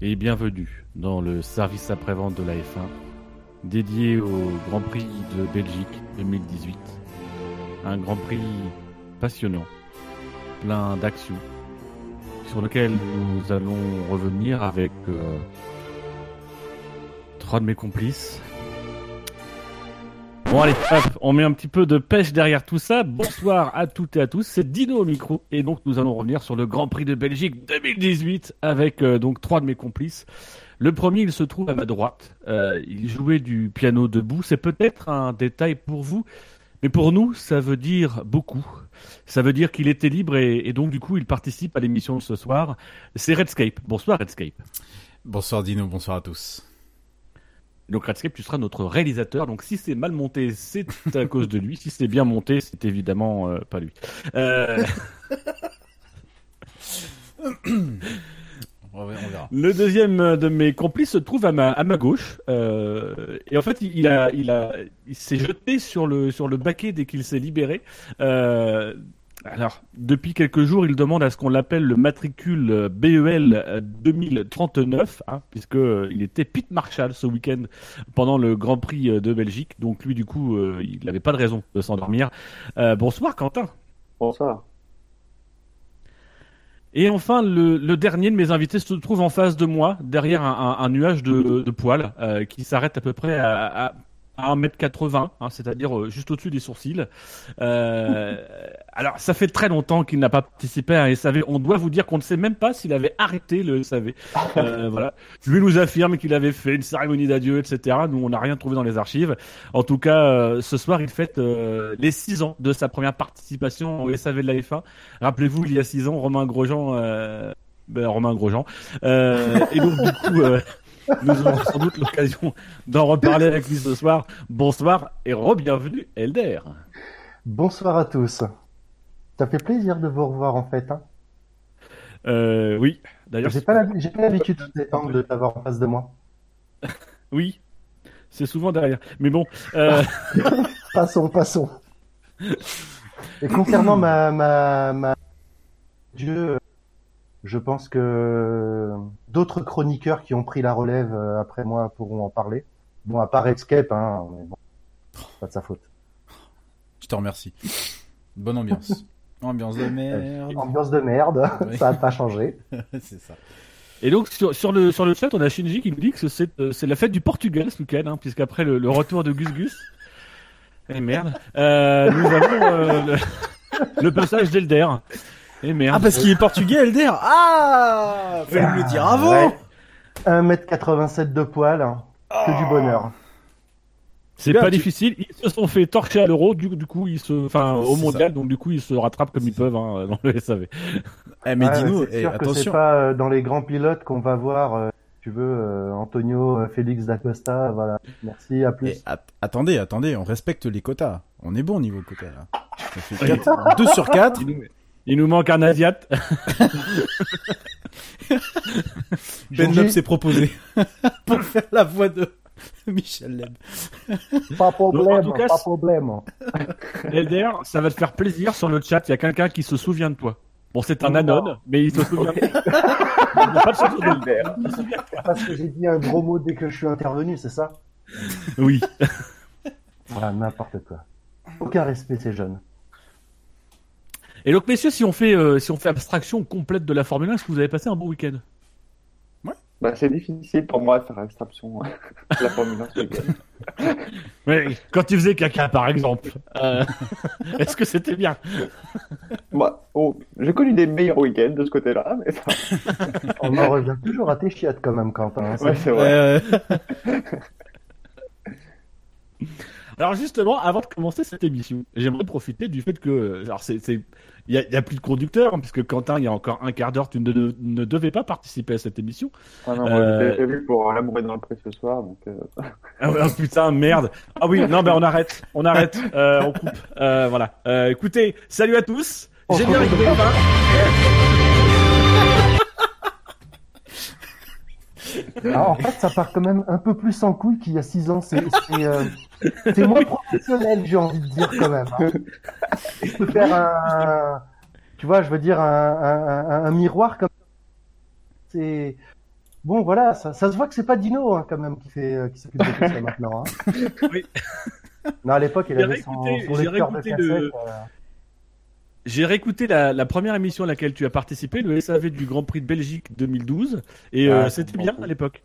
Et bienvenue dans le service après-vente de la F1 dédié au Grand Prix de Belgique 2018. Un Grand Prix passionnant, plein d'action, sur lequel nous allons revenir avec euh, trois de mes complices. Bon allez, hop, on met un petit peu de pêche derrière tout ça. Bonsoir à toutes et à tous, c'est Dino au micro et donc nous allons revenir sur le Grand Prix de Belgique 2018 avec euh, donc trois de mes complices. Le premier, il se trouve à ma droite. Euh, il jouait du piano debout. C'est peut-être un détail pour vous, mais pour nous, ça veut dire beaucoup. Ça veut dire qu'il était libre et, et donc du coup, il participe à l'émission de ce soir. C'est Redscape. Bonsoir Redscape. Bonsoir Dino, bonsoir à tous. Donc Redscape, tu seras notre réalisateur. Donc si c'est mal monté, c'est à cause de lui. Si c'est bien monté, c'est évidemment euh, pas lui. Euh, On verra. Le deuxième de mes complices se trouve à ma, à ma gauche. Euh, et en fait, il, il a, il a, il s'est jeté sur le, sur le baquet dès qu'il s'est libéré. Euh, alors, depuis quelques jours, il demande à ce qu'on l'appelle le matricule BEL 2039, hein, puisque euh, il était Pete Marshall ce week-end pendant le Grand Prix euh, de Belgique. Donc lui, du coup, euh, il n'avait pas de raison de s'endormir. Euh, bonsoir, Quentin. Bonsoir. Et enfin, le, le dernier de mes invités se trouve en face de moi, derrière un, un- un nuage de, de poils euh, qui s'arrête à peu près à, à, à 1m80, hein, c'est-à-dire euh, juste au-dessus des sourcils. Euh, alors, ça fait très longtemps qu'il n'a pas participé à un SAV. On doit vous dire qu'on ne sait même pas s'il avait arrêté le SAV. Euh, voilà. Lui nous affirme qu'il avait fait une cérémonie d'adieu, etc. Nous, on n'a rien trouvé dans les archives. En tout cas, euh, ce soir, il fête euh, les 6 ans de sa première participation au SAV de la F1. Rappelez-vous, il y a 6 ans, Romain Grosjean, euh, ben, Romain Grosjean. Euh, et donc, du coup, euh, nous aurons sans doute l'occasion d'en reparler avec lui ce soir. Bonsoir et re-bienvenue, Elder. Bonsoir à tous. Ça fait plaisir de vous revoir en fait. Hein. Euh, oui, d'ailleurs, J'ai pas l'habitude de t'avoir en face de moi. oui, c'est souvent derrière. Mais bon, euh, Passons, passons. Et concernant ma, ma, ma... Dieu, je pense que d'autres chroniqueurs qui ont pris la relève euh, après moi pourront en parler. Bon, à part Escape, hein, mais bon, pas de sa faute. Je te remercie. Bonne ambiance. Ambiance de merde. Ambiance de merde, Oui. ça a pas changé. c'est ça. Et donc sur, sur le sur le chat, on a Shinji qui nous dit que c'est euh, c'est la fête du Portugal ce week-end, hein, puisqu'après le, le retour de Gus Gus, et merde, euh, nous avons euh, le, le passage d'Elder. Et merde. Ah, parce qu'il est portugais, Elder Ah Fallait me le dire avant Ouais. 1m87 de poil, hein. que du bonheur. c'est pas tu- difficile. Ils se sont fait torcher à l'euro, du, du coup ils se, enfin au mondial, donc du coup ils se rattrapent comme ils peuvent hein, dans le SAV. Eh, mais Ouais, c'est eh, sûr que c'est attention. pas euh, dans les grands pilotes qu'on va voir, euh, si tu veux, euh, Antonio, euh, Félix d'Acosta, voilà. Merci, à plus. Eh, at- attendez, attendez, on respecte les quotas. On est bon au niveau quota, là. Ça fait 4... 2 sur 4. Il nous, manque un Asiat. Ben Lop s'est proposé pour faire la voix de Michel Leb. Pas problème, tout cas, pas problème. Elder, ça va te faire plaisir sur le chat. Il y a quelqu'un qui se souvient de toi. Bon, c'est un anon, mais il se souvient. de toi. Il n'y a pas de chance d'Elder. Il se souvient de toi. Parce que j'ai dit un gros mot dès que je suis intervenu, c'est ça? Oui. Voilà, n'importe quoi. Aucun respect, ces jeunes. Et donc, messieurs, si on fait, euh, si on fait abstraction complète de la Formule 1, est-ce que vous avez passé un bon week-end? Bah, c'est difficile pour moi de faire abstraction de la Formule 1 ce week-end. Oui, quand tu faisais caca, par exemple. Euh, Est-ce que c'était bien? Moi, oh, j'ai connu des meilleurs week-ends de ce côté-là, mais ça... On en revient toujours à tes chiottes quand même, Quentin. hein, ouais, c'est vrai. Euh, Alors justement, avant de commencer cette émission, j'aimerais profiter du fait que, alors c'est, c'est, il y a, a plus de conducteur, hein, puisque Quentin, il y a encore un quart d'heure, tu ne, ne devais pas participer à cette émission. Ah non, Euh, prévu pour l'amour est dans le pré ce soir, donc euh, Ah ouais, oh, putain, merde. Ah oui, non, ben on arrête, on arrête, euh, on coupe. Euh, voilà. Euh, écoutez, salut à tous. J'ai bien rigolé. En fait, ça part quand même un peu plus en couille qu'il y a six ans. C'est c'est, euh, c'est moins professionnel, j'ai envie de dire quand même. hein. Je peux faire un, tu vois, je veux dire un, un, un- un miroir comme c'est bon, voilà, ça, ça se voit que c'est pas Dino hein, quand même qui fait, euh, qui s'occupe de tout ça maintenant. Hein. Oui. Non, à l'époque, il avait son, son lecteur de cassette. le- euh, J'ai réécouté la, la première émission à laquelle tu as participé, le SAV du Grand Prix de Belgique 2012, et euh, Ah, c'était bien à l'époque.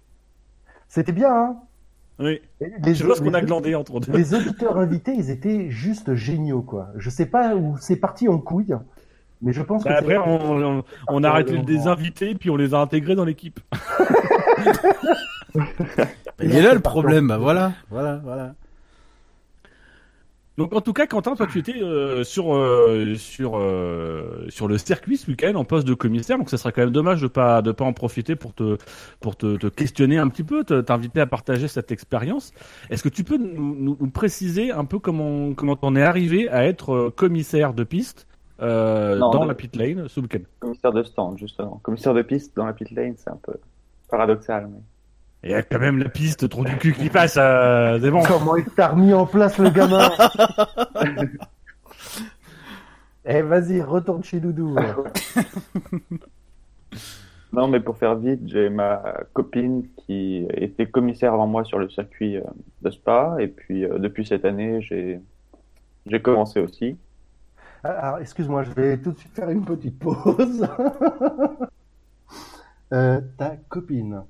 C'était bien, hein. Oui. Les, Je vois ce qu'on a les- glandé entre deux. les auditeurs invités, ils étaient juste géniaux, quoi. Je sais pas où c'est parti en couille, mais je pense Bah, que après, c'est- on, on, on a arrêté de les inviter, puis on les a intégrés dans l'équipe. Il est là le problème, bah voilà, voilà, voilà. Donc en tout cas, Quentin, toi tu étais euh, sur euh, sur euh, sur le circuit ce week-end en poste de commissaire, donc ça serait quand même dommage de pas de pas en profiter pour te pour te, te questionner un petit peu, te- t'inviter à partager cette expérience. Est-ce que tu peux nous, nous, nous préciser un peu comment comment t'en es arrivé à être euh, commissaire de piste euh, Non, dans de- la pit lane ce week-end? Commissaire de stand, justement. Commissaire de piste dans la pit lane, c'est un peu paradoxal. Mais... Il y a quand même la piste, trop du cul qui passe, euh, c'est bon. Comment il t'a remis en place le gamin Eh vas-y, retourne chez Doudou. Non, mais pour faire vite, j'ai ma copine qui était commissaire avant moi sur le circuit euh, de Spa, et puis euh, depuis cette année, j'ai j'ai commencé aussi. Alors, excuse-moi, je vais tout de suite faire une petite pause. Euh, ta copine.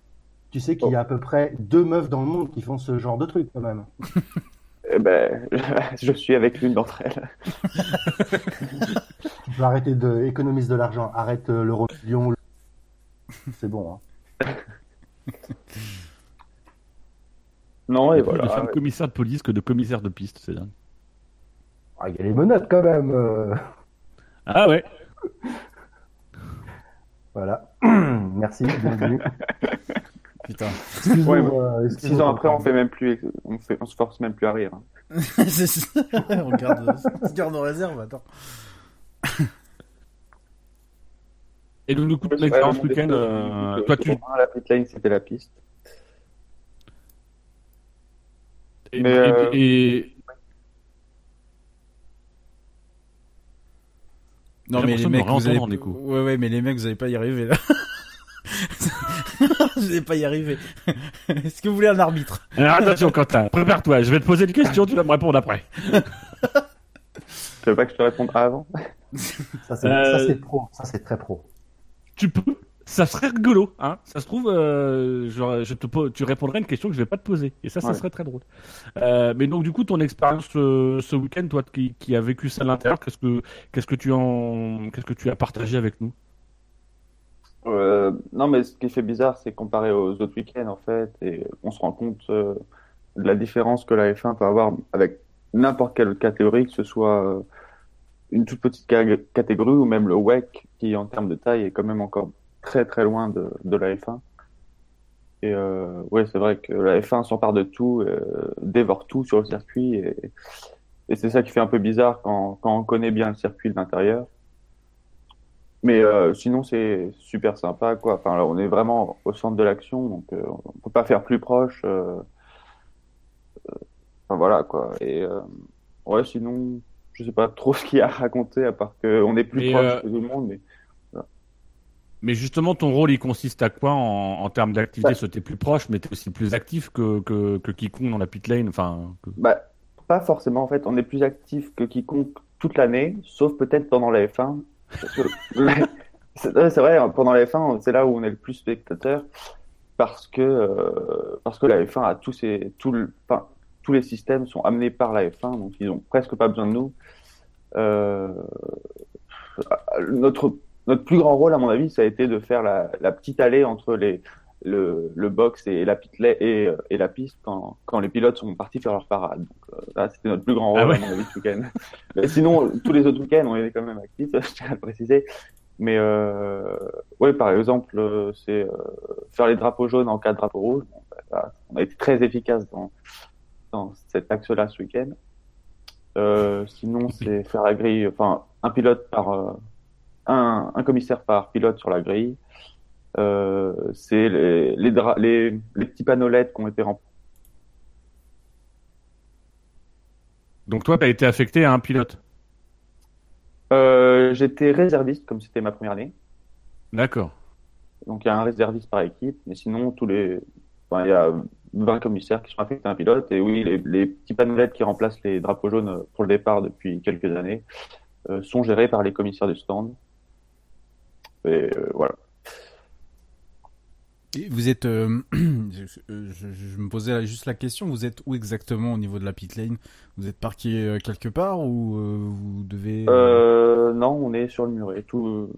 Tu sais qu'il y a à peu près deux meufs dans le monde qui font ce genre de truc quand même. Eh ben, je suis avec l'une d'entre elles. Tu peux arrêter de économiser de l'argent. Arrête euh, l'euro million. le- C'est bon. Hein. Non, et Il y a plus voilà. de femmes commissaires de police que de commissaires de piste, c'est dingue. Ah, Il y a les menottes quand même. euh. Ah ouais. Voilà. Merci. Bienvenue. Putain. Ouais, euh, Six ans après, on fait même plus, on, fait, on se force même plus à rire. hein. C'est ça. on garde, on garde nos réserves, attends. Et donc du coup, ton Ouais, expérience mon week-end, euh, toi tu La pit lane, c'était la piste. et, Mais, et- euh, et- Non mais les de mecs, me vous allez... en. Ouais ouais, mais les mecs, vous allez pas y arriver là. vous allez pas y arriver. Est-ce que vous voulez un arbitre? Alors attention Quentin, prépare-toi, je vais te poser une question, tu vas me répondre après. Tu veux pas que je te réponde avant? Ça, c'est Euh, pro. Ça, c'est très pro. Tu peux, ça serait rigolo, hein. Ça se trouve, euh, je, je te, tu répondrais à une question que je vais pas te poser, et ça, ça Ouais. serait très drôle. Euh, mais donc du coup, ton expérience euh, ce week-end, toi qui, qui a vécu ça à l'intérieur, qu'est-ce que, qu'est-ce que tu en, qu'est-ce que tu as partagé avec nous? Euh, non, mais ce qui fait bizarre, c'est comparé aux autres week-ends, en fait, et on se rend compte euh, de la différence que la F1 peut avoir avec n'importe quelle catégorie, que ce soit euh, une toute petite ca- catégorie ou même le WEC, qui en termes de taille est quand même encore très très loin de, la F1. Et euh, ouais, c'est vrai que la F1 s'empare de tout, dévore tout sur le circuit, et, et c'est ça qui fait un peu bizarre quand, quand on connaît bien le circuit de l'intérieur. Mais euh, sinon, c'est super sympa, quoi. Enfin, on est vraiment au centre de l'action, donc euh, on peut pas faire plus proche. euh, euh, Enfin, voilà, quoi. Et ouais, sinon, je sais pas trop ce qu'il y a à raconter, à part qu'on est plus Mais, proche que tout le monde. Mais Mais justement, ton rôle, il consiste à quoi en, en termes d'activité? Ouais. Soit t'es plus proche, mais t'es aussi plus actif que, que, que quiconque dans la pit lane. Enfin, que- bah, pas forcément, en fait. On est plus actif que quiconque toute l'année, sauf peut-être pendant la F1. C'est vrai, pendant la F1, c'est là où on est le plus spectateur. Parce que, euh, parce que la F1 a tous ses, tous les systèmes sont amenés par la F1, donc ils ont presque pas besoin de nous. Euh, notre, notre plus grand rôle, à mon avis, ça a été de faire la petite allée entre les, le, le box et la, pitlay, et, et la piste quand, quand les pilotes sont partis faire leur parade. Donc, euh, là, c'était notre plus grand rôle, Ah ouais. à mon avis, ce week-end. Mais sinon, tous les autres week-ends, on était quand même actifs, je tiens à le préciser. Mais euh, ouais, par exemple, euh, c'est euh, faire les drapeaux jaunes en cas de drapeau rouge. Bon, bah, là, on a été très efficace dans, dans cet axe-là ce week-end. Euh, sinon, c'est faire la grille, enfin, un pilote par euh, un, un commissaire par pilote sur la grille. Euh, c'est les, les, dra- les, les petits panneaux LED qui ont été remplis. Donc toi, t'as été affecté à un pilote. Euh, J'étais réserviste, comme c'était ma première année. D'accord. Donc il y a un réserviste par équipe, mais sinon tous les, enfin, il y a 20 commissaires qui sont affectés à un pilote. Et oui, les, les petits panneaux LED qui remplacent les drapeaux jaunes pour le départ depuis quelques années euh, sont gérés par les commissaires du stand. Et voilà. Et vous êtes, euh, je, je- je me posais là juste la question, vous êtes où exactement au niveau de la pit lane? Vous êtes parqué euh, quelque part ou euh, vous devez Euh, non, on est sur le muret. Tout,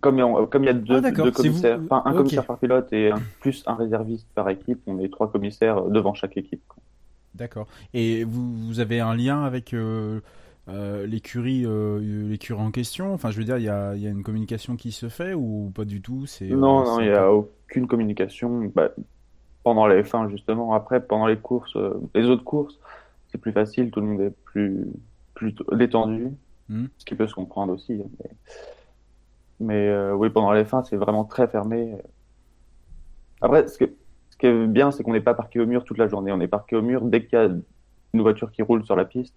comme il y a, comme il y a deux, Ah, deux vous- commissaires, enfin un commissaire par pilote et un, plus un réserviste par équipe, on est trois commissaires devant chaque équipe. D'accord. Et vous, vous avez un lien avec euh, euh, l'écurie, euh, l'écurie en question Enfin, je veux dire, il y a, y a une communication qui se fait ou pas du tout C'est euh, Non, non, il n'y a aucune communication. Bah, pendant les F1, justement. Après, pendant les courses, euh, les autres courses, c'est plus facile, tout le monde est plus, plus détendu, Hmm. ce qui peut se comprendre aussi. hein, Mais, mais oui, pendant les F1, c'est vraiment très fermé. Après, ce, que, ce qui est bien, c'est qu'on n'est pas parqué au mur toute la journée. On est parqué au mur dès qu'il y a une voiture qui roule sur la piste.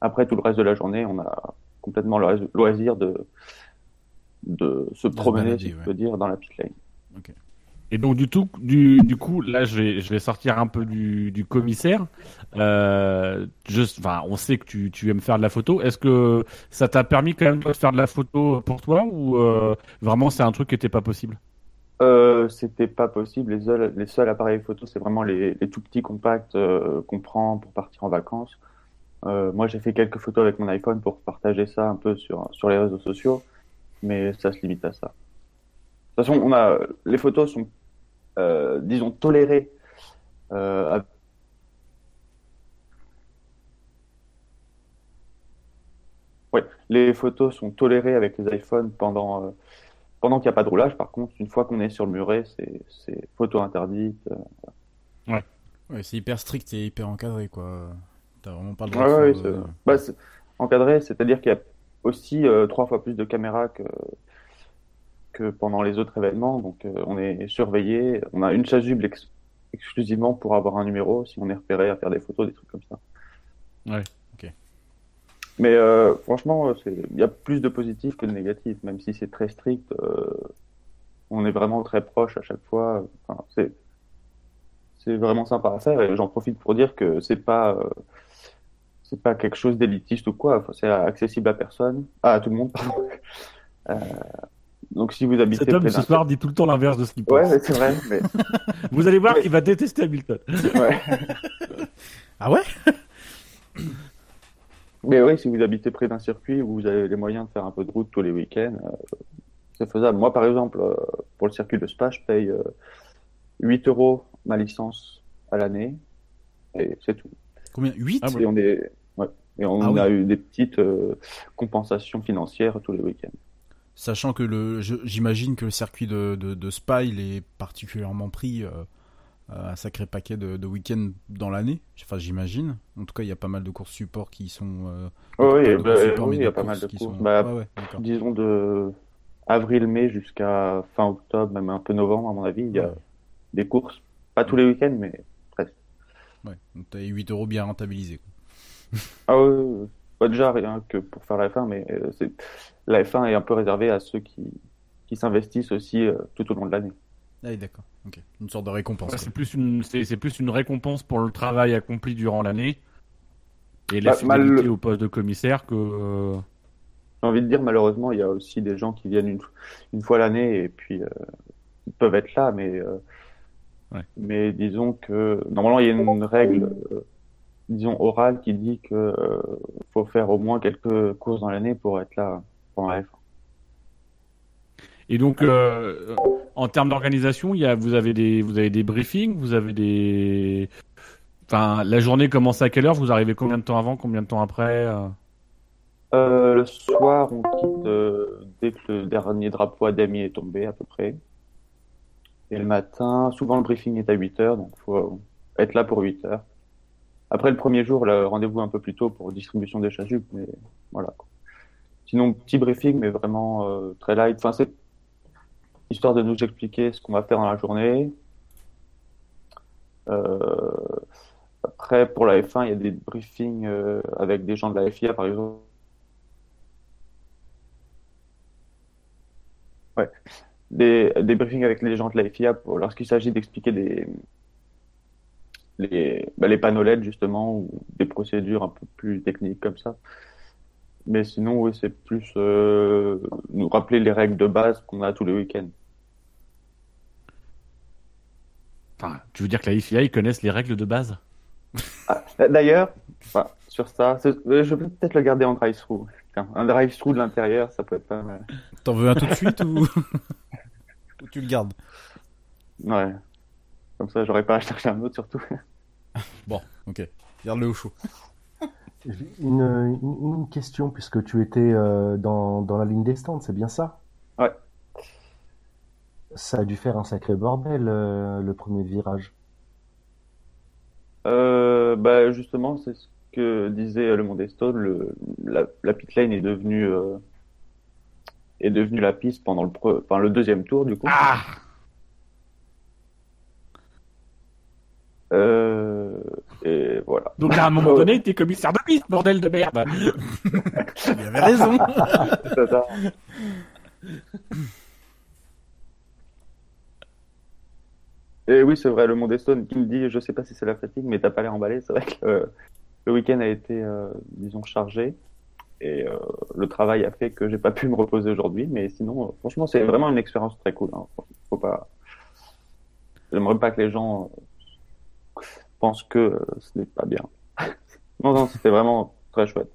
Après, tout le reste de la journée, on a complètement le loisir de, de se promener, si je ouais. peux dire, dans la pit lane. Et donc du tout, du, du coup, là, je vais, je vais sortir un peu du, du commissaire. Euh, enfin, on sait que tu, tu aimes faire de la photo. Est-ce que ça t'a permis quand même de faire de la photo pour toi ou euh, vraiment c'est un truc qui était pas possible? Euh, c'était pas possible. Les seuls, les seuls appareils photo, c'est vraiment les, les tout petits compacts euh, qu'on prend pour partir en vacances. Euh, moi, j'ai fait quelques photos avec mon iPhone pour partager ça un peu sur, sur les réseaux sociaux, mais ça se limite à ça. De toute façon, on a, les photos sont, euh, disons, tolérées. Euh, à- Ouais, les photos sont tolérées avec les iPhones pendant, euh, pendant qu'il n'y a pas de roulage. Par contre, une fois qu'on est sur le muret, c'est, c'est photo interdite. euh, Ouais, c'est hyper strict et hyper encadré, quoi. T'as vraiment pas le droit de ouais, c'est euh, bah, encadré, c'est-à-dire qu'il y a aussi euh, trois fois plus de caméras que, que pendant les autres événements. Donc, euh, on est surveillé. On a une chasuble ex- exclusivement pour avoir un numéro si on est repéré à faire des photos, des trucs comme ça. Ouais, ok. Mais euh, franchement, il y a plus de positifs que de négatifs, même si c'est très strict. on est vraiment très proche à chaque fois. Enfin, c'est vraiment sympa à faire et j'en profite pour dire que c'est pas c'est pas quelque chose d'élitiste ou quoi. C'est accessible à personne, ah, à tout le monde. Euh, donc si vous habitez Cet homme près ce d'un- soir dit tout le temps l'inverse de ce qu'il pense. Ouais, mais c'est vrai. Mais... Vous allez voir Ouais. qu'il va détester Hamilton. ouais. Ah ouais? Mais oui, si vous habitez près d'un circuit où vous avez les moyens de faire un peu de route tous les week-ends, euh, c'est faisable. Moi, par exemple, euh, pour le circuit de Spa, je paye euh, 8 euros ma licence à l'année et c'est tout. Combien? 8 Ah, Et on, est. et on Ah oui. a eu des petites euh, compensations financières tous les week-ends. Sachant que le, j'imagine que le circuit de, de, de Spa, il est particulièrement pris euh, un sacré paquet de, de week-ends dans l'année. Enfin, j'imagine. En tout cas, il y a pas mal de courses support qui sont. euh, Oh, oui, bah, support, oui, il y a pas mal de courses. sont- Bah, ouais. Disons de avril-mai jusqu'à fin octobre, même un peu novembre, à mon avis, il y a Ouais. des courses. Pas tous les week-ends, mais presque. Ouais. Donc, t'as 8 euros bien rentabilisés. quoi. Ah ouais. Pas déjà rien que pour faire la F1, mais euh, c'est la F1 est un peu réservée à ceux qui, qui s'investissent aussi euh, tout au long de l'année. Ah, oui, d'accord. Ok. Une sorte de récompense. Ouais, c'est plus une, c'est, c'est plus une récompense pour le travail accompli durant l'année et la Bah, mal- fidélité au poste de commissaire que. euh, J'ai envie de dire, malheureusement, il y a aussi des gens qui viennent une, une fois l'année et puis euh, ils peuvent être là, mais, euh, Ouais. mais disons que normalement, il y a une règle, euh, disons, orale qui dit que euh, faut faire au moins quelques courses dans l'année pour être là pendant la F1. Et donc, euh, en termes d'organisation, il y a, vous avez des, vous avez des briefings, vous avez des, enfin, la journée commence à quelle heure? Vous arrivez combien de temps avant, combien de temps après euh? Euh, le soir, on quitte dès que le dernier drapeau à est tombé, à peu près. Et le matin, souvent le briefing est à 8 heures, donc faut être là pour 8 heures. Après le premier jour, rendez-vous un peu plus tôt pour distribution des chasubles, mais voilà. Sinon, petit briefing, mais vraiment euh, très light. Enfin, c'est histoire de nous expliquer ce qu'on va faire dans la journée. Euh, après, pour la F1, il y a des briefings euh, avec des gens de la FIA, par exemple. Ouais. Des, des briefings avec les gens de la FIA lorsqu'il s'agit d'expliquer des, les, bah, les panneaux LED, justement, ou des procédures un peu plus techniques comme ça. Mais sinon, oui, c'est plus euh, nous rappeler les règles de base qu'on a tous les week-ends. Enfin, tu veux dire que la FIA ils connaissent les règles de base? Ah, D'ailleurs, enfin, sur ça, euh, je peux peut-être le garder en drive-through. Un drive-through de l'intérieur, ça peut être pas mal. T'en veux un tout de suite ou... ou tu le gardes? Ouais. Comme ça, j'aurais pas à chercher un autre, surtout. Bon, ok. Garde-le au chaud. Une, une, une question, puisque tu étais euh, dans, dans la ligne des stands, c'est bien ça? Ouais. Ça a dû faire un sacré bordel, euh, le premier virage. Euh, bah, justement, c'est ce que disait le Monde Stone. Le, la, la pit lane est devenue, euh, est devenue la piste pendant le, pre- enfin, le deuxième tour, du coup. Ah Euh, et voilà. Donc à un moment donné, t'es commissaire de piste, bordel de merde. Il avait raison. C'est ça. Et oui, c'est vrai, le Monde Stone qui me dit, je sais pas si c'est la fatigue, mais t'as pas l'air emballé. C'est vrai que euh, le week-end a été, euh, disons, chargé. Et euh, le travail a fait que j'ai pas pu me reposer aujourd'hui. Mais sinon, euh, franchement, c'est vraiment une expérience très cool. Hein. Faut pas... J'aimerais pas que les gens euh, pensent que euh, ce n'est pas bien. non, non, c'était vraiment très chouette.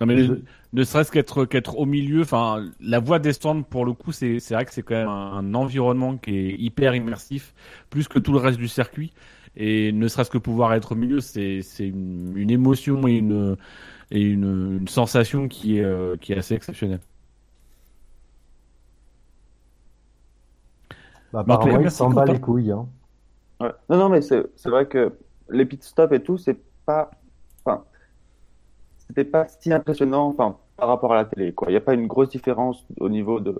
Non mais ne, ne serait-ce qu'être qu'être au milieu, enfin la voie des stands pour le coup c'est c'est vrai que c'est quand même un, un environnement qui est hyper immersif, plus que tout le reste du circuit. Et ne serait-ce que pouvoir être au milieu, c'est c'est une, une émotion et une et une, une sensation qui est euh, qui est assez exceptionnelle. Bah, Bah, apparemment, il s'en bat les couilles. Hein. Non, non, mais c'est vrai que les pit stops et tout, c'est pas, enfin, c'était pas si impressionnant, enfin, par rapport à la télé, quoi. Il n'y a pas une grosse différence au niveau de,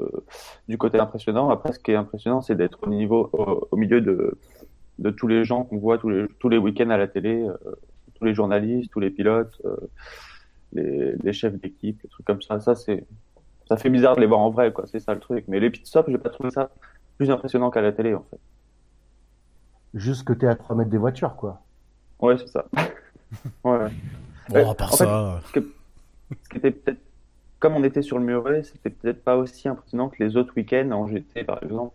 du côté impressionnant. Après, ce qui est impressionnant, c'est d'être au niveau, au, au milieu de, de tous les gens qu'on voit tous les, tous les week-ends à la télé, euh, tous les journalistes, tous les pilotes, euh, les, les chefs d'équipe, les trucs comme ça. Ça, c'est, ça fait bizarre de les voir en vrai, quoi. C'est ça le truc. Mais les pit stops, j'ai pas trouvé ça plus impressionnant qu'à la télé, en fait. Juste que t'es à 3 mètres des voitures, quoi. Ouais, c'est ça. ouais. Bon, à part En fait, ça... Ce qui était peut-être, comme on était sur le muret, c'était peut-être pas aussi impressionnant que les autres week-ends en GT, par exemple,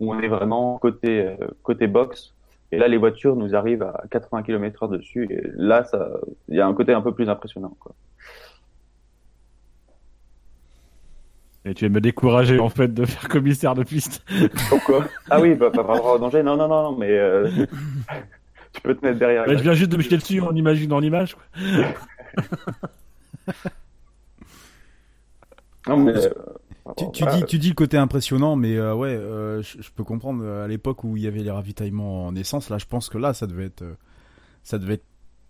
où on est vraiment côté, euh, côté box. Et là, les voitures nous arrivent à 80 km heure dessus. Et là, ça, il y a un côté un peu plus impressionnant, quoi. Et tu vas me décourager en fait de faire commissaire de piste. Pourquoi? Ah oui, bah, pas vraiment au danger. Non, non, non, non, mais, euh, tu peux te mettre derrière. Bah, je viens juste de me jeter dessus en imaginant l'image. quoi. Non, mais, euh, Tu, dis, tu dis le côté impressionnant, mais euh, ouais, euh, je, je peux comprendre. À l'époque où il y avait les ravitaillements en essence, là, je pense que là, ça devait être, ça devait être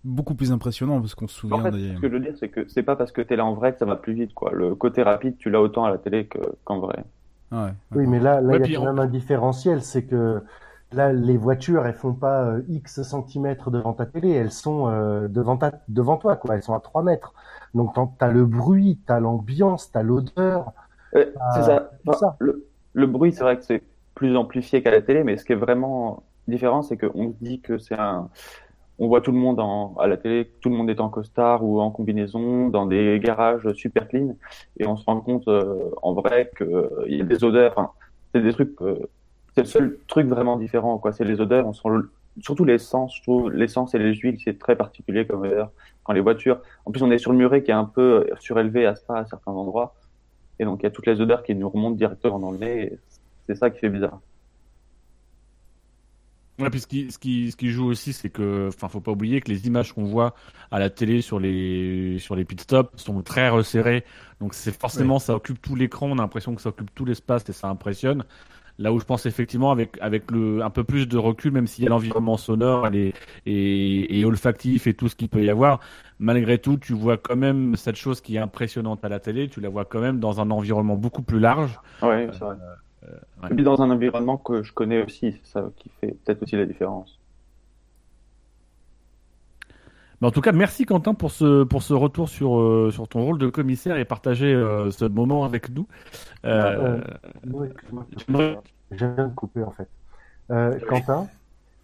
beaucoup plus impressionnant parce qu'on se souvient En fait, des. ce que je veux dire, c'est que c'est pas parce que t'es là en vrai que ça va plus vite, quoi. Le côté rapide, tu l'as autant à la télé que- qu'en vrai. Ouais, Oui, mais là, là, Ouais, il y a quand on- même un différentiel, c'est que là, les voitures, elles font pas euh, X centimètres devant ta télé, elles sont euh, devant ta, devant toi, quoi. Elles sont à 3 mètres. Donc, t'as le bruit, t'as l'ambiance, t'as l'odeur. Ouais, c'est ça. c'est ça. Le, le bruit, c'est vrai que c'est plus amplifié qu'à la télé, mais ce qui est vraiment différent, c'est qu'on se dit que c'est un. On voit tout le monde en, à la télé, tout le monde est en costard ou en combinaison, dans des garages super clean, et on se rend compte euh, en vrai qu'il y a des odeurs. C'est des trucs. euh, c'est le seul truc vraiment différent, quoi. C'est les odeurs. On sent le- surtout l'essence. Je trouve l'essence et les huiles, c'est très particulier comme odeur. Quand les voitures. En plus, on est sur le muret qui est un peu surélevé à Spa à certains endroits. Et donc, il y a toutes les odeurs qui nous remontent directement dans le nez. C'est ça qui fait bizarre. Ouais, puis ce qui, ce qui, ce qui joue aussi, c'est que, enfin, faut pas oublier que les images qu'on voit à la télé sur les, sur les pit stops sont très resserrées. Donc c'est forcément, ça occupe tout l'écran. On a l'impression que ça occupe tout l'espace et ça impressionne. Là où je pense effectivement avec avec le un peu plus de recul, même s'il y a l'environnement sonore et, et, et olfactif et tout ce qu'il peut y avoir, malgré tout, tu vois quand même cette chose qui est impressionnante à la télé. Tu la vois quand même dans un environnement beaucoup plus large. Ouais, c'est vrai. Ouais. Et puis dans un environnement que je connais aussi, c'est ça qui fait peut-être aussi la différence. Mais en tout cas, merci Quentin pour ce pour ce retour sur euh, sur ton rôle de commissaire et partager euh, ce moment avec nous. Euh, Oui, viens de couper en fait. Euh, Quentin,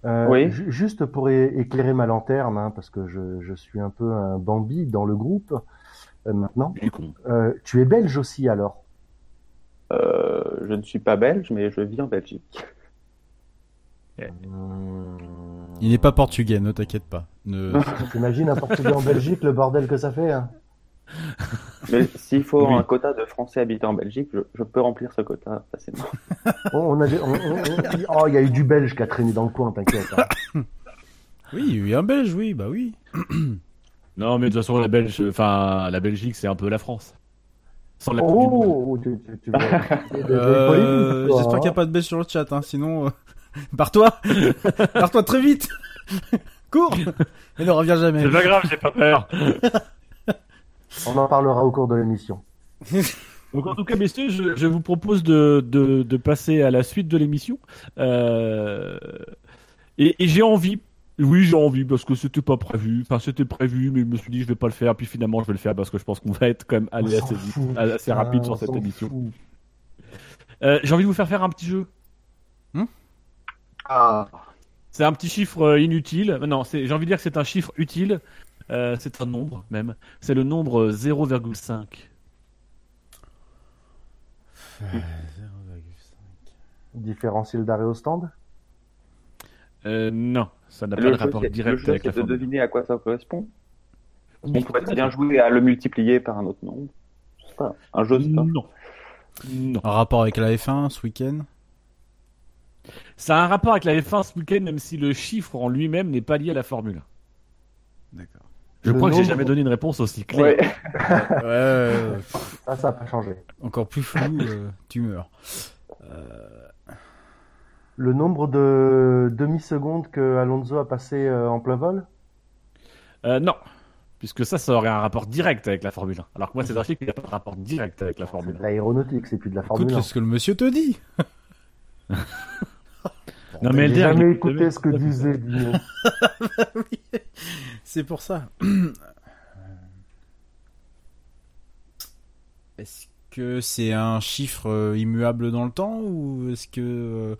euh, Oui. ju- juste pour éclairer ma lanterne, hein, parce que je, je suis un peu un Bambi dans le groupe euh, maintenant. Euh, tu es belge aussi alors? Euh, je ne suis pas belge, mais je vis en Belgique. Il n'est pas portugais, ne t'inquiète pas. Ne... T'imagines un Portugais en Belgique, le bordel que ça fait hein Mais s'il faut Oui. un quota de Français habitant en Belgique, je, je peux remplir ce quota facilement. on, on a des- on- on- on- Oh, il y a eu du belge qui a traîné dans le coin, t'inquiète. hein. Oui, oui, un belge, oui, bah oui. Non, mais de toute façon, la Belge, enfin, la Belgique, c'est un peu la France. Sans la Coupe du Monde. Oh, tu, Euh, J'espère hein. qu'il n'y a pas de belge sur le chat, hein, sinon... euh, Pars-toi Pars-toi très vite Cours Et ne reviens jamais. C'est pas grave, j'ai pas peur. On en parlera au cours de l'émission. Donc en tout cas, messieurs, je, je vous propose de, de, de passer à la suite de l'émission. Euh, et et j'ai envie, oui, j'ai envie parce que c'était pas prévu. Enfin, c'était prévu, mais je me suis dit je vais pas le faire. Puis finalement, je vais le faire parce que je pense qu'on va être quand même allé assez, vite- fout, assez rapide sur cette s'en émission. Euh, j'ai envie de vous faire faire un petit jeu. Ah, C'est un petit chiffre euh, inutile. Euh, Non, c'est, j'ai envie de dire que c'est un chiffre utile. Euh, c'est un nombre même. C'est le nombre euh, 0,5. différentiel d'arrêt au stand? Euh, non, ça n'a pas de jeu, rapport c'est- le direct jeu, avec la de formule. deviner à quoi ça correspond. Oui, On pourrait très bien jouer à le multiplier par un autre nombre. Je sais pas. Un jeu, ça. Non. Non. Un rapport avec la F1 ce week-end? Ça a un rapport avec la F1 ce week-end, même si le chiffre en lui-même n'est pas lié à la formule. D'accord. Je Le crois que j'ai jamais donné une réponse aussi claire. Ouais. Ouais, ouais, ouais. Ça, ça n'a pas changé. encore plus flou, euh, tu meurs. Le nombre de demi-secondes que Alonso a passé euh, en plein vol? Euh, non. Puisque ça, ça aurait un rapport direct avec la Formule 1. Alors que moi, c'est un chiffre qui n'a pas de rapport direct avec la C'est Formule de l'aéronautique, c'est plus de la Écoute Formule 1. ce que le monsieur te dit. 1. Non, mais J'ai jamais il- écouté ce que disait Dino. C'est pour ça. Est-ce que c'est un chiffre euh, immuable dans le temps ou est-ce que euh,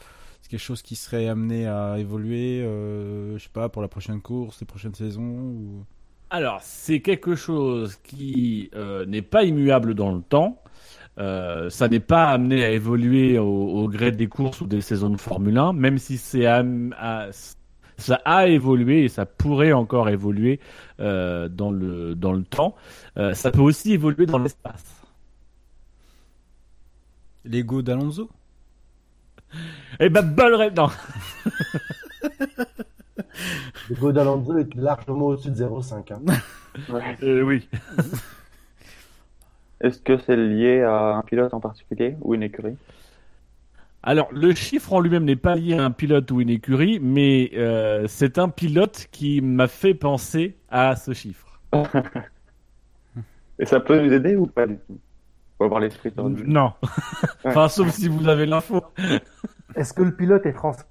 c'est quelque chose qui serait amené à évoluer, euh, je sais pas, pour la prochaine course, les prochaines saisons ou... Alors, c'est quelque chose qui euh, n'est pas immuable dans le temps. Euh, ça n'est pas amené à évoluer au, au gré des courses ou des saisons de Formule 1, même si c'est am- à- ça a évolué et ça pourrait encore évoluer euh, dans le dans le temps. Euh, ça peut aussi évoluer dans l'espace. L'ego d'Alonso? Eh ben, bonne ré- non. Le go d'Alonso est largement au-dessus de 0,5. hein. Euh, oui. Est-ce que c'est lié à un pilote en particulier ou une écurie? Alors, le chiffre en lui-même n'est pas lié à un pilote ou une écurie, mais euh, c'est un pilote qui m'a fait penser à ce chiffre. Et ça peut nous aider ou pas du tout? Faut avoir l'esprit tordu. Non. enfin, sauf si vous avez l'info. Est-ce que le pilote est français?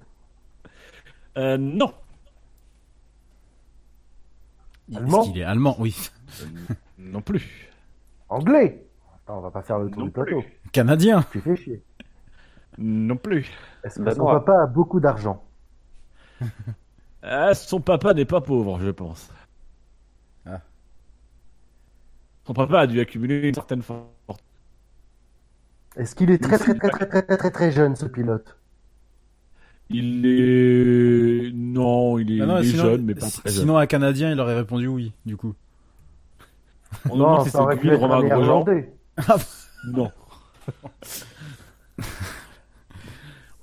Euh, non. Allemand? Est-ce qu'il est allemand? Oui. Non plus. Anglais? Attends, on va pas faire le tour Non du plateau. Canadien? Tu fais chier. Non plus. Est-ce que Bah son papa a beaucoup d'argent? Ah, son papa n'est pas pauvre, je pense. Ah. Son papa a dû accumuler une certaine fortune. Est-ce qu'il est très très très très très très très très jeune ce pilote? Il est... Non, il est, Ah non, il est sinon, jeune, mais pas très jeune. sinon, un Canadien, il aurait répondu oui, du coup. On si ça c'est aurait pu être un Romain Grosjean. néerlandais. Non.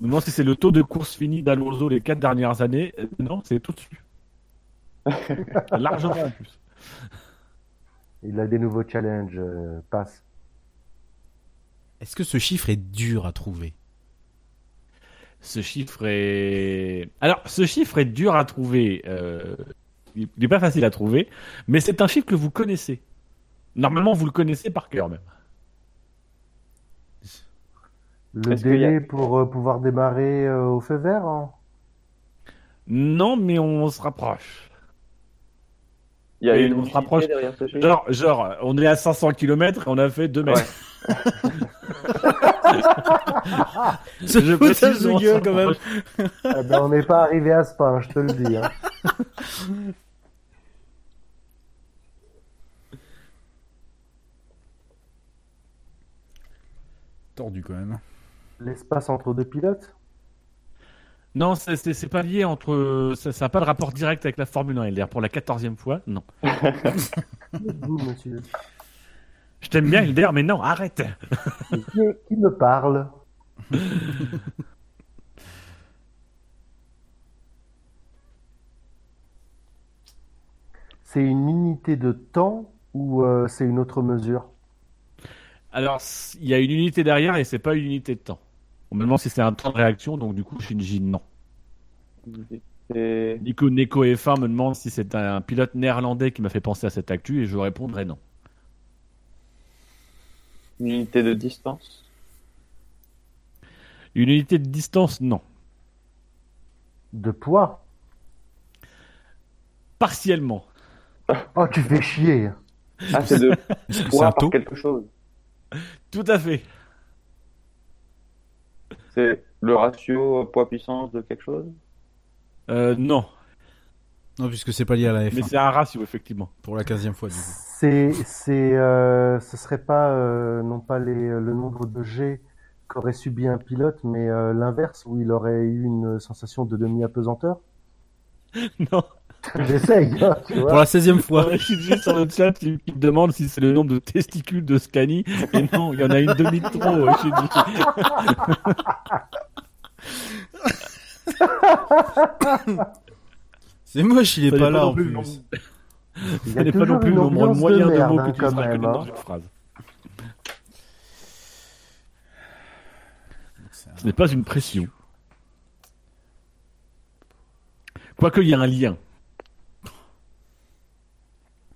me demande si c'est le taux de course fini d'Alonso les quatre dernières années. Euh, Non, c'est tout dessus. Largement en plus. Il a des nouveaux challenges. euh, passe. Est-ce que ce chiffre est dur à trouver? Ce chiffre est. Alors, ce chiffre est dur à trouver. euh, Il n'est pas facile à trouver, mais c'est un chiffre que vous connaissez. Normalement, vous le connaissez par cœur même. Le a- délai pour euh, pouvoir démarrer euh, au feu vert hein? Non, mais on se rapproche. Il y a une on se rapproche. derrière ce chiffre. Genre, genre, on est à 500 km et on a fait 2 mètres. Ce Je foutage de on gueule quand même. Eh ben, On n'est pas arrivé à ce pas, je te le dis. hein. Tordu quand même. L'espace entre deux pilotes? Non, c'est- pas lié entre. Ça n'a pas de rapport direct avec la Formule 1 LDR. Pour la quatorzième fois, non. Vous, monsieur. Je t'aime bien, LDR, mais non, arrête Qui, est- qui me parle? C'est une unité de temps ou euh, c'est une autre mesure? Alors, il y a une unité derrière et c'est pas une unité de temps. On me demande si c'est un temps de réaction, donc du coup, Shinji, non. Nico Neko F1 me demande si c'est un pilote néerlandais qui m'a fait penser à cette actu et je répondrai non. une unité de distance? Une unité de distance, non. De poids? Partiellement. Oh, tu fais chier Ah, c'est de poids un par taux quelque chose. Tout à fait. C'est le ratio poids-puissance de quelque chose? Euh, non, Non, puisque c'est pas lié à la mais F1 c'est un ratio, effectivement. pour la 15 fois du coup. C'est, c'est, euh, ce serait pas euh, non pas les, le nombre de G qu'aurait subi un pilote, mais euh, l'inverse où il aurait eu une sensation de demi-apesanteur? non. J'essaye, hein, tu Pour la 16 fois. Je suis juste sur le chat qui me demande si c'est le nombre de testicules de Scani. Et non, il y en a une demi de trop. C'est moche, il est Ça pas là en plus plus. ça n'est pas non plus le nombre moyen de de mots merde que hein, tu quand seras même. dans hein. une phrase. C'est un- Ce n'est pas une pression. Quoique il y a un lien.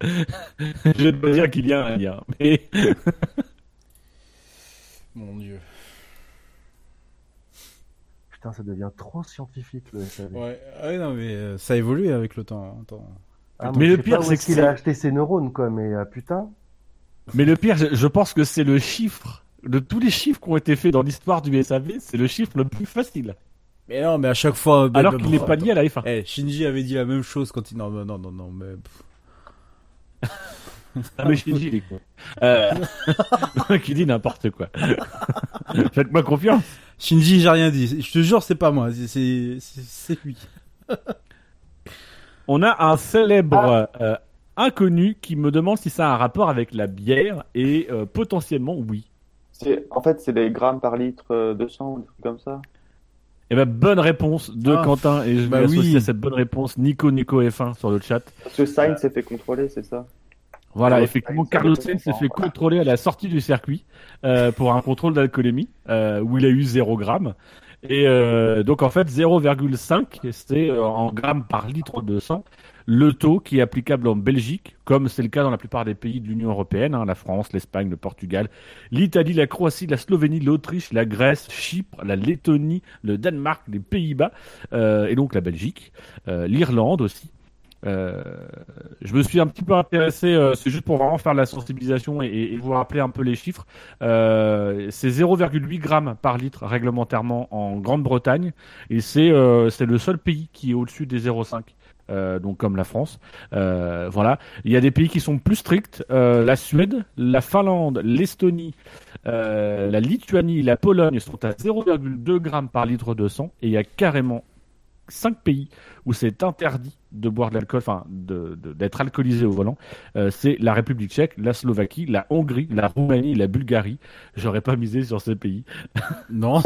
Je vais pas dire qu'il y a un lien, mais Mon dieu. Putain, ça devient trop scientifique le SAV. Ouais, ouais, non, mais euh, ça a évolué avec le temps. hein, Attends. Ah, Mais le pire, c'est qu'il a acheté ses neurones, quoi, mais euh, putain. mais le pire, je, je pense que c'est le chiffre de tous les chiffres qui ont été faits dans l'histoire du SAV, c'est le chiffre le plus facile. Mais non, mais à chaque fois. Alors bah, qu'il n'est bah, pas lié à la F1. Eh, Shinji avait dit la même chose quand il. Non, non, non, non, non, mais. pff. Ah mais Shinji, il est con. Euh... qui dit n'importe quoi. Faites-moi confiance. Shinji, j'ai rien dit. Je te jure, c'est pas moi. c'est- lui. On a un célèbre euh, inconnu qui me demande si ça a un rapport avec la bière et euh, potentiellement oui. C'est en fait c'est des grammes par litre euh, de sang, des trucs comme ça. Et ben bonne réponse de Ah, Quentin et je bah vais associer oui. à cette bonne réponse Nico Nico F1 sur le chat. Parce que Sainz s'est fait contrôler, c'est ça? Voilà, effectivement, Carlos Sainz s'est fait contrôler à la sortie du circuit euh, pour un contrôle d'alcoolémie euh, où il a eu 0 gramme. Et euh, donc en fait 0,5 c'est euh, en grammes par litre de sang le taux qui est applicable en Belgique, comme c'est le cas dans la plupart des pays de l'Union européenne, hein, la France, l'Espagne, le Portugal, l'Italie, la Croatie, la Slovénie, l'Autriche, la Grèce, Chypre, la Lettonie, le Danemark, les Pays-Bas euh, et donc la Belgique, l'Irlande aussi. Euh, je me suis un petit peu intéressé, euh, c'est juste pour vraiment faire la sensibilisation et, vous rappeler un peu les chiffres. Euh, c'est 0,8 grammes par litre réglementairement en Grande-Bretagne et c'est c'est le seul pays qui est au-dessus des 0,5. Euh, donc comme la France, voilà. Il y a des pays qui sont plus stricts. La Suède, la Finlande, l'Estonie, la Lituanie, la Pologne sont à 0,2 grammes par litre de sang et il y a carrément cinq pays où c'est interdit de boire de l'alcool, enfin de- de- d'être alcoolisé au volant, euh, c'est la République tchèque, la Slovaquie, la Hongrie, la Roumanie, la Bulgarie. J'aurais pas misé sur ces pays. Non,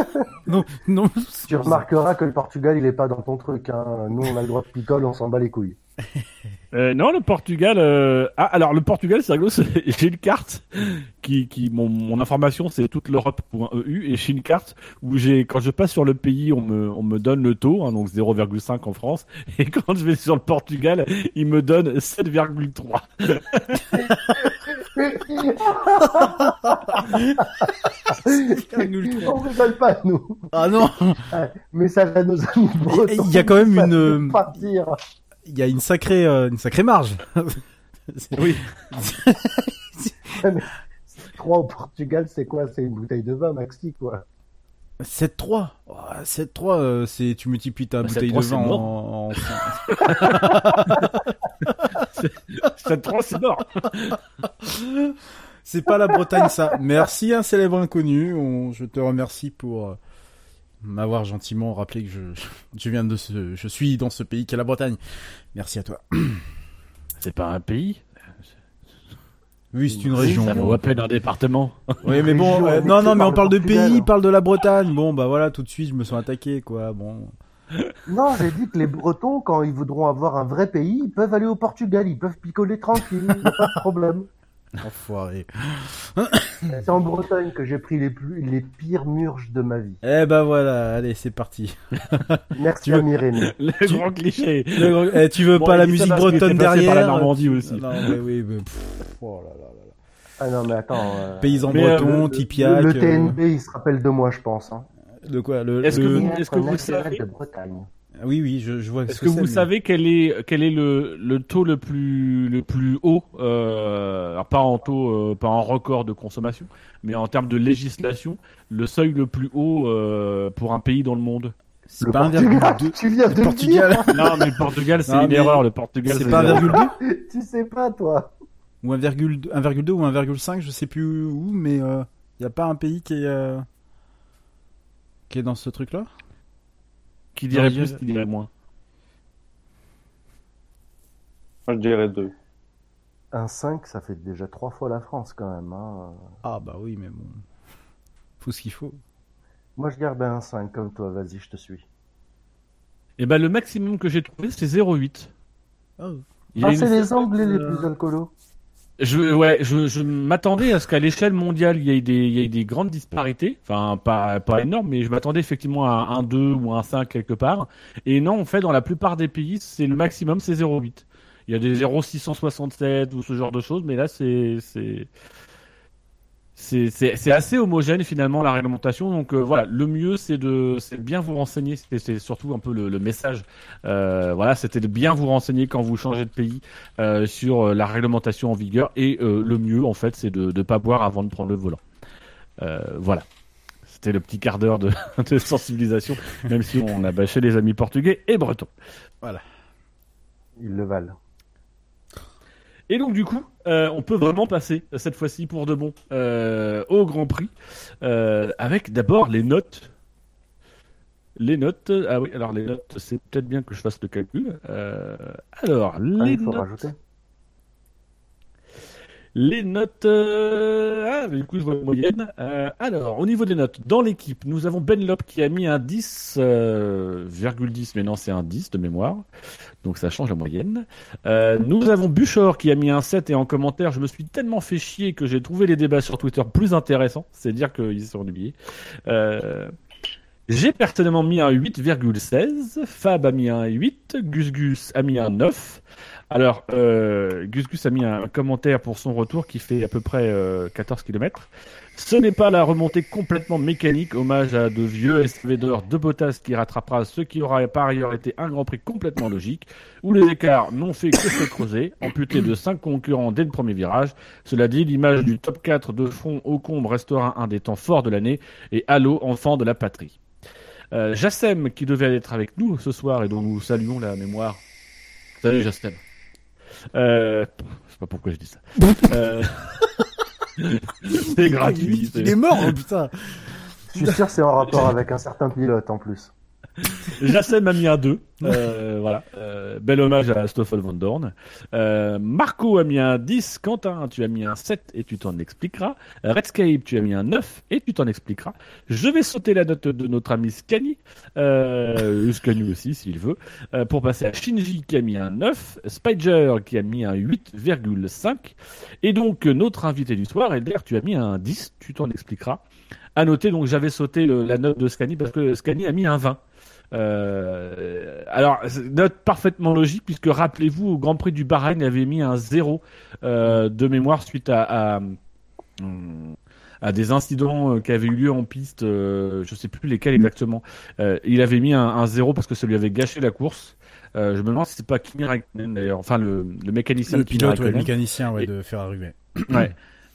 non, non. Tu remarqueras que le Portugal, il est pas dans ton truc. Hein. Nous, on a le droit de picole, on s'en bat les couilles. Euh, non, le Portugal. euh, Ah, alors le Portugal, c'est rigolo. J'ai une carte qui, qui mon, mon information, c'est toute l'Europe.eu et j'ai une carte où j'ai, quand je passe sur le pays, on me, on me donne le taux, hein, donc 0,5 en France, et quand je vais sur le Portugal, il me donne 7,3. on rigole pas, nous. Ah non, Message à nos amis bretons. Il y a quand même une- Partir. Il y a une sacrée, euh, une sacrée marge. Oui. 3 au Portugal, c'est quoi? C'est une bouteille de vin, maxi, quoi. 7-3. Oh, 7-3, euh, c'est tu multiplies ta Bah, bouteille 7-3, de vin en, en- 7,3, c'est mort. C'est pas la Bretagne ça. Merci un célèbre inconnu. On- je te remercie pour euh, m'avoir gentiment rappelé que je, je viens de ce, je suis dans ce pays qu'est la Bretagne. Merci à toi. C'est pas un pays? Oui, c'est une région. Ça vaut à peine un département. Oui, mais bon, Région euh, non, non, mais on le parle de pays, il parle de la Bretagne. Bon, bah voilà, tout de suite, je me sens attaqué, quoi. Bon. Non, j'ai dit que les Bretons, quand ils voudront avoir un vrai pays, ils peuvent aller au Portugal, ils peuvent picoler tranquille, pas de problème. Enfoiré. C'est en Bretagne que j'ai pris les plus, les pires murges de ma vie. Eh ben voilà, allez, c'est parti. Merci Tu veux- à Myrène. Le Tu- grand cliché. Eh, tu veux Bon, pas la musique bretonne derrière par la Normandie aussi. Non, mais oui, mais pff, oh là là là là. Ah non, mais attends. euh, Paysans Mais, euh, bretons, le, le euh, TNB, il se rappelle de moi, je pense. Hein. De quoi le, Est-ce que vous- est-ce que vous savez- de Bretagne. Oui, oui, je, je vois. Est-ce ce que vous mais- savez quel est quel est le, le taux le plus le plus haut, euh, alors pas en taux, euh, pas en record de consommation, mais en termes de législation, le seuil le plus haut euh, pour un pays dans le monde? C'est Le pas Portugal, 1,2. tu viens de Le le Portugal. dire. Non, mais le Portugal c'est Non, une mais erreur. Le Portugal C'est pas zéro. 1,2 Tu sais pas, toi. ou 1,2 1,2 ou 1,5, je sais plus où, mais il euh, y a pas un pays qui est euh, qui est dans ce truc-là? Qui dirait Non, plus, je- qui dirait moins. Moi, je dirais deux. Un 5, ça fait déjà trois fois la France, quand même. Hein. Ah bah oui, mais bon, faut ce qu'il faut. Moi, je garde un 5 comme toi. Vas-y, je te suis. Et ben le maximum que j'ai trouvé c'est 0,8. Oh. Il y a Ah, c'est les Anglais les euh, plus alcoolos. Je, ouais, je, je m'attendais à ce qu'à l'échelle mondiale, il y ait des, il y ait des grandes disparités. Enfin, pas, pas énormes, mais je m'attendais effectivement à un 2 ou un 5 quelque part. Et non, en fait, dans la plupart des pays, c'est le maximum, c'est 0,8. Il y a des 0,667 ou ce genre de choses, mais là, c'est, c'est, c'est, c'est, c'est assez homogène finalement la réglementation. Donc euh, voilà, le mieux c'est de, c'est de bien vous renseigner. C'est, c'est surtout un peu le, le message. Euh, voilà, c'était de bien vous renseigner quand vous changez de pays euh, sur euh, la réglementation en vigueur. Et euh, le mieux en fait, c'est de ne pas boire avant de prendre le volant. Euh, voilà. C'était le petit quart d'heure de, de sensibilisation, même si on a bâché les amis portugais et bretons. Ils le valent. Et donc du coup, euh, on peut vraiment passer euh, cette fois-ci pour de bon euh, au Grand Prix, euh, avec d'abord les notes. Les notes. Ah oui, alors les notes, c'est peut-être bien que je fasse le calcul. Alors Ah, les il faut notes. rajouter. Les notes. euh, Ah, du coup, je vois la moyenne. Euh, alors, au niveau des notes, dans l'équipe, nous avons Ben Lop qui a mis un 10, euh, virgule 10, mais non, c'est un 10 de mémoire. Donc, ça change la moyenne. Euh, nous avons Buchor qui a mis un 7 et en commentaire, je me suis tellement fait chier que j'ai trouvé les débats sur Twitter plus intéressants. C'est dire qu'ils sont ennuyés. J'ai personnellement mis un 8,16. Fab a mis un 8. Gus Gus a mis un 9. Alors, euh, Gus a mis un commentaire pour son retour qui fait à peu près euh, 14 km. Ce n'est pas la remontée complètement mécanique, hommage à de vieux SV de Bottas qui rattrapera ce qui aura par ailleurs été un Grand Prix complètement logique, où les écarts n'ont fait que se creuser, amputé de 5 concurrents dès le premier virage. Cela dit, l'image du top 4 de fond au combe restera un des temps forts de l'année, et Halo, enfant de la patrie. Euh, qui devait être avec nous ce soir et dont nous saluons la mémoire. Salut Jassem. Euh, je sais pas pourquoi je dis ça. Euh, c'est gratuit. Il c'est- est mort, oh, putain. Je suis sûr que c'est en rapport avec un certain pilote en plus. Jassem a mis un 2. Euh, voilà. Bel hommage à Stoffel Van Dorn. Euh, Marco a mis un 10. Quentin, tu as mis un 7 et tu t'en expliqueras. Redscape, tu as mis un 9 et tu t'en expliqueras. Je vais sauter la note de notre ami Scani. Euh, Scani aussi, s'il veut. Euh, pour passer à Shinji qui a mis un 9. Spider qui a mis un 8,5. Et donc, notre invité du soir, Elder, tu as mis un 10. Tu t'en expliqueras. À noter, donc, j'avais sauté la note de Scani parce que Scani a mis un 20. Euh, alors, note parfaitement logique, puisque rappelez-vous, au Grand Prix du Bahreïn, il avait mis un 0 euh, de mémoire suite à, à, à des incidents euh, qui avaient eu lieu en piste, euh, je sais plus lesquels exactement. Il avait mis un, un 0 parce que ça lui avait gâché la course. Je me demande si c'est pas Kimi Raikkonen d'ailleurs, enfin le, le mécanicien Le pilote, ouais, le mécanicien ouais, de Ferrari. ouais.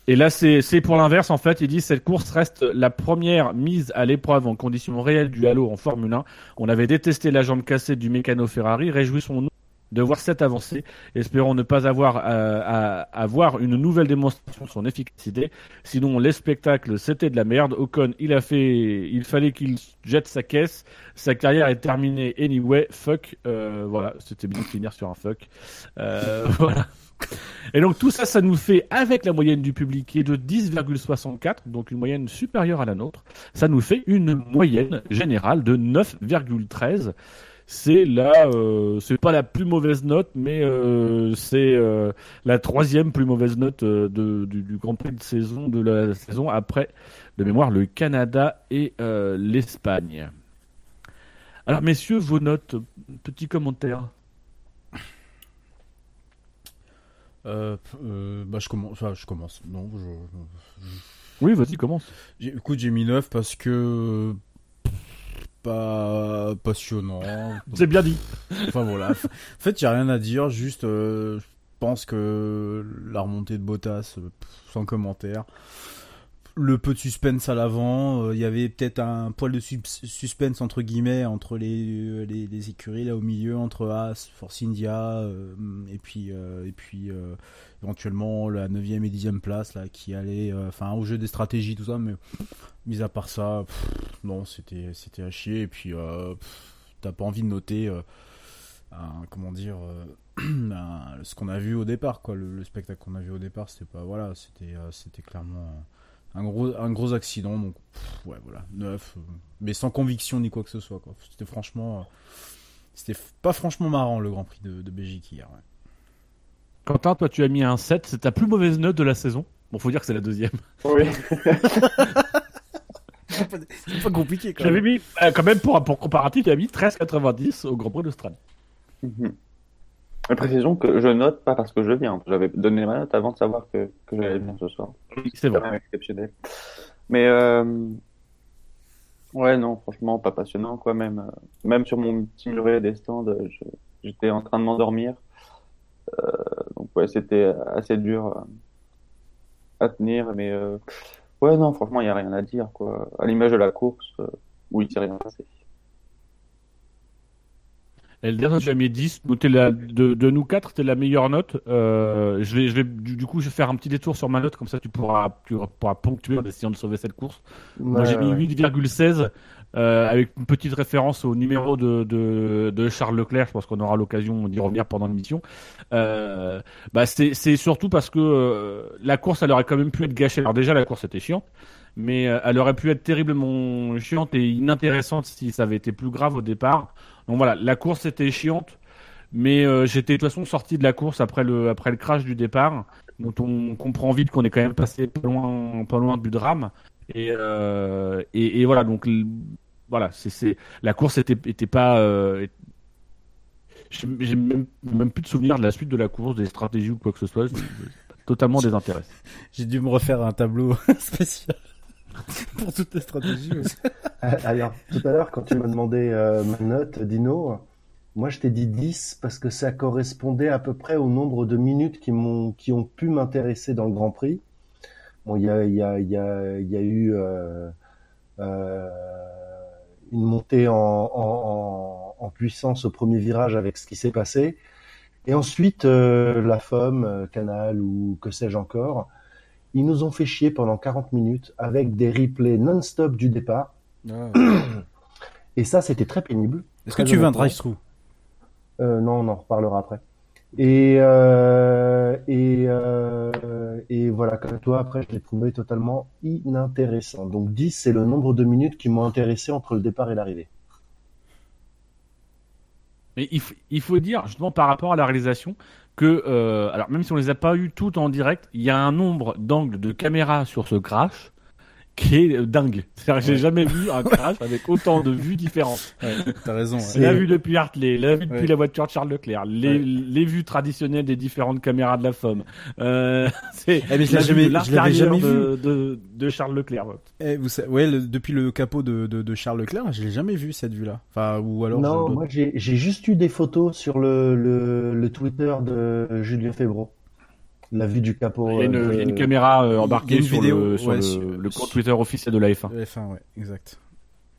Et là, c'est c'est pour l'inverse, en fait. Il dit cette course reste la première mise à l'épreuve en conditions réelles du halo en Formule 1. On avait détesté la jambe cassée du mécano Ferrari. Réjouissons-nous de voir cette avancée. Espérons ne pas avoir euh, à, à voir une nouvelle démonstration de son efficacité. Sinon, les spectacles, c'était de la merde. Ocon, il a fait, il fallait qu'il jette sa caisse. Sa carrière est terminée anyway. Fuck. Euh, voilà, c'était bien de finir sur un fuck. Euh, voilà. Et donc tout ça, ça nous fait, avec la moyenne du public qui est de 10,64, donc une moyenne supérieure à la nôtre, ça nous fait une moyenne générale de 9,13. C'est la, euh, c'est pas la plus mauvaise note, mais euh, c'est euh, la troisième plus mauvaise note euh, de, du, du Grand Prix de saison de la saison après, de mémoire, le Canada et euh, l'Espagne. Alors messieurs, vos notes, petit commentaire. Euh, euh, bah, je commence. Enfin, je commence. Non, je, Oui, vas-y, commence. Écoute, j'ai mis 9 parce que. Pas passionnant. C'est bien dit. Enfin voilà. En fait, j'ai rien à dire. Juste, euh, je pense que la remontée de Bottas, euh, pff, sans commentaire. Le peu de suspense à l'avant, euh, il y avait peut-être un poil de sus- suspense entre guillemets entre les, les, écuries là au milieu, entre As, Force India euh, et puis euh, et puis euh, éventuellement la 9 et 10 place là qui allait, euh, enfin au jeu des stratégies tout ça, mais mis à part ça, non c'était c'était à chier et puis euh, t'as pas envie de noter. euh, comment dire euh, ce qu'on a vu au départ quoi le, le spectacle qu'on a vu au départ c'était pas voilà c'était euh, c'était clairement un gros un gros accident donc pff, ouais voilà neuf euh, mais sans conviction ni quoi que ce soit quoi c'était franchement euh, c'était pas franchement marrant le Grand Prix de, de Belgique hier ouais. Quentin, toi tu as mis un 7, c'est ta plus mauvaise note de la saison. Bon, faut dire que c'est la deuxième. Oui. c'est pas compliqué quand J'avais mis, euh, quand même pour, pour comparatif, j'avais mis 13,90 au Grand Prix d'Australie. Mhm. Et précisons que je note pas parce que je viens. J'avais donné ma note avant de savoir que, que j'allais venir ce soir. C'est vrai. quand même exceptionnel. Mais euh... ouais, non, franchement, pas passionnant, quoi. Même, euh, même sur mon petit muret des stands, je- j'étais en train de m'endormir. Euh, donc ouais, c'était assez dur euh, à tenir. Mais euh... ouais, non, franchement, il y a rien à dire, quoi. À l'image de la course, euh, oui, c'est rien passé. Elder, as mis 10. Donc, t'es la- de, de nous quatre, t'es la meilleure note. Euh, je vais, je vais, du, du coup, je vais faire un petit détour sur ma note, comme ça tu pourras, tu pourras ponctuer en essayant de sauver cette course. Moi, j'ai mis 8,16 euh, avec une petite référence au numéro de, de, de Charles Leclerc. Je pense qu'on aura l'occasion d'y revenir pendant l'émission. Euh, bah, c'est c'est surtout parce que euh, la course, elle aurait quand même pu être gâchée. Alors déjà, la course était chiante, mais euh, elle aurait pu être terriblement chiante et inintéressante si ça avait été plus grave au départ. Donc voilà, la course était chiante. Mais euh, j'étais de toute façon sorti de la course après le après le crash du départ, dont on comprend vite qu'on est quand même passé pas loin pas loin du drame. Et euh, et, et voilà donc voilà c'est la course était était pas euh, j'ai même, même plus de souvenirs de la suite de la course, des stratégies ou quoi que ce soit. Totalement désintéressé. j'ai dû me refaire un tableau spécial pour toutes les stratégies aussi. Euh, Alors, tout à l'heure, quand tu m'as demandé euh, ma note, Dino, moi je t'ai dit 10 parce que ça correspondait à peu près au nombre de minutes qui m'ont, qui ont pu m'intéresser dans le Grand Prix. Bon, il y a, y a, y y a eu euh, euh, une montée en, en, en, puissance au premier virage avec ce qui s'est passé. Et ensuite, la FOM, Canal ou que sais-je encore, ils nous ont fait chier pendant 40 minutes avec des replays non-stop du départ. Et ça, c'était très pénible. Est-ce que tu veux un drive-through Euh, non, on en reparlera après. Et euh, et euh, et voilà, comme toi, après, je l'ai trouvé totalement inintéressant. Donc 10, c'est le nombre de minutes qui m'ont intéressé entre le départ et l'arrivée. Mais il, il faut dire, justement, par rapport à la réalisation, que, euh, alors même si on les a pas eu toutes en direct, il y a un nombre d'angles de caméra sur ce crash qui est dingue. C'est-à-dire que j'ai jamais vu un crash avec autant de vues différentes. Ouais, T'as raison. ouais. C'est- La vue depuis Hartley, la vue depuis Ouais. la voiture de Charles Leclerc, les, Ouais. les vues traditionnelles des différentes caméras de la FOM. Euh, c'est Eh, mais je jamais- de je jamais de, de, de Charles Leclerc. Eh, vous savez, ouais, le- depuis le capot de, de, de Charles Leclerc, je l'ai jamais vu cette vue-là. Enfin, ou alors. non, moi j'ai j'ai juste eu des photos sur le, le, le Twitter de Julien Febro. La vue du capot. Il y a une, euh, il y a une caméra euh, embarquée une sur, vidéo, le, sur ouais, le, sur- le compte sur- Twitter officiel de la F1. de F1, ouais, exact.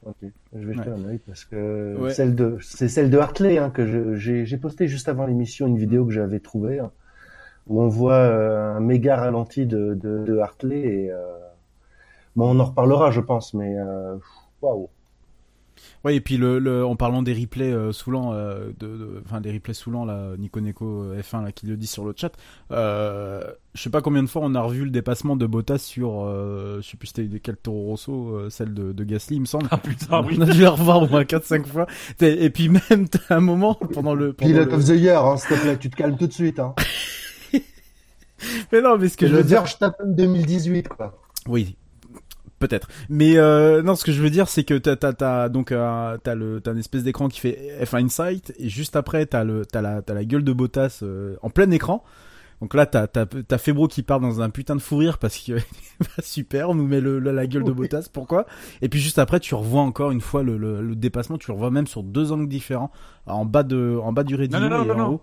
Ok, je vais jeter un œil parce que Ouais. celle de c'est celle de Hartley hein, que je- j'ai posté juste avant l'émission une vidéo que j'avais trouvée hein, où on voit euh, un méga ralenti de, de, de Hartley et euh, bon on en reparlera je pense mais euh, waouh Ouais, et puis le, le, en parlant des replays euh, saoulants, euh, de, de- enfin des replays saoulants là, Nico Neko euh, F1 là qui le dit sur le chat. Euh, je sais pas combien de fois on a revu le dépassement de Bottas sur, euh, je sais plus c'était quel Toro Rosso, euh, celle de, de Gasly il me semble. Ah putain, oui. On a dû la revoir au moins 4-5 fois. Et puis même t'as un moment pendant le. Pendant Pilot le... of the Year hein, s'il te plaît tu te calmes tout de suite hein. Mais non, mais ce que je veux dire. Verstappen 2018 quoi Oui, peut-être. Mais euh, non, ce que je veux dire, c'est que t'as t'as t'as donc euh, t'as le t'as une espèce d'écran qui fait F1 Insight et juste après t'as le t'as la t'as la gueule de Bottas euh, en plein écran. Donc là t'as t'as t'as Febro qui part dans un putain de fou rire parce que super, on nous met le, la, la gueule de Bottas. Pourquoi? Et puis juste après tu revois encore une fois le, le, le dépassement. Tu revois même sur deux angles différents, en bas de en bas du radio non, et non, en non. haut.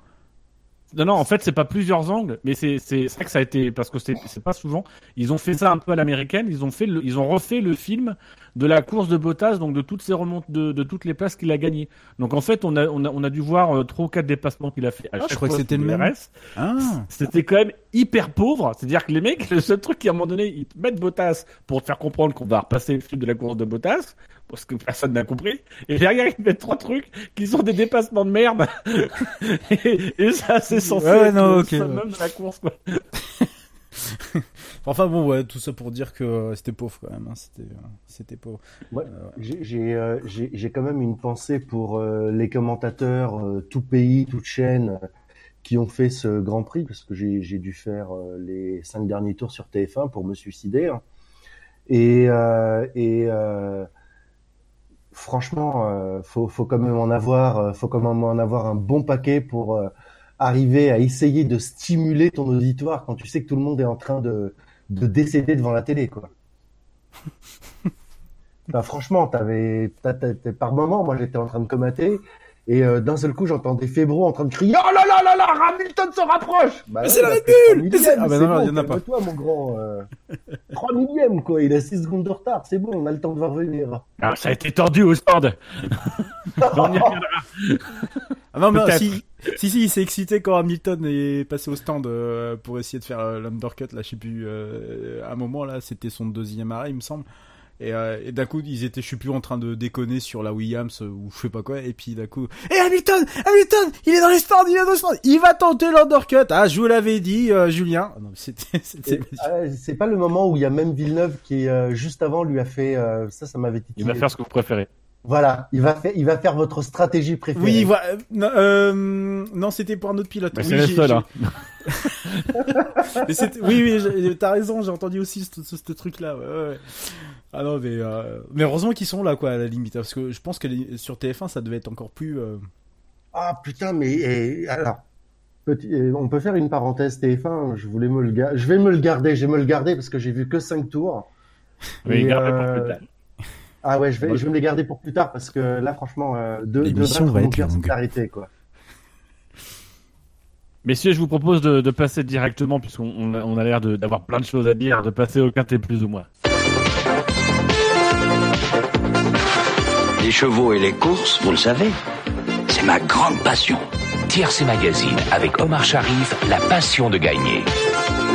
Non, non, en fait, c'est pas plusieurs angles, mais c'est vrai que ça a été parce que c'est pas souvent. Ils ont fait ça un peu à l'américaine. Ils ont fait le, ils ont refait le film de la course de Bottas, donc de toutes ces remontes de, de toutes les places qu'il a gagnées. Donc en fait, on a on a on a dû voir euh, trois ou quatre dépassements qu'il a fait. À Ah, je chaque crois que fois c'était le même. Ah. C'était quand même hyper pauvre. C'est-à-dire que les mecs, le seul truc qui à un moment donné, ils te mettent Bottas pour te faire comprendre qu'on va repasser le film de la course de Bottas, parce que personne n'a compris. Et derrière, ils te mettent trois trucs qui sont des dépassements de merde. et, et ça, c'est censé Ouais, ouais, être non, le ok, summum de la course, quoi. Enfin bon, ouais, tout ça pour dire que euh, c'était pauvre quand même. Hein. C'était euh, c'était pauvre. Ouais, Euh, j'ai j'ai euh, j'ai- j'ai quand même une pensée pour euh, les commentateurs, euh, tout pays, toute chaîne, qui ont fait ce Grand Prix, parce que j'ai j'ai dû faire euh, les cinq derniers tours sur TF1 pour me suicider. hein. Et, euh, et euh, franchement, euh, faut, faut quand même en avoir, euh, faut quand même en avoir un bon paquet pour euh, arriver à essayer de stimuler ton auditoire quand tu sais que tout le monde est en train de, de décéder devant la télé, quoi. Bah, franchement, t'avais, par moment, moi j'étais en train de commenter et euh, d'un seul coup j'entendais Febro en train de crier Oh là là là là, Hamilton se rapproche Bah Mais c'est la Red Bull Ah bah non, il y en a pas. calme-toi, mon grand. Euh... 3 millièmes quoi, il a 6 secondes de retard, c'est bon, on a le temps de voir venir. Ah, ça a été tordu au stand. On y reviendra. Ah non, mais si, si, si, il s'est excité quand Hamilton est passé au stand euh, pour essayer de faire euh, l'undercut, là, je sais plus, euh, à un moment, là, c'était son deuxième arrêt, il me semble. Et, euh, et d'un coup, ils étaient, je sais plus, en train de déconner sur la Williams euh, ou je sais pas quoi. Et puis d'un coup, et Hamilton, Hamilton, il est dans les stands, il est dans les stands, il va tenter l'undercut. Ah, je vous l'avais dit, euh, Julien. Ah non, c'était, ah, c'est pas le moment où il y a même Villeneuve qui euh, juste avant lui a fait euh, ça, ça m'avait titillé. Il va faire ce que vous préférez. Voilà, il va faire, il va faire votre stratégie préférée. Oui, voilà. euh, non, euh, non, c'était pour un autre pilote. Mais Oui, c'est le seul, hein. Mais oui, oui, t'as raison, j'ai entendu aussi ce, ce, ce truc-là. Ouais, ouais. Ah non, mais, euh, mais heureusement qu'ils sont là, quoi, à la limite. Parce que je pense que les- sur TF1, ça devait être encore plus. euh, Ah putain, mais et, alors, petit, et on peut faire une parenthèse TF1. Je voulais me le gar- je vais me le garder, je vais me le garder parce que j'ai vu que 5 tours. Oui, Et, gardez pour euh, plus tard. Ah ouais, je vais, je vais me les garder pour plus tard parce que là, franchement, euh, de, de L'émission vaincre va mon être cœur, longue. c'est arrêté quoi. Messieurs, je vous propose de, de passer directement, puisqu'on on a, on a l'air de- d'avoir plein de choses à dire, de passer au quintet plus ou moins. Les chevaux et les courses, vous le savez, c'est ma grande passion. TRC Magazine avec Omar Sharif, la passion de gagner.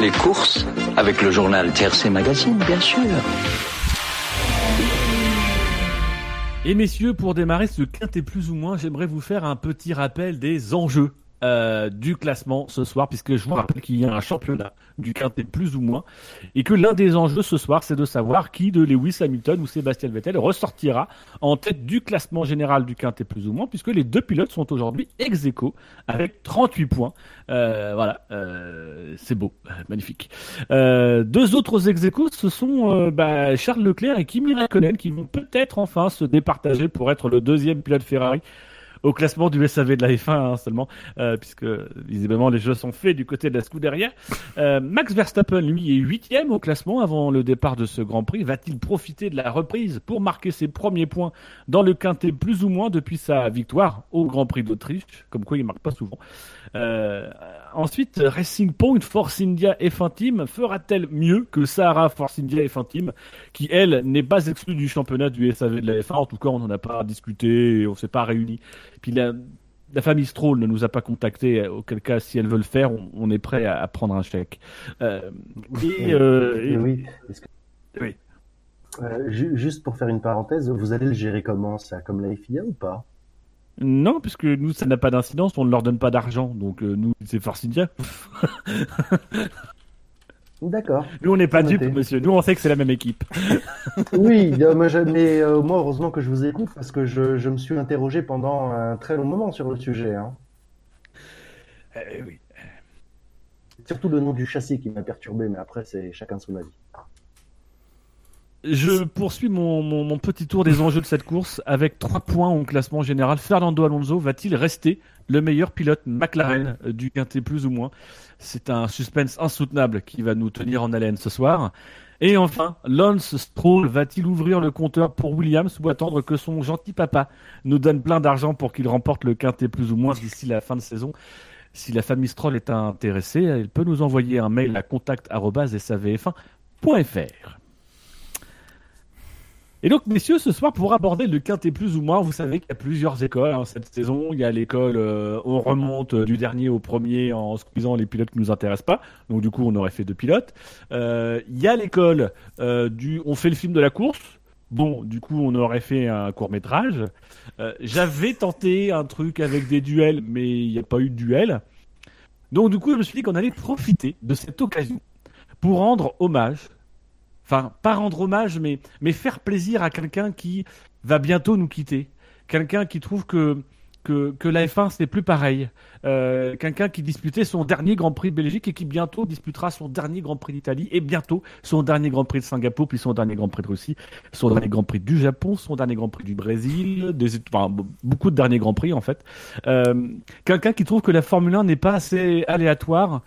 Les courses, avec le journal TRC Magazine, bien sûr. Et messieurs, pour démarrer ce quintet plus ou moins, j'aimerais vous faire un petit rappel des enjeux euh, du classement ce soir, puisque je vous rappelle qu'il y a un championnat du quintet plus ou moins, et que l'un des enjeux ce soir, c'est de savoir qui de Lewis Hamilton ou Sébastien Vettel ressortira en tête du classement général du quintet plus ou moins, puisque les deux pilotes sont aujourd'hui ex aequo avec 38 points. Euh, voilà, euh, c'est beau, magnifique. Euh, deux autres ex aequo, ce sont euh, bah, Charles Leclerc et Kimi Raikkonen qui vont peut-être enfin se départager pour être le deuxième pilote Ferrari au classement du SAV de la F1 hein, seulement, euh, puisque visiblement les jeux sont faits du côté de la Scuderia. Euh, Max Verstappen, lui, est huitième au classement avant le départ de ce Grand Prix. Va-t-il profiter de la reprise pour marquer ses premiers points dans le quintet plus ou moins depuis sa victoire au Grand Prix d'Autriche, comme quoi il marque pas souvent. Euh, ensuite, Racing Point, Force India F1 Team fera-t-elle mieux que Sahara Force India F1 Team, qui elle n'est pas exclue du championnat du SAV de la F1 En tout cas, on n'en a pas discuté, et on s'est pas réunis. Puis la, la famille Stroll ne nous a pas contacté, auquel cas, si elle veut le faire, on, on est prêt à, à prendre un chèque. Euh, et, euh, et- oui. Que- oui. Euh, ju- juste pour faire une parenthèse, vous allez le gérer comment ça Comme la FIA ou pas? Non, puisque nous, ça n'a pas d'incidence, on ne leur donne pas d'argent. Donc, euh, nous, c'est Force India. D'accord. Nous, on n'est pas dupes, monsieur. Nous, on sait que c'est la même équipe. Oui, euh, moi, je- mais euh, moi, heureusement que je vous écoute parce que je, je me suis interrogé pendant un très long moment sur le sujet. Hein. Euh, oui. Surtout le nom du châssis qui m'a perturbé, mais après, c'est chacun son avis. Je poursuis mon, petit tour des enjeux de cette course avec trois points au classement général. Fernando Alonso va-t-il rester le meilleur pilote McLaren du quintet plus ou moins? C'est un suspense insoutenable qui va nous tenir en haleine ce soir. Et enfin, Lance Stroll va-t-il ouvrir le compteur pour Williams ou attendre que son gentil papa nous donne plein d'argent pour qu'il remporte le quintet plus ou moins d'ici la fin de saison? Si la famille Stroll est intéressée, elle peut nous envoyer un mail à contact@savf1.fr. Et donc, messieurs, ce soir, pour aborder le quintet plus ou moins, vous savez qu'il y a plusieurs écoles hein, cette saison. Il y a l'école, euh, on remonte euh, du dernier au premier en squeezant les pilotes qui nous intéressent pas. Donc, du coup, on aurait fait deux pilotes. Euh, il y a l'école du, on fait le film de la course. Bon, du coup, on aurait fait un court métrage. J'avais tenté un truc avec des duels, mais il n'y a pas eu de duel. Donc, du coup, je me suis dit qu'on allait profiter de cette occasion pour rendre hommage enfin pas rendre hommage, mais, faire plaisir à quelqu'un qui va bientôt nous quitter, quelqu'un qui trouve que la F1 c'est plus pareil, euh, quelqu'un qui disputait son dernier Grand Prix de Belgique et qui bientôt disputera son dernier Grand Prix d'Italie et bientôt son dernier Grand Prix de Singapour, puis son dernier Grand Prix de Russie, son dernier Grand Prix du Japon, son dernier Grand Prix du Brésil, beaucoup de derniers Grands Prix en fait. Euh, quelqu'un qui trouve que la Formule 1 n'est pas assez aléatoire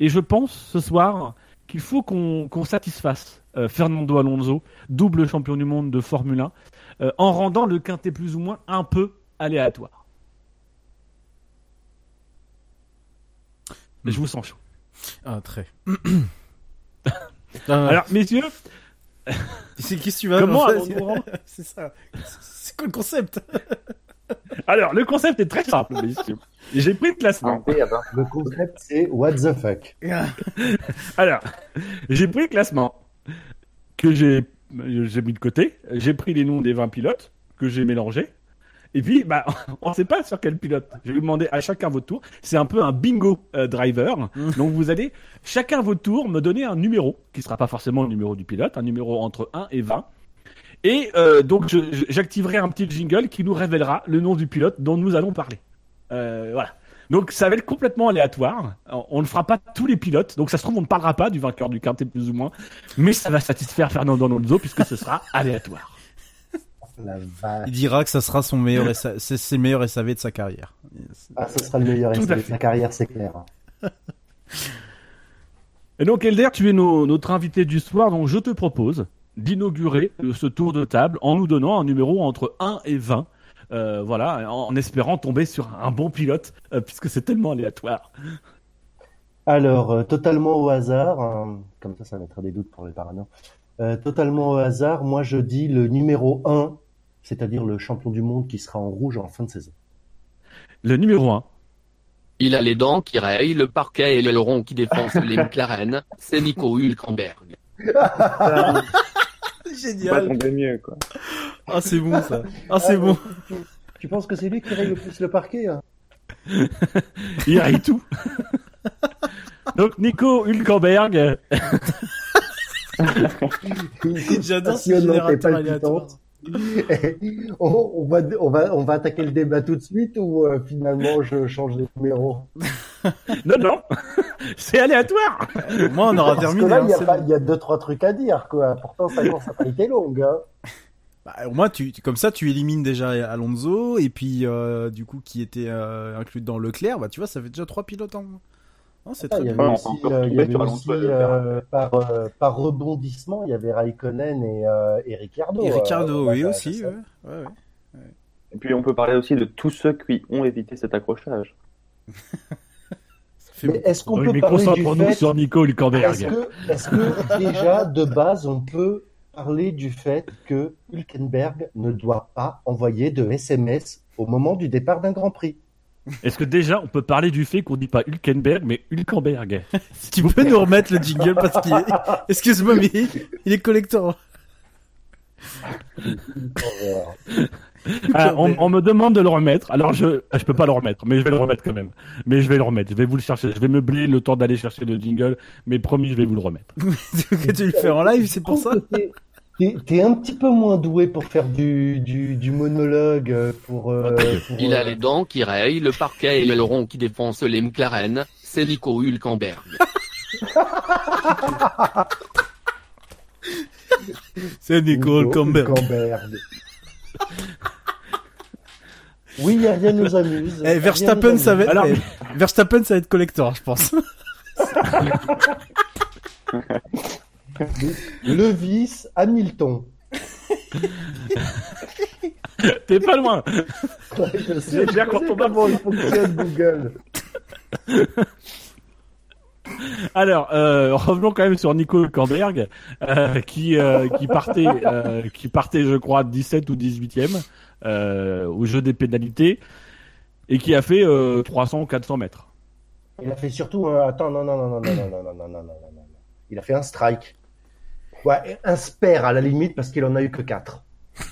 et je pense ce soir qu'il faut qu'on satisfasse Fernando Alonso, double champion du monde de Formule 1, euh, en rendant le quintet plus ou moins un peu aléatoire. Je vous sens chaud. Ah, très. Ah, Alors, messieurs, c'est que tu vas comment en fait C'est ça. C'est quoi le concept? Alors, le concept est très simple, messieurs. J'ai pris le classement. Le concept, c'est what the fuck. Alors, j'ai pris le classement que j'ai mis de côté. J'ai pris les noms des 20 pilotes que j'ai mélangés. Et puis, bah, on ne sait pas sur quel pilote. Je vais vous demander à chacun votre tour. C'est un peu un bingo euh, driver. Donc, vous allez chacun votre tour me donner un numéro qui sera pas forcément le numéro du pilote, un numéro entre 1 et 20. Et euh, donc, j'activerai un petit jingle qui nous révélera le nom du pilote dont nous allons parler. Euh, voilà. Donc ça va être complètement aléatoire. On ne fera pas tous les pilotes. Donc ça se trouve on ne parlera pas du vainqueur du quintet plus ou moins, mais ça va satisfaire Fernando Alonso puisque ce sera aléatoire. La vache. Il dira que ça sera son meilleur SA c'est c'est le meilleur SAV de sa carrière. Ah, ce sera le meilleur Tout à de sa carrière, c'est clair. Et donc Elder, tu es no- notre invité du soir, donc je te propose d'inaugurer ce tour de table en nous donnant un numéro entre 1 et 20. Euh, voilà, en, en espérant tomber sur un bon pilote, euh, puisque c'est tellement aléatoire. Alors, euh, totalement au hasard, hein, comme ça, ça mettra des doutes pour les parano. Euh, totalement au hasard, moi je dis le numéro 1, c'est-à-dire le champion du monde qui sera en rouge en fin de saison. Le numéro 1. Il a les dents qui rayent, le parquet et l'aileron qui défoncent les McLaren. C'est Nico Hülkenberg. Pas Génial. mieux, quoi. Ah, c'est bon ça. Ah, c'est bon. Tu, tu penses que c'est lui qui règle le plus le parquet hein Il raye tout. Donc Nico Hülkenberg, J'adore ce générateur aléatoire. Palpitante. on, on va, on, va, on va attaquer le débat tout de suite ou euh, finalement je change de numéro non non, c'est aléatoire. Moi, on aura Parce que terminé. là, hein, il y, a bon. y deux, trois trucs à dire. quoi. Pourtant, sa course n'a pas été longue. Hein. Bah, au moins, tu, tu- comme ça, tu élimines déjà Alonso et puis euh, du coup qui était euh, inclus dans Leclerc. Bah, tu vois, ça fait déjà trois pilotes en Non, c'est Ah, très il y bien. avait aussi, euh, il y avait aussi euh, par, euh, par rebondissement, il y avait Raikkonen et, euh, et Ricciardo. Et Ricardo, oui aussi. ça- ouais. Ouais, ouais. Et puis on peut parler aussi de tous ceux qui ont évité cet accrochage. Mais est-ce qu'on peut mais parler du concentrons-nous fait sur Nico Est-ce Hülkenberg. que, est-ce que déjà de base on peut parler du fait que Hülkenberg ne doit pas envoyer de SMS au moment du départ d'un Grand Prix? Est-ce que déjà on peut parler du fait qu'on dit pas Hülkenberg mais Hülkenberg? Si tu peux nous remettre le jingle parce qu'il est... Excuse-moi, mais il est collector. Ah, on, on me demande de le remettre, alors je je peux pas le remettre, mais je vais le remettre quand même. Mais je vais le remettre, je vais vous le chercher, je vais meubler le temps d'aller chercher le jingle, mais promis je vais vous le remettre. que tu le fais en live, c'est pour ça. T'es- un petit peu moins doué pour faire du, du, du monologue, euh, pour, euh, pour, Il euh, a les dents qui rayent, le parquet et l'aileron qui défoncent les McLaren. C'est Nico Hülkenberg. C'est Nico Hülkenberg. Hülkenberg. Oui, rien ne nous amuse. Eh, Verstappen, nous ça va amuse. être... Alors- eh, Verstappen, ça va être collector, je pense. Le vice Hamilton. T'es pas loin. Ouais, je sais, bien quand on comment il fonctionne Google. Alors, euh, revenons quand même sur Nico Hülkenberg, euh, qui euh, qui partait euh, qui partait je crois 17 ou 18e euh, au jeu des pénalités et qui a fait euh, 300 ou 400 mètres. Il a fait surtout. Attends, non, non, non, non, non, non, non, non, non, non, non, non, non. Il a fait un strike. Ouais, un spare à la limite parce qu'il en a eu que 4.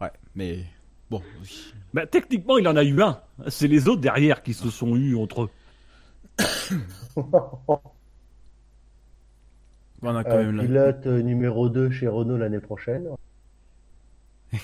Ouais, mais... Bon, oui. Bah, techniquement, il en a eu un. C'est les autres derrière qui se sont eus entre eux. on a quand Euh, même... la- pilote numéro 2 chez Renault l'année prochaine.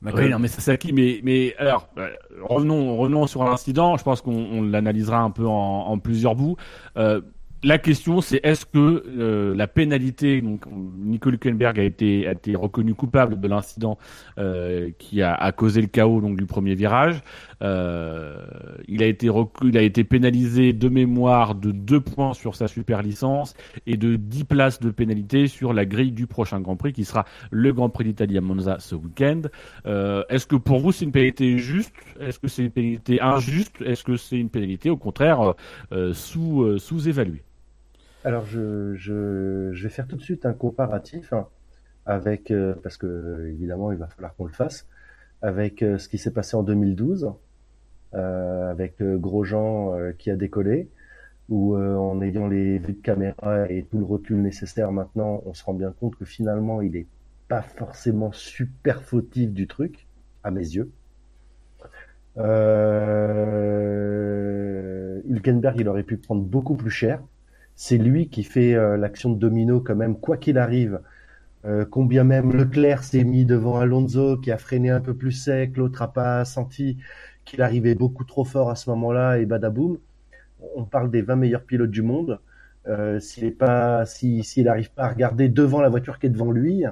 Oui, non, mais qui. Mais, mais alors, euh, revenons, revenons sur l'incident. Je pense qu'on on l'analysera un peu en, en plusieurs bouts. Euh, la question, c'est est-ce que euh, la pénalité, donc Nico Hülkenberg a été, a reconnu coupable de l'incident euh, qui a, causé le chaos donc du premier virage. Euh, il a été il a été pénalisé de mémoire de deux points sur sa super licence et de 10 places de pénalité sur la grille du prochain Grand Prix qui sera le Grand Prix d'Italie à Monza ce week-end. Est-ce que pour vous c'est une pénalité juste? Est-ce que c'est une pénalité injuste? Est-ce que c'est une pénalité au contraire sous euh, sous-évaluée? Alors, je, je, je vais faire tout de suite un comparatif hein, avec, euh, parce que évidemment, il va falloir qu'on le fasse, avec euh, ce qui s'est passé en 2012, euh, avec Grosjean qui a décollé, où en ayant les vues de caméra et tout le recul nécessaire maintenant, on se rend bien compte que finalement, il est pas forcément super fautif du truc, à mes yeux. Hülkenberg, il aurait pu prendre beaucoup plus cher. C'est lui qui fait euh, l'action de domino quand même, quoi qu'il arrive. Euh, combien même Leclerc s'est mis devant Alonso, qui a freiné un peu plus sec, l'autre a pas senti qu'il arrivait beaucoup trop fort à ce moment-là, et badaboum. On parle des 20 meilleurs pilotes du monde. Euh, s'il pas, n'arrive pas à regarder devant la voiture qui est devant lui,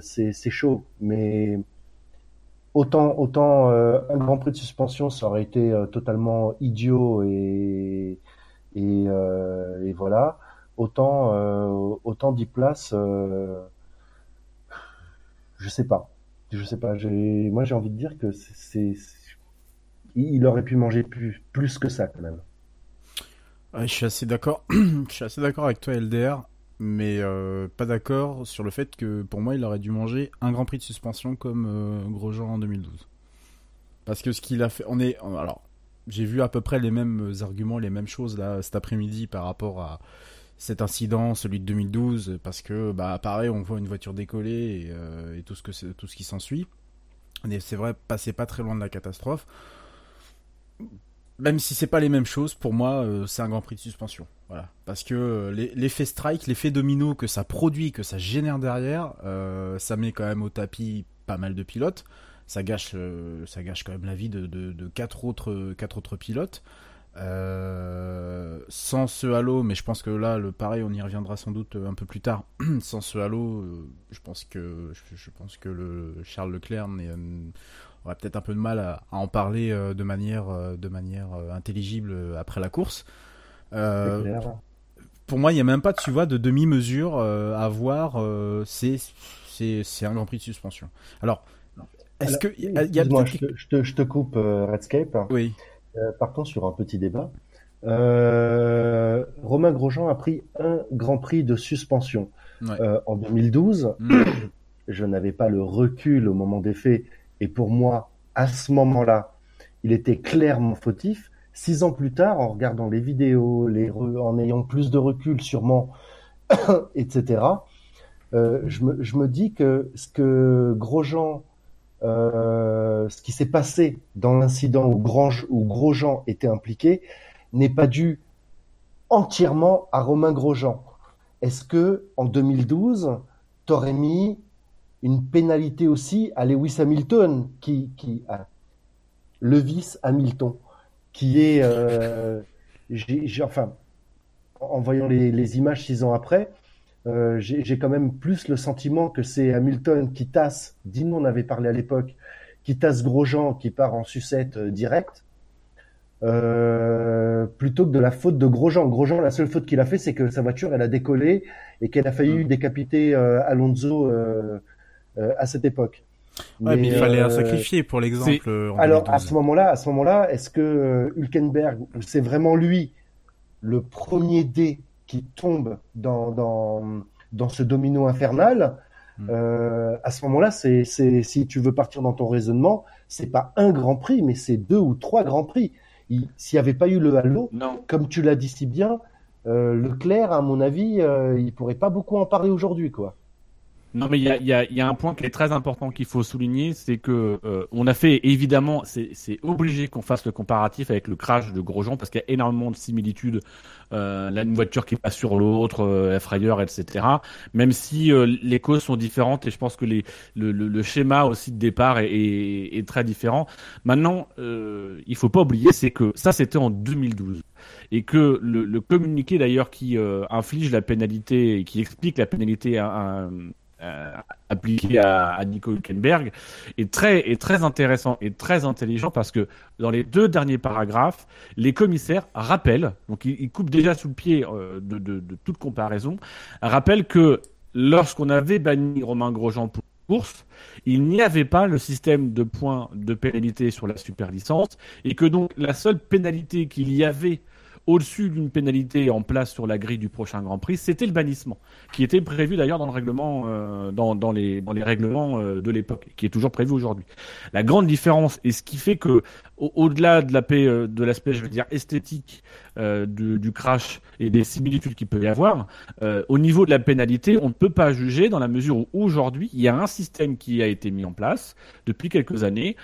c'est, chaud. Mais autant, autant un Grand Prix de suspension, ça aurait été totalement idiot et et, euh, et voilà. Autant, euh, autant 10 places, euh, je sais pas. Je sais pas. Moi, j'ai envie de dire que c'est, il aurait pu manger plus, plus que ça quand même. Ouais, je suis assez d'accord. je suis assez d'accord avec toi, LDR, mais pas d'accord sur le fait que pour moi, il aurait dû manger un Grand Prix de suspension comme Grosjean en 2012. Parce que ce qu'il a fait, on est, alors, j'ai vu à peu près les mêmes arguments, les mêmes choses là cet après-midi par rapport à cet incident, celui de 2012, parce que bah pareil, on voit une voiture décoller et, euh, tout ce que tout ce qui s'ensuit. C'est vrai, passer pas très loin de la catastrophe. Même si c'est pas les mêmes choses, pour moi, euh, c'est un Grand Prix de suspension. Voilà, parce que euh, l'effet strike, l'effet domino que ça produit, que ça génère derrière, ça met quand même au tapis pas mal de pilotes. Ça gâche, euh, ça gâche quand même la vie de, de, de quatre autres, quatre autres pilotes. Euh, sans ce halo, mais je pense que là, le pareil, on y reviendra sans doute un peu plus tard. sans ce halo, euh, je pense que je, je pense que le Charles Leclerc aurait peut-être un peu de mal à, à en parler de manière de manière intelligible après la course. Euh, pour moi, il n'y a même pas, tu vois, de demi-mesure à voir. c'est un Grand Prix de suspension. Alors, est-ce que il y a- y je, te, je te- je te coupe euh, Redscape. Oui. Euh, partons sur un petit débat. Euh, Romain Grosjean a pris un Grand Prix de suspension Ouais. Euh, en 2012. Mm. Je n'avais pas le recul au moment des faits, et pour moi, à ce moment-là, il était clairement fautif. Six ans plus tard, en regardant les vidéos, les re- en ayant plus de recul sûrement, etc., euh, je, me, je me dis que ce que Grosjean, ce qui s'est passé dans l'incident où, Grosjean était impliqué, n'est pas dû entièrement à Romain Grosjean. Est-ce que en 2012, t'aurais mis une pénalité aussi à Lewis Hamilton, qui, Lewis Hamilton, qui est, euh, enfin, en voyant les images six ans après, euh, j'ai quand même plus le sentiment que c'est Hamilton qui tasse, Dino en avait parlé à l'époque, qui tasse Grosjean, qui part en sucette euh, directe, euh, plutôt que de la faute de Grosjean. Grosjean, la seule faute qu'il a fait, c'est que sa voiture, elle a décollé et qu'elle a failli décapiter euh, Alonso euh, euh, à cette époque. Ouais, mais il fallait un sacrifié pour l'exemple. alors 2012. à ce moment-là, à ce moment-là, est-ce que Hülkenberg, c'est vraiment lui le premier dé qui tombe dans dans dans ce domino infernal Hmm. euh, À ce moment-là, c'est c'est si tu veux partir dans ton raisonnement, c'est pas un Grand Prix, mais c'est deux ou trois Grands Prix. Il- S'il n'y avait pas eu le halo, Non. comme tu l'as dit si bien, euh, Leclerc, à mon avis, euh, il pourrait pas beaucoup en parler aujourd'hui, quoi. Non, mais il y a, y, a, y a un point qui est très important qu'il faut souligner, c'est que euh, on a fait évidemment, c'est obligé qu'on fasse le comparatif avec le crash de Grosjean parce qu'il y a énormément de similitudes. Euh, là, voiture qui passe sur l'autre, euh, la frayeur, etc. Même si euh, les causes sont différentes et je pense que les, le, le, le schéma aussi de départ est, est, est très différent. Maintenant, euh, il faut pas oublier, c'est que ça c'était en 2012 et que le, le communiqué d'ailleurs qui euh, inflige la pénalité qui explique la pénalité à, à appliqué à, à Nico Hülkenberg est très, est très intéressant et très intelligent parce que dans les deux derniers paragraphes, les commissaires rappellent, donc ils, coupent déjà sous le pied euh, de, de, de toute comparaison, rappellent que lorsqu'on avait banni Romain Grosjean pour course, il n'y avait pas le système de points de pénalité sur la super licence et que donc la seule pénalité qu'il y avait au-dessus d'une pénalité en place sur la grille du prochain Grand Prix, c'était le bannissement, qui était prévu d'ailleurs dans le règlement, euh, dans, dans, les, dans les règlements euh, de l'époque, qui est toujours prévu aujourd'hui. La grande différence et ce qui fait que, au- au-delà de la paix, euh, de l'aspect, je veux dire, esthétique euh, du, du crash et des similitudes qu'il peut y avoir, euh, au niveau de la pénalité, on ne peut pas juger dans la mesure où aujourd'hui il y a un système qui a été mis en place depuis quelques années,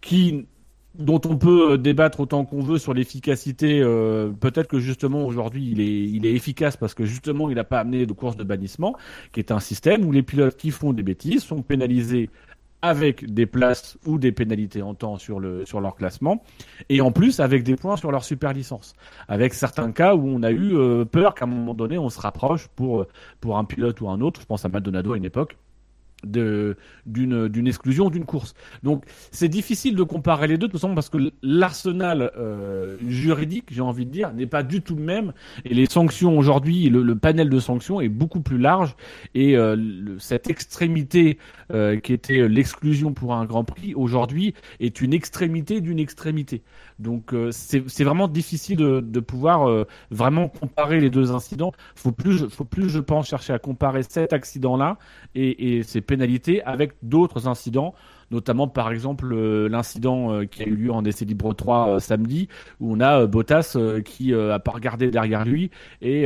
qui dont on peut euh, débattre autant qu'on veut sur l'efficacité. euh, Peut-être que justement aujourd'hui il est, il est efficace parce que justement il n'a pas amené de course de bannissement, qui est un système où les pilotes qui font des bêtises sont pénalisés avec des places ou des pénalités en temps sur, le, sur leur classement, et en plus avec des points sur leur super licence. Avec certains cas où on a eu euh, peur qu'à un moment donné on se rapproche pour, pour un pilote ou un autre, je pense à Maldonado à une époque, d'une exclusion d'une course. Donc c'est difficile de comparer les deux de toute façon parce que l'arsenal euh, juridique, j'ai envie de dire, n'est pas du tout le même et les sanctions aujourd'hui, le, le panel de sanctions est beaucoup plus large et euh, cette extrémité euh, qui était l'exclusion pour un Grand Prix aujourd'hui est une extrémité d'une extrémité. Donc euh, c'est c'est vraiment difficile de, de pouvoir euh, vraiment comparer les deux incidents. Faut plus, faut plus, je pense, chercher à comparer cet accident-là et, et ces avec d'autres incidents notamment par exemple euh, l'incident euh, qui a eu lieu en essai libre 3 euh, samedi, où on a Bottas qui a pas regardé derrière lui et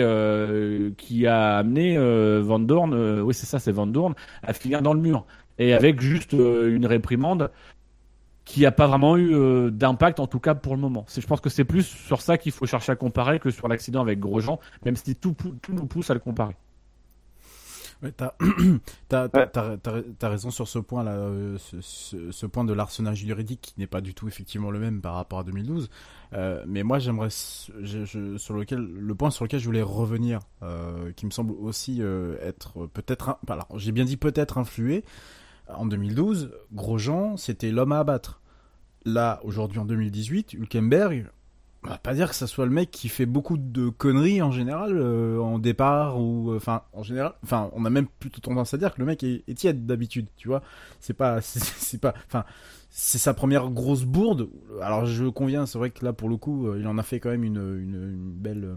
qui a amené Van Dorn, oui c'est ça, c'est Van Dorn, à finir dans le mur et avec juste une réprimande qui a pas vraiment eu d'impact en tout cas pour le moment. Je pense que c'est plus sur ça qu'il faut chercher à comparer que sur l'accident avec Grosjean, même si tout nous pousse à le comparer. Ouais, t'as, t'as raison sur ce point là, euh, ce, ce, ce point de l'arsenage juridique qui n'est pas du tout effectivement le même par rapport à 2012. Euh, mais moi j'aimerais, sur lequel, le point sur lequel je voulais revenir, euh, qui me semble aussi être peut-être, un- alors j'ai bien dit peut-être influé. En 2012, Grosjean c'était l'homme à abattre. Là aujourd'hui en 2018, Hülkenberg, on va pas dire que ça soit le mec qui fait beaucoup de conneries en général euh, en départ ou enfin en général enfin on a même plutôt tendance à dire que le mec est, tiède d'habitude tu vois. C'est pas c'est, pas enfin c'est sa première grosse bourde. Alors je conviens c'est vrai que là pour le coup euh, il en a fait quand même une, une, belle euh,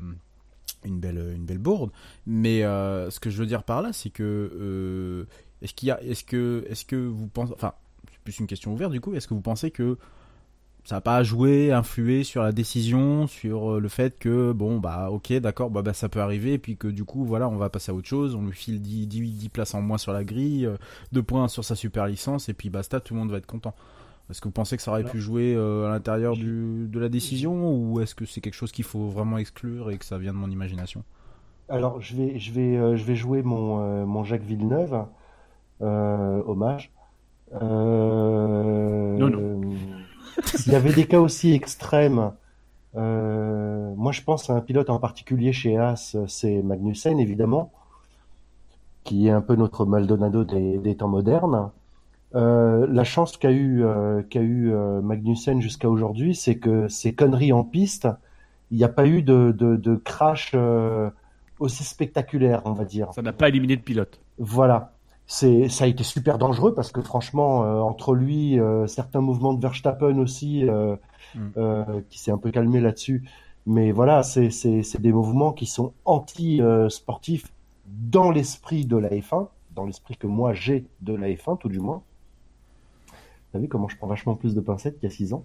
une belle une belle bourde. Mais euh, ce que je veux dire par là c'est que euh, est-ce qu'il y a est-ce que est-ce que vous pensez enfin c'est plus une question ouverte du coup est-ce que vous pensez que ça n'a pas joué, influé sur la décision, sur euh, le fait que, bon, bah, ok, d'accord, bah, bah, ça peut arriver, et puis que du coup, voilà, on va passer à autre chose, on lui file 10, 10, 10 places en moins sur la grille, 2 points sur sa super licence, et puis basta, tout le monde va être content. Est-ce que vous pensez que ça aurait Alors, pu jouer euh, à l'intérieur de la décision, ou est-ce que c'est quelque chose qu'il faut vraiment exclure et que ça vient de mon imagination? Alors, je vais, je vais, euh, je vais jouer mon, euh, mon Jacques Villeneuve, euh, hommage. Euh, Non, non. Il y avait des cas aussi extrêmes. Euh, moi, je pense à un pilote en particulier chez Haas, c'est Magnussen, évidemment, qui est un peu notre Maldonado des, des temps modernes. Euh, la chance qu'a eu, euh, qu'a eu euh, Magnussen jusqu'à aujourd'hui, c'est que ces conneries en piste, il n'y a pas eu de, de, de crash euh, aussi spectaculaire, on va dire. Ça n'a pas éliminé de pilote. Voilà. C'est, ça a été super dangereux parce que franchement, euh, entre lui, euh, certains mouvements de Verstappen aussi, euh, Mm. euh, qui s'est un peu calmé là-dessus. Mais voilà, c'est, c'est, c'est des mouvements qui sont anti-sportifs dans l'esprit de la F1, dans l'esprit que moi j'ai de la F1, tout du moins. Vous savez comment je prends vachement plus de pincettes qu'il y a six ans.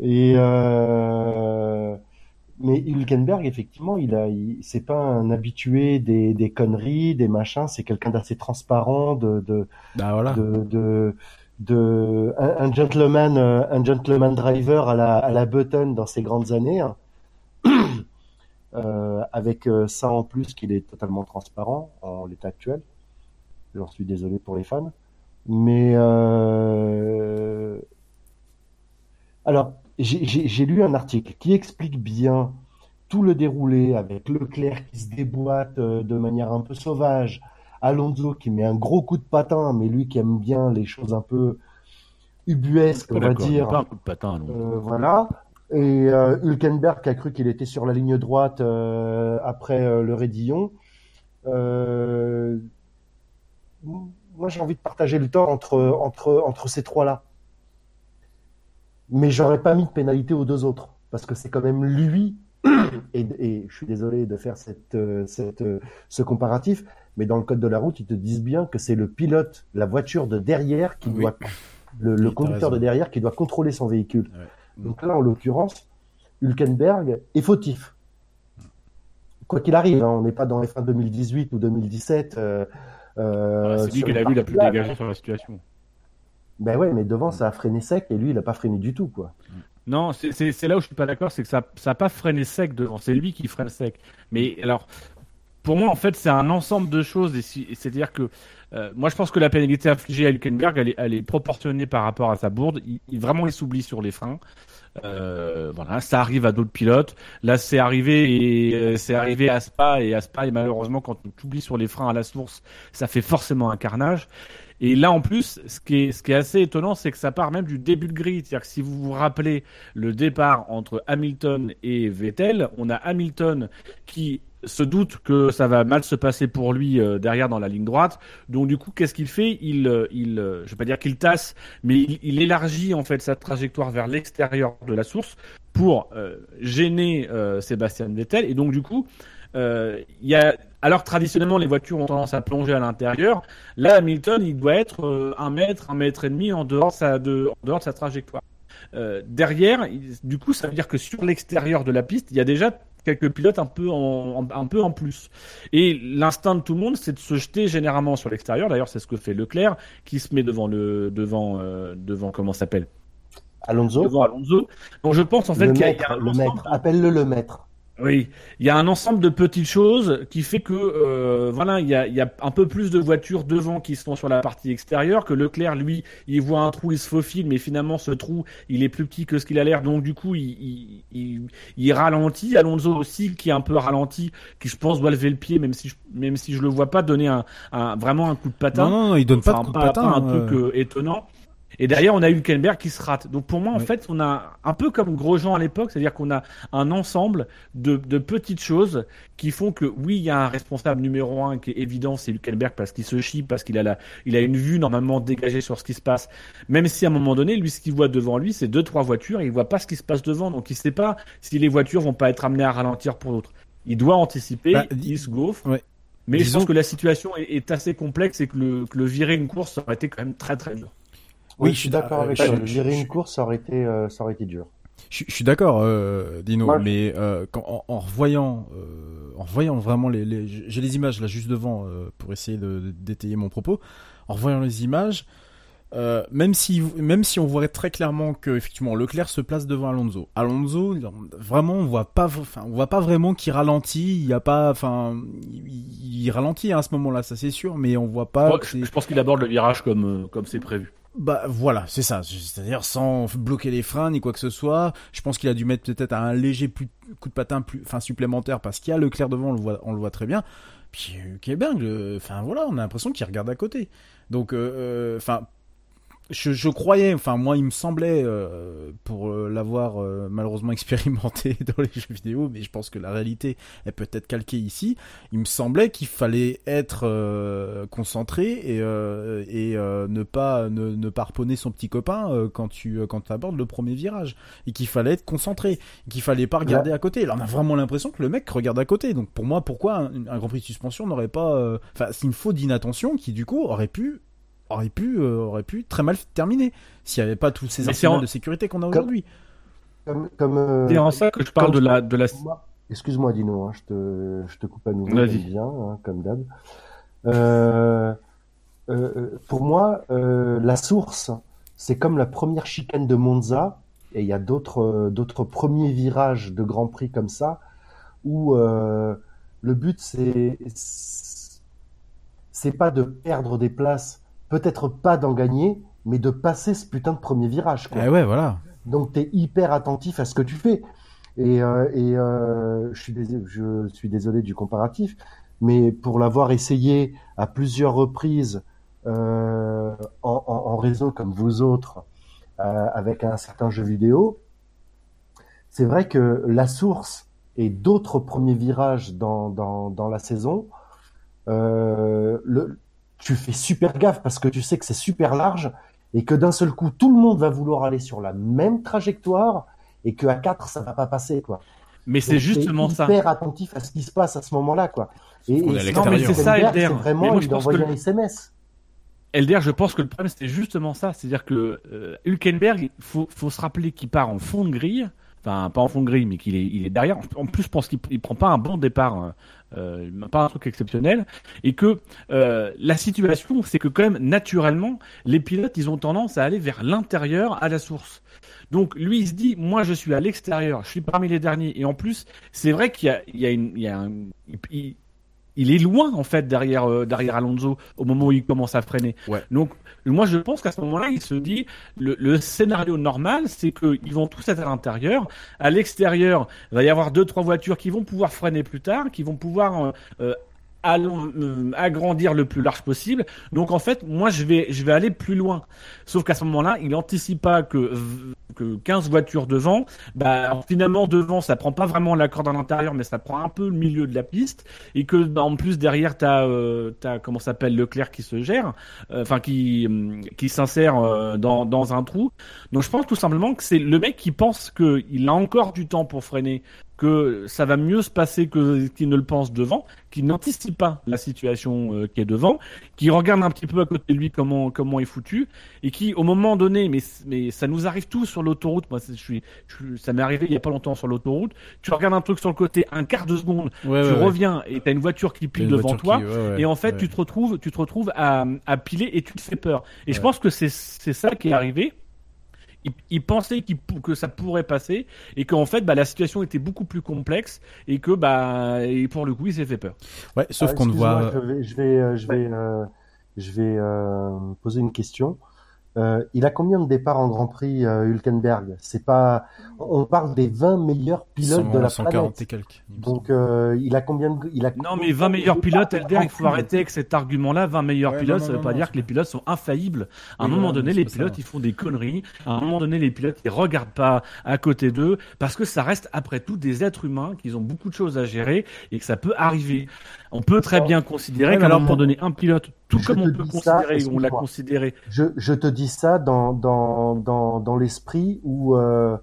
Et euh, mais Hülkenberg, effectivement, il a, il- c'est pas un habitué des, des conneries, des machins. C'est quelqu'un d'assez transparent, de, de, Bah voilà. de, de, de- un, un gentleman, euh, un gentleman driver à la, à la Button dans ses grandes années. hein. Euh, avec euh, ça en plus qu'il est totalement transparent en l'état actuel. J'en suis désolé pour les fans. Mais euh, alors, j'ai- lu un article qui explique bien tout le déroulé avec Leclerc qui se déboîte euh, de manière un peu sauvage, Alonso qui met un gros coup de patin, mais lui qui aime bien les choses un peu ubuesques, on va dire. Pas un coup de patin, non. Euh, voilà. Et euh, Hülkenberg qui a cru qu'il était sur la ligne droite euh, après le Rédillon. Moi, j'ai envie de partager le entre, entre, entre ces trois-là. Mais j'aurais pas mis de pénalité aux deux autres. Parce que c'est quand même lui. Et, et je suis désolé de faire cette, euh, cette, euh, ce comparatif. Mais dans le code de la route, ils te disent bien que c'est le pilote, la voiture de derrière qui Oui. doit, le, le Oui, t'as conducteur de derrière qui doit contrôler son véhicule. Ouais. Donc là, en l'occurrence, Hülkenberg est fautif. Quoi qu'il arrive, hein, on n'est pas dans F1 2018 ou 2017. euh, euh, Ah, c'est lui qui le l'a vu la plus dégagée sur la situation. Ben ouais, mais devant, ça a freiné sec et lui, il a pas freiné du tout, quoi. Non, c'est- là où je suis pas d'accord, c'est que ça ça a pas freiné sec devant, c'est lui qui freine sec. Mais alors, pour moi, en fait, c'est un ensemble de choses. si- C'est-à-dire que euh, moi, je pense que la pénalité infligée à Hülkenberg, elle est, elle est proportionnée par rapport à sa bourde. Il, il- vraiment, il s'oublie sur les freins. Euh, voilà, ça arrive à d'autres pilotes. Là, c'est arrivé et euh, c'est arrivé à Spa et à Spa et malheureusement, quand tu oublies sur les freins à la source, ça fait forcément un carnage. Et là, en plus, ce qui est, ce qui est assez étonnant, c'est que ça part même du début de grille. C'est-à-dire que si vous vous rappelez le départ entre Hamilton et Vettel, on a Hamilton qui se doute que ça va mal se passer pour lui euh, derrière dans la ligne droite. Donc du coup, qu'est-ce qu'il fait? Il, euh, il, euh, je vais pas dire qu'il tasse, mais il, il élargit en fait sa trajectoire vers l'extérieur de la source pour euh, gêner euh, Sébastien Vettel. Et donc du coup, euh, y a alors traditionnellement les voitures ont tendance à plonger à l'intérieur. Là, Hamilton, il doit être euh, un mètre, un mètre et demi en dehors de sa, de, en dehors de sa trajectoire. Euh, derrière, il- du coup, ça veut dire que sur l'extérieur de la piste, il y a déjà quelques pilotes un peu en, un peu en plus. Et l'instinct de tout le monde, c'est de se jeter généralement sur l'extérieur. D'ailleurs, c'est ce que fait Leclerc, qui se met devant le devant euh, devant comment s'appelle? Alonso, devant Alonso. Donc je pense en fait qu'il y a- maître, le maître. Appelle-le le maître. Oui, il y a un ensemble de petites choses qui fait que euh, voilà, il y a, il y a un peu plus de voitures devant qui sont sur la partie extérieure, que Leclerc lui, il voit un trou, il se faufile, mais finalement ce trou, il est plus petit que ce qu'il a l'air, donc du coup il, il, ralentit. Alonso aussi qui est un peu ralenti, qui je pense doit lever le pied, même si je, même si je le vois pas donner un, un vraiment un coup de patin. Non, non, non, il donne pas de coup de patin. pas un euh. truc euh, étonnant. Et derrière, on a Hülkenberg qui se rate. Donc pour moi, en Oui. fait, on a un peu comme Grosjean à l'époque, c'est-à-dire qu'on a un ensemble de, de petites choses qui font que oui, il y a un responsable numéro un qui est évident, c'est Hülkenberg parce qu'il se chie, parce qu'il a la, il a une vue normalement dégagée sur ce qui se passe. Même si à un moment donné, lui, ce qu'il voit devant lui, c'est deux trois voitures, et il voit pas ce qui se passe devant, donc il sait pas si les voitures vont pas être amenées à ralentir pour l'autre. Il doit anticiper, Bah, il se gaufre. Ouais. Mais je pense que la situation est, est assez complexe et que le, que le virer une course aurait été quand même très très dur. Oui, Oui, je suis d'accord euh, avec toi. je- une course, ça aurait été, euh, ça aurait été dur. Je, je suis d'accord, euh, Dino, mais euh, quand, en, en revoyant, euh, en revoyant vraiment les, les j'ai les images là juste devant euh, pour essayer de, de- d'étayer mon propos. En revoyant les images, euh, même si même si on voit très clairement que effectivement Leclerc se place devant Alonso. Alonso, vraiment, on voit pas, enfin, on voit pas vraiment qu'il ralentit. Il y a pas, enfin, il, il ralentit à ce moment-là, ça c'est sûr, mais on voit pas. Que je, je pense qu'il aborde le virage comme comme c'est prévu. Bah voilà, c'est ça. C'est-à-dire sans bloquer les freins ni quoi que ce soit. Je pense qu'il a dû mettre peut-être un léger coup de patin plus, enfin supplémentaire parce qu'il y a Leclerc devant, on le voit, on le voit très bien. Puis euh, Hülkenberg, euh, enfin voilà, on a l'impression qu'il regarde à côté. Donc, euh, enfin, je, je croyais, enfin moi il me semblait, euh, pour euh, l'avoir euh, malheureusement expérimenté dans les jeux vidéo, mais je pense que la réalité est peut-être calquée ici, il me semblait qu'il fallait être euh, concentré et, euh, et euh, ne pas ne, ne pas harponner son petit copain euh, quand tu euh, quand tu abordes le premier virage et qu'il fallait être concentré, qu'il fallait pas regarder à côté. Là on a vraiment l'impression que le mec regarde à côté. Donc pour moi pourquoi un, un Grand Prix de suspension n'aurait pas, euh, enfin c'est une faute d'inattention qui du coup aurait pu aurait pu euh, aurait pu très mal terminer s'il n'y avait pas tous ces en- de sécurité qu'on a aujourd'hui. Comme, comme, euh, C'est en ça que je parle de la de la. Excuse-moi, Dino, hein, je, te, je te coupe à nouveau, Vas-y. bien, hein, comme d'hab. Euh, euh, pour moi, euh, la source, c'est comme la première chicane de Monza, et il y a d'autres d'autres premiers virages de Grand Prix comme ça, où euh, le but, c'est c'est pas de perdre des places, peut-être pas d'en gagner, mais de passer ce putain de premier virage. Quoi. Eh ouais voilà. Donc tu es hyper attentif à ce que tu fais. Et, euh, et euh, je, suis désolé, je suis désolé du comparatif, mais pour l'avoir essayé à plusieurs reprises euh, en, en, en réseau comme vous autres, avec un certain jeu vidéo, c'est vrai que la source et d'autres premiers virages dans, dans, dans la saison, le, tu fais super gaffe parce que tu sais que c'est super large et que d'un seul coup tout le monde va vouloir aller sur la même trajectoire et que à 4 ça va pas passer quoi. Mais c'est justement t'es ça. hyper attentif à ce qui se passe à ce moment-là quoi. Et, et Non, mais c'est ça, Elder. c'est Mais vraiment moi, je il pense envoie que un SMS. Elder, je pense que le problème c'était justement ça, c'est-à-dire que euh, Hülkenberg, il faut, faut se rappeler qu'il part en fond de grille, enfin pas en fond de grille, mais qu'il est, il est derrière. En plus, je pense qu'il il prend pas un bon départ, hein. Euh, pas un truc exceptionnel, et que euh, la situation, c'est que quand même naturellement, les pilotes, ils ont tendance à aller vers l'intérieur, à la source. Donc lui, il se dit, moi, je suis à l'extérieur, je suis parmi les derniers, et en plus, c'est vrai qu'il y a, il y a une, il y a un, il est loin en fait derrière euh, derrière Alonso au moment où il commence à freiner. Ouais. Donc moi je pense qu'à ce moment-là il se dit le, le scénario normal c'est qu'ils vont tous être à l'intérieur, à l'extérieur il va y avoir deux trois voitures qui vont pouvoir freiner plus tard, qui vont pouvoir euh, euh, allons- euh, agrandir le plus large possible. Donc en fait moi je vais je vais aller plus loin. Sauf qu'à ce moment-là il anticipe pas que que 15 voitures devant, bah finalement devant ça prend pas vraiment la corde à l'intérieur mais ça prend un peu le milieu de la piste et que bah, en plus derrière t'as euh, t'as comment s'appelle Leclerc qui se gère euh, enfin qui hum, qui s'insère euh, dans dans un trou. Donc je pense tout simplement que c'est le mec qui pense que il a encore du temps pour freiner que ça va mieux se passer que qu'il ne le pense devant, qu'il n'anticipe pas la situation euh, qui est devant, qui regarde un petit peu à côté de lui comment comment est foutu et qui au moment donné, mais mais ça nous arrive tous sur l'autoroute. Moi, je suis, je- ça m'est arrivé il y a pas longtemps sur l'autoroute. Tu regardes un truc sur le côté, un quart de seconde, Ouais, tu ouais, ouais. reviens et t'as une voiture qui pile devant toi. qui- ouais, ouais, et en fait, ouais. tu te retrouves, tu te retrouves à, à piler et tu te fais peur. Et je pense que c'est c'est ça qui est arrivé. Il, il pensait pou- que ça pourrait passer et qu'en fait, bah, la situation était beaucoup plus complexe et que bah, et pour le coup, il s'est fait peur. Ouais, sauf Ah, qu'on ne voit. Je vais, je vais, euh, je vais, euh, je vais euh, poser une question. Euh, il a combien de départs en Grand Prix euh, Hülkenberg? C'est pas. On parle des 20 meilleurs pilotes de la 140 planète. et quelques. il Donc euh, il a combien de il a Non, mais 20 meilleurs pilotes, Elder, il faut arrêter avec cet argument-là. 20 meilleurs Ouais, pilotes, non, ça non, veut pas non, dire que les pilotes sont infaillibles. À un Oui, moment donné, les ça. pilotes, ils font des conneries. À un moment donné, les pilotes, ils regardent pas à côté d'eux parce que ça reste après tout des êtres humains qui ont beaucoup de choses à gérer et que ça peut arriver. On peut très bien considérer qu'à un moment donné, un pilote, tout je comme on te peut dis ça, considérer, on l'a considéré. Je, je te dis ça dans dans dans dans l'esprit où euh,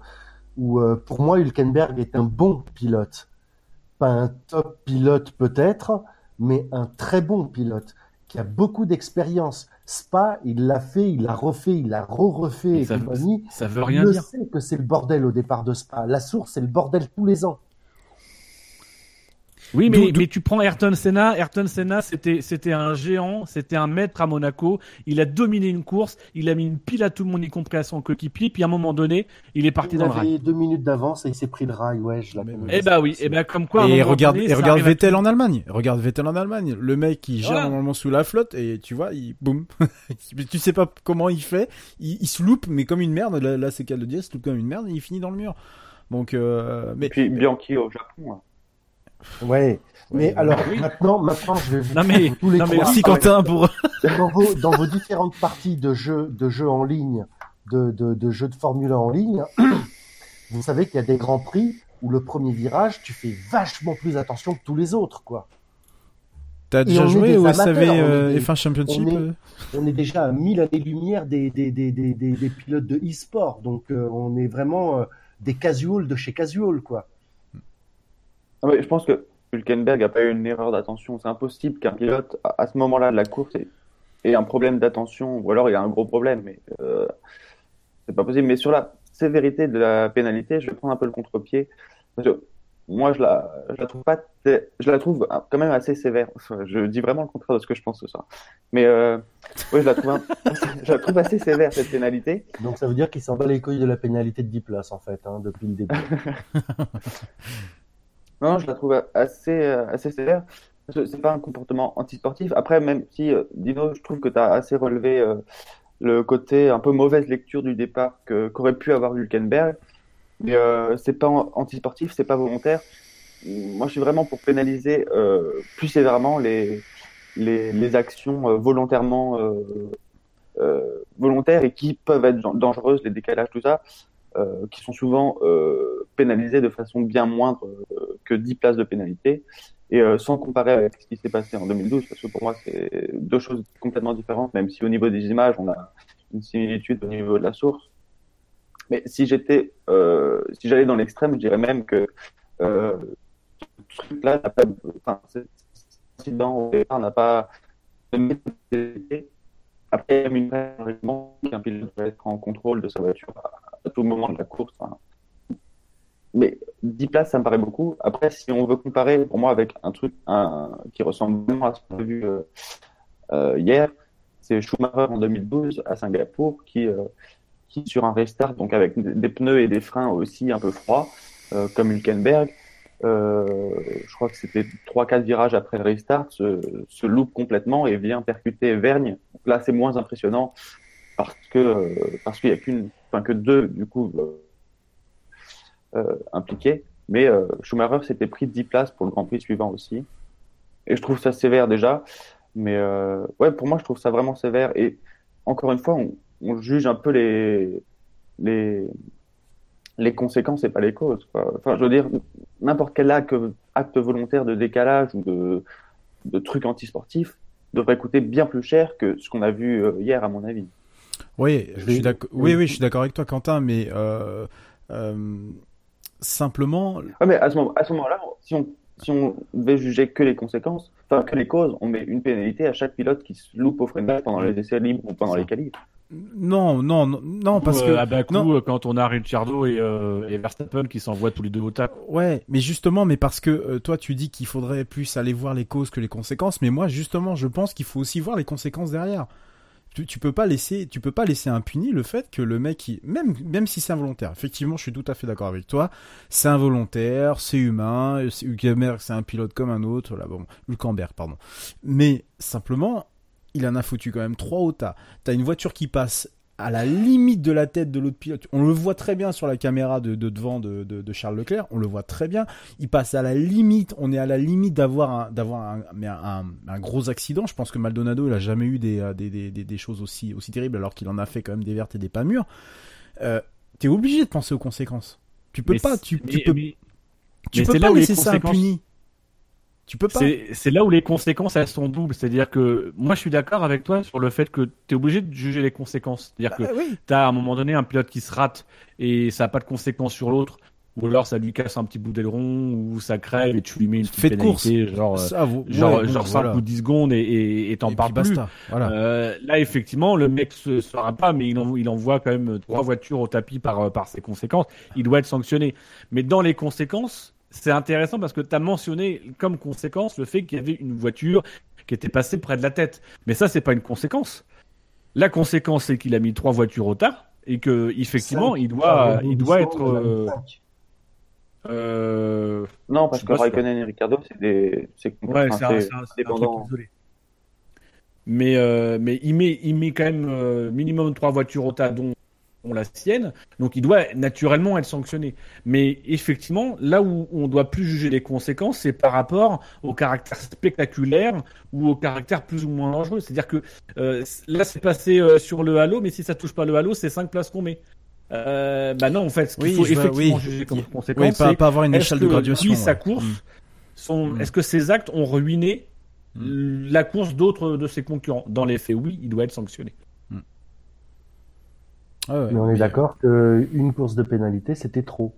où euh, pour moi Hülkenberg est un bon pilote, pas un top pilote peut-être, mais un très bon pilote qui a beaucoup d'expérience. Spa, il l'a fait, il l'a refait, il l'a re-refait Et et ça- compagnie. Ça veut Il rien le dire. sait que c'est le bordel au départ de Spa. La source, c'est le bordel tous les ans. Oui, mais, mais tu prends Ayrton Senna. Ayrton Senna, c'était, c'était un géant, c'était un maître à Monaco. Il a dominé une course, il a mis une pile à tout le monde, y compris à son coéquipier. Puis à un moment donné, il est parti Il dans le rail. avait deux minutes d'avance et il s'est pris le rail. Ouais, je la Mais- connais. Eh bah oui, eh bah comme quoi. Et regarde, donné, et regarde Vettel en Allemagne. Regarde Vettel en Allemagne. Le mec, il gère Voilà. normalement sous la flotte et tu vois, il boum. tu sais pas comment il fait. Il, il se loupe, mais comme une merde. Là, là c'est qu'à le dire, il se loupe comme une merde et il finit dans le mur. Donc, euh, mais Et puis Bianchi au Japon. hein. Ouais. Mais alors oui. maintenant, maintenant, je vais vous Non mais, tous les non mais trois. merci Quentin pour. dans vos, dans vos différentes parties de jeux, de jeux en ligne, de, de, de jeux de Formule 1 en ligne, vous savez qu'il y a des grands prix où le premier virage, tu fais vachement plus attention que tous les autres, quoi. T'as déjà joué au SAV euh, des- F1 Championship on est- euh On est déjà à mille années-lumière des, des, des, des, des, des pilotes de e-sport, donc euh, on est vraiment euh, des casuals de chez casual, quoi. Ah ouais, je pense que Hülkenberg a pas eu une erreur d'attention. C'est impossible qu'un pilote, à, à ce moment-là de la course, ait, ait un problème d'attention, ou alors il y a un gros problème, mais euh, c'est pas possible. Mais sur la sévérité de la pénalité, je vais prendre un peu le contre-pied. Moi, je la, je la trouve pas, je la trouve quand même assez sévère. Je dis vraiment le contraire de ce que je pense ce soir. Mais euh, ouais, je la trouve, un- je la trouve assez sévère cette pénalité. Donc ça veut dire qu'il s'en bat les couilles de la pénalité de 10 places, en fait, hein, depuis le début. Non, je la trouve assez, euh, assez sévère. C'est pas un comportement antisportif. Après, même si, euh, Dino, je trouve que tu as assez relevé euh, le côté un peu mauvaise lecture du départ qu'aurait pu avoir Hülkenberg. Mais euh, c'est pas an- antisportif, c'est pas volontaire. Moi, je suis vraiment pour pénaliser plus sévèrement les, les, les actions volontairement volontaires et qui peuvent être dan- dangereuses, les décalages, tout ça, euh, qui sont souvent euh, pénalisés de façon bien moindre euh, que 10 places de pénalité. Et sans comparer avec ce qui s'est passé en 2012, parce que pour moi, c'est deux choses complètement différentes, même si au niveau des images, on a une similitude au niveau de la source. Mais si j'étais, si j'allais dans l'extrême, je dirais même que ce truc-là enfin, cet incident au départ n'a pas. Après, il y a qu'un pilote doit être en contrôle de sa voiture tout moment de la course. Enfin, mais 10 places, ça me paraît beaucoup. Après, si on veut comparer, pour moi, avec un truc qui ressemble vraiment à ce qu'on a vu euh, euh, hier, c'est Schumacher en 2012 à Singapour qui, euh, qui sur un restart, donc avec des pneus et des freins aussi un peu froids, comme Hülkenberg, je crois que c'était 3-4 virages après le restart, se, loupe complètement et vient percuter Vergne. Là, c'est moins impressionnant parce que euh, parce qu'il y a qu'une, enfin que deux du coup euh, euh, impliqués. Mais Schumacher s'était pris 10 places pour le Grand Prix suivant aussi. Et je trouve ça sévère déjà. Mais ouais, pour moi, je trouve ça vraiment sévère. Et encore une fois, on, juge un peu les, les, les conséquences et pas les causes. Enfin, je veux dire, n'importe quel acte, acte volontaire de décalage ou de, de truc antisportif devrait coûter bien plus cher que ce qu'on a vu hier, à mon avis. Oui, Je suis d'accord. Oui, oui, je suis d'accord avec toi, Quentin, mais euh, euh, simplement, Ouais, mais à ce moment, moment-là, si on, si on devait juger que les conséquences, enfin que les causes, on met une pénalité à chaque pilote qui se loupe au freinage pendant les essais libres ou pendant les qualifs. non, non, non, non, parce Ou, que euh, à Bakou, non. euh, quand on a Ricciardo et, euh, et Verstappen qui s'envoient tous les deux au tac. Ouais, mais justement, mais parce que euh, toi tu dis qu'il faudrait plus aller voir les causes que les conséquences, mais moi justement je pense qu'il faut aussi voir les conséquences derrière. Tu, peux pas laisser, tu peux pas laisser impuni le fait que le mec, même même si c'est involontaire, effectivement, je suis tout à fait d'accord avec toi, c'est involontaire, c'est humain, c'est- un pilote comme un autre, là bon, pardon, mais simplement il en a foutu quand même trois au tas. T'as une voiture qui passe à la limite de la tête de l'autre pilote. On le voit très bien sur la caméra de, de devant de, de, de Charles Leclerc. On le voit très bien. Il passe à la limite. On est à la limite d'avoir un, d'avoir un, gros accident. Je pense que Maldonado, il a jamais eu des, euh, des, des, des, des choses aussi, aussi terribles alors qu'il en a fait quand même des vertes et des pas mûres. Euh, T'es obligé de penser aux conséquences. Tu peux Mais pas, tu, mais- peux, mais- tu peux pas laisser ça impuni. Tu peux pas. C'est là où les conséquences elles sont doubles. C'est-à-dire que moi je suis d'accord avec toi sur le fait que tu es obligé de juger les conséquences. C'est-à-dire que Bah oui. tu as à un moment donné un pilote qui se rate et ça n'a pas de conséquences sur l'autre. Ou alors ça lui casse un petit bout d'aileron ou ça crève et tu lui mets une petite Fait de course. pénalité genre, euh, Ça, vous- genre, ouais, bon, genre 5 voilà. ou 10 secondes et- t'en Et parles plus. Voilà. Euh, là, effectivement, le mec se sera pas, mais il, en- il envoie quand même trois voitures au tapis par, euh, par ses conséquences. Il doit être sanctionné. Mais dans les conséquences, c'est intéressant parce que tu as mentionné comme conséquence le fait qu'il y avait une voiture qui était passée près de la tête. Mais ça, c'est pas une conséquence. La conséquence, c'est qu'il a mis trois voitures au tas et que effectivement, il doit, il doit être. Euh, euh, Non, parce que. Raikkonen et Ricardo, c'est des, c'est Ouais, enfin, c'est un, c'est c'est un- c'est un truc dépendant. isolé. Mais, euh, mais il met, il met quand même euh, minimum trois voitures au tas, dont, dont la sienne. Donc il doit naturellement être sanctionné. Mais effectivement, là où on doit plus juger les conséquences, c'est par rapport au caractère spectaculaire ou au caractère plus ou moins dangereux. C'est-à-dire que euh, là, c'est passé euh, sur le halo, mais si ça touche pas le halo, c'est cinq places qu'on met. Euh, bah non, en fait, ce qu'il Oui, faut effectivement oui. juger comme Oui, conséquence, pas, c'est pas avoir une échelle de graduation. lui, sa ouais. course, Mm. sont, Mm. est-ce que ces actes ont ruiné la course d'autres de ses concurrents? Dans les faits, oui, il doit être sanctionné. Ah ouais, Mais on est d'accord qu'une course de pénalité, c'était trop.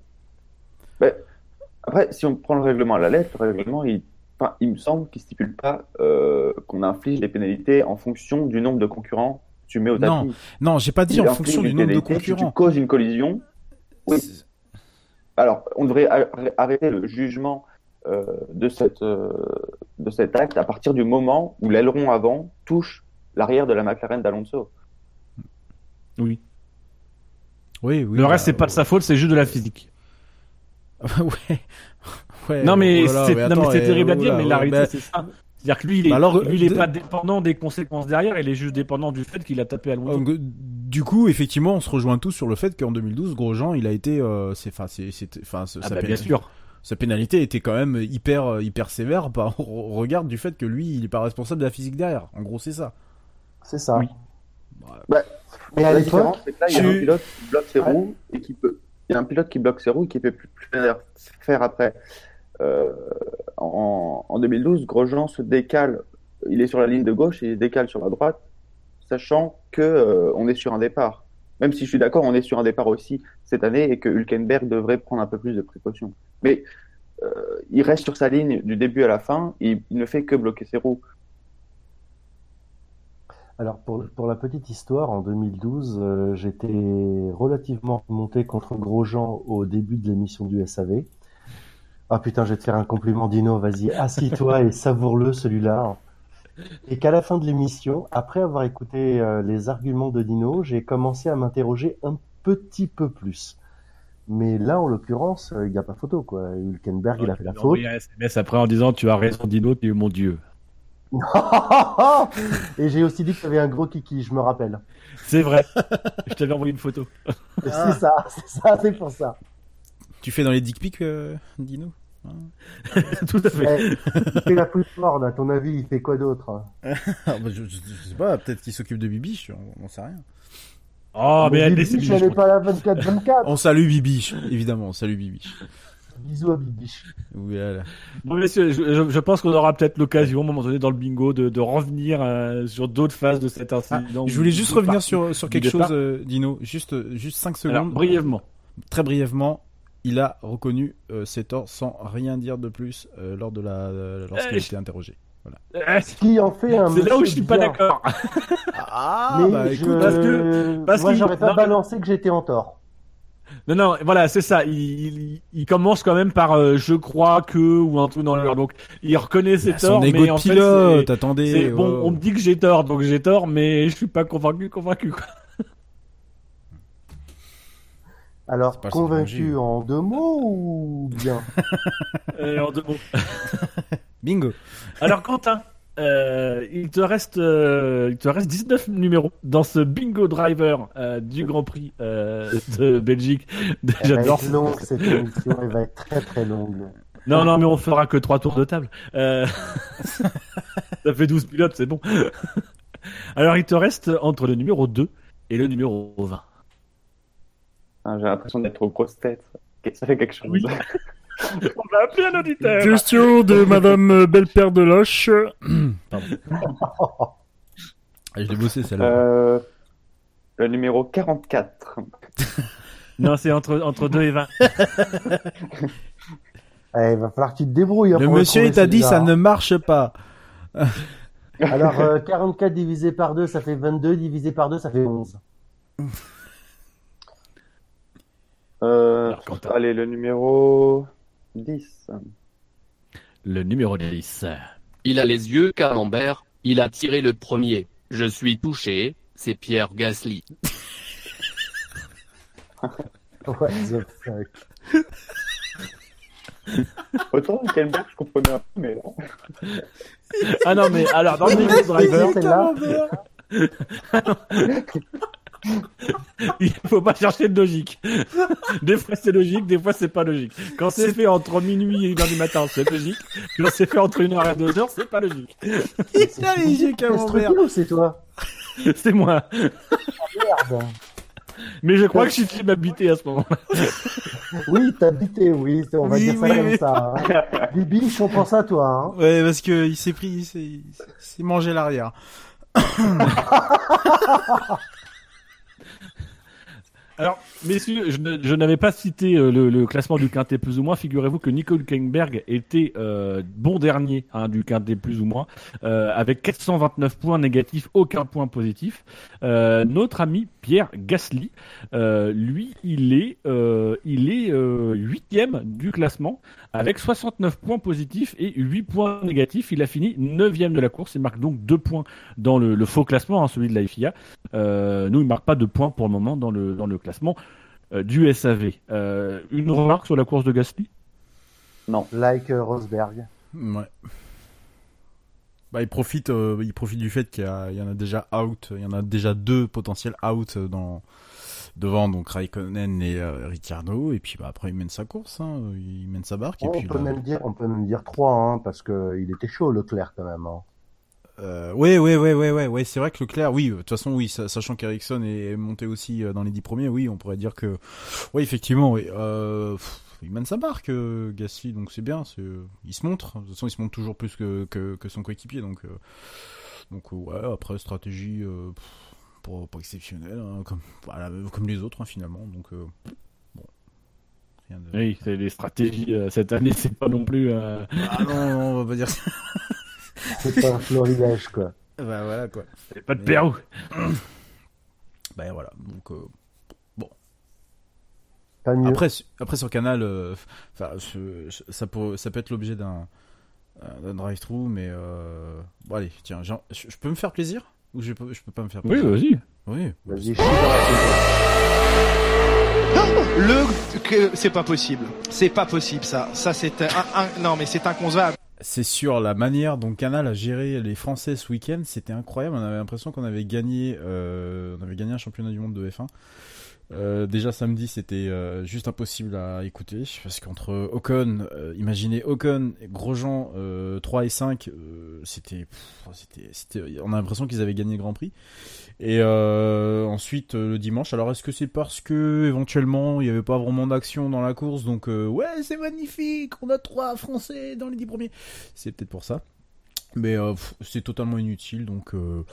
Après, si on prend le règlement à la lettre, le règlement, il, enfin, il me semble qu'il stipule pas euh, qu'on inflige des pénalités en fonction du nombre de concurrents que tu mets au tapis. Non, Non, j'ai pas dit Il en fonction du nombre de pénalité Si concurrents. tu causes une collision, oui. Alors, on devrait arrêter le jugement euh, de, cette, euh, de cet acte à partir du moment où l'aileron avant touche l'arrière de la McLaren d'Alonso. Oui. Oui, oui. le bah, reste, c'est pas de sa faute, c'est juste de la physique. ouais. ouais. non, mais oh c'est eh, terrible à oh dire, là, mais la réalité, bah, c'est ça. C'est-à-dire que lui, il est, Bah alors, lui, il est de- pas dépendant des conséquences derrière, il est juste dépendant du fait qu'il a tapé à Alonso. Donc, du coup, effectivement, on se rejoint tous sur le fait qu'en 2012, Grosjean, il a été, euh, c'est, enfin, c'est, enfin, Ah sa, bah, bien sûr. sa pénalité était quand même hyper, euh, hyper sévère par au regard du fait que lui, il est pas responsable de la physique derrière. En gros, c'est ça. C'est ça. Oui. Mais à l'époque, il y a un pilote qui bloque ses roues et qui peut. Il y a un pilote qui bloque ses roues et qui peut plus, faire, faire après. Euh, en, en 2012, Grosjean se décale. Il est sur la ligne de gauche et il se décale sur la droite, sachant que euh, on est sur un départ. Même si je suis d'accord, on est sur un départ aussi cette année et que Hülkenberg devrait prendre un peu plus de précautions. Mais euh, il reste sur sa ligne du début à la fin et il ne fait que bloquer ses roues. Alors pour, pour la petite histoire, en 2012, euh, j'étais relativement remonté contre Grosjean au début de l'émission du SAV. Ah putain, je vais te faire un compliment Dino, vas-y, assis-toi et savoure-le celui-là. Et qu'à la fin de l'émission, après avoir écouté euh, les arguments de Dino, j'ai commencé à m'interroger un petit peu plus. Mais là, en l'occurrence, euh, il n'y a pas photo, quoi. Hülkenberg, il a fait la Il faute. envoyé un SMS après en disant Tu as raison, Dino, tu es mon dieu. et j'ai aussi dit que tu avais un gros kiki, je me rappelle. C'est vrai. Je t'avais envoyé une photo. C'est ça, c'est ça, c'est pour ça. Tu fais dans les dick pics, euh, Dino Tout à fait. Eh, il fait la plus forte, à ton avis, il fait quoi d'autre? Ah, bah, je, je- je sais pas, peut-être qu'il s'occupe de Bibiche, on, on sait rien. Oh, mais elle Bibiche, elle est pas la 24-24. On salue Bibiche, évidemment, on salue Bibiche. Bisous à Bibiche. Voilà. Bon, messieurs, je, pense qu'on aura peut-être l'occasion, à un moment donné, dans le bingo, de, de revenir euh, sur d'autres phases de cet Ah, incident. je voulais juste revenir sur, sur quelque chose, euh, Dino, juste, juste 5 secondes. Alors, brièvement. Très brièvement, il a reconnu euh, ses torts sans rien dire de plus euh, lors de la euh, lorsqu'il a Euh, été interrogé. Voilà. Euh, Ce qui en fait un C'est là où je suis pas d'accord. Ah Mais bah je... écoute, parce que- parce moi, j'aurais pas non. balancé que j'étais en tort. Non, non, voilà, c'est ça. Il, il, il commence quand même par euh, je crois que ou un truc dans le genre. Donc, il reconnaît ses bah, son torts, égo mais de en fait, pilote, c'est- attendez. bon. oh. On me dit que j'ai tort, donc j'ai tort, mais je suis pas convaincu, convaincu. Quoi. Alors, convaincu en deux mots ou bien? Euh, en deux mots. Bingo. Alors, Quentin. Euh, il te reste euh, il te reste 19 numéros dans ce bingo driver euh, du Grand Prix euh, de Belgique. Elle va J'adore. être longue cette émission, elle va être très très longue. Non, non, mais on fera que trois tours de table. Euh, Ça fait 12 pilotes, c'est bon. Alors, il te reste entre le numéro 2 et le numéro 20. Ah, J'ai l'impression d'être aux grosses têtes. Ça fait quelque chose. Oui. On va appeler un auditeur. Question de Madame Belle Père de Loche. Pardon. Je l'ai bossé celle-là. Euh, le numéro 44. Non, c'est entre, entre 2 et 20. Eh, il va falloir que tu te débrouilles. hein, Le pour monsieur il t'a dit ça hein. ne marche pas. Alors, euh, 44 divisé par 2, ça fait 22, divisé par 2, ça fait 11. Euh, Alors, Quentin. allez, le numéro 10. Le numéro 10. Il a les yeux camembert, il a tiré le premier. Je suis touché, c'est Pierre Gasly. What the fuck? Autant Hülkenberg, je comprenais un peu, mais non. Ah non, mais alors, dans le driver, C'est celle-là il faut pas chercher de logique. Des fois c'est logique, des fois c'est pas logique. Quand c'est fait entre minuit et 1h du matin, c'est logique. Quand c'est fait entre 1h et 2h, c'est pas logique. Il a les yeux camembert. c'est toi C'est moi. Merde. Mais je crois que je suis fait m'habiter à ce moment-là. Oui, t'as buté, oui, on va Oui, dire ça oui, comme oui. ça. Hein. Bibi, je comprends ça, toi. Hein. Ouais, parce que il s'est pris, il s'est, il s'est mangé l'arrière. Alors, messieurs, je, n'avais pas cité euh, le, classement du quintet plus ou moins. Figurez-vous que Nico Hülkenberg était euh, bon dernier hein, du quintet plus ou moins, euh, avec 429 points négatifs, aucun point positif. Euh, notre ami Pierre Gasly, euh, lui, il est, euh, il est euh, huitième du classement, avec 69 points positifs et 8 points négatifs. Il a fini neuvième de la course. Il marque donc deux points dans le, le faux classement, hein, celui de la FIA. Euh, nous, il marque pas de points pour le moment dans le, dans le classement euh, du SAV. Euh, une remarque sur la course de Gasly? Like euh, Rosberg. Ouais. Bah, il profite, euh, il profite du fait qu'il y, en a déjà out, il y en a déjà deux potentiels out dans devant donc Raikkonen et euh, Ricciardo et puis bah après il mène sa course, hein, il mène sa barque et Oh, on, puis peut là- même dire, on peut même dire 3, hein, parce que il était chaud, Leclerc, quand même. Hein. Euh, ouais, ouais, ouais, ouais, ouais, ouais, c'est vrai que Leclerc, oui, de toute façon, oui, sa- sachant qu'Ericsson est monté aussi euh, dans les dix premiers, oui, on pourrait dire que, oui, effectivement, oui, euh, pff, il mène sa barque, euh, Gasly, donc c'est bien, c'est, euh, il se montre, de toute façon, il se montre toujours plus que, que, que son coéquipier, donc, euh, donc, euh, ouais, après, stratégie, euh, pff, pas, exceptionnelle, hein, comme, voilà, comme les autres, hein, finalement, donc, euh, bon, rien de... Oui, c'est les stratégies euh, cette année, c'est pas non plus. euh, Ah non, non, on va pas dire ça. C'est pas un florilège, quoi. bah voilà, quoi. c'est pas de Pérou. Bah voilà, donc, euh, Pas mieux. Après, après sur Canal, euh, ça, peut, ça peut être l'objet d'un euh, d'un drive-through, mais euh, bon, allez, tiens, je, je peux me faire plaisir ou je peux, je peux pas me faire Oui, plaisir vas-y. Oui. Vas-y, dans la Le c'est pas possible. C'est pas possible ça. Ça c'est un, un- non mais c'est inconcevable. C'est sur la manière dont Canal a géré les Français ce week-end, c'était incroyable. On avait l'impression qu'on avait gagné, euh, on avait gagné un championnat du monde de F1. Euh, déjà samedi, c'était euh, juste impossible à écouter parce qu'entre Ocon, euh, imaginez Ocon, Grosjean euh, 3 et 5, euh, c'était, on a l'impression qu'ils avaient gagné le Grand Prix. Et ensuite le dimanche, alors est-ce que c'est parce que éventuellement il n'y avait pas vraiment d'action dans la course, donc ouais c'est magnifique, on a trois Français dans les 10 premiers. C'est peut-être pour ça. Mais euh, c'est totalement inutile, donc euh,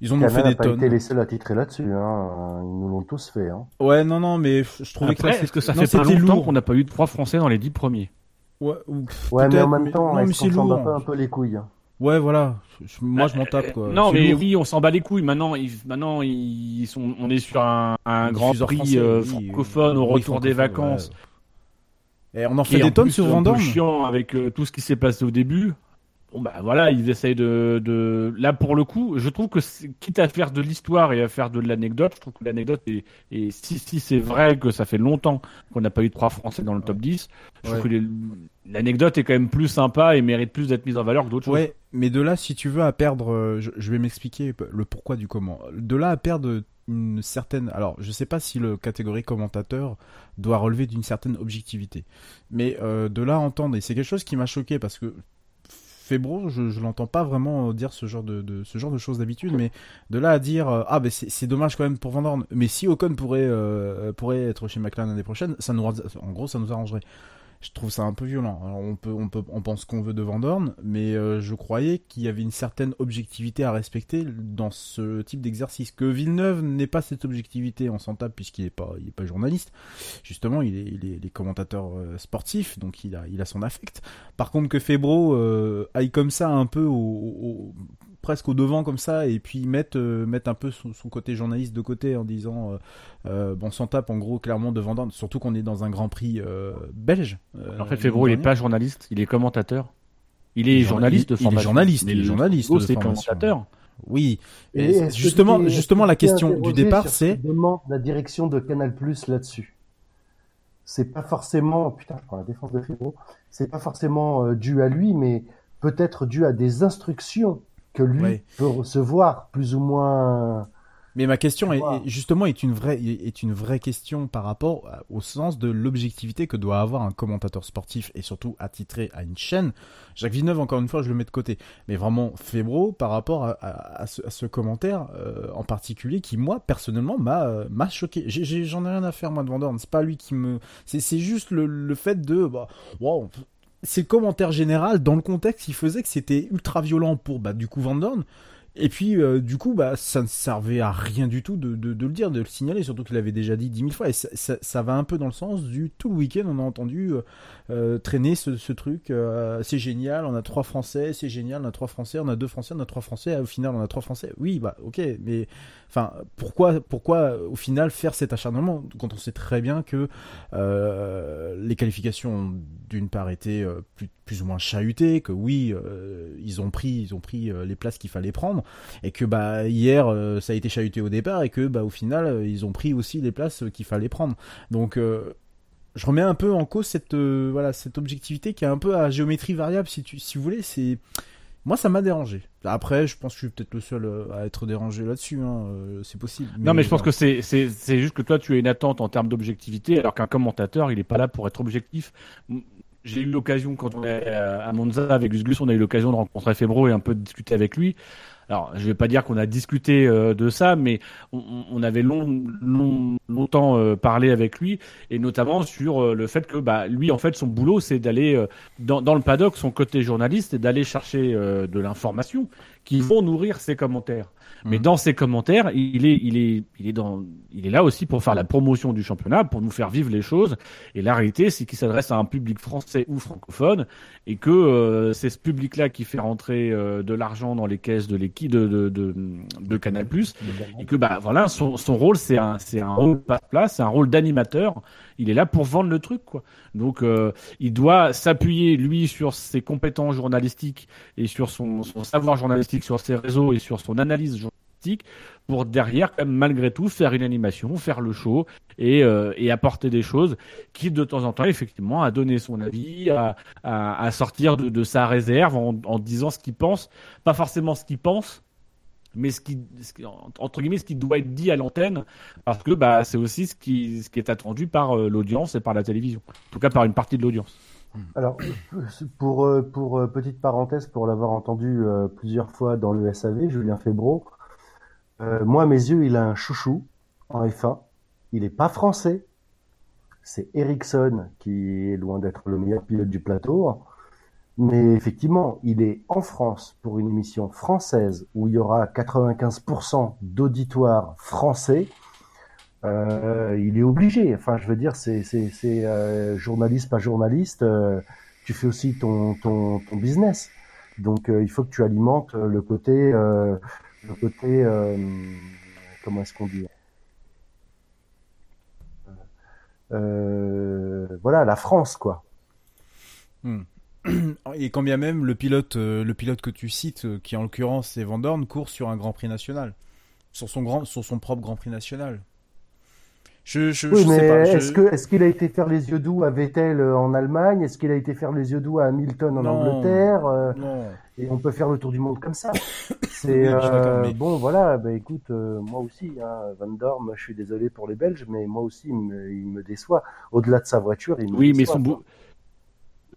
ils en ont fait des pas tonnes. été les seuls à titrer là-dessus. Hein. Ils nous l'ont tous fait. Hein. Ouais, non, non, mais je trouvais Après, que est-ce que ça non, fait pas longtemps qu'on n'a pas eu de trois Français dans les dix premiers Ouais, ou- Ouais, mais en même temps, non, mais est-ce c'est qu'on s'en bat pas un peu les couilles hein? Ouais, voilà. Je- moi, je m'en tape, quoi. Euh, Non, mais lourd. oui, on s'en bat les couilles. Maintenant, ils, maintenant, ils sont, on est sur un, grand prix français, euh, oui, francophone au retour des vacances. ouais. Et on en fait des en tonnes plus sur Vendôme. chiant avec euh, tout ce qui s'est passé au début. Bon bah voilà, ils essayent de, de... là pour le coup, je trouve que quitte à faire de l'histoire et à faire de l'anecdote, je trouve que l'anecdote est, et si si c'est vrai que ça fait longtemps qu'on n'a pas eu trois Français dans le top 10, je Ouais. trouve que les- l'anecdote est quand même plus sympa et mérite plus d'être mise en valeur que d'autres choses. Ouais, mais de là, si tu veux, à perdre, euh, je, je vais m'expliquer le pourquoi du comment. De là à perdre une certaine, alors je sais pas si le catégorie commentateur doit relever d'une certaine objectivité, mais euh, de là à entendre, et c'est quelque chose qui m'a choqué parce que Je, je l'entends pas vraiment dire ce genre de, choses d'habitude, mais de là à dire euh, ah ben c'est dommage quand même pour Van Dorn, mais si Ocon pourrait euh, pourrait être chez McLaren l'année prochaine, en gros ça nous arrangerait. Je trouve ça un peu violent. On peut, on peut, on pense qu'on veut de Van Dorn, mais euh, je croyais qu'il y avait une certaine objectivité à respecter dans ce type d'exercice. Que Villeneuve n'ait pas cette objectivité, on s'en tape puisqu'il n'est pas, il est pas journaliste. Justement, il est, il est, il est commentateur euh, sportif, donc il a, il a son affect. Par contre, que Febro euh, aille comme ça un peu au, au- presque au devant comme ça et puis mettre, euh, mettre un peu son, son côté journaliste de côté en disant euh, euh, bon, on s'en tape en gros clairement de Van Dorn, surtout qu'on est dans un Grand Prix euh, belge. euh, En fait, Febro, il est dernière. pas journaliste, il est commentateur. Il est journaliste de il est formation. journaliste, il est journaliste de c'est formation. commentateur. Oui, Et Et est-ce que justement, justement la question du départ, c'est la direction de Canal Plus là-dessus? C'est pas forcément, putain, je prends la défense de Fibro. C'est pas forcément dû à lui, mais peut-être dû à des instructions que lui Ouais. peut recevoir, plus ou moins. Mais ma question est, justement est une vraie est une vraie question par rapport au sens de l'objectivité que doit avoir un commentateur sportif et surtout attitré à une chaîne. Jacques Villeneuve encore une fois je le mets de côté, mais vraiment Febro par rapport à, à- à ce, à ce commentaire euh, en particulier qui moi personnellement m'a euh, m'a choqué. J'en ai, rien à faire moi de Van Dorn, c'est pas lui qui me c'est c'est juste le, le fait de bah, wow, c'est le commentaire général dans le contexte qui faisait que c'était ultra violent pour bah du coup Van Dorn. Et puis, euh, du coup, bah, ça ne servait à rien du tout de, de, le dire, de le signaler, surtout qu'il l'avait déjà dit dix mille fois. Et ça, va un peu dans le sens du tout le week-end, on a entendu euh, euh, traîner ce, ce truc. c'est génial, on a trois Français, c'est génial, on a trois Français, on a deux Français, on a trois Français. Au final, on a trois Français. Oui, bah, ok, mais enfin, pourquoi, pourquoi au final faire cet acharnement quand on sait très bien que euh, les qualifications ont d'une part été euh, plus, ou moins chahutées, que oui, euh, ils ont pris, ils ont pris euh, les places qu'il fallait prendre et que bah hier ça a été chahuté au départ et que bah au final ils ont pris aussi les places qu'il fallait prendre. Donc je remets un peu en cause cette voilà cette objectivité qui est un peu à géométrie variable si tu si vous voulez c'est moi ça m'a dérangé. Après je pense que je suis peut-être le seul euh, à être dérangé là-dessus hein, euh, c'est possible. non, mais je pense que c'est, juste que toi, tu as une attente en termes d'objectivité, alors qu'un commentateur, il est pas là pour être objectif. J'ai eu l'occasion, quand on est à à Monza avec Gus Gus, on a eu l'occasion de rencontrer Febro et un peu de discuter avec lui. Alors, je vais pas dire qu'on a discuté euh, de ça, mais on, avait long, long- longtemps euh, parlé avec lui, et notamment sur euh, le fait que bah, lui, en fait, son boulot, c'est d'aller dans, le paddock, son côté journaliste, et d'aller chercher de l'information qui vont nourrir ses commentaires. Mais Mhm. dans ses commentaires, il est, il est, il est dans, il est là aussi pour faire la promotion du championnat, pour nous faire vivre les choses. Et la réalité, c'est qu'il s'adresse à un public français ou francophone, et que euh, c'est ce public-là qui fait rentrer euh, de l'argent dans les caisses de l'équipe de, de, de, de Canal+. Et que bah voilà, son, son rôle, c'est un, c'est un rôle passe-place, c'est un rôle d'animateur. Il est là pour vendre le truc, quoi. Donc, euh, il doit s'appuyer lui sur ses compétences journalistiques et sur son, savoir journalistique, sur ses réseaux et sur son analyse journalistique pour derrière, quand même, malgré tout, faire une animation, faire le show et, euh, apporter des choses qui, de temps en temps, effectivement, a donné son avis, à, à, à sortir de, sa réserve en disant ce qu'il pense, pas forcément ce qu'il pense, mais ce qui, entre guillemets, ce qui doit être dit à l'antenne, parce que bah, c'est aussi ce qui, est attendu par euh, l'audience et par la télévision. En tout cas, par une partie de l'audience. Alors, pour, euh, euh, petite parenthèse, pour l'avoir entendu plusieurs fois dans le SAV, Julien Febro, moi, à mes yeux, il a un chouchou en F1. Il est pas français. C'est Ericsson qui est loin d'être le meilleur pilote du plateau. Mais effectivement, il est en France pour une émission française où il y aura 95% d'auditoire français. Euh, il est obligé. Enfin, je veux dire, c'est euh, journaliste pas journaliste. euh, tu fais aussi ton ton ton business. Donc, euh, il faut que tu alimentes le côté euh, le côté euh, comment est-ce qu'on dit Voilà, la France, quoi. Hmm. Et quand bien même le pilote, euh, le pilote que tu cites, euh, qui en l'occurrence est Van Dorn, court sur un Grand Prix national, sur son grand, sur son propre Grand Prix national. Je, je, Oui, je mais sais pas. je- est-ce qu'il a été faire les yeux doux à Vettel euh, en Allemagne? Est-ce qu'il a été faire les yeux doux à Hamilton en Non. Angleterre Non. Et on peut faire le tour du monde comme ça? Oui, C'est euh, mais- bon, voilà. Bah écoute, euh, moi aussi, hein, Van Dorn, je suis désolé pour les Belges, mais moi aussi, il me, il me déçoit. Au-delà de sa voiture, il me Oui, mais déçoit, son, quoi. bou-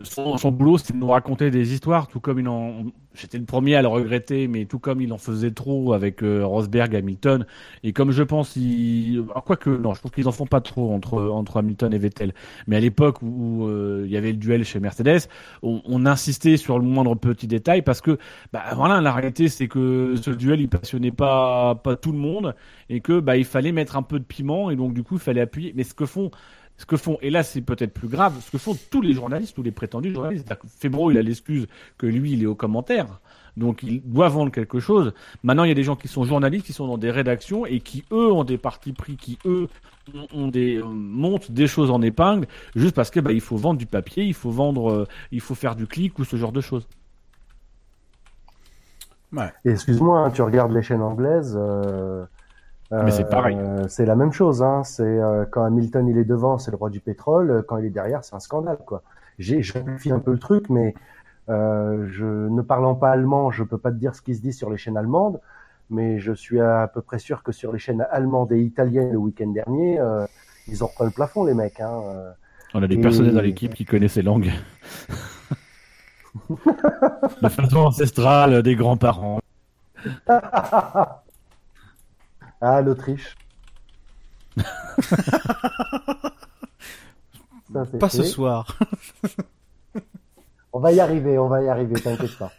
son, son boulot, c'est de nous raconter des histoires, tout comme il en. J'étais le premier à le regretter, mais tout comme il en faisait trop avec euh, Rosberg, Hamilton, et comme je pense, il. alors, Quoique, non, je trouve qu'ils en font pas trop entre, entre Hamilton et Vettel. Mais à l'époque où euh, il y avait le duel chez Mercedes, on, on insistait sur le moindre petit détail parce que, bah voilà, la réalité, c'est que ce duel, il passionnait pas, pas tout le monde, et que, bah, il fallait mettre un peu de piment, et donc, du coup, il fallait appuyer. Mais ce que font ce que font, et là c'est peut-être plus grave, ce que font tous les journalistes, tous les prétendus journalistes. Febro, il a l'excuse que lui, il est au commentaire. Donc il doit vendre quelque chose. Maintenant, il y a des gens qui sont journalistes, qui sont dans des rédactions et qui, eux, ont des partis pris, qui, eux, ont- ont des, euh, montent des choses en épingle, juste parce que bah, il faut vendre du papier, il faut vendre, euh, il faut faire du clic ou ce genre de choses. Excuse-moi, hein, tu regardes les chaînes anglaises. euh, Mais c'est pareil. euh, c'est la même chose. Hein. C'est euh, quand Hamilton il est devant, c'est le roi du pétrole. euh, Quand il est derrière, c'est un scandale, quoi. J'ai, un peu le truc, mais euh, je ne parlant pas allemand, je peux pas te dire ce qui se dit sur les chaînes allemandes, mais je suis à, peu près sûr que sur les chaînes allemandes et italiennes le week-end dernier, euh, ils ont repeint le plafond, les mecs. Hein. euh. On a des Et- personnels dans l'équipe qui connaissent ces langues. de façon ancestrale des grands-parents. Ah, l'Autriche. Ça, Pas ce soir. On va y arriver, on va y arriver, t'inquiète pas.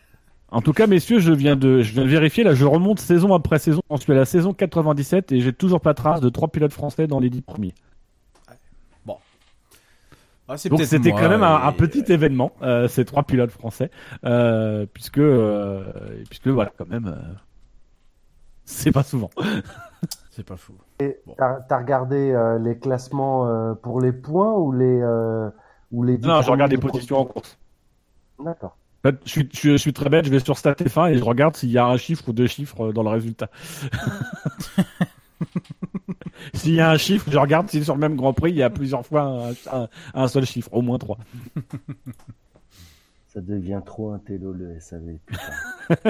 En tout cas, messieurs, je viens de, je viens de vérifier. Là, je remonte saison après saison. On suis à la saison 97 et j'ai toujours pas trace de trois pilotes français dans les dix premiers. Ah, c'est Donc c'était moi, quand même un, et- un petit événement, euh, ces trois pilotes français, euh, puisque, euh, puisque voilà, quand même, euh, c'est pas souvent. C'est pas fou. Et t'as t'as regardé euh, les classements euh, pour les points ou les euh, ou les Non, je regarde les positions en course. D'accord. En fait, je, suis, je, suis- je suis très bête, je vais sur StatF1 et je regarde s'il y a un chiffre ou deux chiffres dans le résultat. s'il y a un chiffre, je regarde si sur le même Grand Prix, il y a plusieurs fois un, un- un seul chiffre, au moins trois. Ça devient trop un télo le SAV. putain.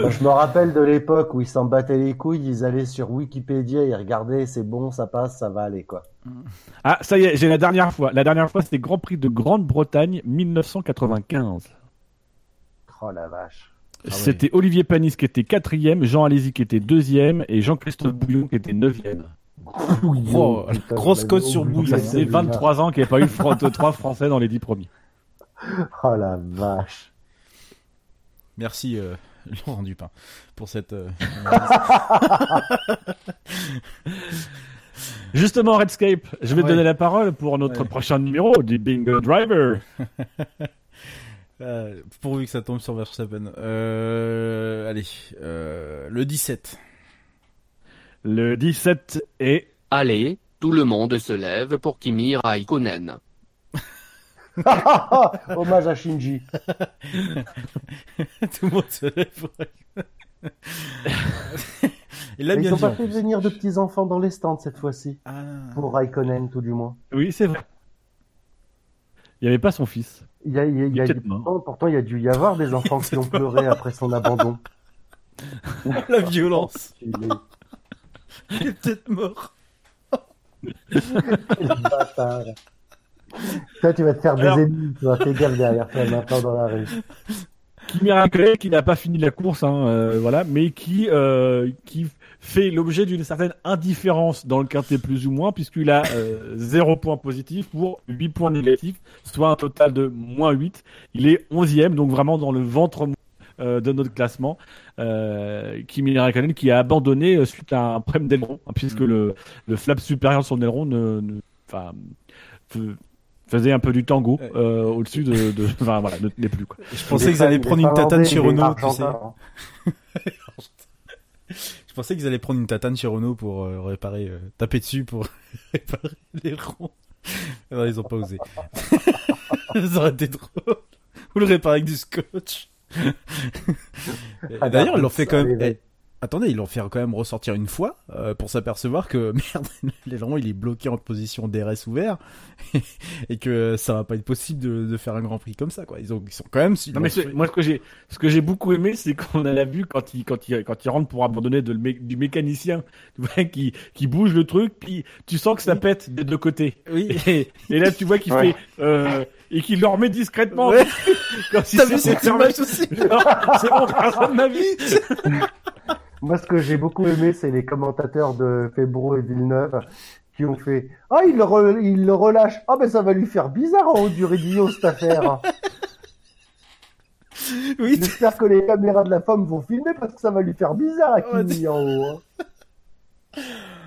Moi, je me rappelle de l'époque où ils s'en battaient les couilles, ils allaient sur Wikipédia, ils regardaient, c'est bon, ça passe, ça va aller quoi. Ah, ça y est, j'ai la dernière fois. La dernière fois, c'était Grand Prix de Grande-Bretagne 1995. Oh la vache. C'était Olivier Panis qui était quatrième, Jean Alési qui était deuxième et Jean-Christophe Bouillon qui était neuvième. Oh, Putain, grosse l'avais sur Bouillon. Ça faisait celui-là. 23 ans qu'il n'y avait pas eu trois Français dans les dix premiers. Oh la vache. Merci euh, Laurent Dupin pour cette. euh, Justement, Redscape, je vais te Ouais. donner la parole pour notre Ouais. prochain numéro du Bingo Driver. euh, pourvu que ça tombe sur Verstappen. Euh, allez, euh, le 17. Le 17 est Allez, tout le monde se lève pour Kimi Raikkonen. Hommage à Shinji. Tout le monde se lève. Il ils ont dit. pas fait venir de petits enfants dans les stands cette fois-ci. Ah. Pour Raikkonen tout du moins. Oui, c'est vrai. Il n'y avait pas son fils. Il y a, il y a- il y a Il est du- peut-être mort. pourtant, il y a dû y avoir des enfants qui ont pleuré après son abandon. La violence. Il est- Il est peut-être mort. Toi, tu vas te faire des Alors- ennemis, tu vas fais gaffe derrière toi maintenant dans la rue. Kimi Raikkonen qui n'a pas fini la course, hein, euh, voilà, mais qui, euh, qui fait l'objet d'une certaine indifférence dans le quintet plus ou moins, puisqu'il a euh, 0 points positifs pour 8 points négatifs, soit un total de moins 8. Il est 11e, donc vraiment dans le ventre euh, de notre classement. Euh, Kimi Raikkonen qui a abandonné euh, suite à un problème d'aileron, hein, puisque le, le flap supérieur de son aileron ne, ne- faisait un peu du tango euh, au-dessus de, de, enfin voilà, ne tenait plus quoi. Je pensais qu'ils allaient prendre une tatane chez Renault, tu sais. Je pensais qu'ils allaient prendre une tatane chez Renault pour euh, réparer, euh, taper dessus pour réparer les ronds. Non, ils ont pas osé. Ça aurait été drôle. Ou le réparer avec du scotch. Et D'ailleurs, ils l'ont fait quand même. Attendez, ils l'ont fait quand même ressortir une fois euh, pour s'apercevoir que merde, l'aileron il est bloqué en position DRS ouvert et que ça va pas être possible de, de faire un Grand Prix comme ça quoi. Ils ont, ils sont quand même. ils Non mais moi ce que j'ai ce que j'ai beaucoup aimé c'est qu'on a vu quand il quand il quand il rentre pour abandonner de le mé- du mécanicien tu vois, qui qui bouge le truc puis tu sens que ça pète des deux côtés. Oui. Et, et là tu vois qu'il Ouais. fait euh, et qu'il le remet discrètement. Ouais. T'as vu cette image aussi C'est bon, personne de ma vie. Moi, ce que j'ai beaucoup aimé, c'est les commentateurs de Febro et Villeneuve qui ont fait Ah, il le, re- il le relâche. Ah, ben ça va lui faire bizarre en haut du radio, cette affaire. Oui. J'espère que les caméras de la femme vont filmer parce que ça va lui faire bizarre à Kimi en haut. hein.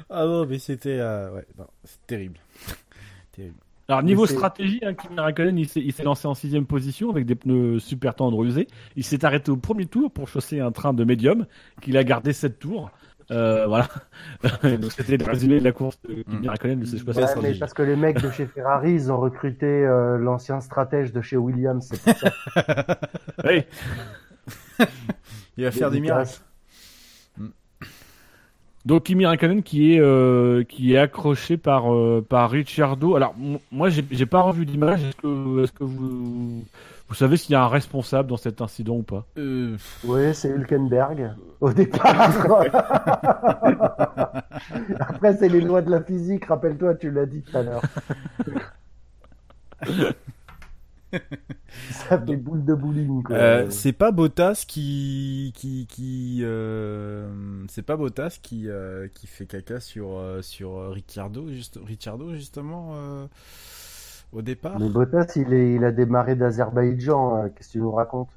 Ah non, mais c'était euh, ouais, non, c'est terrible. Alors niveau stratégie, hein, Kimi Raikkonen il s'est lancé en sixième position avec des pneus super tendres usés. Il s'est arrêté au premier tour pour chausser un train de médium qu'il a gardé sept tours. Euh, voilà. Donc c'était le résumé de la course de Kimi Mm. Raikkonen de ses choix Ouais, mais parce que les mecs de chez Ferrari, ils ont recruté euh, l'ancien stratège de chez Williams. C'est pour ça. Oui. Il va faire des miracles. Donc Kimi Raikkonen qui est euh, qui est accroché par euh, par Ricciardo. Alors moi j'ai j'ai pas revu d'image. Est-ce que est-ce que vous vous savez s'il y a un responsable dans cet incident ou pas? Euh, Oui, c'est Hülkenberg au départ. Après, c'est les lois de la physique. Rappelle-toi, tu l'as dit tout à l'heure. Ça fait boule de bowling. Euh, c'est pas Bottas qui qui qui euh, c'est pas Bottas qui euh, qui fait caca sur euh, sur euh, Ricciardo juste Ricciardo justement euh, au départ? Mais Bottas, il, est, il a démarré d'Azerbaïdjan. euh, Qu'est-ce que tu nous racontes?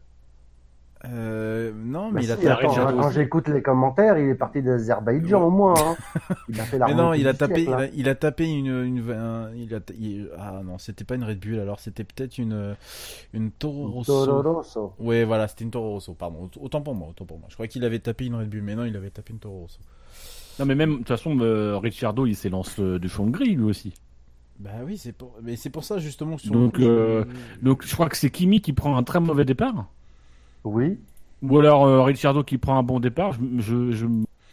Euh, non, Bah mais il a si, tapé. attends, hein, Quand j'écoute les commentaires, il est parti d'Azerbaïdjan au moins. hein. Il a fait la Mais non, il a tapé, siècle, il hein. a, il a tapé une, une, un- il a, il- ah non, c'était pas une Red Bull, alors c'était peut-être une, une Toro Rosso. Toro Rosso. Ouais, voilà, c'était une Toro Rosso, pardon. Autant pour moi, autant pour moi. Je crois qu'il avait tapé une Red Bull, mais non, il avait tapé une Toro Rosso. Non mais même de toute façon euh, Ricciardo il s'élance euh, du fond de grille lui aussi. Bah oui, c'est pour, mais c'est pour ça justement. que sur Donc, euh, Donc je crois que c'est Kimi qui prend un très mauvais départ. Oui. Ou alors euh, Ricciardo qui prend un bon départ. Je, je, je,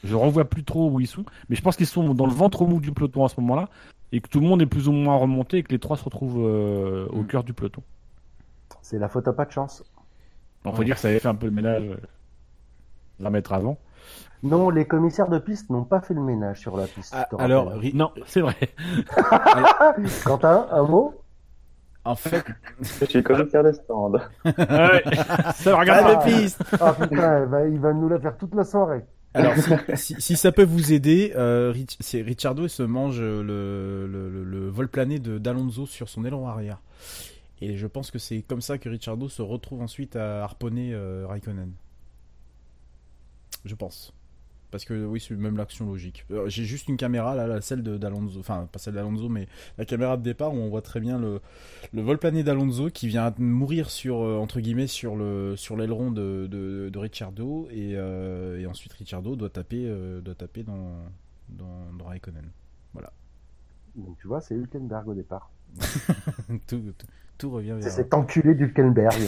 je revois plus trop où ils sont. Mais je pense qu'ils sont dans le ventre mou du peloton à ce moment-là. Et que tout le monde est plus ou moins remonté et que les trois se retrouvent euh, au cœur du peloton. C'est la faute à pas de chance. On peut dire que ça avait fait un peu le ménage euh, 20 mètres avant. Non, les commissaires de piste n'ont pas fait le ménage sur la piste. Ah, alors. Ri- Non, c'est vrai. Quentin, un mot? En fait, Je suis commissaire des stands. Ah ouais, ça regarde Ah, pistes. Ah putain, il va, il va nous la faire toute la soirée. Alors, si, si, si ça peut vous aider, euh, Rich- c'est Ricciardo il se mange le, le, le, le vol plané de d'Alonso sur son aileron arrière. Et je pense que c'est comme ça que Ricciardo se retrouve ensuite à harponner euh, Raikkonen. Je pense. Parce que oui, c'est même l'action logique. Euh, J'ai juste une caméra là, celle d'Alonso, enfin pas celle d'Alonso, mais la caméra de départ où on voit très bien le, le vol plané d'Alonso qui vient mourir sur euh, entre guillemets sur le sur l'aileron de, de, de Ricciardo et, euh, et ensuite Ricciardo doit taper euh, doit taper dans dans, dans Raikkonen. Voilà. Donc tu vois, c'est Hülkenberg au départ. tout, tout, tout revient C'est vers cet enculé d'Hülkenberg.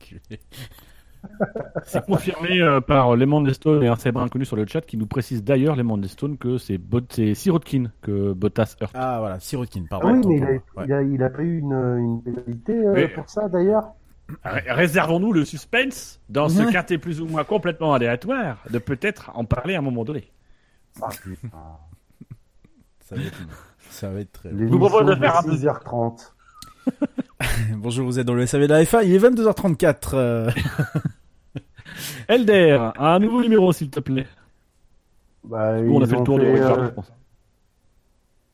C'est confirmé euh, par Les Stone et un célèbre inconnu sur le chat qui nous précise d'ailleurs, Les Stone, que c'est Bot- c'est Sirotkin que Bottas heurte. Ah voilà, Sirotkin, Ah pardon. oui, autant mais il a, moi. Ouais. il, a, il a pas eu une, une pénalité euh, Oui. pour ça d'ailleurs? Ré- Réservons-nous le suspense dans ce Ouais. quintet plus ou moins complètement aléatoire de peut-être en parler à un moment donné. Ah. Ça va être, ça va être très. Les vous propose de faire un peu- 6h30. Bonjour, vous êtes dans le SAV de la FA. Il est 22h34. euh. Elder, un nouveau numéro s'il te plaît. Bah, on a fait le tour de fait, Ricardo, euh, je pense.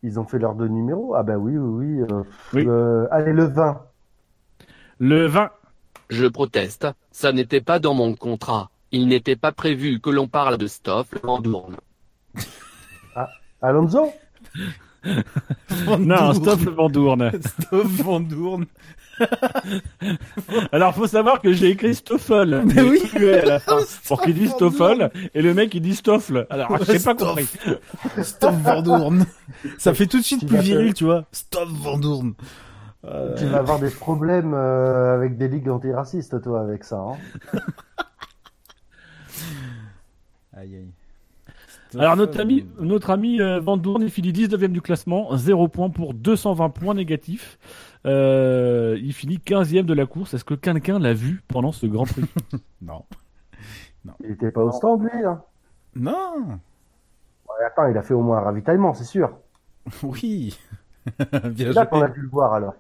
Ils ont fait leurs deux numéros. Ah bah oui, oui, oui. euh, Oui. euh, allez, le 20. Le 20. Je proteste, ça n'était pas dans mon contrat. Il n'était pas prévu que l'on parle de Stoff Van Dorn. Alonso? Non, stop le Vandourne. Stop Vandourne. Alors, faut savoir que j'ai écrit Stoffel. Mais oui. tué à la fin. Pour qu'il dise Stoffel. Et le mec, il dit Stoffel. Alors, j'ai pas Stoff. compris. Stop Vandourne. Ça fait tout de suite plus viril, faire- tu vois. Stop Vandourne. Euh, Tu vas avoir des problèmes euh, avec des ligues antiracistes, toi, avec ça. Hein. Aïe aïe. Alors, notre ami, notre ami euh, Van Doorn, il finit 19ème du classement. 0 points pour 220 points négatifs. Euh, il finit 15ème de la course. Est-ce que quelqu'un l'a vu pendant ce Grand Prix? Non. Il était pas au stand, lui. Hein. Non. Ouais, attends, il a fait au moins un ravitaillement, c'est sûr. Oui. Bien C'est là qu'on a pu le voir, alors.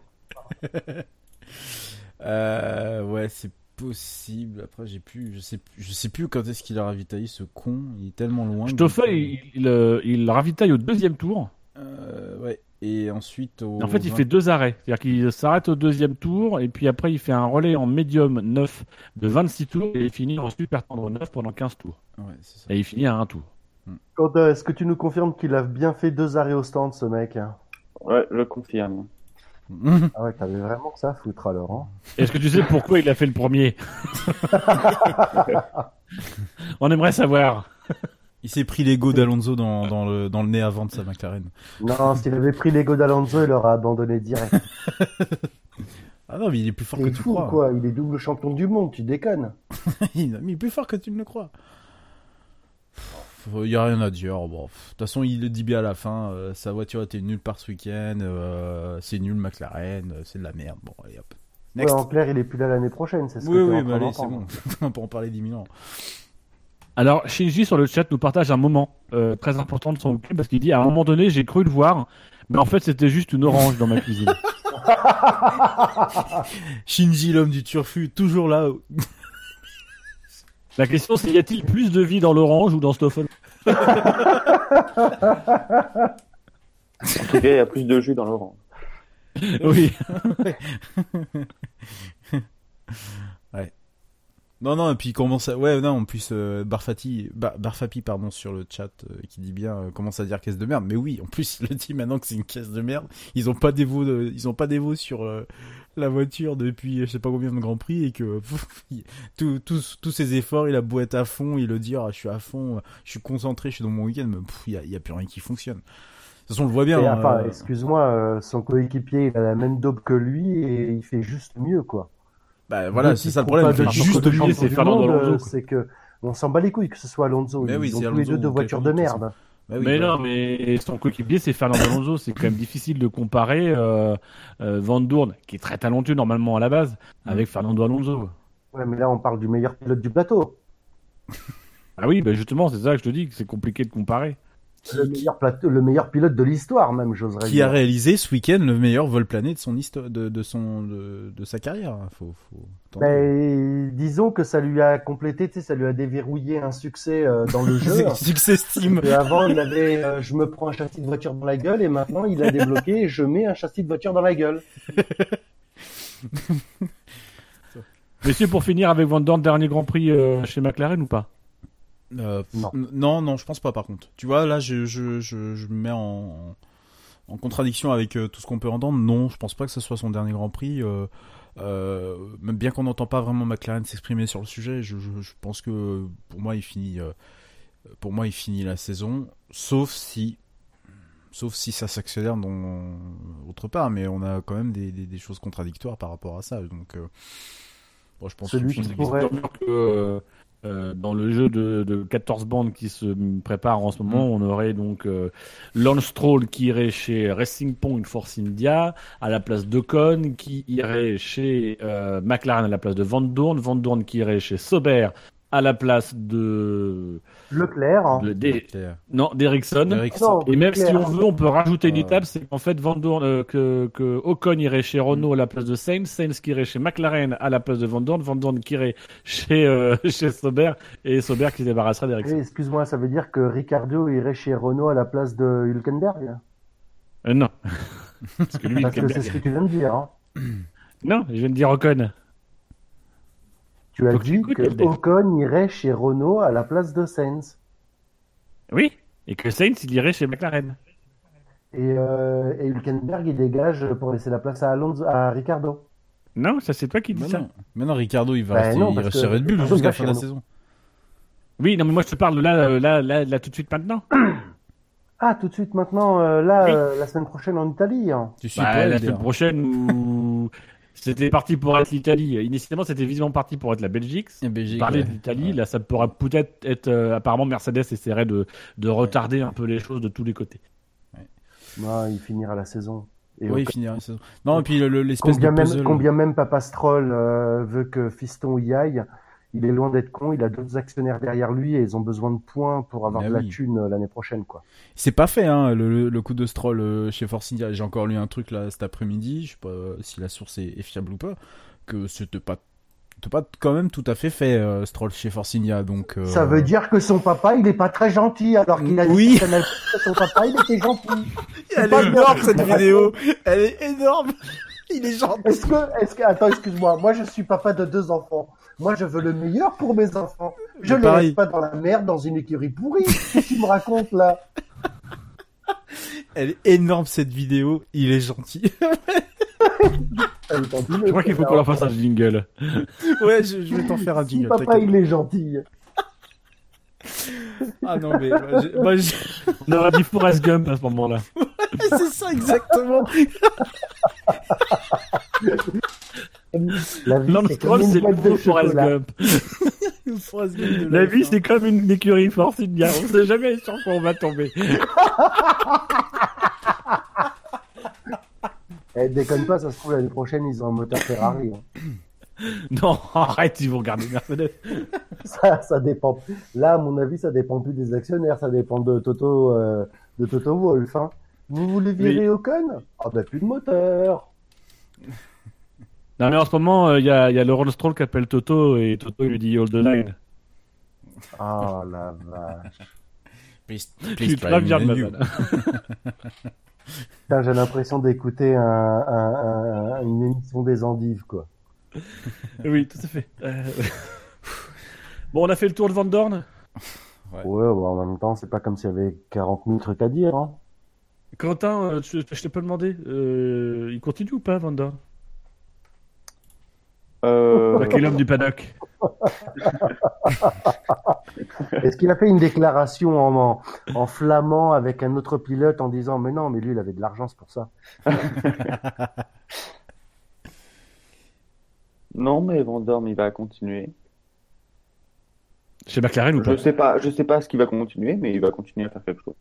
Euh, ouais, c'est possible. Après, j'ai plus, je sais, plus- je sais plus quand est-ce qu'il a ravitaillé ce con. Il est tellement loin. que- Stoffel, il, il, euh, il ravitaille au deuxième tour. Euh, ouais. Et ensuite, au En fait, il fait deux arrêts. C'est-à-dire qu'il s'arrête au deuxième tour, et puis après, il fait un relais en médium 9 de 26 tours, et il finit en super tendre 9 pendant 15 tours. Ouais, c'est ça. Et il finit à un tour. Euh, Est-ce que tu nous confirmes qu'il a bien fait deux arrêts au stand, ce mec? Ouais, je confirme. Ah ouais, t'avais vraiment que ça à foutre, alors. Hein Est-ce que tu sais pourquoi il a fait le premier On aimerait savoir. Il s'est pris l'ego d'Alonso dans, dans, le, dans le nez avant de sa McLaren. non, s'il avait pris l'ego d'Alonso, il l'aurait abandonné direct. Ah non, mais il est plus fort Il que est tu fou, crois. quoi. Il est double champion du monde, tu déconnes. il il est plus fort que tu ne le crois. Il y a rien à dire. Bon, de toute façon, il le dit bien à la fin. euh, sa voiture était nulle par ce week-end. euh, c'est nul McLaren. euh, c'est de la merde. Bon, allez hop. Ouais, Next. en clair, il est plus là l'année prochaine, c'est ce oui, que oui, mais allez, c'est bon. On peut en parler 10 000 ans. Alors, Shinji sur le chat nous partage un moment euh, très important de son week parce qu'il dit à un moment donné, j'ai cru le voir, mais en fait, c'était juste une orange dans ma cuisine. Shinji, l'homme du turfu, toujours là. La question, c'est y a-t-il plus de vie dans l'orange ou dans Stoffel? En tout cas, il y a plus de jus dans l'orange. Oui. ouais. Non, non, et puis comment ça. Ouais, non, en plus, euh, Barfati, Bar- Barfapi, pardon, sur le chat, euh, qui dit bien, euh, commence à dire caisse de merde. Mais oui, en plus, il le dit maintenant que c'est une caisse de merde. Ils ont pas d'évo, de- ils ont pas d'évo sur euh, la voiture depuis je sais pas combien de Grands Prix et que pff, il- tout- tous tous ses efforts, il a beau être à fond, il le dit, ah, je suis à fond, je suis concentré, je suis dans mon week-end, mais pff, il y a, plus rien qui fonctionne. De toute façon, on le voit bien. Et, hein, enfin, euh, excuse-moi, euh, son coéquipier, il a la même dope que lui et il fait juste mieux, quoi. bah voilà, c'est ça le problème. Il fait juste mieux, du c'est Fernando Alonso. C'est que on s'en bat les couilles que ce soit Alonso. Mais oui, Ils ont tous les deux deux voitures de merde. Bah oui, mais bah, non, mais son coéquipier, c'est Fernando Alonso. C'est quand même difficile de comparer euh, euh, Van Doorn, qui est très talentueux normalement à la base, avec Fernando Alonso. Ouais, mais là, on parle du meilleur pilote du plateau. Ah oui, bah justement, c'est ça que je te dis, que c'est compliqué de comparer. Le meilleur, plateau, le meilleur pilote de l'histoire, même, j'oserais qui dire. a réalisé ce week-end le meilleur vol plané de son histoire, de, de son, de, de sa carrière. hein. Faut. Ben, disons que ça lui a complété, tu sais, ça lui a déverrouillé un succès euh, dans le jeu. Succès Steam. Et avant, il avait, euh, je me prends un châssis de voiture dans la gueule, et maintenant, il a débloqué, je mets un châssis de voiture dans la gueule. Messieurs, pour finir avec Van Dorn, dernier Grand Prix euh, chez McLaren ou pas? Euh, Non. non, non, je pense pas par contre. Tu vois, là, je, je, je, je me mets en, en contradiction avec euh, tout ce qu'on peut entendre. Non, je pense pas que ce soit son dernier Grand Prix. Euh, euh, même bien qu'on n'entend pas vraiment McLaren s'exprimer sur le sujet, je, je, je pense que pour moi, il finit, euh, pour moi, il finit la saison, sauf si, sauf si ça s'accélère dans autre part. Mais on a quand même des, des, des choses contradictoires par rapport à ça. Donc, euh, bon, je pense Celui qu'il qui pourrait- que euh, dans le jeu de, de 14 bandes qui se prépare en ce moment, on aurait donc euh, Lance Stroll qui irait chez Racing Point Force India à la place d'Ocon, qui irait chez euh, McLaren à la place de Van Dorn, Van Dorn qui irait chez Sauber à la place de, Leclerc. hein. de- non d'Ericsson. Et même si on veut, on peut rajouter une Euh. étape, c'est qu'en fait, Van Dorn, euh, que, que Ocon irait chez Renault à la place de Sainz, Sainz qui irait chez McLaren à la place de Van Dorn, Van Dorn qui irait chez, euh, chez Sauber, et Sauber qui se débarrasserait d'Ericsson. Excuse-moi, ça veut dire que Ricardo irait chez Renault à la place de Hülkenberg? Euh, non. Parce que lui, Parce que Hülkenberg- c'est ce que tu viens de dire. hein. Non, je viens de dire Ocon. Tu as dit que. Ocon irait chez Renault à la place de Sainz. Oui. Et que Sainz, il irait chez McLaren. Et, euh, et Hülkenberg, il dégage pour laisser la place à, Alonso, à Ricardo. Non, ça c'est toi qui dis Mais ça. non. Mais non, Ricardo, il va Bah rester, non, il reste chez Red Bull jusqu'à la fin va de la saison. Oui, non, mais moi je te parle là, euh, là, là, là, tout de suite maintenant. Ah, tout de suite maintenant, euh, là, Oui. euh, la semaine prochaine en Italie. hein. Tu suis Bah, pas, la semaine prochaine où c'était parti pour être l'Italie. Initialement, c'était visiblement parti pour être la Belgique. Et Belgique, Parler ouais. de l'Italie, là, ça pourra peut-être être. euh, apparemment, Mercedes essaierait de, de retarder un peu les choses de tous les côtés. Bah, il finira la saison. Et Oui, il finira la saison. Non, et puis le- le- l'espèce de combien, même, puzzle. combien même Papa Stroll euh, veut que Fiston y aille, il est loin d'être con. Il a d'autres actionnaires derrière lui et ils ont besoin de points pour avoir Mais de la thune euh, l'année prochaine. quoi. C'est pas fait, hein, le, coup de Stroll euh, chez Force India. J'ai encore lu un truc là cet après-midi, je sais pas euh, si la source est, est fiable ou pas, que c'était pas, pas quand même tout à fait fait euh, Stroll chez Force India. Donc, euh, Ça veut dire que son papa, il est pas très gentil, alors qu'il a dit Oui. Canal+ que son papa, il était gentil. Elle est énorme cette vidéo, elle est énorme. Il est gentil. Est-ce que, est-ce que, attends, excuse-moi, moi je suis papa de deux enfants. Moi je veux le meilleur pour mes enfants. Je Mais les laisse pas dans la merde, dans une écurie pourrie. Qu'est-ce que tu me racontes là? Elle est énorme cette vidéo, il est gentil. Je crois qu'il faut qu'on leur fasse un jingle. ouais, je, je vais t'en faire un Si jingle. papa il est gentil. Ah non, mais moi, j'ai- On aurait dit Forrest Gump à ce moment-là. c'est ça exactement. La vie, c'est comme une boîte de chocolat. La vie, F1. c'est comme une écurie Force India. On sait jamais sur quoi on va tomber. Eh, déconne pas, ça se trouve l'année prochaine ils ont un moteur Ferrari. hein. Non, arrête, ils vont regarder Mercedes. Ça, ça dépend. Là, à mon avis, ça dépend plus des actionnaires, ça dépend de Toto, euh, de Toto Wolff. hein. Vous voulez virer Ocon Ah bah plus de moteur. Non, mais en ce moment, euh, il y, a, y a Stroll qui appelle Toto et Toto lui dit Hold the line. Ah la vache. Please, Tu please te try laves bien me de and you. madame. Putain, j'ai l'impression d'écouter un, un- un- un- une émission des endives, quoi. Oui, tout à fait. Euh, Bon, on a fait le tour de Van Dorn? Ouais, bah, en même temps, c'est pas comme s'il y avait 40 000 trucs à dire. Hein. Quentin, euh, tu- je t'ai pas demandé, euh, il continue ou pas, Van Dorn Euh, du paddock. Est-ce qu'il a fait une déclaration en, en, en flamand avec un autre pilote en disant Mais non, mais lui, il avait de l'argent, c'est pour ça? Non, mais Van Dorn, il va continuer. Chez McLaren ou pas? Je sais pas, je sais pas ce qu'il va continuer, mais il va continuer à faire quelque chose.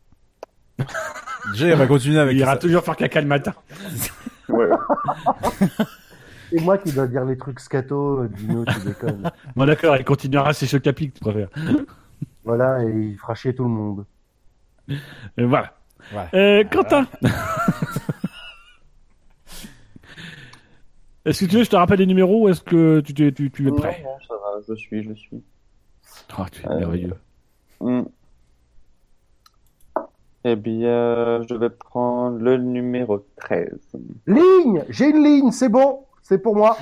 Déjà, il va continuer avec Il ira ça. toujours faire caca le matin. Ouais. Et moi qui dois dire les trucs scato, euh, Dino, tu déconnes. Bon, d'accord, il continuera chez Chocapi, que tu préfères. Voilà, et il fera chier tout le monde. Et voilà. Voilà. Euh, Quentin Est-ce que tu veux que je te rappelle les numéros ou est-ce que tu, tu, tu, tu es prêt? non, ça va, je suis, je suis. Oh, tu es Euh, merveilleux. Hmm. Eh bien, je vais prendre le numéro 13. Ligne J'ai une ligne, c'est bon, c'est pour moi.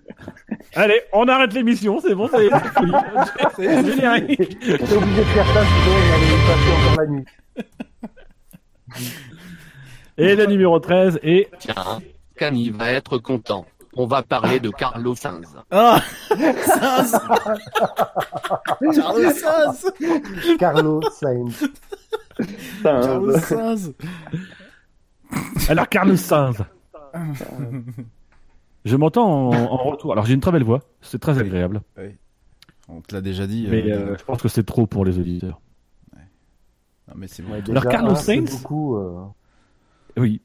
Allez, on arrête l'émission, c'est bon, c'est c'est fini. C'est générique. Obligé de faire ça, sinon on allait passer encore la nuit. Et le numéro 13 est... Tiens, Camille va être content. On va parler de Carlos Sainz. Ah Sainz Carlos Sainz Carlos Sainz. Carlos Sainz Alors, Carlos Sainz. Je m'entends en, en retour. Alors, j'ai une très belle voix, c'est très agréable. Oui. On te l'a déjà dit. Mais euh, euh, je pense que c'est trop pour les auditeurs. Non, mais c'est bon. Ouais, Alors, déjà, Carlos c'est Sainz beaucoup, euh, Oui.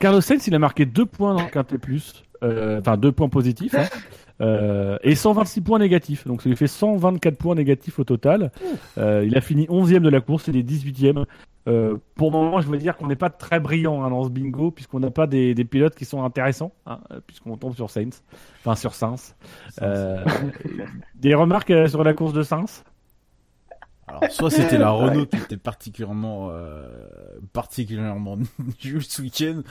Carlos Sainz, il a marqué deux points dans le Quintet Plus. Euh, Enfin, deux points positifs. hein. Euh, et 126 points négatifs. Donc ça lui fait 124 points négatifs au total. Euh, il a fini 11e de la course, il est 18e. Euh, pour le moment, je veux dire qu'on n'est pas très brillant hein, dans ce bingo, puisqu'on n'a pas des, des pilotes qui sont intéressants, hein, puisqu'on tombe sur Sainz, enfin sur Sainz. Euh, des remarques euh, sur la course de Sainz? Alors, soit c'était la Renault qui était particulièrement, euh, particulièrement nulle ce week-end,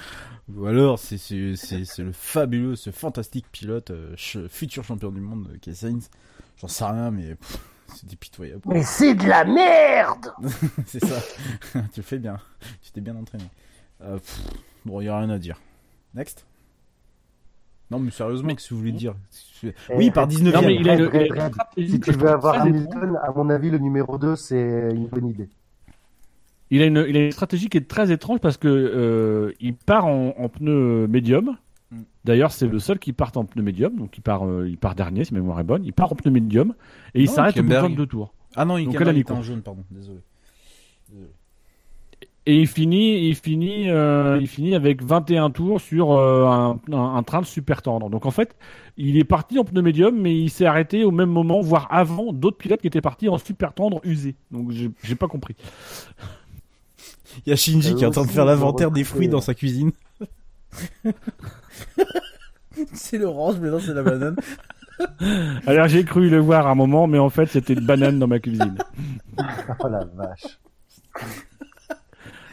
ou alors c'est c'est c'est c'est le fabuleux, ce fantastique pilote, euh, ch- futur champion du monde, euh, qui Sainz. J'en sais rien, mais pff, c'est dépitoyable. Mais c'est de la merde c'est ça. tu le fais bien. Tu t'es bien entraîné. Euh, pff, bon, il y a rien à dire. Next? Non, mais sérieusement, qu'est-ce que vous voulez dire? Oui, par 19 Non, mais il Red, Red, Red. Si tu veux avoir Hamilton, à mon avis, le numéro 2, c'est une bonne idée. Il a une, il a une stratégie qui est très étrange parce que euh, il part en, en pneu médium. Mm. D'ailleurs, c'est le seul qui part en pneu médium, donc il part, euh, il part dernier, si ma mémoire est bonne. Il part en pneu médium et il s'arrête au bout de. 22 tours. Ah non, il Donc, mis en jaune, pardon. Désolé. Désolé. Et il finit, il finit, euh, il finit avec 21 tours sur euh, un, un- un train de super tendre. Donc en fait, il est parti en pneu médium, mais il s'est arrêté au même moment, voire avant d'autres pilotes qui étaient partis en super tendre usé. Donc j'ai pas compris. Il y a Shinji qui est en train de faire l'inventaire des fruits dans sa cuisine. c'est l'orange, mais non, c'est la banane. Alors j'ai cru le voir à un moment, mais en fait c'était une banane dans ma cuisine. Oh la vache.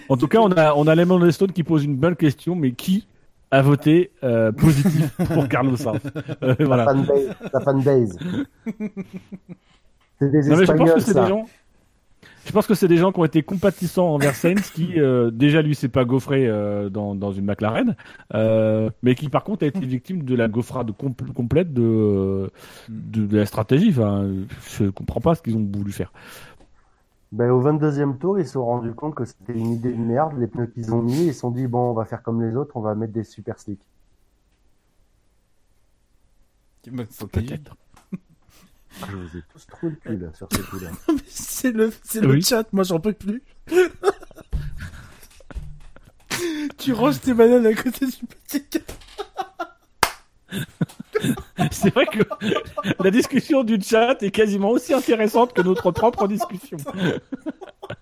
En tout cas, on a, on a Lemon Stone qui pose une bonne question, mais qui a voté euh, positif pour Carlos Sainz Euh, La Voilà. fanbase. La fanbase. C'est des Non, mais je pense Espagnols, que c'est ça. des gens. Je pense que c'est des gens qui ont été compatissants envers Sainz, qui euh, déjà lui s'est pas gaufré euh, dans, dans une McLaren, euh, mais qui par contre a été victime de la gaufrade compl- complète de, de, de la stratégie. Enfin, je comprends pas ce qu'ils ont voulu faire. Ben, au 22e tour, ils se sont rendus compte que c'était une idée de merde, les pneus qu'ils ont mis, ils se sont dit, bon, on va faire comme les autres, on va mettre des super slicks. Peut-être. Je vous ai tous trouvé le cul, là, sur ce coup-là. c'est le, c'est le chat, moi j'en peux plus. tu ranges tes bananes à côté du petit C'est vrai que la discussion du chat est quasiment aussi intéressante que notre propre discussion.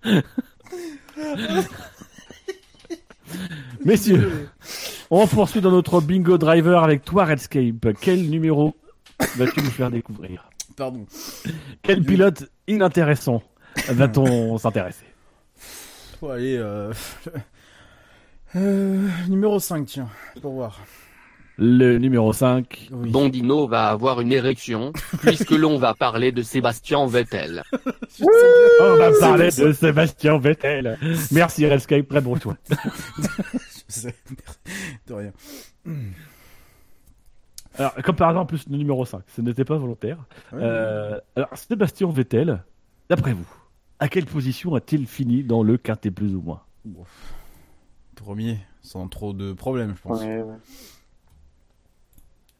Messieurs, on poursuit dans notre bingo driver avec toi, Redscape. Quel numéro vas-tu nous faire découvrir? Pardon. Quel pilote inintéressant va-t-on s'intéresser? Faut aller, euh... euh, numéro 5, tiens, pour voir. Le numéro 5. Oui. Bondino va avoir une érection, puisque l'on va parler de Sébastien Vettel. On va parler de Sébastien Vettel. Merci Redscape, très bon sais. De rien. Alors, comme par exemple, plus le numéro 5, ce n'était pas volontaire. Euh, alors, Sébastien Vettel, d'après vous, à quelle position a-t-il fini dans le quintet plus ou moins? Premier, sans trop de problèmes, je pense. Ouais, ouais.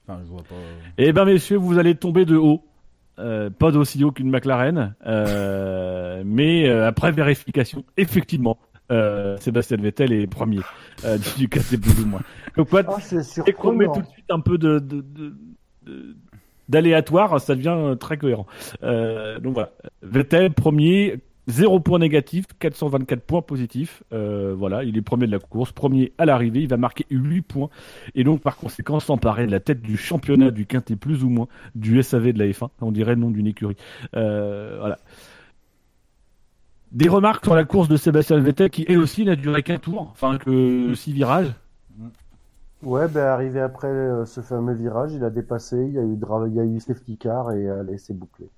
Enfin, je vois pas. Eh ben, messieurs, vous allez tomber de haut. Euh, pas d'aussi haut qu'une McLaren, euh, mais euh, après vérification, effectivement, euh, Sébastien Vettel est premier euh, du quintet plus ou moins. Donc quoi, Oh, qu'on met tout de suite un peu de, de, de- de- d'aléatoire, ça devient très cohérent. Euh, donc voilà, Vettel premier, 0 points négatifs, 424 points positifs. Euh, voilà, il est premier de la course, premier à l'arrivée, il va marquer 8 points et donc par conséquent s'emparer de la tête du championnat du quintet plus ou moins du SAV de la F1, on dirait le nom d'une écurie. Euh, voilà. Des remarques sur la course de Sébastien Vettel qui elle aussi n'a duré qu'un tour, enfin que 6 virages. Ouais, ben, arrivé après euh, ce fameux virage, il a dépassé, il y a eu, dra- il y a eu safety car et allez, c'est bouclé.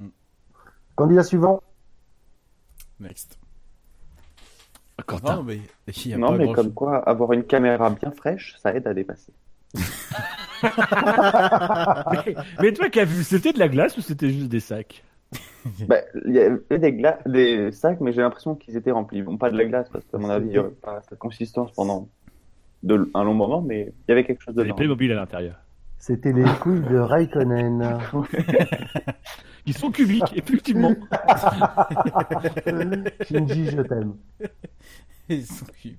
Mm. Candidat suivant. Next. Quentin. Non, mais il y a Non, pas mais comme quoi, avoir une caméra bien fraîche, ça aide à dépasser. mais, mais toi qui as vu, c'était de la glace ou c'était juste des sacs? Bah, Il y avait des, gla- des sacs, mais j'ai l'impression qu'ils étaient remplis. Bon, pas de la glace, parce qu'à mon avis, il n'y aurait pas cette consistance pendant de, un long moment, mais il y avait quelque chose Les dedans. Playmobil à l'intérieur. C'était les couilles de Raikkonen. Ils sont cubiques, effectivement. Shinji, je t'aime. Ils sont cubiques.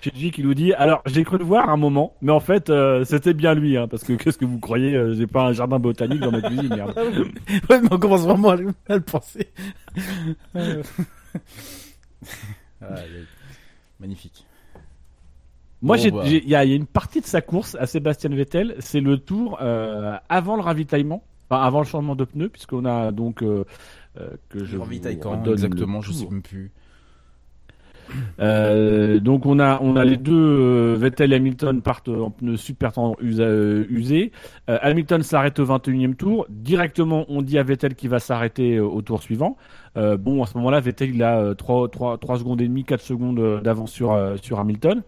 Shinji qui nous dit alors j'ai cru le voir un moment, mais en fait euh, c'était bien lui, hein, parce que qu'est-ce que vous croyez euh, J'ai pas un jardin botanique dans ma cuisine, merde. ouais, mais on commence vraiment à, le- à le penser. Ah, Magnifique. Moi, Bon, bah. il y, a il y a une partie de sa course à Sébastien Vettel, c'est le tour euh, avant le ravitaillement, enfin avant le changement de pneus, puisqu'on a donc euh, euh, que je ravitaille quand exactement, je sais même plus. Euh, donc on a on a les deux euh, Vettel et Hamilton partent en pneus super tendres euh, usés. Euh, Hamilton s'arrête au 21e tour. Directement, on dit à Vettel qu'il va s'arrêter euh, au tour suivant. Euh, bon, à ce moment-là, Vettel il a euh, 3, 3, 3 secondes et demie, 4 secondes d'avance sur, euh, sur Hamilton.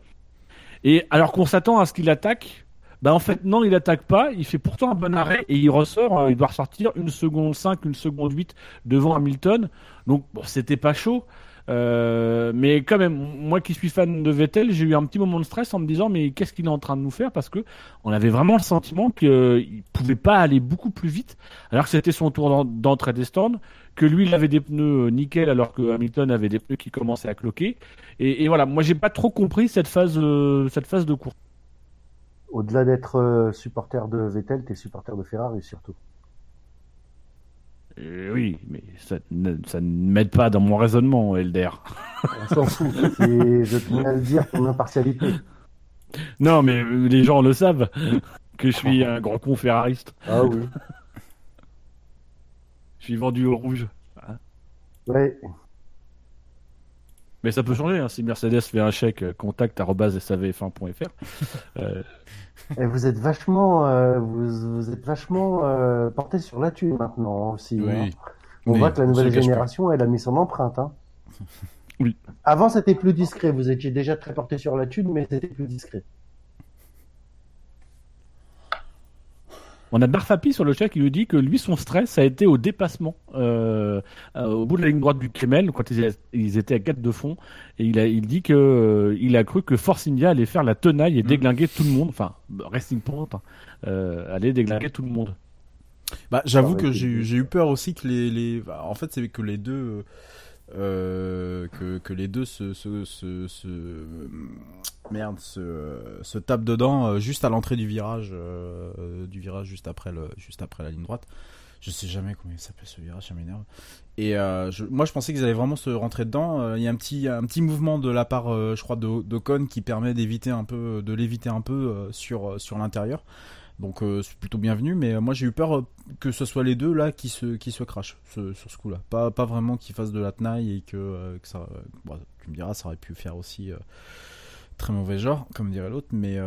Et alors qu'on s'attend à ce qu'il attaque, bah en fait non, il attaque pas. Il fait pourtant un bon arrêt et il ressort. euh, il doit ressortir une seconde 5, une seconde 8 devant Hamilton. Donc c'était pas chaud. Euh, mais quand même, moi qui suis fan de Vettel, j'ai eu un petit moment de stress en me disant mais qu'est-ce qu'il est en train de nous faire? Parce que on avait vraiment le sentiment qu'il pouvait pas aller beaucoup plus vite, alors que c'était son tour d'en- d'entrée des stands, que lui il avait des pneus euh, nickel alors que Hamilton avait des pneus qui commençaient à cloquer. Et, voilà, moi j'ai pas trop compris cette phase, euh, cette phase de course. Au-delà d'être euh, supporter de Vettel, t'es supporter de Ferrari surtout. Euh, oui, mais ça, ne- ça ne m'aide pas dans mon raisonnement, Elder. On s'en fout. Et je tenais à le dire pour l'impartialité. Non, mais les gens le savent que je suis un grand con ferrariste. Ah oui. Je suis vendu au rouge. Ouais. Mais ça peut changer, hein. si Mercedes fait un chèque, euh, contact arobase savf1.fr. Euh, Et vous êtes vachement, euh, vous, vous êtes vachement euh, porté sur la thune maintenant aussi. Oui. hein. On Oui, voit que la nouvelle génération, elle a mis son empreinte. Hein. Oui. Avant, c'était plus discret. Vous étiez déjà très porté sur la thune, mais c'était plus discret. On a Barfapi sur le chat qui nous dit que lui, son stress a été au dépassement, euh, euh, au bout de la ligne droite du Kemel, quand ils, étaient à 4 de fond. Et il, a, il dit que euh, il a cru que Force India allait faire la tenaille et Mm. déglinguer tout le monde. Enfin, Racing Point hein, euh, allait déglinguer tout le monde. Bah, j'avoue Ah que j'ai eu- j'ai eu peur aussi que les, les... bah, en fait c'est que les deux euh, que, les deux se, merde se, tapent dedans euh, juste à l'entrée du virage euh, du virage juste après le juste après la ligne droite. Je sais jamais comment il s'appelle ce virage, ça m'énerve. Et moi, je pensais qu'ils allaient vraiment se rentrer dedans. Il y a un petit, un petit mouvement de la part, je crois, de d'Ocon qui permet d'éviter un peu, de l'éviter un peu sur sur l'intérieur. Donc euh, c'est plutôt bienvenu. Mais euh, moi, j'ai eu peur euh, que ce soit les deux là qui se qui se crachent ce- sur ce coup-là. Pas pas vraiment qu'ils fassent de la tenaille et que, euh, que ça. bon, tu me diras, ça aurait pu faire aussi. euh, Très mauvais genre, comme dirait l'autre, mais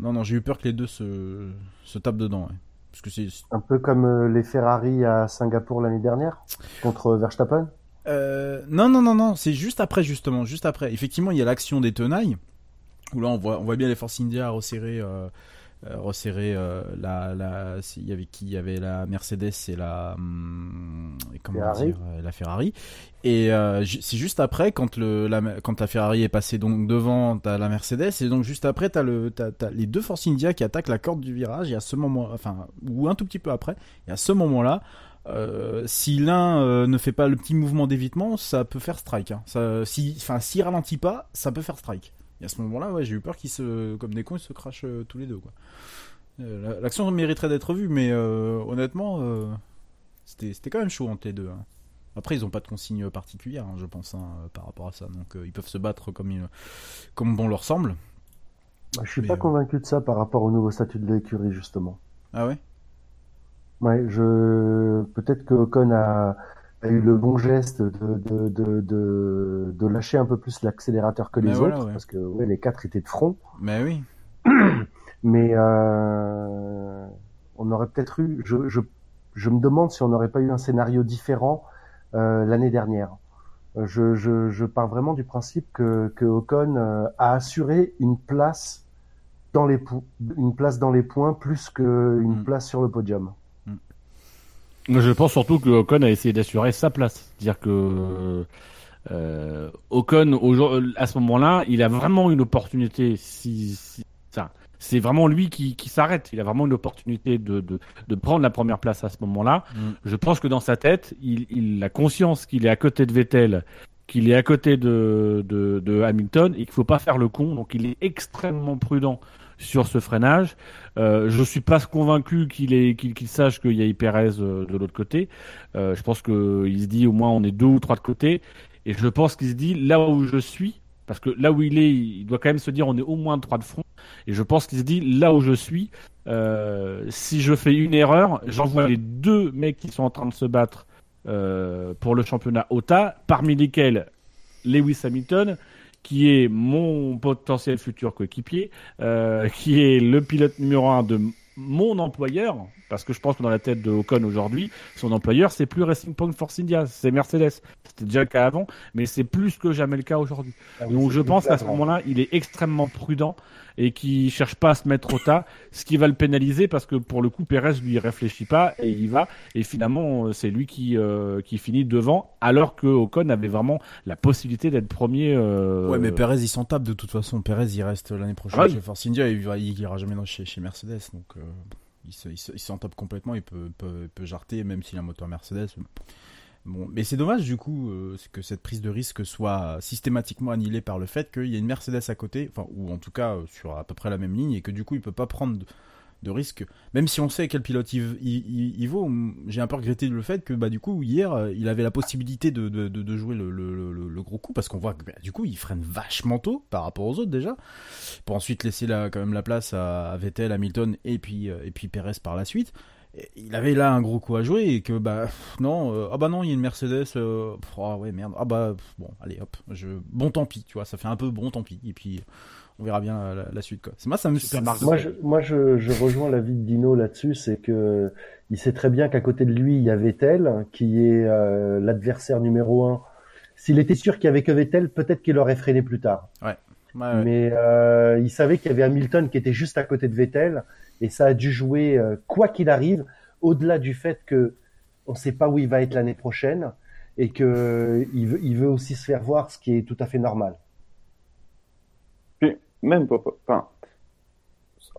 non, non, j'ai eu peur que les deux se, se tapent dedans. ouais. Parce que c'est, Un peu comme les Ferrari à Singapour l'année dernière contre Verstappen? Non, non, non, non, c'est juste après, justement, juste après. Effectivement, il y a l'action des tenailles, où là, on voit, on voit bien les Force India resserrer, resserrer euh, la, la, il y avait qui Il y avait la Mercedes et la, hum, comment Ferrari. dire, euh, la Ferrari. Et euh, c'est juste après, quand le, la, quand la Ferrari est passée donc devant, t'as la Mercedes, et donc juste après, t'as le, t'as, t'as les deux Force India qui attaquent la corde du virage. Et à ce moment, enfin, ou un tout petit peu après, et à ce moment-là. Euh, si l'un euh, ne fait pas le petit mouvement d'évitement, ça peut faire strike. Hein. Ça, si, enfin, s'il ralentit pas, ça peut faire strike. Et à ce moment-là, ouais, j'ai eu peur qu'ils se, comme des cons, ils se crachent euh, tous les deux. Quoi. Euh, la- L'action mériterait d'être vue, mais euh, honnêtement, c'était, c'était quand même chaud entre les deux. hein. Après, ils ont pas de consigne particulière, hein, je pense, hein, par rapport à ça. Donc, ils peuvent se battre comme, ils- comme bon leur semble. Bah, je suis Mais, pas convaincu de ça par rapport au nouveau statut de l'écurie justement. Ah ouais? Ouais, je peut-être que Ocon a, a eu le bon geste de, de, de, de, de lâcher un peu plus l'accélérateur que les voilà, autres, ouais. parce que ouais, les quatre étaient de front. Mais oui. Mais euh, on aurait peut-être eu. Je, je, je me demande si on n'aurait pas eu un scénario différent euh, l'année dernière. Euh, Je, je, je pars vraiment du principe que, que Ocon a assuré une place dans les une place dans les points plus qu'une Mm. place sur le podium. Je pense surtout que Ocon a essayé d'assurer sa place. C'est-à-dire que euh, Ocon, aujourd- à ce moment-là, il a vraiment une opportunité. Si, si- ça, c'est vraiment lui qui, qui s'arrête. Il a vraiment une opportunité de, de, de prendre la première place à ce moment-là. Mm. Je pense que dans sa tête, il, il a conscience qu'il est à côté de Vettel qu'il est à côté de, de, de Hamilton et qu'il faut pas faire le con. Donc il est extrêmement prudent sur ce freinage. Euh, je suis pas convaincu qu'il qu'il qu'il sache qu'il y a Perez euh, de l'autre côté. Euh, je pense que il se dit au moins on est deux ou trois de côté. Et je pense qu'il se dit là où je suis, parce que là où il est, il doit quand même se dire on est au moins trois de front. Et je pense qu'il se dit là où je suis, euh, si je fais une erreur, j'envoie les deux mecs qui sont en train de se battre euh, pour le championnat OTA, parmi lesquels Lewis Hamilton, qui est mon potentiel futur coéquipier, euh, qui est le pilote numéro un de mon employeur, parce que je pense que dans la tête de Ocon aujourd'hui, son employeur, c'est plus Racing Point Force India, c'est Mercedes. C'était déjà le cas avant, mais c'est plus que jamais le cas aujourd'hui. Ah oui, Donc je pense qu'à ce moment-là, il est extrêmement prudent et qui cherche pas à se mettre au tas, ce qui va le pénaliser parce que pour le coup, Perez lui il réfléchit pas et il y va et finalement euh, c'est lui qui euh, qui finit devant alors que Ocon avait vraiment la possibilité d'être premier. euh, Ouais, mais Perez, il s'en tape de toute façon. Perez, il reste l'année prochaine Ah chez Force India et il, ira jamais dans- chez, chez Mercedes. Donc, euh, il se- il se- il s'en tape complètement. Il peut, peut, il peut jarter, même s'il a un moteur Mercedes. Bon, mais c'est dommage du coup euh, que cette prise de risque soit systématiquement annihilée par le fait qu'il y a une Mercedes à côté, enfin ou en tout cas euh, sur à peu près la même ligne et que du coup il peut pas prendre de, risque. Même si on sait quel pilote il, vaut, j'ai un peu regretté le fait que bah du coup hier euh, il avait la possibilité de, de, jouer le, gros coup parce qu'on voit que bah, du coup il freine vachement tôt par rapport aux autres déjà pour ensuite laisser la, quand même la place à, à Vettel, Hamilton et puis et puis Perez par la suite. Il avait là un gros coup à jouer et que bah pff, non euh, ah bah non il y a une Mercedes euh, pff, ah ouais merde ah bah pff, bon allez hop je bon tant pis tu vois ça fait un peu bon tant pis et puis on verra bien la, la- la suite quoi c'est moi ça me ça- Moi, je, moi je, je rejoins l'avis de Dino là-dessus, c'est que il sait très bien qu'à côté de lui, il y a Vettel, qui est euh, l'adversaire numéro un. S'il était sûr qu'il y avait que Vettel, peut-être qu'il aurait freiné plus tard. ouais, ouais, ouais. Mais euh, il savait qu'il y avait Hamilton qui était juste à côté de Vettel, et ça a dû jouer euh, quoi qu'il arrive, au-delà du fait que on ne sait pas où il va être l'année prochaine, et que il veut, il veut aussi se faire voir, ce qui est tout à fait normal. Puis, même enfin,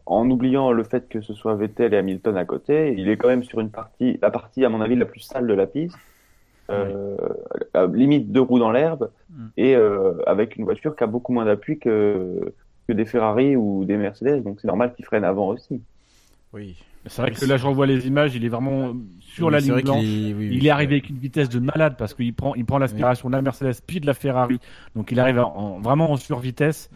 en oubliant le fait que ce soit Vettel et Hamilton à côté, il est quand même sur une partie, la partie à mon avis la plus sale de la piste, euh, à limite deux roues dans l'herbe, Mm. et euh, avec une voiture qui a beaucoup moins d'appui que, que des Ferrari ou des Mercedes, donc c'est normal qu'ils freinent avant aussi. oui C'est vrai que là, je revois les images, il est vraiment sur Oui, la ligne qu'il blanche. est- oui, Il est arrivé avec une vitesse de malade parce qu'il prend, il prend l'aspiration de la Mercedes puis de la Ferrari. Donc il arrive en, vraiment en survitesse.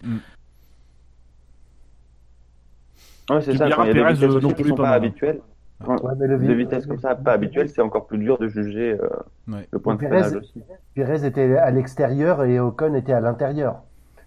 Ouais, c'est ça, il y a des vitesses euh, qui plus, sont pas pas mal. habituelles. Quand- Ouais, mais le des vi- vitesses comme ça pas habituelles, c'est encore plus dur de juger euh, Ouais. le point de freinage aussi. Perez était à l'extérieur et Ocon était à l'intérieur.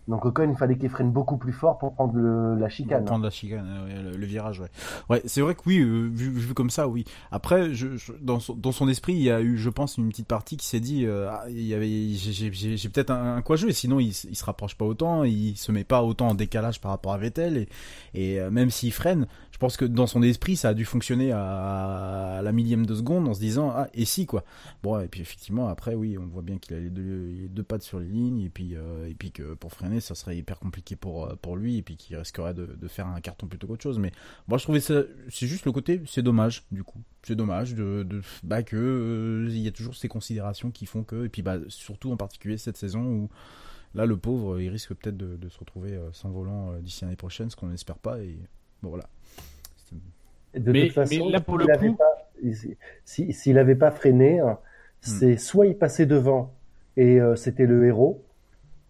Donc Ocon, il fallait qu'il freine beaucoup plus fort pour prendre le- la Pour chicane. prendre la chicane, euh, le, le virage, ouais. Ouais, c'est vrai que oui, euh, vu, vu comme ça, oui. Après, je, je- dans, son, dans son esprit, il y a eu, je pense, une petite partie qui s'est dit, euh, ah, il y avait, j'ai- peut-être un, un quoi jouer, sinon il, il se rapproche pas autant, il se met pas autant en décalage par rapport à Vettel, et, et euh, même s'il freine, je pense que dans son esprit, ça a dû fonctionner à, la millième de seconde en se disant, ah, et si, quoi. Bon, et puis effectivement, après, oui, on voit bien qu'il a les deux, pattes sur les lignes, et puis, euh, et puis que pour freiner, ça serait hyper compliqué pour, euh, pour lui, et puis qu'il risquerait de, faire un carton plutôt qu'autre chose. Mais moi, je trouvais ça, c'est juste le côté, c'est dommage, du coup. C'est dommage de, de bah, que, euh, il y a toujours ces considérations qui font que, et puis, bah, surtout en particulier cette saison où, là, le pauvre, il risque peut-être de, de se retrouver sans volant d'ici l'année prochaine, ce qu'on n'espère pas, et bon, voilà. De Mais- toute façon, mais là, pour s'il le avait coup- pas- freiné, hein, c'est soit il passait devant et euh, c'était le héros,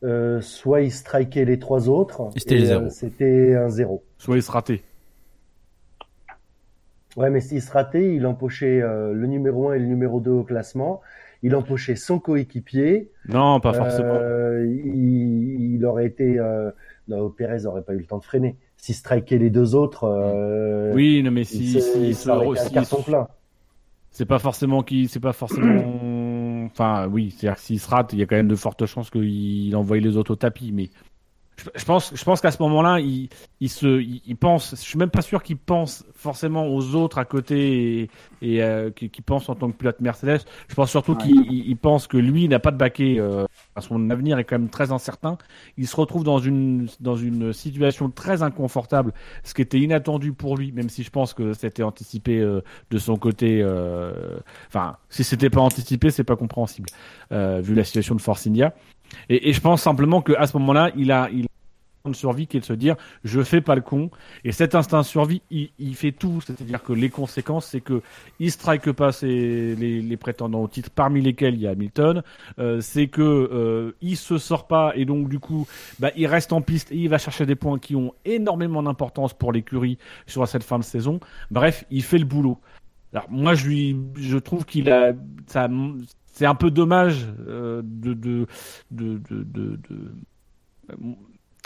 euh, soit il strikait les trois autres Et euh, c'était un zéro. Soit il se ratait. Ouais, mais s'il se ratait, il empochait euh, le numéro 1 et le numéro 2 au classement. Il empochait son coéquipier. Non, pas forcément. Euh, il, il aurait été. Euh... Non, Pérez n'aurait pas eu le temps de freiner. S'il strikait les deux autres. Euh... Oui, non, mais si, si, si- carton plein. c'est pas forcément qui, c'est pas forcément. enfin, oui, c'est-à-dire que s'il se rate, il y a quand même de fortes chances qu'il envoie les autres au tapis. Mais je, je pense, je pense qu'à ce moment-là, il, il se, il, il pense. Je suis même pas sûr qu'il pense forcément aux autres à côté et, et euh, qu'il pense en tant que pilote Mercedes. Je pense surtout Ouais. qu'il il- il pense que lui n'a pas de baquet euh, son avenir est quand même très incertain. Il se retrouve dans une dans une situation très inconfortable, ce qui était inattendu pour lui, même si je pense que c'était anticipé euh, de son côté. euh, Enfin, si c'était pas anticipé, c'est pas compréhensible euh, vu la situation de Force India. Et, et je pense simplement qu'à ce moment-là, il a il de survie qui est de se dire je fais pas le con. Et cet instinct de survie il, fait tout. C'est-à-dire que les conséquences c'est que il strike pas les, prétendants au titre parmi lesquels il y a Hamilton. Euh, c'est que euh, il se sort pas et donc du coup bah, il reste en piste et il va chercher des points qui ont énormément d'importance pour l'écurie sur cette fin de saison. Bref il fait le boulot. Alors moi je lui je trouve qu'il a ça c'est un peu dommage euh, de de de, de, de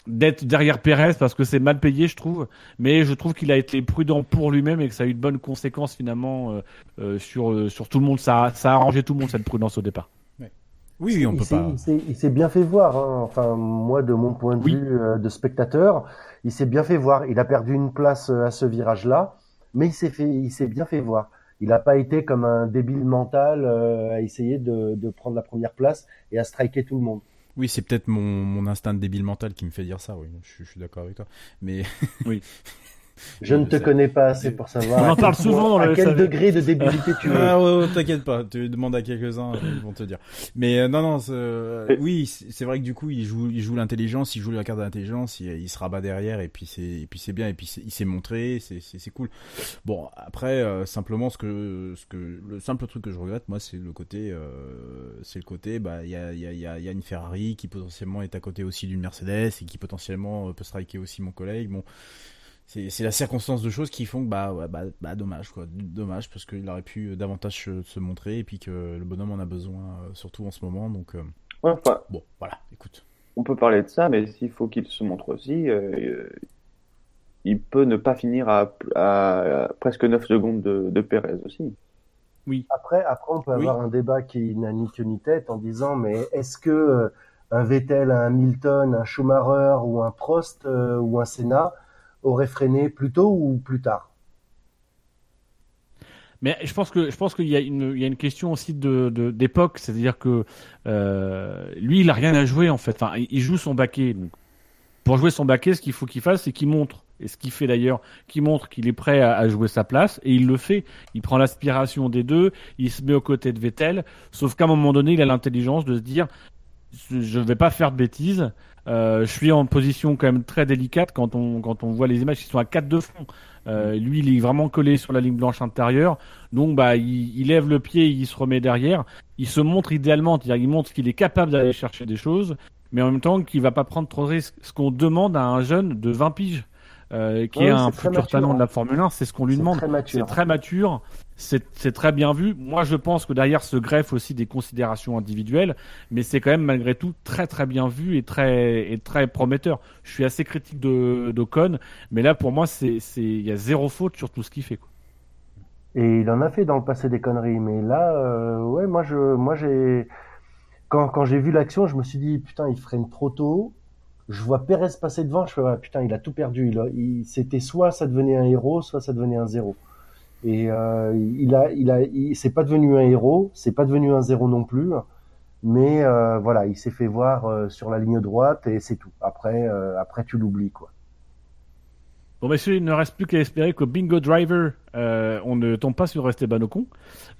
d'être derrière Pérez parce que c'est mal payé, je trouve. Mais je trouve qu'il a été prudent pour lui-même et que ça a eu de bonnes conséquences finalement euh, euh, sur euh, sur tout le monde. Ça a, ça a arrangé tout le monde cette prudence au départ. Oui, oui, on il peut s'est- pas. Il s'est- il s'est bien fait voir. hein. Enfin, moi, de mon point de Oui. vue euh, de spectateur, il s'est bien fait voir. Il a perdu une place euh, à ce virage-là, mais il s'est fait, il s'est bien fait voir. Il n'a pas été comme un débile mental euh, à essayer de, de prendre la première place et à striker tout le monde. Oui, c'est peut-être mon, mon instinct de débile mental qui me fait dire ça, oui. Je, suis- je suis d'accord avec toi. Mais. Oui. Je ne te Ça- connais pas assez pour savoir. On en à quel parle souvent dans à quel SAV. degré de débilité tu es. Ah ouais, ouais, t'inquiète pas, tu demandes à quelques-uns, ils vont te dire. Mais euh, non, non, c'est- euh, oui, c'est vrai que du coup, il joue, il joue l'intelligence, il joue la carte de l'intelligence, il, il se rabat derrière et puis c'est, et puis c'est bien, et puis il s'est montré, c'est, c'est, c'est cool. Bon, après, euh, simplement, ce que, ce que, le simple truc que je regrette, moi, c'est le côté, euh, c'est le côté, bah, il y a, il y a, il y a, il y a une Ferrari qui potentiellement est à côté aussi d'une Mercedes et qui potentiellement euh, peut striker aussi mon collègue. Bon, c'est c'est la circonstance de choses qui font que bah, ouais, bah, bah dommage quoi dommage parce qu'il aurait pu davantage se, montrer et puis que le bonhomme en a besoin euh, surtout en ce moment donc euh, Ouais, enfin, bon voilà écoute on peut parler de ça, mais s'il faut qu'il se montre aussi, euh, euh, il peut ne pas finir à, à- à presque 9 secondes de, de Pérez aussi. Après, après, on peut Oui. avoir un débat qui n'a ni queue ni tête en disant, mais est-ce que euh, un Vettel, un Hamilton, un Schumacher ou un Prost euh, ou un Senna aurait freiné plus tôt ou plus tard? Mais je pense que je pense qu'il y a une il y a une question aussi de d'époque, c'est-à-dire que euh, lui il a rien à jouer en fait. Enfin, il- joue son baquet. Pour jouer son baquet, ce qu'il faut qu'il fasse, c'est qu'il montre. Et ce qu'il fait d'ailleurs, qu'il montre qu'il est prêt à, à jouer sa place, et il le fait. Il prend l'aspiration des deux, il se met aux côtés de Vettel, sauf qu'à un moment donné, il a l'intelligence de se dire, je vais pas faire de bêtises. Euh, je suis en position quand même très délicate quand on quand on voit les images qui sont à 4 de front. Euh, lui, il est vraiment collé sur la ligne blanche intérieure. Donc, bah, il, il lève le pied, il se remet derrière. Il se montre idéalement, c'est-à-dire il montre qu'il est capable d'aller chercher des choses, mais en même temps qu'il va pas prendre trop de risques. Ce qu'on demande à un jeune de 20 piges, euh, qui Ouais, est un futur mature, talent hein. de la Formule 1, c'est ce qu'on lui C'est demande. très mature. C'est très mature, c'est très bien vu. Moi, je pense que derrière se greffe aussi des considérations individuelles, mais c'est quand même malgré tout très très bien vu et très très prometteur. Je suis assez critique de d'Ocon, mais là pour moi c'est il y a zéro faute sur tout ce qu'il fait. Et il en a fait dans le passé des conneries, mais là, euh, ouais, moi, je, moi, j'ai, quand, quand j'ai vu l'action, je me suis dit, putain, il freine trop tôt. Je vois Pérez passer devant, je fais, ouais, putain, il a tout perdu. Il, c'était soit ça devenait un héros, soit ça devenait un zéro. Et euh, il a, il a, il, c'est pas devenu un héros, c'est pas devenu un zéro non plus. Mais euh, voilà, il s'est fait voir euh, sur la ligne droite et c'est tout. Après, euh, après tu l'oublies quoi. Bon messieurs, il ne reste plus qu'à espérer qu'au Bingo Driver, euh, on ne tombe pas sur Esteban Ocon.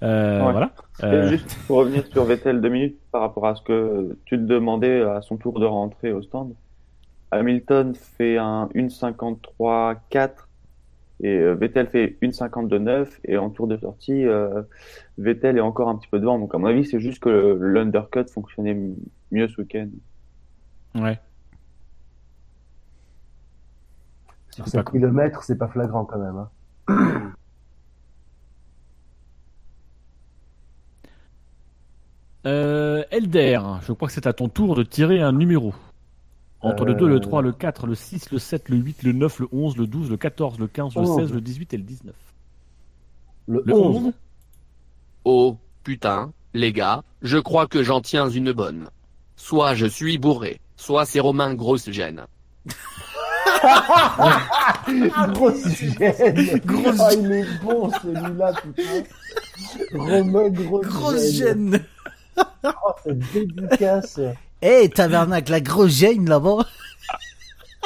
Euh, Ouais. Voilà. Euh, Juste pour revenir sur Vettel deux minutes par rapport à ce que tu te demandais à son tour de rentrer au stand. Hamilton fait un 1.53.4 et euh, Vettel fait 1.52.9 et en tour de sortie, euh, Vettel est encore un petit peu devant. Donc à mon avis, c'est juste que l'undercut fonctionnait mieux ce week-end. ouais. Sur C'est 7 pas kilomètres, c'est pas flagrant quand même. Hein. Euh, Elder, je crois que c'est à ton tour de tirer un numéro. Entre le 2, le Euh. 3, le 4, le 6, le 7, le 8, le 9, le 11, le 12, le 14, le 15, le Oh. 16, le 18 et le 19. Le, Le 11. 11 Oh, putain, les gars, je crois que j'en tiens une bonne. Soit je suis bourré, soit c'est Romain grosse gêne. Grosse gêne. Grosse Ah, il est bon celui-là, putain. Romain, grosse, grosse gêne Oh, cette dédicace. Hé, tabernacle, la grosse gêne là-bas.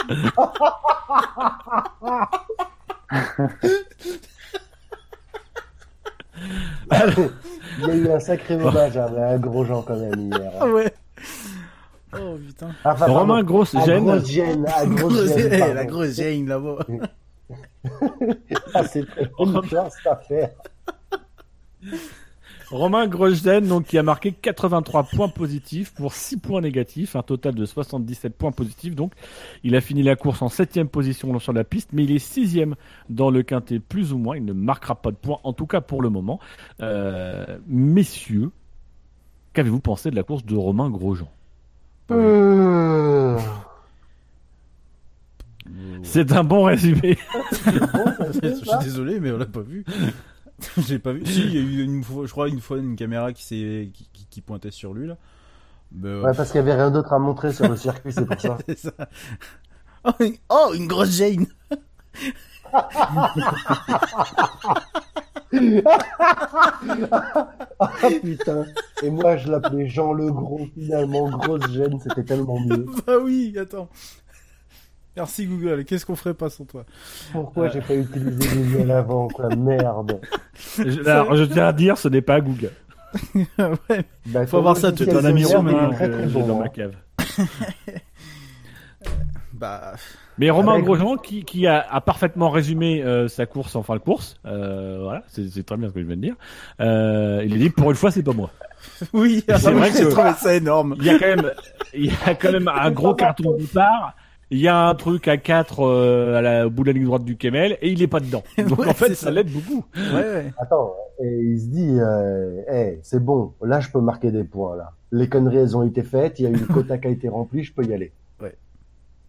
Il y a eu un sacré hommage à un gros Jean quand même hier. Ah ouais. Oh putain. Enfin, Romain, pardon, grosse à gêne. grosse gêne, à grosse gêne, Eh, la grosse gêne là-bas. Ah, c'est très peur cette affaire. Romain Grosjean, donc, qui a marqué 83 points positifs pour 6 points négatifs, un total de 77 points positifs. Donc, il a fini la course en septième position sur la piste, mais il est sixième dans le quintet, plus ou moins. Il ne marquera pas de points, en tout cas pour le moment. Euh, messieurs, qu'avez-vous pensé de la course de Romain Grosjean? Euh, C'est un bon résumé. Je suis désolé, mais on l'a pas vu. J'ai pas vu. Si, il y a eu une fois, je crois, une fois une caméra qui s'est, qui, qui- qui pointait sur lui, là. Mais, euh, Ouais, parce qu'il y avait rien d'autre à montrer sur le circuit, c'est pour ça. ça. Oh, une, oh, une grosse gêne. Ah putain. Et moi, je l'appelais Jean le Gros, finalement, grosse gêne, c'était tellement mieux. Bah oui, attends. Merci Google. Qu'est-ce qu'on ferait pas sans toi Pourquoi j'ai pas utilisé Google avant, quoi, merde. Je- Alors, je tiens à dire, ce n'est pas Google. ouais. Bah, Faut avoir ça, ton tu logiciel t'en as mis solaire, sur il est main, très, que très j'ai bon, dans hein. ma cave. Bah. Mais Romain Avec- Grosjean qui, qui a, a parfaitement résumé euh, sa course en fin de course, euh, voilà, c'est très bien ce que je viens de dire. Euh, il est dit pour une fois c'est pas moi. Oui, C'est vrai j'ai que- trouvé ça énorme. Il y a quand même, il y a quand même un gros carton de départ. Il y a un truc à 4 à la, au bout de la ligne droite du Kemel et il est pas dedans. Donc Ouais, en fait c'est ça ça. l'aide beaucoup. Ouais, ouais. Attends, et il se dit, euh, hey, c'est bon, là je peux marquer des points là. Les conneries elles ont été faites, il y a eu le quota qui a été rempli, je peux y aller.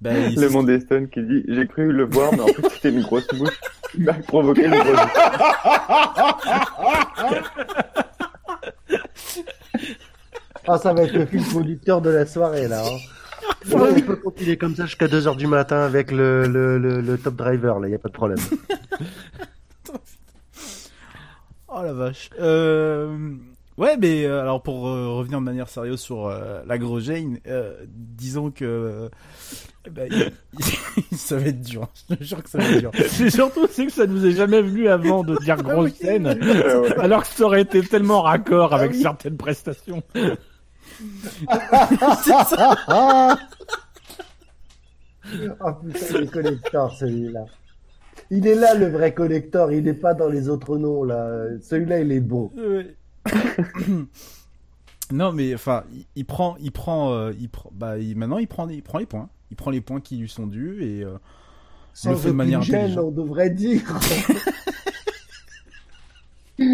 Bah, il- Le monde Stone qui dit J'ai cru le voir, mais en fait c'était une grosse mouche qui m'a provoqué une grosse Ah ça va être le film conducteur de la soirée là. Hein. Ouais, on peut continuer comme ça jusqu'à 2h du matin avec le, le, le, le top driver là, y a pas de problème. Oh la vache. Euh... Ouais, mais euh, alors pour euh, revenir de manière sérieuse sur euh, la grosse Jane, euh, disons que euh, bah, il- il- ça va être dur. hein. Je te jure que ça va être dur. C'est surtout c'est que ça nous est jamais venu avant de dire grosse oui. scène, alors que ça aurait été tellement raccord avec oui. certaines prestations. C'est ça. Oh putain, il est collector celui-là. Il est là le vrai collector, il est pas dans les autres noms là. Celui-là il est bon. Ouais. non, mais enfin, il, il prend, il prend, euh, il prend, bah, il- maintenant il prend, il prend les points. Il prend les points qui lui sont dus et euh, Sans le fait de manière gêne, on devrait dire.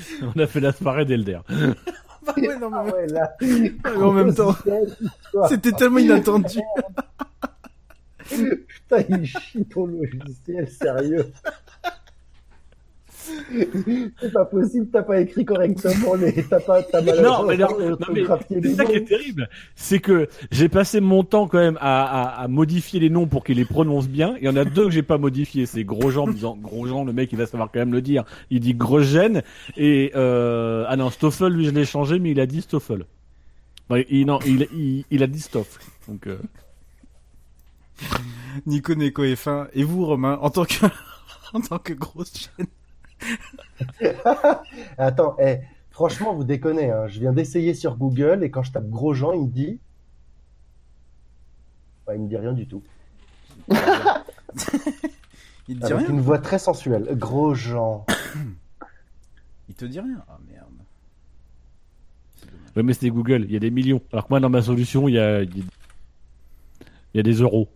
On a fait la soirée d'Elder. Bah ouais, non, mais- Ah ouais, là. mais en même temps, c'était tellement inattendu. Putain, il chie ton logiciel, sérieux. C'est pas possible, t'as pas écrit correctement les, t'as pas, t'as mal Non, mais non, non, mais c'est ça qui est terrible. C'est que j'ai passé mon temps quand même à, à, à modifier les noms pour qu'ils les prononcent bien. Il y en a deux que j'ai pas modifiés. C'est Grosjean, disant Grosjean, le mec, il va savoir quand même le dire. Il dit Grosjean. Et, euh, ah non, Stoffel, lui, je l'ai changé, mais il a dit Stoffel. Ouais, il, non, il, il, il a dit Stoff. Donc, euh, Nico Neko F1 et vous Romain en tant que en tant que grosse chaîne. Attends, eh, franchement, vous déconnez, hein. Je viens d'essayer sur Google et quand je tape Grosjean, il me dit. Ouais, il me dit rien du tout. Il te dit Avec rien une voix très sensuelle. Grosjean. Il te dit rien? Ah merde. ouais, mais c'était Google. Il y a des millions. Alors que moi, dans ma solution, il y a, il y a- il y a des euros.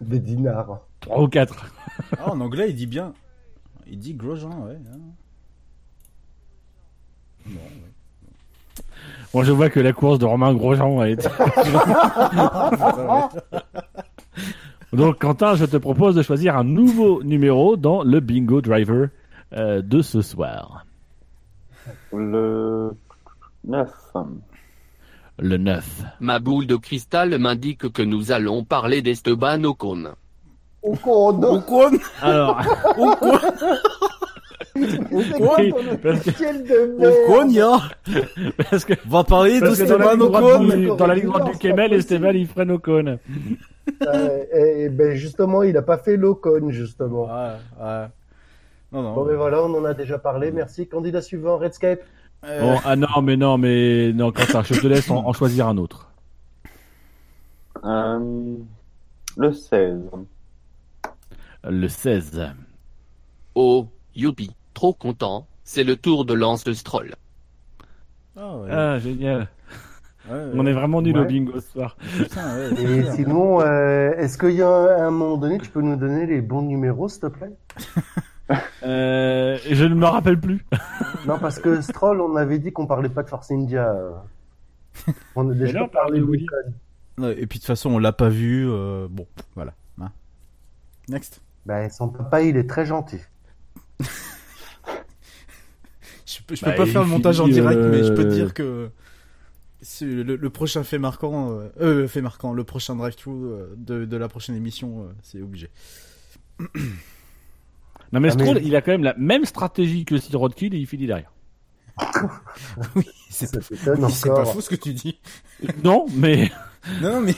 Des dinars. Trois ou quatre. Ah, en anglais, il dit bien. Il dit Grosjean, ouais. hein. Bon, ouais. Moi, je vois que la course de Romain Grosjean a été. Donc, Quentin, je te propose de choisir un nouveau numéro dans le Bingo Driver euh, de ce soir. Le 9. Le 9. Ma boule de cristal m'indique que nous allons parler d'Esteban Ocon. Ocon. Ocon Alors, quoi Oui, ton parce que- logiciel de merde Ocon, ya Parce que, On va parler de parce droite Ocon du, dans la ligne droite du Kemel. Esteban, il freine Ocon. Euh, et, ben justement, il a pas fait l'Ocon, justement. Ouais, ouais. Non, non. Bon, mais voilà, on en a déjà parlé. Merci. Candidat suivant, Redscape. Euh, Bon, ah non, mais non, mais non, quand ça, je te laisse en, en choisir un autre. Euh, le 16. Le 16. Oh, youpi, trop content, c'est le tour de Lance Stroll. Ah, ouais. Ah, génial. Ouais, ouais. On est vraiment nul au bingo ce soir. Putain, Et sinon, euh, est-ce qu'il y a un, un moment donné, tu peux nous donner les bons numéros, s'il te plaît? Euh, je ne me rappelle plus. Non, parce que Stroll, on avait dit qu'on parlait pas de Force India. On a déjà là, on parlé de de Willy. Et puis de toute façon, on l'a pas vu. euh, Bon, voilà. hein. Next. Ben, son papa, il est très gentil. Je peux, je Bah, peux pas faire le montage en direct, mais je peux te euh, dire que c'est le, le prochain fait marquant, euh, euh, fait marquant, le prochain drive-thru euh, de, de la prochaine émission, euh, c'est obligé. Non, mais Ah, mais- il a quand même la même stratégie que Sirotkill et il finit derrière. C'est Ça t'étonne oui, c'est pas encore. faux ce que tu dis. Non, mais Non, non, mais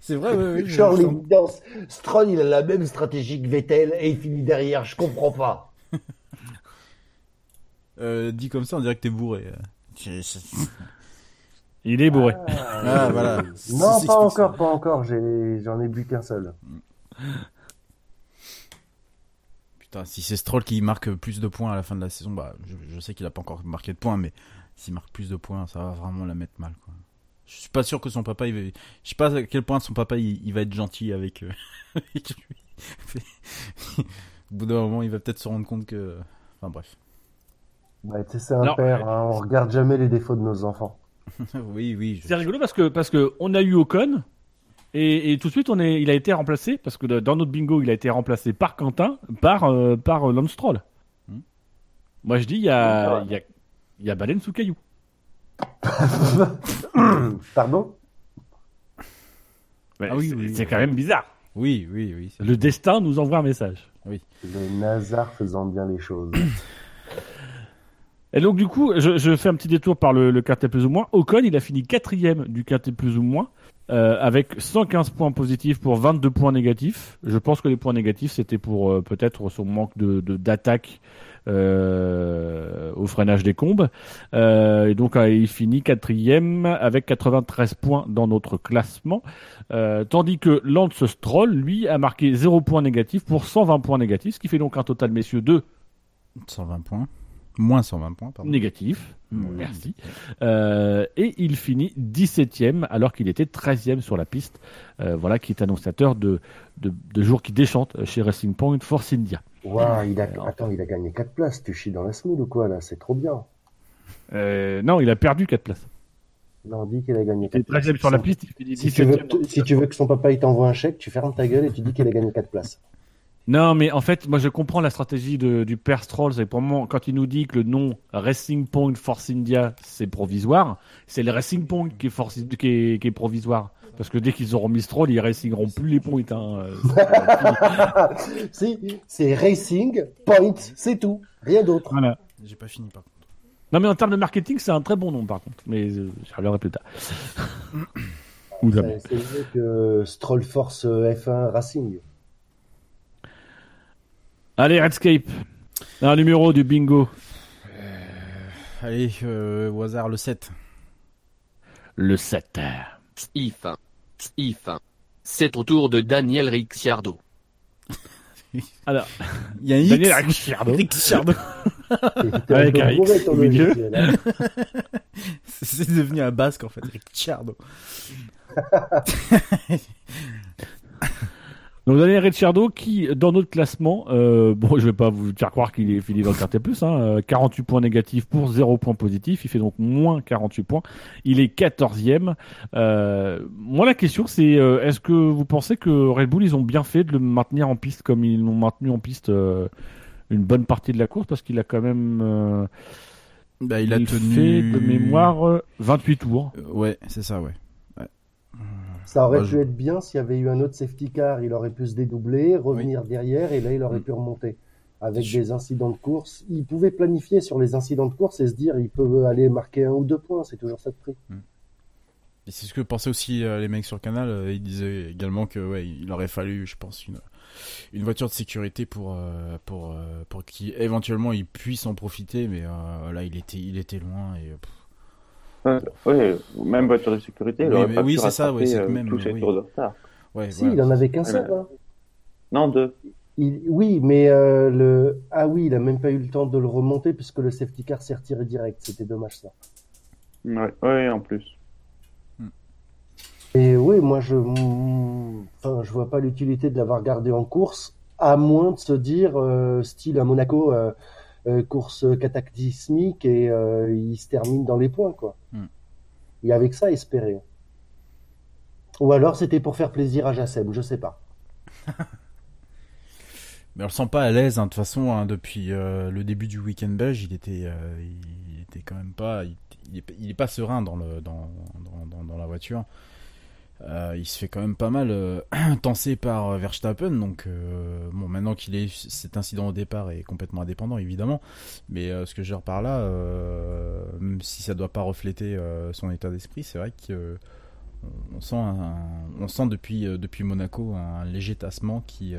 c'est vrai, ouais, ouais, je- l'évidence, Stroll, il a la même stratégie que Vettel et il finit derrière, je comprends pas. euh, dit comme ça, on dirait que t'es bourré. il est bourré. Ah, voilà. Non, pas encore, pas encore. J'ai, j'en ai bu qu'un seul. Putain, si c'est Stroll qui marque plus de points à la fin de la saison, bah, je, je sais qu'il a pas encore marqué de points, mais s'il marque plus de points, ça va vraiment la mettre mal, quoi. Je suis pas sûr que son papa, il va... je sais pas à quel point son papa, il, il va être gentil avec, euh, avec lui. Au bout d'un moment, il va peut-être se rendre compte que, enfin bref. Sais, c'est un Non. père. Hein, on regarde jamais les défauts de nos enfants. oui, oui. je- C'est rigolo parce que parce que on a eu Ocon et, et tout de suite on est, il a été remplacé parce que dans notre bingo il a été remplacé par Quentin, par euh, par euh, Lance Stroll. Hmm. Moi je dis il y a il y a il y a baleine sous caillou. Pardon? Ouais, Ah oui, c'est- oui, c'est oui. quand même bizarre. Oui, oui, oui. c'est- Le destin nous envoie un message. Le Nazar faisant bien les choses. Et donc du coup, je, je fais un petit détour par le, le quintet plus ou moins. Ocon, il a fini quatrième du quintet plus ou moins, euh, avec 115 points positifs pour 22 points négatifs. Je pense que les points négatifs, c'était pour euh, peut-être son manque de d'attaque euh, au freinage des combes. Euh, et donc euh, il finit quatrième avec 93 points dans notre classement. Euh, tandis que Lance Stroll, lui, a marqué 0 points négatifs pour 120 points négatifs, ce qui fait donc un total, messieurs, de 120 points. Moins 120 points, pardon. négatif. Oui. Merci. Euh, et il finit 17ème alors qu'il était 13ème sur la piste. Euh, voilà qui est annonciateur de, de, de jours qui déchantent chez Racing Point Force India. Waouh, il a, attends, il a gagné 4 places. Tu chies dans la semoule ou quoi, là? C'est trop bien. Euh, non, il a perdu 4 places. Non, on dit qu'il a gagné Il 4 est 13ème sur la piste, il finit Si tu, veux, 17ème. si tu veux que son papa il t'envoie un chèque, tu fermes ta gueule et tu dis qu'il a gagné 4 places. Non, mais en fait, moi je comprends la stratégie de, du père Stroll. C'est pour moi, quand il nous dit que le nom Racing Point Force India c'est provisoire, c'est le Racing Point qui est, force, qui est, qui est provisoire. Parce que dès qu'ils auront mis Stroll, ils racingeront plus les points. Hein. Si, c'est Racing Point, c'est tout. Rien d'autre. voilà. J'ai pas fini par contre. Non, mais en termes de marketing, c'est un très bon nom par contre. Mais euh, je reviendrai plus tard. Ou. C'est mieux que Stroll Force euh, F1 Racing. Allez, Redscape. Un numéro du bingo. Allez, euh, au hasard, le 7. Le 7. If. If. C'est au tour de Daniel Ricciardo. Il Alors, y a un X. Daniel Ricciardo. Ricciardo. T'es Avec un X au milieu. hein. C'est devenu un basque en fait, Ricciardo. Donc Daniel Ricciardo qui, dans notre classement, euh, bon, je vais pas vous faire croire qu'il est fini dans le quartier plus, hein, euh, 48 points négatifs pour 0 points positifs, il fait donc moins 48 points. Il est 14e. Euh, moi, la question, c'est euh, est-ce que vous pensez que Red Bull, ils ont bien fait de le maintenir en piste comme ils l'ont maintenu en piste euh, une bonne partie de la course? Parce qu'il a quand même euh, Bah, il a il tenu. fait de mémoire euh, 28 tours. Euh, ouais, c'est ça, ouais. Ça aurait Bah, pu je- être bien s'il y avait eu un autre safety car, il aurait pu se dédoubler, revenir derrière et là il aurait Mm. pu remonter. avec des incidents de course. Il pouvait planifier sur les incidents de course et se dire il peut aller marquer un ou deux points, c'est toujours ça de prix. Et c'est ce que pensaient aussi euh, les mecs sur le canal. euh, ils disaient également que ouais, il aurait fallu, je pense, une une voiture de sécurité pour euh, pour pour qu'éventuellement il puisse en profiter. Mais là, il était il était loin et. pff, Ouais, ouais, même voiture de sécurité, Oui, mais oui, c'est ça, ouais, c'est euh, même, tous oui. tours de retard. ouais, Si, voilà. il en avait qu'un seul. hein. Non, deux. Il- oui, mais euh, le ah oui, il a même pas eu le temps de le remonter puisque le safety car s'est retiré direct. C'était dommage ça. Ouais, ouais, en plus. Et oui, moi je, enfin, je vois pas l'utilité de l'avoir gardé en course, à moins de se dire euh, style à Monaco, euh, euh, course cataclysmique et euh, il se termine dans les points quoi. Hmm. Et avec ça, espérer. Ou alors c'était pour faire plaisir à Jassem, je sais pas. Mais on le sent pas à l'aise, hein, de toute façon, hein, depuis euh, le début du week-end belge, il était, euh, il était quand même pas, il, il est, il est pas serein dans le, dans, dans, dans, dans la voiture. Euh, il se fait quand même pas mal euh, tenser par euh, Verstappen, donc euh, bon, maintenant qu'il est, cet incident au départ est complètement indépendant, évidemment. Mais ce que je par là, même si ça doit pas refléter son état d'esprit, c'est vrai que on sent, depuis, depuis Monaco un léger tassement qui,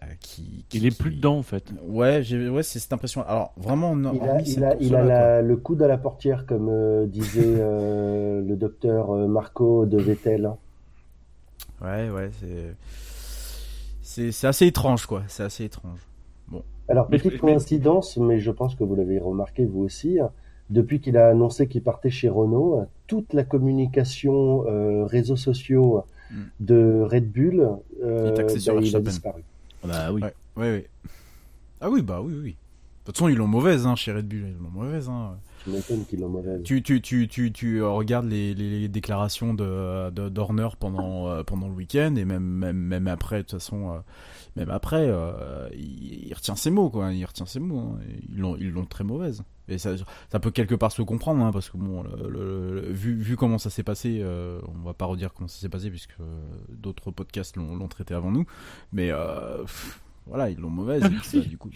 bah, qui, qui- Il est plus dedans en fait. Ouais, j'ai, ouais, c'est cette impression. Alors vraiment, non, Il a, il a, il a la- le coude à la portière, comme euh, disait euh, le docteur euh, Marco de Vettel. Ouais, ouais, c'est, c'est, c'est assez étrange, quoi. C'est assez étrange. Bon. Alors, Mais- petite mais- coïncidence, mais je pense que vous l'avez remarqué vous aussi, hein, depuis qu'il a annoncé qu'il partait chez Renault, euh, toute la communication euh, réseaux sociaux Mm. de Red Bull, euh, Il bah, il a disparu. Bah oui. Ouais, ouais, ouais. Ah oui, bah oui, oui. De toute façon, ils l'ont mauvaise, hein, chez Red Bull. Ils l'ont mauvaise, hein. Je m'étonne qu'il l'ont mauvaise. Tu, tu, tu, tu, tu regardes les, les, les déclarations de, de d'Horner pendant, euh, pendant le week-end et même, même, même après, de toute façon, euh, même après, euh, il, il retient ses mots, quoi. Il retient ses mots. hein. Ils l'ont, ils l'ont très mauvaise. Et ça, ça peut quelque part se comprendre, hein, parce que bon, le, le- le- vu, vu comment ça s'est passé, euh, on va pas redire comment ça s'est passé puisque euh, d'autres podcasts l'ont, traité avant nous. Mais euh, pff, voilà, ils l'ont mauvaise. ça, du coup.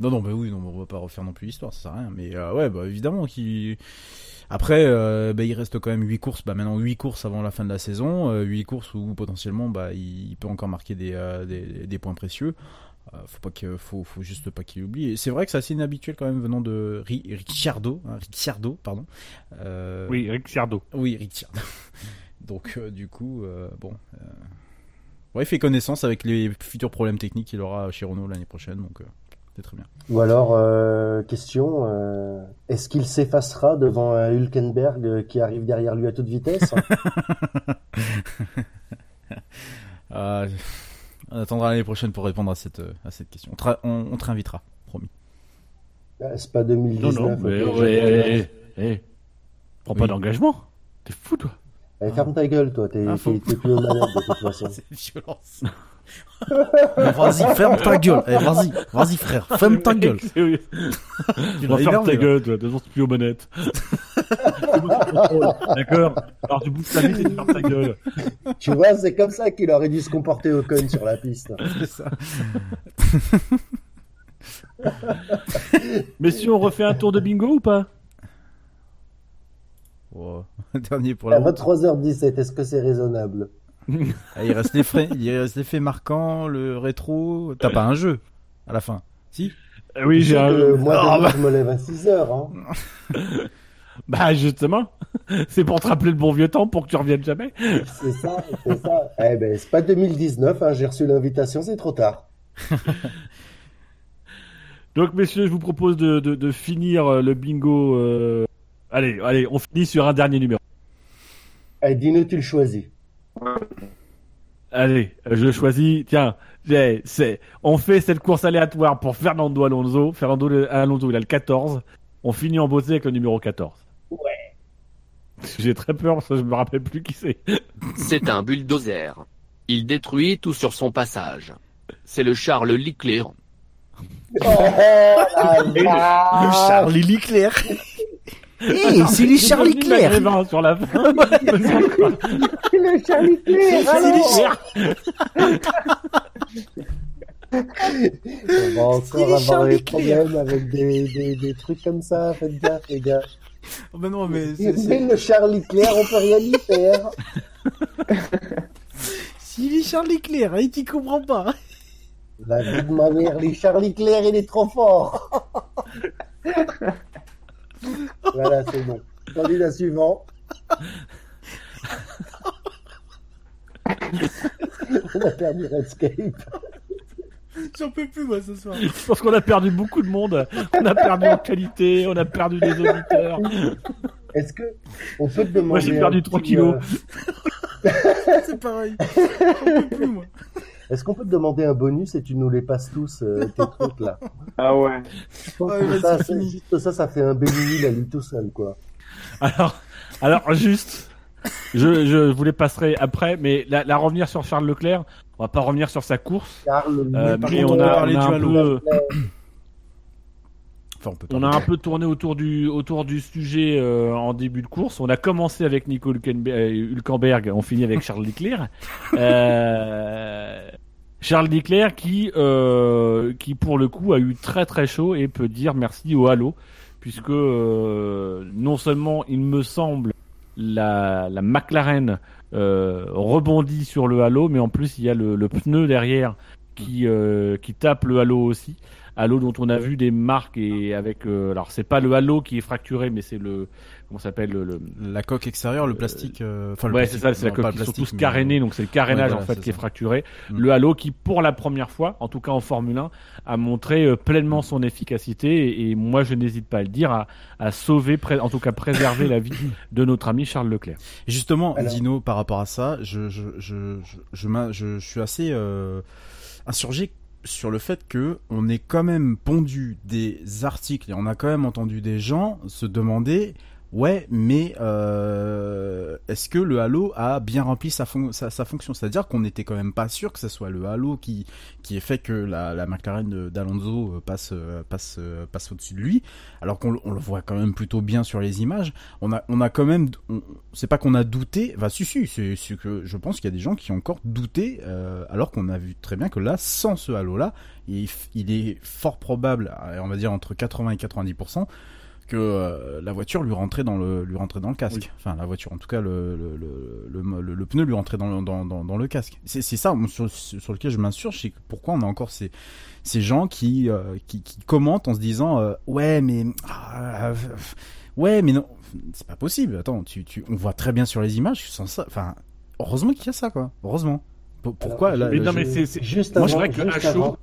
Non, non, bah oui, non, on va pas refaire non plus l'histoire, ça sert à rien. Mais euh, ouais, bah évidemment qu'il. Après, euh, bah, il reste quand même 8 courses. Bah maintenant 8 courses avant la fin de la saison, euh, 8 courses où potentiellement, bah il, peut encore marquer des, des, des points précieux. Euh, faut pas que, faut, faut juste pas qu'il oublie. C'est vrai que c'est assez inhabituel quand même venant de Ri- Ricciardo, hein, Ricciardo, pardon. Euh, Oui, Ricciardo. Oui, Ricciardo. Donc euh, du coup, euh, bon. euh, Ouais, il fait connaissance avec les futurs problèmes techniques qu'il aura chez Renault l'année prochaine, donc euh, c'est très bien. Ou alors, euh, question, euh, est-ce qu'il s'effacera devant un Hülkenberg qui arrive derrière lui à toute vitesse? Euh, on attendra l'année prochaine pour répondre à cette, euh, à cette question. On, te- on, on te réinvitera, promis. Ah, C'est pas 2019. Non, non, mais ouais, je- eh, eh, eh. Prends pas d'engagement. T'es fou toi. Eh, ferme ta gueule, toi, t'es Ah, t'es- t'es plus aux manettes de toute façon. C'est une violence. Vas-y, ferme ta gueule. Eh, vas-y, vas-y frère, ferme ta gueule. Tu dois l'as fermer ta gueule, toi. De toute façon, c'est plus aux manettes. D'accord Alors, tu bouges ta vie et tu fermes ta gueule. Tu vois, c'est comme ça qu'il aurait dû se comporter Ocon sur la piste. C'est ça. Mais si on refait un tour de bingo ou pas? Oh, Dernier pour À la route. 23h17, est-ce que c'est raisonnable? Il reste les frais, il reste les faits marquants, le rétro. T'as pas un jeu à la fin, si Eh Oui, j'ai un. que Moi, Ah, bah. je me lève à 6h. Hein. Bah, justement. C'est pour te rappeler le bon vieux temps pour que tu reviennes jamais. C'est ça, c'est ça. Eh ben, c'est pas 2019, hein, j'ai reçu l'invitation, c'est trop tard. Donc, messieurs, je vous propose de, de, de finir euh, le bingo. euh, Allez, allez, on finit sur un dernier numéro. Eh, Dino, tu le choisis. Allez, je choisis. Tiens, j'ai- c'est, on fait cette course aléatoire pour Fernando Alonso. Fernando Alonso, il a le 14. On finit en beauté avec le numéro 14. Ouais. J'ai très peur parce que je me rappelle plus qui c'est. C'est un bulldozer. Il détruit tout sur son passage. C'est le Charles Leclerc. Oh, là. Le Charlie Leclerc Eh, c'est les Charlie maghrébin sur la fin. le Charlie Claire, C'est les On va encore avoir des problèmes avec des, des, des trucs comme ça. Faites gaffe, les gars. Oh, ben non, mais c'est- c'est- le Charles Leclerc, on peut rien y faire. Sylvie Charles Leclerc, hein, il comprend pas. La vie de ma mère, les Charles Leclerc, il est trop fort. voilà, c'est bon. Candidat suivant. On a perdu Redscape. J'en peux plus, moi, ce soir. Je pense qu'on a perdu beaucoup de monde. On a perdu en qualité, on a perdu des auditeurs. Est-ce que on peut te demander Moi, j'ai perdu petit, 3 kilos. euh, C'est pareil. J'en peux plus, moi. Est-ce qu'on peut te demander un bonus et tu nous les passes tous euh, tes trucs là? Ah ouais. Je pense Ah, que ça, c'est juste ça, ça fait un béni à lui tout seul quoi. Alors, alors juste, je, je vous les passerai après, mais la, la revenir sur Charles Leclerc, on va pas revenir sur sa course, Charles, euh, mais on a, on a du un halo. peu, Enfin, on a un peu tourné autour du autour du sujet euh, en début de course. On a commencé avec Nico Hülkenberg, euh, on finit avec Charles Leclerc. Euh, Charles Leclerc qui euh, qui pour le coup a eu très très chaud et peut dire merci au halo puisque non seulement il me semble la, la McLaren rebondit sur le halo, mais en plus il y a le, le pneu derrière qui qui tape le halo aussi. Halo dont on a vu des marques et avec euh, alors c'est pas le halo qui est fracturé, mais c'est le comment ça s'appelle le, le- La coque extérieure, le plastique. euh, Enfin, le ouais, c'est ça, c'est la coque le sont plastique, tous mais, carénés, donc c'est le carénage ouais, voilà, en fait qui est fracturé. Mm. Le halo qui, pour la première fois, en tout cas en Formule 1, a montré euh, pleinement son efficacité et, et moi je n'hésite pas à le dire, à, à sauver, en tout cas préserver la vie de notre ami Charles Leclerc. Et justement, Alors- Dino, par rapport à ça, je, je, je, je, je, je- je suis assez euh, insurgé sur le fait que on ait quand même pondu des articles et on a quand même entendu des gens se demander ouais mais euh, est-ce que le Halo a bien rempli sa, fon- sa, sa fonction? C'est-à-dire qu'on n'était quand même pas sûr que ce soit le Halo qui qui ait fait que la, la McLaren d'Alonso euh, passe euh, passe euh, passe au-dessus de lui alors qu'on le- voit quand même plutôt bien sur les images. On a on a quand même c'est pas qu'on a douté enfin si si c'est que je pense qu'il y a des gens qui ont encore douté euh, alors qu'on a vu très bien que là sans ce halo là il, il est fort probable on va dire entre 80 et 90 que euh, la voiture lui rentrait dans le lui rentrait dans le casque. Enfin la voiture en tout cas le le, le, le, le- le pneu lui rentrait dans le, dans, dans, dans le casque. C'est c'est ça sur, sur lequel je m'insurge c'est pourquoi on a encore ces ces gens qui euh, qui, qui commentent en se disant euh, ouais mais ah, euh, ouais mais non c'est pas possible. Attends tu, tu on voit très bien sur les images sans ça enfin heureusement qu'il y a ça quoi. Heureusement. P- pourquoi Alors, là, Mais là, non, je- mais c'est- Juste moi, avant, c'est vrai que à chaud-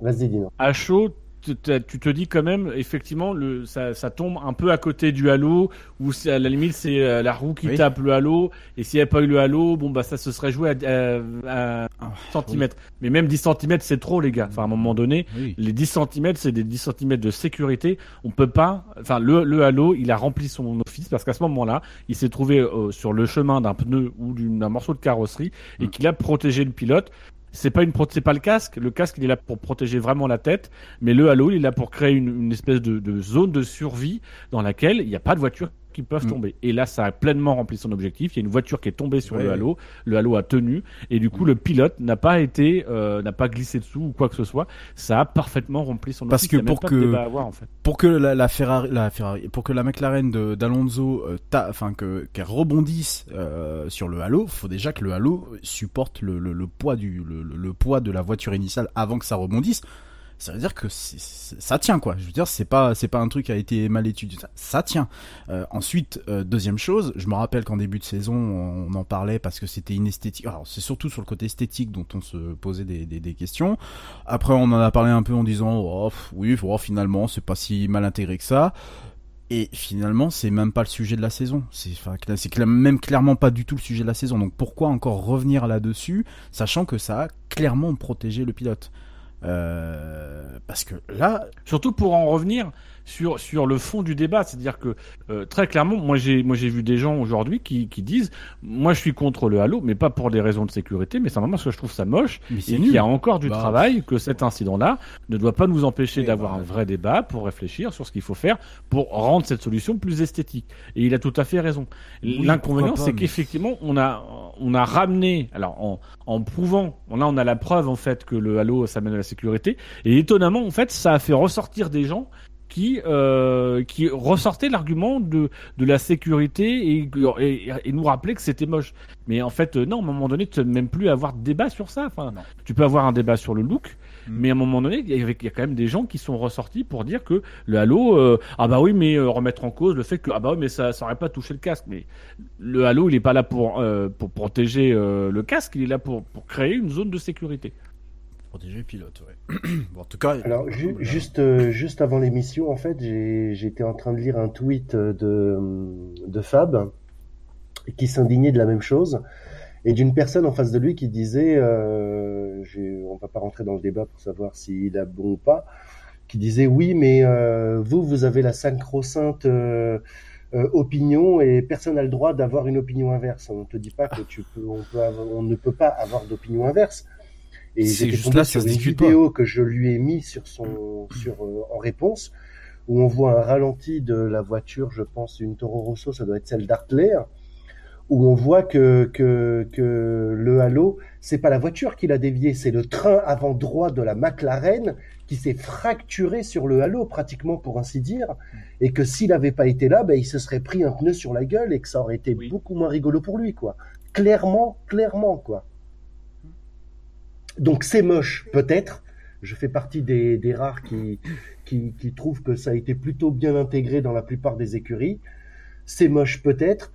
Vas-y, dis-nous. à chaud, tu te dis quand même, effectivement, le, ça, ça tombe un peu à côté du halo, où à la limite c'est euh, la roue qui Oui. tape le halo, et s'il n'y avait pas eu le halo, bon bah ça se serait joué à, à, à Ah, centimètres. Mais même 10 cm c'est trop les gars. Enfin à un moment donné, oui. les 10 cm c'est des 10 cm de sécurité. On peut pas, enfin le, le halo il a rempli son office parce qu'à ce moment-là, il s'est trouvé euh, sur le chemin d'un pneu ou d'un morceau de carrosserie et Mm. qu'il a protégé le pilote. C'est pas une c'est pas le casque. Le casque il est là pour protéger vraiment la tête, mais le halo il est là pour créer une, une espèce de, de zone de survie dans laquelle il n'y a pas de voiture qui peuvent Mm. tomber. Et là, ça a pleinement rempli son objectif. Il y a une voiture qui est tombée sur Ouais, le halo. Le halo a tenu. Et du coup, le pilote n'a pas été, euh, n'a pas glissé dessous ou quoi que ce soit. Ça a parfaitement rempli son Parce office. que pour que- avoir, en fait. pour que la, la Ferrari, la Ferrari, pour que la McLaren d'Alonso, euh, enfin que qu'elle rebondisse euh, sur le halo, faut déjà que le halo supporte le, le, le poids du le poids de la voiture initiale avant que ça rebondisse. Ça veut dire que ça tient quoi. Je veux dire, c'est pas c'est pas un truc qui a été mal étudié. Ça, tient. Euh, ensuite, euh, deuxième chose, je me rappelle qu'en début de saison, on en parlait parce que c'était inesthétique. Alors c'est surtout sur le côté esthétique dont on se posait des, des, questions. Après, on en a parlé un peu en disant, oh, pff, oui, oh, finalement, c'est pas si mal intégré que ça. Et finalement, c'est même pas le sujet de la saison. C'est même clairement pas du tout le sujet de la saison. Donc pourquoi encore revenir là-dessus, sachant que ça a clairement protégé le pilote? Euh, parce que là, Surtout pour en revenir sur sur le fond du débat, c'est-à-dire que euh, très clairement, moi j'ai moi j'ai vu des gens aujourd'hui qui, qui disent, moi je suis contre le Halo, mais pas pour des raisons de sécurité, mais simplement parce que je trouve ça moche Mais et qu'il y a encore du Bah. travail, que cet incident-là ne doit pas nous empêcher d'avoir bah. un vrai débat pour réfléchir sur ce qu'il faut faire pour rendre cette solution plus esthétique. Et il a tout à fait raison. Oui, L'inconvénient, c'est mais- qu'effectivement, on a on a ramené, alors en en prouvant, là on a la preuve en fait que le Halo ça mène à la sécurité, et étonnamment en fait ça a fait ressortir des gens qui euh, qui ressortaient l'argument de de la sécurité et, et, et nous rappeler que c'était moche. Mais en fait euh, non, à un moment donné, tu ne même plus avoir de débat sur ça. Enfin, tu peux avoir un débat sur le look, Mm. mais à un moment donné, il y, y a quand même des gens qui sont ressortis pour dire que le Halo, euh, ah bah oui, mais euh, remettre en cause le fait que ah bah oui, mais ça ça aurait pas touché le casque. Mais le Halo, il est pas là pour euh, pour protéger euh, le casque, il est là pour pour créer une zone de sécurité. Protéger pilote, ouais. bon, en tout cas, Alors ju- juste euh, juste avant l'émission, en fait, j'étais en train de lire un tweet euh, de de Fab qui s'indignait de la même chose et d'une personne en face de lui qui disait, euh, on va pas rentrer dans le débat pour savoir s'il a bon ou pas, qui disait oui, mais euh, vous vous avez la sacro-sainte euh, euh, opinion et personne n'a le droit d'avoir une opinion inverse. On te dit pas que tu peux, on peut avoir- on ne peut pas avoir d'opinion inverse. Et C'est j'étais juste tombé là, ça sur se une discute pas. vidéo que je lui ai mis sur son, sur euh, en réponse, où on voit un ralenti de la voiture, je pense une Toro Rosso, ça doit être celle d'Artler, où on voit que que que le halo, c'est pas la voiture qui l'a dévié, c'est le train avant droit de la McLaren qui s'est fracturé sur le halo pratiquement pour ainsi dire, et que s'il n'avait pas été là, ben il se serait pris un pneu sur la gueule et que ça aurait été beaucoup moins rigolo pour lui, quoi. Clairement, clairement, quoi. Donc c'est moche, peut-être. Je fais partie des, des rares qui, qui, qui trouvent que ça a été plutôt bien intégré dans la plupart des écuries. C'est moche, peut-être,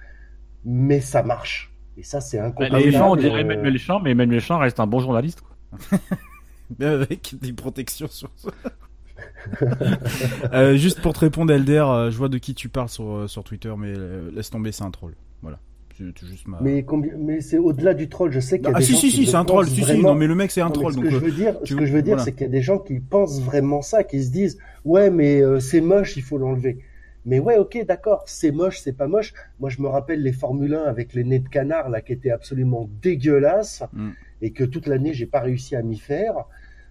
mais ça marche. Et ça, c'est Bah, incontestable. les gens on dirait Euh, Emmanuel Champ, mais Emmanuel Champ reste un bon journaliste. Quoi. Mais avec des protections sur ça. Euh, juste pour te répondre, Elder, euh, je vois de qui tu parles sur, sur Twitter, mais laisse tomber, c'est un troll. Voilà. C'est c'est juste ma... Mais, c'est au-delà du troll. Je sais qu'il y a Ah des si, gens si, qui si, c'est un troll. pensent Si, si, vraiment. non, mais le mec, c'est un Non, mais troll. Ce donc, que je veux dire, tu- ce que je veux dire, voilà. c'est qu'il y a des gens qui pensent vraiment ça, qui se disent, ouais, mais euh, c'est moche, il faut l'enlever. Mais ouais, ok, d'accord, c'est moche, c'est pas moche. Moi, je me rappelle les Formule 1 avec les nez de canard là, qui étaient absolument dégueulasses Mm. et que toute l'année j'ai pas réussi à m'y faire.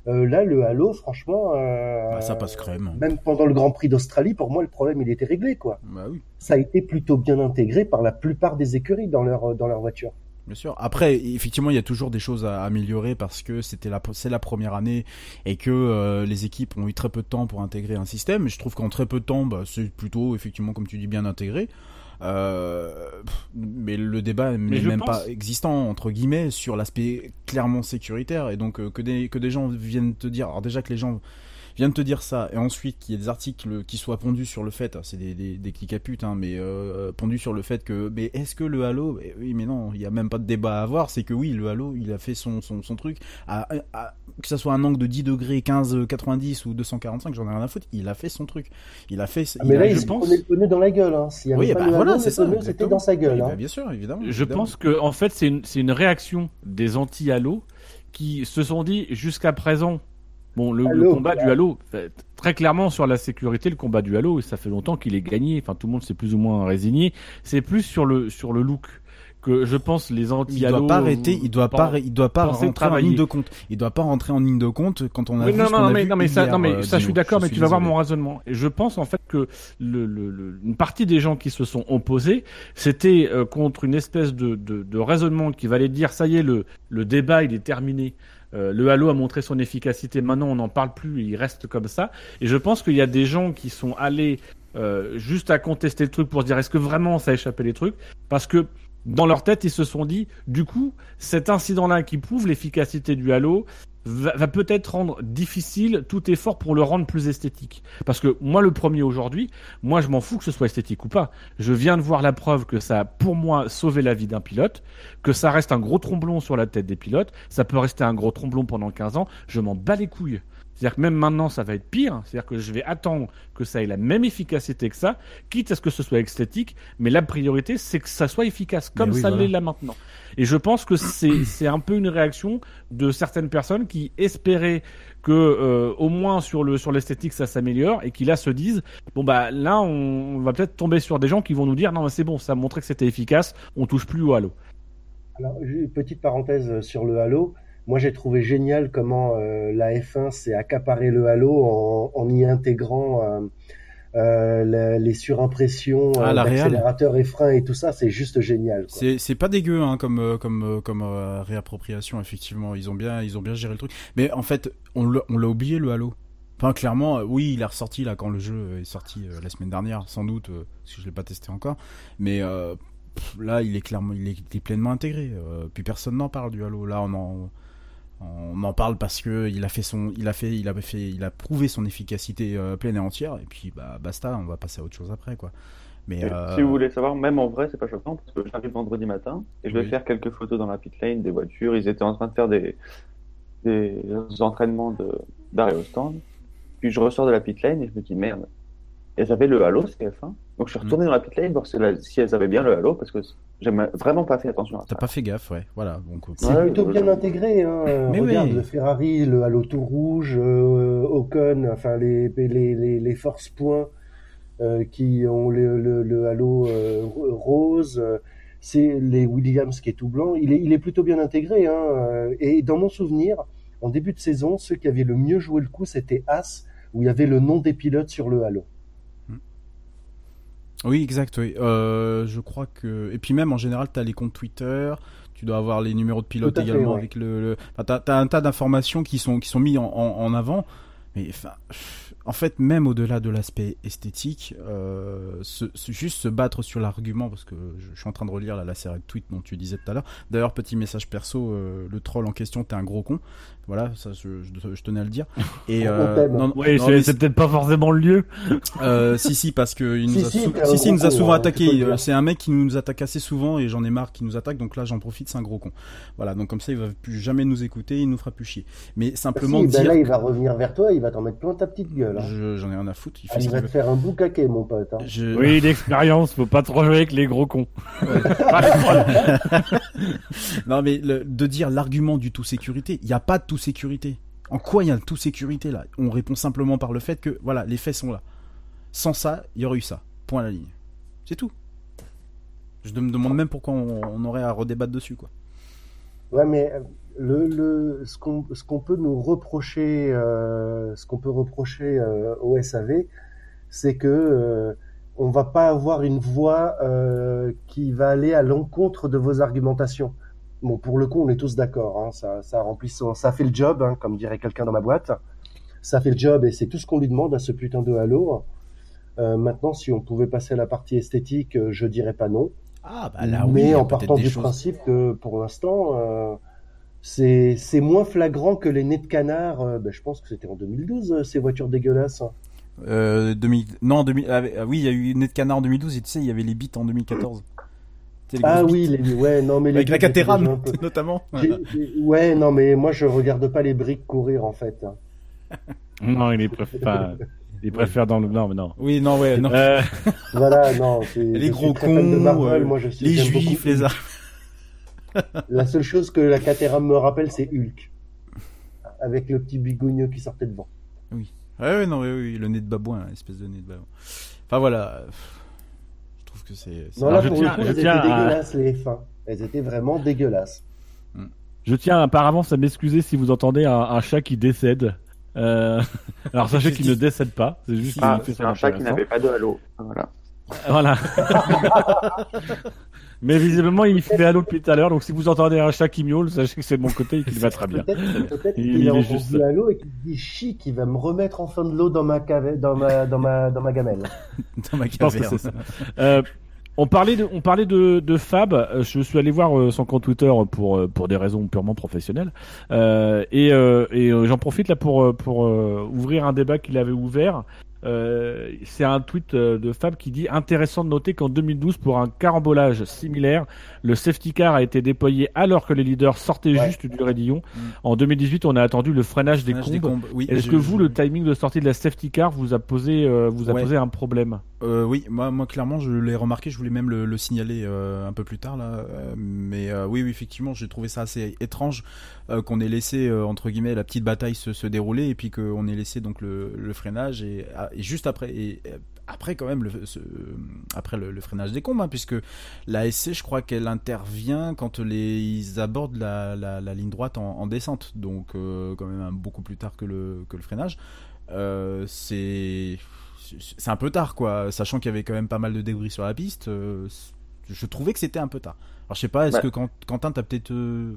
Euh, là, le Halo, franchement, euh, Bah, ça passe crème. même pendant le Grand Prix d'Australie, pour moi, le problème il était réglé, quoi. Bah oui. Ça a été plutôt bien intégré par la plupart des écuries dans leur dans leur voiture. Bien sûr. Après, effectivement, il y a toujours des choses à améliorer parce que c'était la, c'est la première année et que euh, les équipes ont eu très peu de temps pour intégrer un système. Et je trouve qu'en très peu de temps, bah, c'est plutôt, effectivement, comme tu dis, bien intégré. Euh, mais le débat n'est même pense- pas existant entre guillemets sur l'aspect clairement sécuritaire. Et donc euh, que des que des gens viennent te dire alors déjà que les gens viennent te dire ça et ensuite qu'il y ait des articles qui soient pondus sur le fait c'est des, des, des clics à pute hein, mais euh, pondus sur le fait que mais est-ce que le Halo oui mais non il y a même pas de débat à avoir c'est que oui le Halo il a fait son son, son truc à, à- que ça soit un angle de 10 degrés 15 90 ou 245 j'en ai rien à foutre il a fait son truc il a fait Ah, il mais a- là, il je se pense le dans la gueule. Hein. S'il y avait oui pas bah le voilà halo, c'était dans sa gueule. Oui, hein. bah, bien sûr évidemment Je évidemment. pense que en fait c'est une, c'est une réaction des anti-Halo qui se sont dit jusqu'à présent bon le, le combat du Halo très clairement sur la sécurité le combat du Halo ça fait longtemps qu'il est gagné enfin tout le monde s'est plus ou moins résigné c'est plus sur le sur le look que je pense les il anti-Halo doit pas arrêter, il doit pas, pen- il doit pas rentrer en ligne de compte. Il doit pas rentrer en ligne de compte quand on a Oui, vu non, ce non, a mais, vu non, mais ça, hier, non, mais euh, ça, je suis d'accord, mais suis tu vas voir mon raisonnement. Et je pense en fait que le, le, le- une partie des gens qui se sont opposés, c'était euh, contre une espèce de, de, de raisonnement qui valait dire ça y est, le, le débat il est terminé. Euh, le Halo a montré son efficacité. Maintenant, on n'en parle plus. Il reste comme ça. Et je pense qu'il y a des gens qui sont allés euh, juste à contester le truc pour se dire est-ce que vraiment ça a échappé les trucs? Parce que dans leur tête, ils se sont dit, du coup, cet incident-là qui prouve l'efficacité du Halo va, peut-être rendre difficile tout effort pour le rendre plus esthétique. Parce que moi, le premier aujourd'hui, moi, je m'en fous que ce soit esthétique ou pas. Je viens de voir la preuve que ça a, pour moi, sauvé la vie d'un pilote, que ça reste un gros tromblon sur la tête des pilotes, ça peut rester un gros tromblon pendant 15 ans, je m'en bats les couilles. C'est-à-dire que même maintenant, ça va être pire. C'est-à-dire que je vais attendre que ça ait la même efficacité que ça, quitte à ce que ce soit esthétique, mais la priorité, c'est que ça soit efficace, comme oui, ça voilà. l'est là maintenant. Et je pense que c'est c'est un peu une réaction de certaines personnes qui espéraient que euh, au moins sur le sur l'esthétique ça s'améliore et qui là se disent bon bah là on, va peut-être tomber sur des gens qui vont nous dire non mais c'est bon ça a montré que c'était efficace on touche plus au halo Alors, une petite parenthèse sur le Halo. Moi, j'ai trouvé génial comment euh, la F1 s'est accaparé le Halo en, en y intégrant euh, euh, la- les surimpressions Ah, euh, la réal. d'accélérateurs et freins et tout ça. C'est juste génial. C'est pas dégueu hein, comme euh, comme euh, comme euh, réappropriation effectivement ils ont bien ils ont bien géré le truc mais en fait on l'a oublié le Halo enfin clairement euh, oui il est ressorti là quand le jeu est sorti euh, la semaine dernière sans doute euh, parce que je l'ai pas testé encore mais euh, pff, là il est clairement il est, il est pleinement intégré euh, puis personne n'en parle du Halo là on en on en parle parce que il a fait son il a fait il a fait il a prouvé son efficacité euh, pleine et entière et puis bah basta on va passer à autre chose après quoi mais euh, Si vous voulez savoir, même en vrai, c'est pas choquant parce que j'arrive vendredi matin et je vais Oui. faire quelques photos dans la pit lane des voitures. Ils étaient en train de faire des, des entraînements de- d'arrêt au stand. Puis je ressors de la pit lane et je me dis merde, elles avaient le halo CF1. Donc je suis retourné dans la pit lane voir si elles avaient bien le halo parce que j'ai vraiment pas fait attention à ça. T'as pas fait gaffe, ouais. Voilà. Donc, C'est Ouais, plutôt bien intégré. Hein. Mais Regarde oui. le Ferrari, le Halo tout rouge, euh, Ocon, enfin les, les, les, les force points euh, qui ont le, le, le Halo euh, ro- rose. C'est les Williams qui est tout blanc. Il est, il est plutôt bien intégré. Hein. Et dans mon souvenir, en début de saison, ceux qui avaient le mieux joué le coup, c'était As, où il y avait le nom des pilotes sur le Halo. Oui, exact, oui. Euh, je crois que. Et puis même, en général, tu as les comptes Twitter, tu dois avoir les numéros de pilote fait, également ouais. avec le. le... Enfin, tu as, un tas d'informations qui sont, qui sont mis en, en, en avant. Mais enfin, en fait, même au-delà de l'aspect esthétique, euh, se, se- juste se battre sur l'argument, parce que je, je suis en train de relire là, la série de tweets dont tu disais tout à l'heure. D'ailleurs, petit message perso, euh, le troll en question, t'es un gros con. Voilà, ça, je, je- je tenais à le dire. Et, non, oui non, c'est peut-être pas forcément le lieu euh, si si parce que il nous Si, a si, si, si, il gros nous a con, souvent hein, attaqué. Euh. C'est un mec qui nous attaque assez souvent et j'en ai marre qu'il nous attaque. Donc là j'en profite, c'est un gros con. Voilà donc comme ça il va plus jamais nous écouter, il nous fera plus chier. Mais simplement Si, ben dire. là, il va revenir vers toi, il va t'en mettre plein ta petite gueule. Je- J'en ai rien à foutre. Il Ah, fait ce il va te faire un boucaquet, mon pote. Hein. Je- oui l'expérience faut pas trop jouer avec les gros cons non mais le- de dire l'argument du tout sécurité, il n'y a pas de tout sécurité. En quoi il y a de tout sécurité là? On répond simplement par le fait que voilà les faits sont là. Sans ça, il y aurait eu ça. Point à la ligne. C'est tout. Je me demande même pourquoi on, on aurait à redébattre dessus quoi. Ouais, mais euh, le, le, ce qu'on ce qu'on peut nous reprocher, euh, ce qu'on peut reprocher euh, au SAV, c'est que euh, on va pas avoir une voix euh, qui va aller à l'encontre de vos argumentations. Bon, pour le coup, on est tous d'accord. Hein, ça, ça remplit son, ça fait le job, hein, comme dirait quelqu'un dans ma boîte. Ça fait le job et c'est tout ce qu'on lui demande à ce putain de Halo. Euh, maintenant, si on pouvait passer à la partie esthétique, euh, je dirais pas non. Ah bah là mais oui, a en partant du choses. principe que pour l'instant, euh, c'est c'est moins flagrant que les nez de canard. euh, ben, je pense que c'était en 2012 euh, ces voitures dégueulasses. Euh, 2000... Non, 2000... ah, ah oui, il y a eu Net Canard en 2012 et tu sais, il y avait les bits en 2014. Tu sais, les Ah oui, bites. les, ouais, non mais les Avec la Caterham, peu- notamment. Ouais, non mais moi je regarde pas les briques courir en fait. non il les préfère pas il préfère dans le non mais non Oui, non, ouais, non. Euh, Voilà, non. les gros de cons, Marvel, euh, moi, je suis- les juifs, beaucoup les Hulk. La seule chose que la Caterham me rappelle, c'est Hulk, avec le petit bigogneux qui sortait devant. Oui. Ouais, ouais, non, ouais, oui, le nez de babouin, espèce de nez de babouin. Enfin voilà, je trouve que c'est. Non, là, je pour tiens- le coup, je elles étaient à- dégueulasses, les F1. Elles étaient vraiment dégueulasses. Je tiens apparemment à m'excuser si vous entendez un, un chat qui décède. Euh, Alors sachez qu'il ne décède pas, c'est juste Ah, qu'il fait c'est un chat qui n'avait pas de halo. Voilà. Voilà. Mais visiblement il fait halo depuis tout à l'heure, donc si vous entendez un chat qui miaule, sachez que c'est de mon côté et qu'il va très bien. Peut-être peut-être Il- qu'il est juste- à l'eau et qu'il dit chi qui va me remettre enfin de l'eau dans ma cave... dans ma dans ma dans ma gamelle. Dans ma Je pense que caverne. c'est ça. Euh, on parlait de, on parlait de, de Fab. euh, Je suis allé voir euh, son compte Twitter pour euh, pour des raisons purement professionnelles. Euh, et euh, et j'en profite là pour pour euh, ouvrir un débat qu'il avait ouvert. Euh, c'est un tweet euh, de Fab qui dit intéressant de noter qu'en 2012, pour un carambolage similaire, le safety car a été déployé alors que les leaders sortaient Ouais. juste du raidillon. Mm. En 2018, on a attendu le freinage des Freinage des combes. combes, oui, Est-ce que vous, je- le timing de sortie de la safety car vous a posé, euh, vous a Ouais. posé un problème Euh, oui, moi, moi clairement, je l'ai remarqué. Je voulais même le, le signaler un peu plus tard là. mais oui, oui, effectivement, j'ai trouvé ça assez étrange qu'on ait laissé entre guillemets la petite bataille se, se dérouler et puis qu'on ait laissé donc le, le freinage et, ah, et juste après et euh, après quand même le, ce- après le, le freinage des combes, hein, puisque la SC, je crois qu'elle intervient quand les ils abordent la, la, la ligne droite en, en descente, donc euh, quand même hein, beaucoup plus tard que le que le freinage. Euh, c'est c'est un peu tard quoi, sachant qu'il y avait quand même pas mal de débris sur la piste. euh, je trouvais que c'était un peu tard. Alors je sais pas, est-ce que Quentin t'as peut-être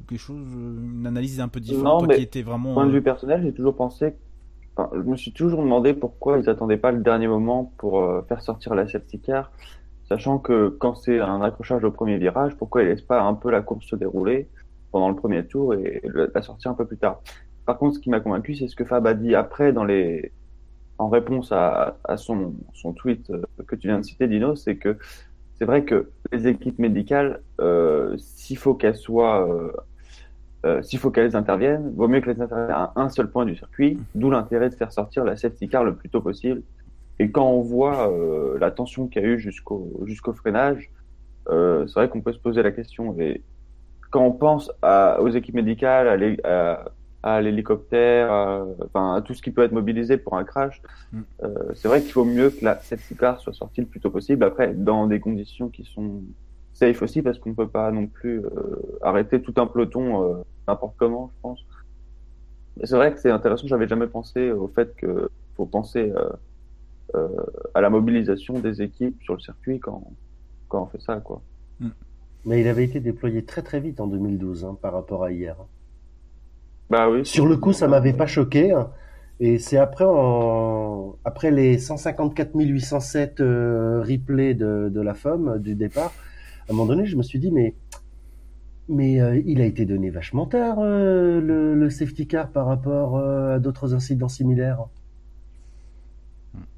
quelque chose, une analyse un peu différente, Non, toi mais qui étais vraiment. point de vue personnel, j'ai toujours pensé, je me suis toujours demandé pourquoi ils attendaient pas le dernier moment pour euh, faire sortir la safety car, sachant que quand c'est un accrochage au premier virage, pourquoi ils laissent pas un peu la course se dérouler pendant le premier tour et la sortir un peu plus tard? Par contre, ce qui m'a convaincu, c'est ce que Fab a dit après dans les, en réponse à, à son, son tweet euh, que tu viens de citer, Dino, c'est que c'est vrai que les équipes médicales, euh, s'il faut qu'elles soient euh, euh, s'il faut qu'elles interviennent, vaut mieux qu'elles interviennent à un seul point du circuit, d'où l'intérêt de faire sortir la safety car le plus tôt possible. Et quand on voit euh, la tension qu'il y a eu jusqu'au jusqu'au freinage, euh, c'est vrai qu'on peut se poser la question. Et quand on pense à, aux équipes médicales, à l'hé- à, à l'hélicoptère, à, tout ce qui peut être mobilisé pour un crash, Mm. c'est vrai qu'il vaut mieux que la safety car soit sortie le plus tôt possible. Après, dans des conditions qui sont safe aussi, parce qu'on ne peut pas non plus euh, arrêter tout un peloton euh, n'importe comment, je pense. Mais c'est vrai que c'est intéressant. J'avais jamais pensé au fait que faut penser euh, euh, à la mobilisation des équipes sur le circuit quand quand on fait ça, quoi. Mais il avait été déployé très très vite en 2012 hein, par rapport à hier. Bah oui. Sur le coup, ça m'avait pas choqué. hein. Et c'est après, en... après les 154 807 euh, replays de, de la FOM du départ, à un moment donné, je me suis dit, mais, mais euh, il a été donné vachement tard, euh, le, le safety car par rapport euh, à d'autres incidents similaires.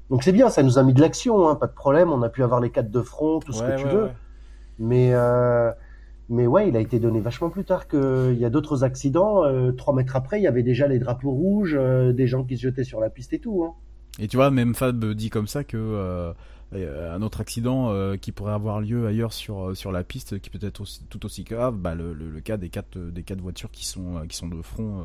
Donc c'est bien, ça nous a mis de l'action, hein, pas de problème. On a pu avoir les quatre de front, tout ce Ouais, que tu ouais, veux. ouais. Mais, euh, mais ouais, il a été donné vachement plus tard qu'il y a d'autres accidents. Euh, trois mètres après, il y avait déjà les drapeaux rouges, euh, des gens qui se jetaient sur la piste et tout. Hein. Et tu vois, même Fab dit comme ça que euh, un autre accident euh, qui pourrait avoir lieu ailleurs sur euh, sur la piste, qui peut être aussi, tout aussi grave, bah, le, cas des quatre des quatre voitures qui sont euh, qui sont de front euh,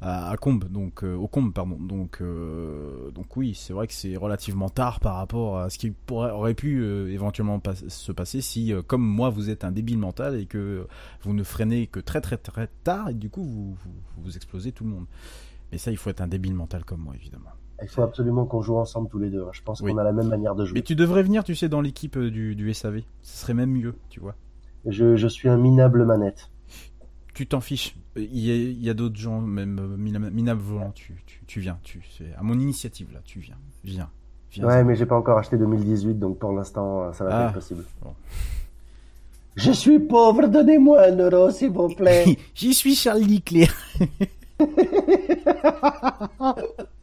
à, à Combe, donc euh, au Combe, pardon. Donc euh, donc oui, c'est vrai que c'est relativement tard par rapport à ce qui aurait pu euh, éventuellement se passer si, euh, comme moi, vous êtes un débile mental et que vous ne freinez que très très très tard et du coup vous vous, vous explosez tout le monde. Mais ça, il faut être un débile mental comme moi, évidemment. Il faut absolument qu'on joue ensemble tous les deux. hein. Je pense Oui. qu'on a la même manière de jouer. Mais tu devrais venir, tu sais, dans l'équipe euh, du, du SAV. Ce serait même mieux, tu vois. Je, je suis un minable manette. Tu t'en fiches. Il y a, d'autres gens, même euh, mina- minables volants. Tu, tu, tu viens. Tu, c'est à mon initiative, là. Tu viens. Viens. viens Ouais, mais j'ai pas encore acheté 2018, donc pour l'instant, euh, ça va pas Ah. être possible. Bon. Je suis pauvre, donnez-moi un euro, s'il vous plaît. J'y suis Charles Leclerc.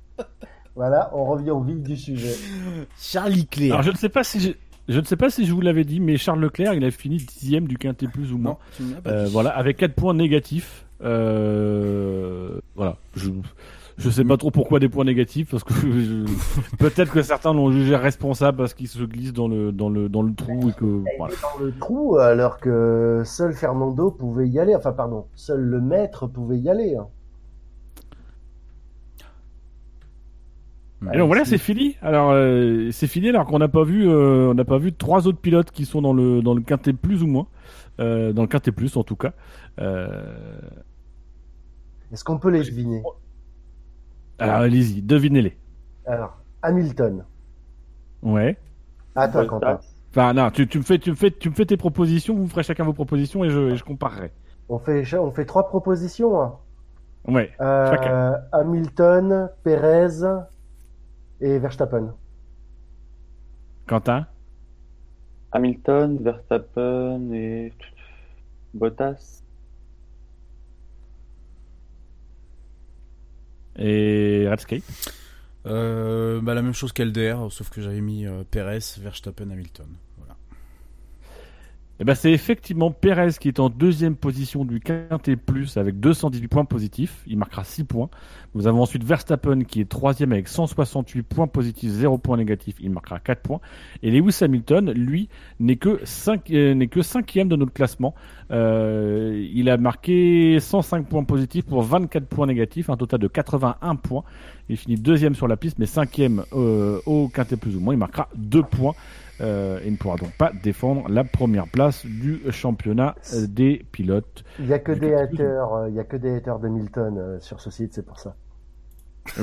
voilà, on revient au vif du sujet. Charles Leclerc. Alors je ne sais pas si je... Je ne sais pas si je vous l'avais dit, mais Charles Leclerc, il a fini dixième du quintet plus ou moins. Non, Euh, voilà, avec 4 points négatifs. Euh, voilà, je je sais pas trop pourquoi des points négatifs parce que je- peut-être que certains l'ont jugé responsable parce qu'il se glisse dans le dans le dans le trou et que voilà. Dans le trou, alors que seul Fernando pouvait y aller. Enfin, pardon, seul le maître pouvait y aller. hein. Et donc voilà, c'est fini. Alors euh, c'est fini alors qu'on n'a pas vu euh, on n'a pas vu trois autres pilotes qui sont dans le dans le quintet plus ou moins euh, dans le quintet plus en tout cas. Euh, Est-ce qu'on peut les deviner alors allez-y, devinez-les. Alors, Hamilton. Ouais. Attends, Quentin. Enfin non, tu, tu me fais tu me fais tu me fais tes propositions, vous ferez chacun vos propositions et je, et je comparerai. On fait, on fait trois propositions. hein. Ouais. Euh, chacun. Hamilton, Perez et Verstappen. Quentin? Hamilton, Verstappen et Bottas. Et Redscape. Euh, bah, la même chose qu'LDR, sauf que j'avais mis euh, Perez, Verstappen, Hamilton. Eh ben, c'est effectivement Perez qui est en deuxième position du Quintet Plus avec 218 points positifs. Il marquera 6 points. Nous avons ensuite Verstappen qui est troisième avec 168 points positifs, 0 points négatifs. Il marquera 4 points. Et Lewis Hamilton, lui, n'est que, 5, euh, n'est que cinquième de notre classement. Euh, il a marqué 105 points positifs pour 24 points négatifs, un total de 81 points. Il finit deuxième sur la piste, mais cinquième euh, au Quintet Plus ou moins. Il marquera 2 points. Euh, et ne pourra donc pas défendre la première place du championnat euh, des pilotes. Il y a que des haters, euh, il y a que des haters de Milton euh, sur ce site, c'est pour ça.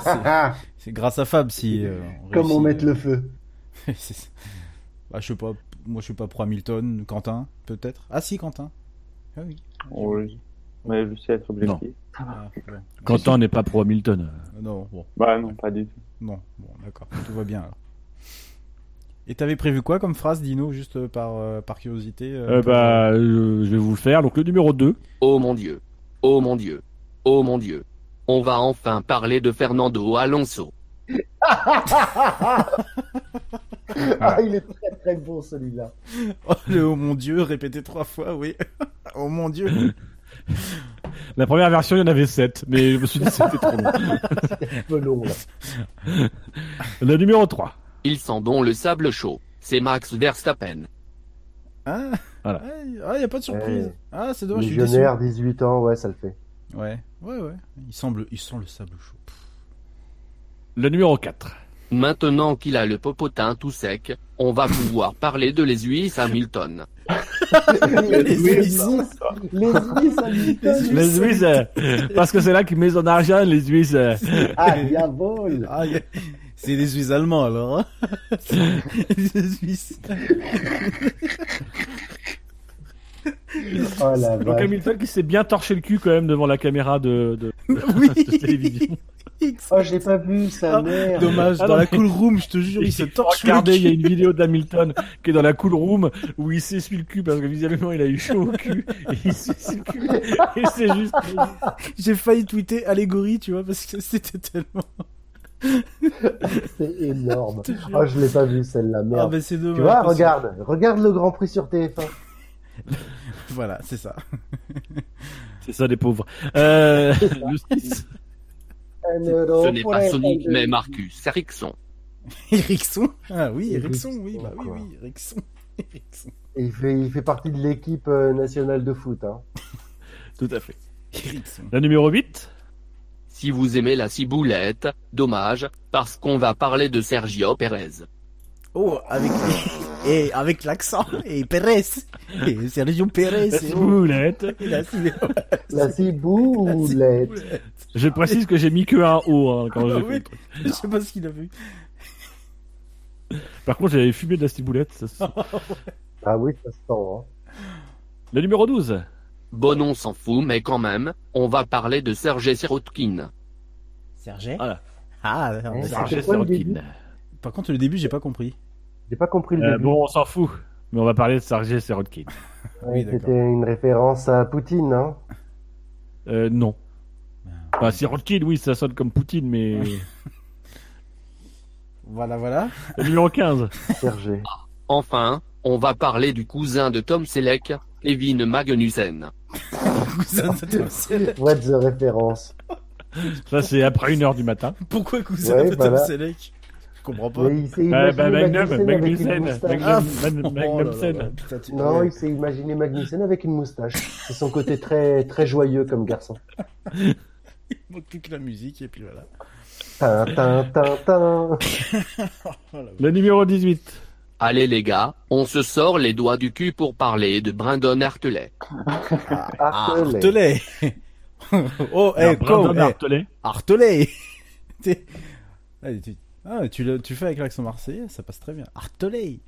C'est- C'est grâce à Fab si. euh, Comment réussit, mettre euh, le feu bah, je sais pas. Moi, je suis pas pro Hamilton. Quentin, peut-être? Ah si, Quentin. Ah oui. Oui. Mais je sais être objectif. Ah, bon. Quentin n'est pas pro Hamilton. Euh, Non, bon. Bah non, pas du tout. Non, bon, d'accord. Tout va bien alors. Et t'avais prévu quoi comme phrase, Dino, juste euh, par, euh, par curiosité euh, Euh, bah, je vais vous le faire. Donc le numéro 2. Oh mon dieu. Oh mon dieu. Oh mon dieu. On va enfin parler de Fernando Alonso. Ah, il est très très bon celui-là. Oh, le oh mon dieu, répété trois fois, oui. oh mon dieu. La première version, il y en avait 7, mais je me suis dit que c'était trop long. C'est un peu long là. Le numéro 3. Ils sent bon le sable chaud. C'est Max Verstappen. Ah, Voilà. ah, y a pas de surprise. Ah, c'est dommage. Légionnaire, 18 ans, ouais, ça le fait. Ouais, ouais, ouais. Il semble, il sent le sable chaud. Le numéro 4. Maintenant qu'il a le popotin tout sec, on va pouvoir parler de les Suisses Hamilton. les Suisses, les. Les Suisses, euh, parce que c'est là qu'ils mettent son argent, les Suisses. euh. Ah, diabole. Ah, y a- c'est des Suisses allemands alors. hein les Suisses. Oh la Donc vache. Hamilton qui s'est bien torché le cul quand même devant la caméra de, de, Oui. de télévision. Oh, j'ai pas vu sa Ah, mère. Dommage, Ah dans non, la cool room, je te jure, il se torche le Regardez, il y a une vidéo d'Hamilton qui est dans la cool room où il s'essuie le cul parce que visiblement il a eu chaud au cul et il s'essuie le cul et c'est juste J'ai failli tweeter allégorie, tu vois, parce que c'était tellement. C'est énorme. Oh, je l'ai pas vu celle-là, Ah, ben c'est dommage. tu vois, regarde, regarde le Grand Prix sur TF1. Voilà, c'est ça. c'est ça des pauvres. Euh, le 6. Ce n'est pas Sonic mais Marcus Ericsson. Ericsson? Ah oui, Ericsson, oui, bah oui, quoi. oui, Ericsson. Il fait, il fait partie de l'équipe euh, nationale de foot. Hein. Tout à fait. Ericsson. Le numéro 8. Si vous aimez la ciboulette, dommage, parce qu'on va parler de Sergio Perez. Oh, avec et avec l'accent et Pérez et Sergio Pérez. La et- ciboulette. et la ciboulette. La ciboulette. Je précise que j'ai mis que un O hein, quand Ah j'ai fait oui. le truc. Je sais pas ce qu'il a vu. Par contre, j'avais fumé de la ciboulette. ça se- Ah oui, ça se sent. Hein. Le numéro 12. Bon, on s'en fout, mais quand même, on va parler de Sergei Sirotkin. Sergé Voilà. Ah, Hein, on- c'est Sergei Sirotkin. par contre le début j'ai pas compris. J'ai pas compris le Euh, début. bon, on s'en fout. Mais on va parler de Sergei Sirotkin. Oui. C'était une référence à Poutine, hein. Euh, non. Enfin, Sirotkin, oui, ça sonne comme Poutine, mais... Voilà, voilà. Le numéro 15. Sergé. Enfin, on va parler du cousin de Tom Selleck, Kevin Magnussen. Cousin de Tom. What the référence Ça, c'est après une heure du matin. Pourquoi cousin Ouais, de Tom voilà. Selleck Je comprends pas. Mais il s'est imaginé bah, Magnum, Magnussen avec une Magnussen. Magnum. Ah, oh Magnussen. Non, il s'est imaginé Magnussen avec une moustache. C'est son côté très très joyeux comme garçon. Il manque plus que la musique et puis voilà. Tin, tin, tin, tin. Le numéro 18. Allez les gars, on se sort les doigts du cul pour parler de Brandon Hartelet. Artelet. Artelet Oh, eh, Alors, Brandon eh, Hartelet. Artelet tu... Ah, tu, le, tu fais avec l'accent marseillais, ça passe très bien. Artelet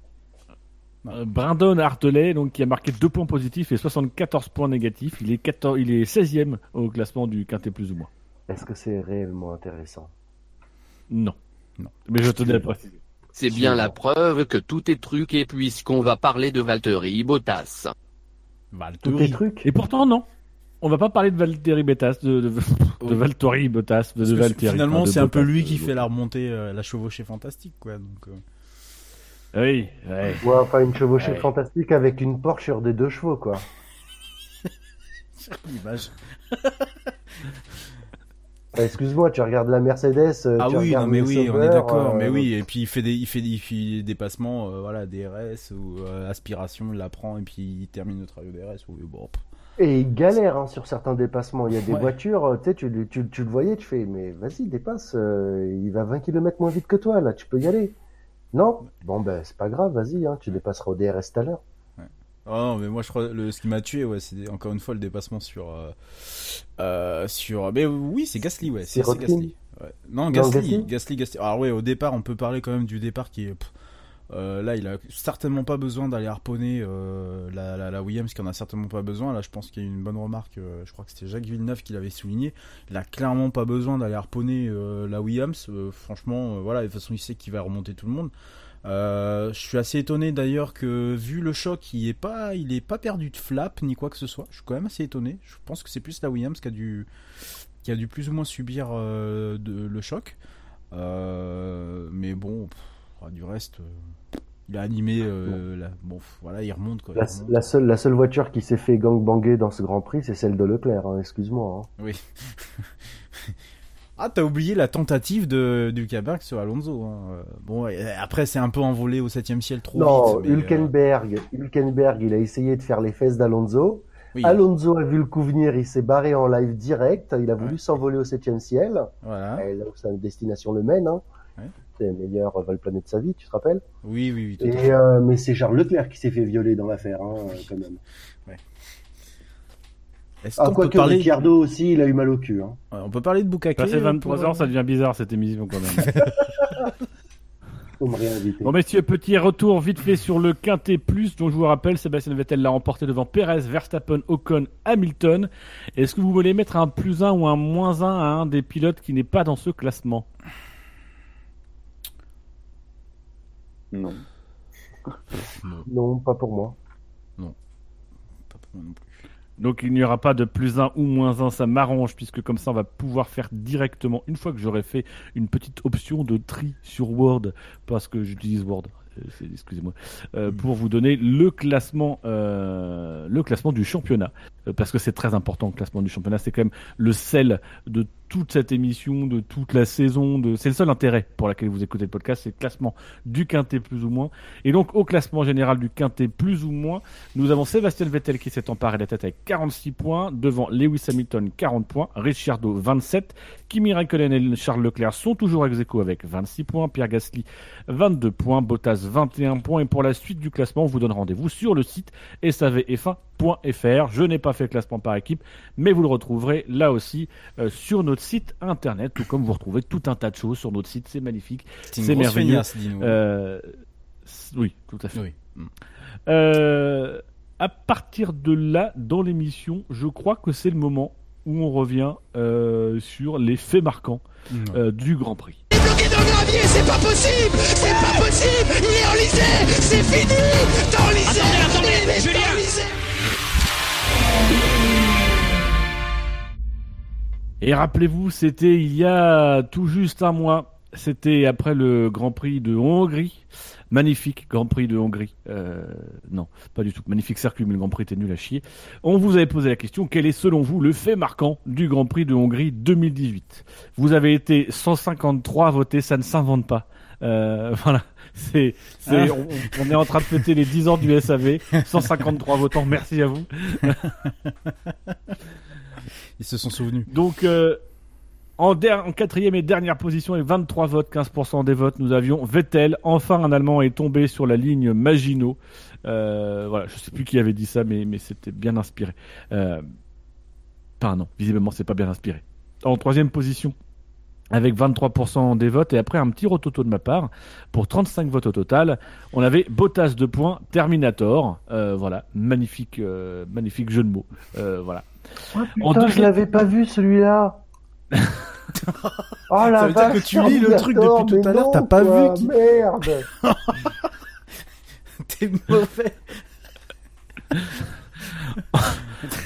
Euh, Brandon Hartelet, donc, qui a marqué 2 points positifs et 74 points négatifs. Il est, 14, il est 16e au classement du Quintet plus ou moins. Est-ce que c'est réellement intéressant? Non. Non. Mais je tenais à le préciser. C'est bien la preuve que tout est truqué puisqu'on va parler de Valtteri Bottas. Tous tes trucs? Et pourtant, non. on va pas parler de Valtteri Bottas, de, de, de Oui. Valtteri Bottas, de, Valtteri. finalement, c'est un peu lui qui fait la remontée, euh, la chevauchée fantastique, quoi. Donc, euh, Oui, ouais. Ouais, enfin, une chevauchée Ouais. fantastique avec une Porsche sur des deux chevaux, quoi. l'image. Enfin, Excuse-moi, tu regardes la Mercedes, euh, Ah tu oui, regardes non, mais oui, on est d'accord, euh, mais oui, et puis il fait des, il fait, il fait des dépassements, euh, voilà, DRS ou euh, aspiration, il la prend et puis il termine le travail DRS. Bon. Et il galère hein, sur certains dépassements. Il y a des Ouais. voitures, tu sais, tu, le- tu, tu le voyais, tu fais, mais vas-y, dépasse, il va 20 km moins vite que toi, là, tu peux y aller. Non? Bon, ben, c'est pas grave, vas-y, hein, tu dépasseras au DRS tout à l'heure. Ah non, mais moi je crois le ce qui m'a tué, ouais, c'est encore une fois le dépassement sur, euh, euh, sur, mais oui, c'est Gasly, ouais, c'est Gasly. Ouais. Non, Gasly, Gasly Gasly, Gasly. Alors ouais, au départ, on peut parler quand même du départ qui est. euh, là, il a certainement pas besoin d'aller harponner euh, la, la, la Williams, qui en a certainement pas besoin. Là, je pense qu'il y a une bonne remarque. euh, je crois que c'était Jacques Villeneuve qui l'avait souligné. Il a clairement pas besoin d'aller harponner la Williams. Franchement, voilà, de toute façon, il sait qu'il va remonter tout le monde. Euh, je suis assez étonné d'ailleurs que vu le choc, il est pas, il est pas perdu de flap ni quoi que ce soit. Je suis quand même assez étonné. Je pense que c'est plus la Williams qui a dû, qui a dû plus ou moins subir euh, de- le choc. Euh, mais bon, pff, du reste, il a animé. la- bon, voilà, il remonte quoi. il La, remonte. la seule, la seule voiture qui s'est fait gangbanger dans ce Grand Prix, c'est celle de Leclerc, hein, excuse-moi. hein. Oui. ah, t'as oublié la tentative de du sur Alonso. hein. Euh, Bon, après c'est un peu envolé au septième ciel trop Non, vite. euh, Hülkenberg, Hülkenberg, il a essayé de faire les fesses d'Alonso. Oui. Alonso a vu le coup venir, il s'est barré en live direct, il a voulu s'envoler au septième ciel. Voilà. Et là où sa destination le mène, hein. Ouais. c'est le meilleur vol planète de sa vie, tu te rappelles? Oui, oui, oui. tout Et euh, mais c'est Charles Leclerc qui s'est fait violer dans l'affaire, hein, euh, quand même. Est-ce Ah, qu'on quoi peut que parler Ricciardo aussi, il a eu mal au cul. Hein. Ouais, On peut parler de Bukake. Passé euh, 23 pour, heures, euh, ça devient bizarre cette émission quand même. Faut me réinviter. Bon messieurs, petit retour vite fait sur le Quintet Plus, dont je vous rappelle, Sébastien Vettel l'a remporté devant Perez, Verstappen, Ocon, Hamilton. Est-ce que vous voulez mettre un plus 1 ou un moins 1 à un des pilotes qui n'est pas dans ce classement? Non. Non, pas pour moi. Pas pour moi non plus. Donc il n'y aura pas de plus 1 ou moins 1, ça m'arrange, puisque comme ça on va pouvoir faire directement, une fois que j'aurai fait une petite option de tri sur Word, parce que j'utilise Word, excusez-moi, euh, pour vous donner le classement, euh, le classement du championnat, Euh, parce que c'est très important le classement du championnat, c'est quand même le sel de toute cette émission, de toute la saison, c'est le seul intérêt pour lequel vous écoutez le podcast, c'est le classement du Quintet plus ou moins. Et donc au classement général du Quintet plus ou moins, nous avons Sébastien Vettel qui s'est emparé de la tête avec 46 points, devant Lewis Hamilton 40 points, Ricciardo 27, Kimi Raikkonen et Charles Leclerc sont toujours ex avec 26 points, Pierre Gasly 22 points, Bottas 21 points et pour la suite du classement, on vous donne rendez-vous sur le site savf1.fr. Je n'ai pas fait le classement par équipe, mais vous le retrouverez là aussi euh, sur notre site internet, tout comme vous retrouvez tout un tas de choses sur notre site, c'est magnifique, C'est merveilleux. Euh, oui, tout à fait. Oui. Mm. Euh, à partir de là, dans l'émission, je crois que c'est le moment où on revient euh, sur les faits marquants euh, du Grand Prix. bloqué dans le gravier, c'est pas possible C'est pas possible Il est enlisé C'est fini T'es enlisé Attendez, attendez, Julien Et rappelez-vous, c'était il y a tout juste un mois. C'était après le Grand Prix de Hongrie. Magnifique Grand Prix de Hongrie. Euh, non, pas du tout. Magnifique circuit, mais le Grand Prix était nul à chier. On vous avait posé la question, quel est selon vous le fait marquant du Grand Prix de Hongrie 2018 Vous avez été 153 à voter, ça ne s'invente pas. Euh, voilà. C'est, c'est, Ah. on, on est en train de fêter les 10 ans du SAV. 153 votants, merci à vous. Ils se sont souvenus. Donc, euh, en, der- en quatrième et dernière position, et 23 votes, 15% des votes, nous avions Vettel. Enfin, un Allemand est tombé sur la ligne Maginot. Euh, voilà, je sais plus qui avait dit ça, mais, mais c'était bien inspiré. Euh, non, visiblement, c'est pas bien inspiré. En troisième position, avec 23% des votes, et après un petit rototo de ma part, pour 35 votes au total, on avait Bottas de points, Terminator. Euh, voilà, magnifique, euh, magnifique jeu de mots. Voilà. Oh, En je l'avais pas vu celui-là. Oh la Ça veut dire que tu lis le truc depuis tout à l'heure, t'as pas quoi, vu qui- Merde. T'es mauvais.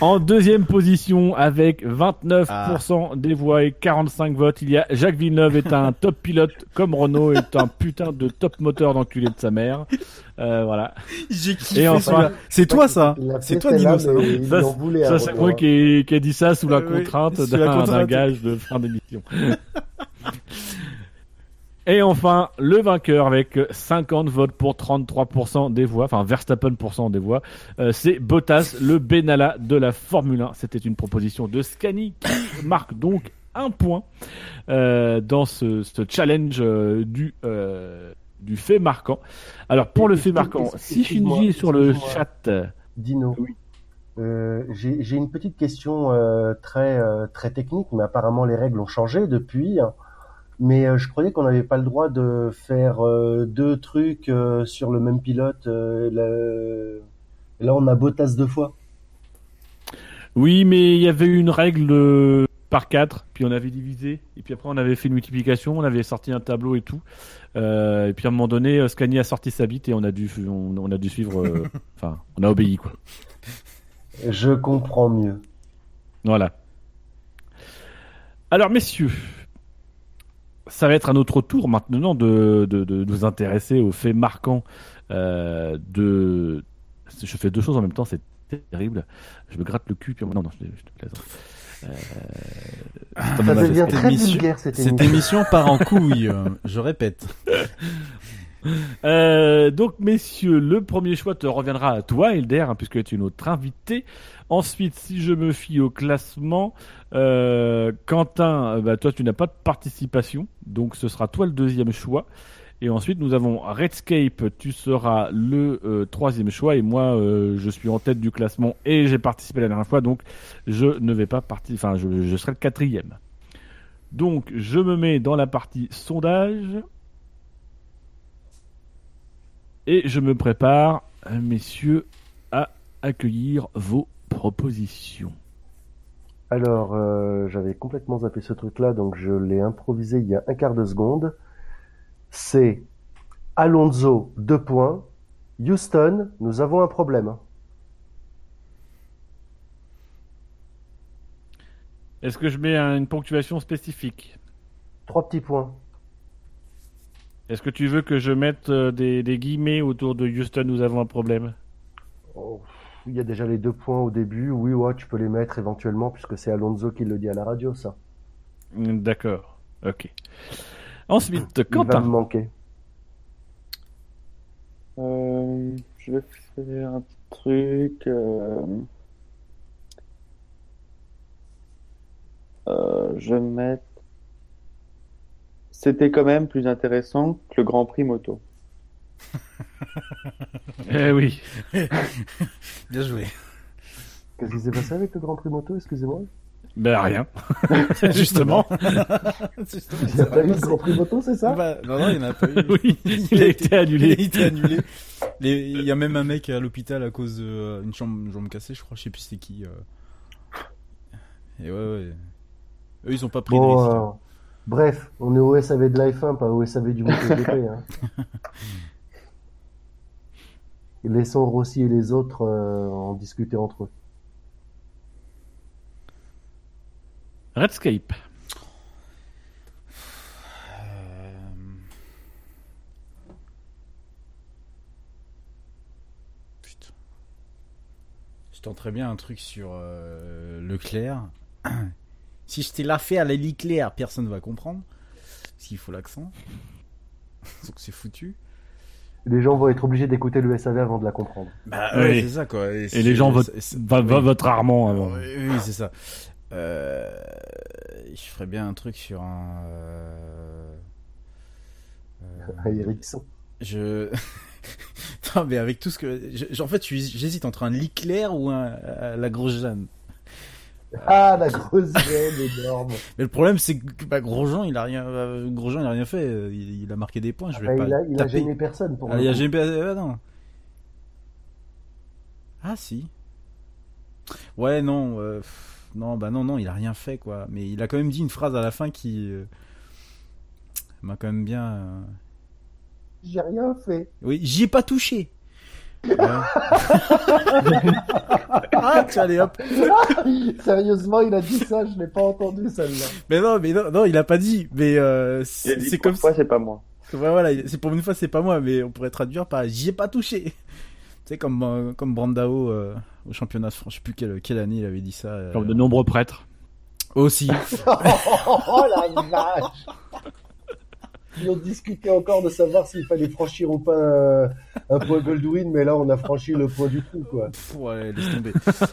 En deuxième position, avec 29% des voix et 45 votes, il y a Jacques Villeneuve est un top pilote comme Renault est un putain de top moteur d'enculé de sa mère. Euh, voilà. J'ai kiffé celui-là. C'est toi ça C'est toi Dino ça il Ça, c'est moi hein. qui ai, qui ai dit ça sous la Euh, oui, contrainte la d'un gage de fin d'émission. Et enfin, le vainqueur avec 50 votes pour 33% des voix, enfin Verstappen pourcent des voix, euh, c'est Bottas, le Benalla de la Formule 1. C'était une proposition de Scani qui marque donc un point euh, dans ce, ce challenge euh, du euh, du fait marquant. Alors pour le fait marquant, si Shinji est sur le chat, Dino. Euh, j'ai j'ai une petite question euh, très euh, très technique, mais apparemment les règles ont changé depuis. hein. Mais euh, je croyais qu'on n'avait pas le droit de faire euh, deux trucs euh, sur le même pilote. le- Là, on a Bottas deux fois. Oui, mais il y avait une règle par 4, puis on avait divisé, et puis après on avait fait une multiplication, on avait sorti un tableau et tout. Et puis à un moment donné, Scani a sorti sa bite et on a dû, on, on a dû suivre. Enfin, on a obéi quoi. Je comprends mieux. Voilà. Alors messieurs, ça va être à notre tour maintenant de, de, de nous intéresser aux faits marquants euh, de. Je fais deux choses en même temps, c'est terrible. Je me gratte le cul, puis non, non, je, je te plaisante. Euh, Ça devient très émission- vulgaire cette Cette émission. émission part en couille, euh, je répète. Euh, donc, messieurs, le premier choix te reviendra à toi, Elder, hein, puisque tu es notre invité. Ensuite, si je me fie au classement, euh, Quentin, euh, bah, toi, tu n'as pas de participation, donc ce sera toi le deuxième choix. Et ensuite, nous avons Redscape, tu seras le troisième choix, et moi, je suis en tête du classement et j'ai participé la dernière fois, donc je ne vais pas participer, enfin, je serai le quatrième. Donc, je me mets dans la partie sondage. Et je me prépare, euh, messieurs, à accueillir vos propositions. Alors, euh, j'avais complètement zappé ce truc-là, donc je l'ai improvisé il y a un quart de seconde. C'est Alonso, deux points. Houston, nous avons un problème. Est-ce que je mets un- une ponctuation spécifique? Trois petits points. Est-ce que tu veux que je mette euh, des, des guillemets autour de Houston, nous avons un problème? Oh, il y a déjà les deux points au début. Oui, ouais, tu peux les mettre éventuellement, puisque c'est Alonso qui le dit à la radio, ça. Hmm, D'accord, ok. Ensuite, Il va Quentin. me manquer. Euh, je vais faire un petit truc. euh, euh, je vais mettre. C'était quand même plus intéressant que le Grand Prix moto. Eh oui. Bien joué. Qu'est-ce qui s'est passé avec le Grand Prix moto, excusez-moi? Ben rien. Justement. Il n'y a pas eu le Grand Prix moto, c'est ça? Bah, non, non, il n'y en a pas eu. Oui, il a été annulé. Il a été annulé. Les- Il y a même un mec à l'hôpital à cause d'une jambe, une jambe cassée, je crois. Je sais plus c'était qui. euh. Et ouais, ouais. Eux, ils ont pas pris de Bon, risque. Bref, on est au SAV de la F1, pas au SAV du MotoGP. Hein. Et Laissons Rossi et les autres euh, en discuter entre eux. Redscape. Euh, Putain. Je tenterais bien un truc sur euh, Leclerc. si je t'ai la fait à la Leclerc, personne va comprendre. Parce qu'il faut l'accent. Donc c'est foutu. Les gens vont être obligés d'écouter le SAV avant de la comprendre. Bah Oui. ouais, c'est ça quoi. Et les gens votent, va- va- votent rarement avant. Oui, oui, c'est ça. Euh, je ferais bien un truc sur un. euh, euh, Ericsson. Je. non, mais avec tout ce que. je- en fait, j'hésite entre un Leclerc ou un, euh, la grosse Jeanne. Ah, la grosse gêne énorme. Mais le problème, c'est que bah, Grosjean, il a rien, euh, Grosjean, il a rien fait. Il, il a marqué des points. Je vais Ah, pas il a, il a gêné personne pour Ah, il a gêné. euh, non. Ah si. Ouais, non. euh, pff, non, bah non, non, il a rien fait quoi. Mais il a quand même dit une phrase à la fin qui euh, m'a quand même bien. euh, J'ai rien fait. Oui, j'y ai pas touché. Ah, tiens, allez hop. Sérieusement, il a dit ça, je l'ai pas entendu celle-là. Mais non, mais non, non, il a pas dit. Mais euh, c'est comme une fois, c'est pas moi. Ouais, voilà, c'est pour une fois, c'est pas moi, mais on pourrait traduire par j'y ai pas touché. Tu sais, comme, euh, comme Brandao euh, au championnat de France, je sais plus quelle, quelle année il avait dit ça. euh, Comme de nombreux prêtres. Aussi. oh la vache Ils ont discuté encore de savoir s'il fallait franchir ou pas un, un point Goldwyn, mais là on a franchi le point du trou quoi. Pff, ouais, laisse tomber.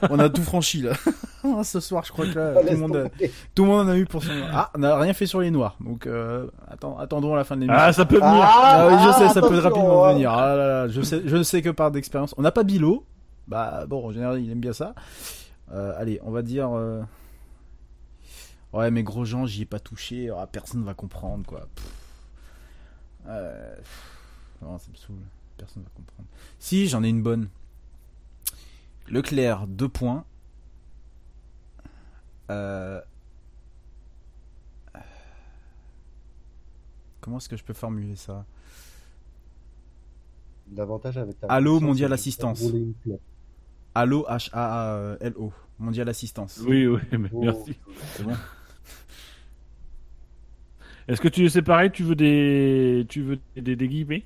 on a tout franchi là. Ce soir, je crois que là, Ah, tout, le monde tout le monde en a eu pour son. Ah, on n'a rien fait sur les noirs. Donc, euh, attends, attendons à la fin de l'émission. Ah, ça peut venir. Ah oui, je sais, ça peut rapidement hein. venir. Ah là là, je sais, je sais que par d'expérience. On n'a pas Bilo. Bah bon, en général, il aime bien ça. Euh, allez, on va dire. euh, Ouais, mais gros gens, j'y ai pas touché. Ah, personne va comprendre quoi. Pff. Euh, Non, ça me saoule. Personne va comprendre. Si, j'en ai une bonne. Leclerc, deux points. Euh, Comment est-ce que je peux formuler ça? L'avantage avec ta Allô, mondial assistance. Allo H-A-L-O. Mondial Assistance. Oui, oui, mais Oh. merci. C'est bon? Est-ce que tu c'est pareil Tu veux des, tu veux des, des guillemets?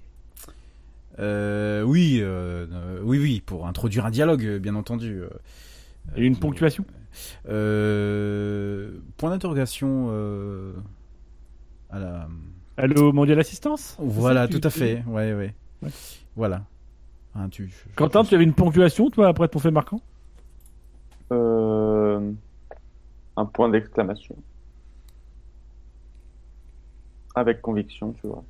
Euh, oui, euh, oui, oui, pour introduire un dialogue, euh, bien entendu. et une ponctuation? Euh, Point d'interrogation euh, à la. Allô, mondial assistance? Voilà, tout à tu- fait. Ouais, ouais. Ouais. Voilà. Hein, tu, je- Quentin, tu avais une ponctuation toi après ton fait marquant? Euh, un point d'exclamation. Avec conviction, tu vois.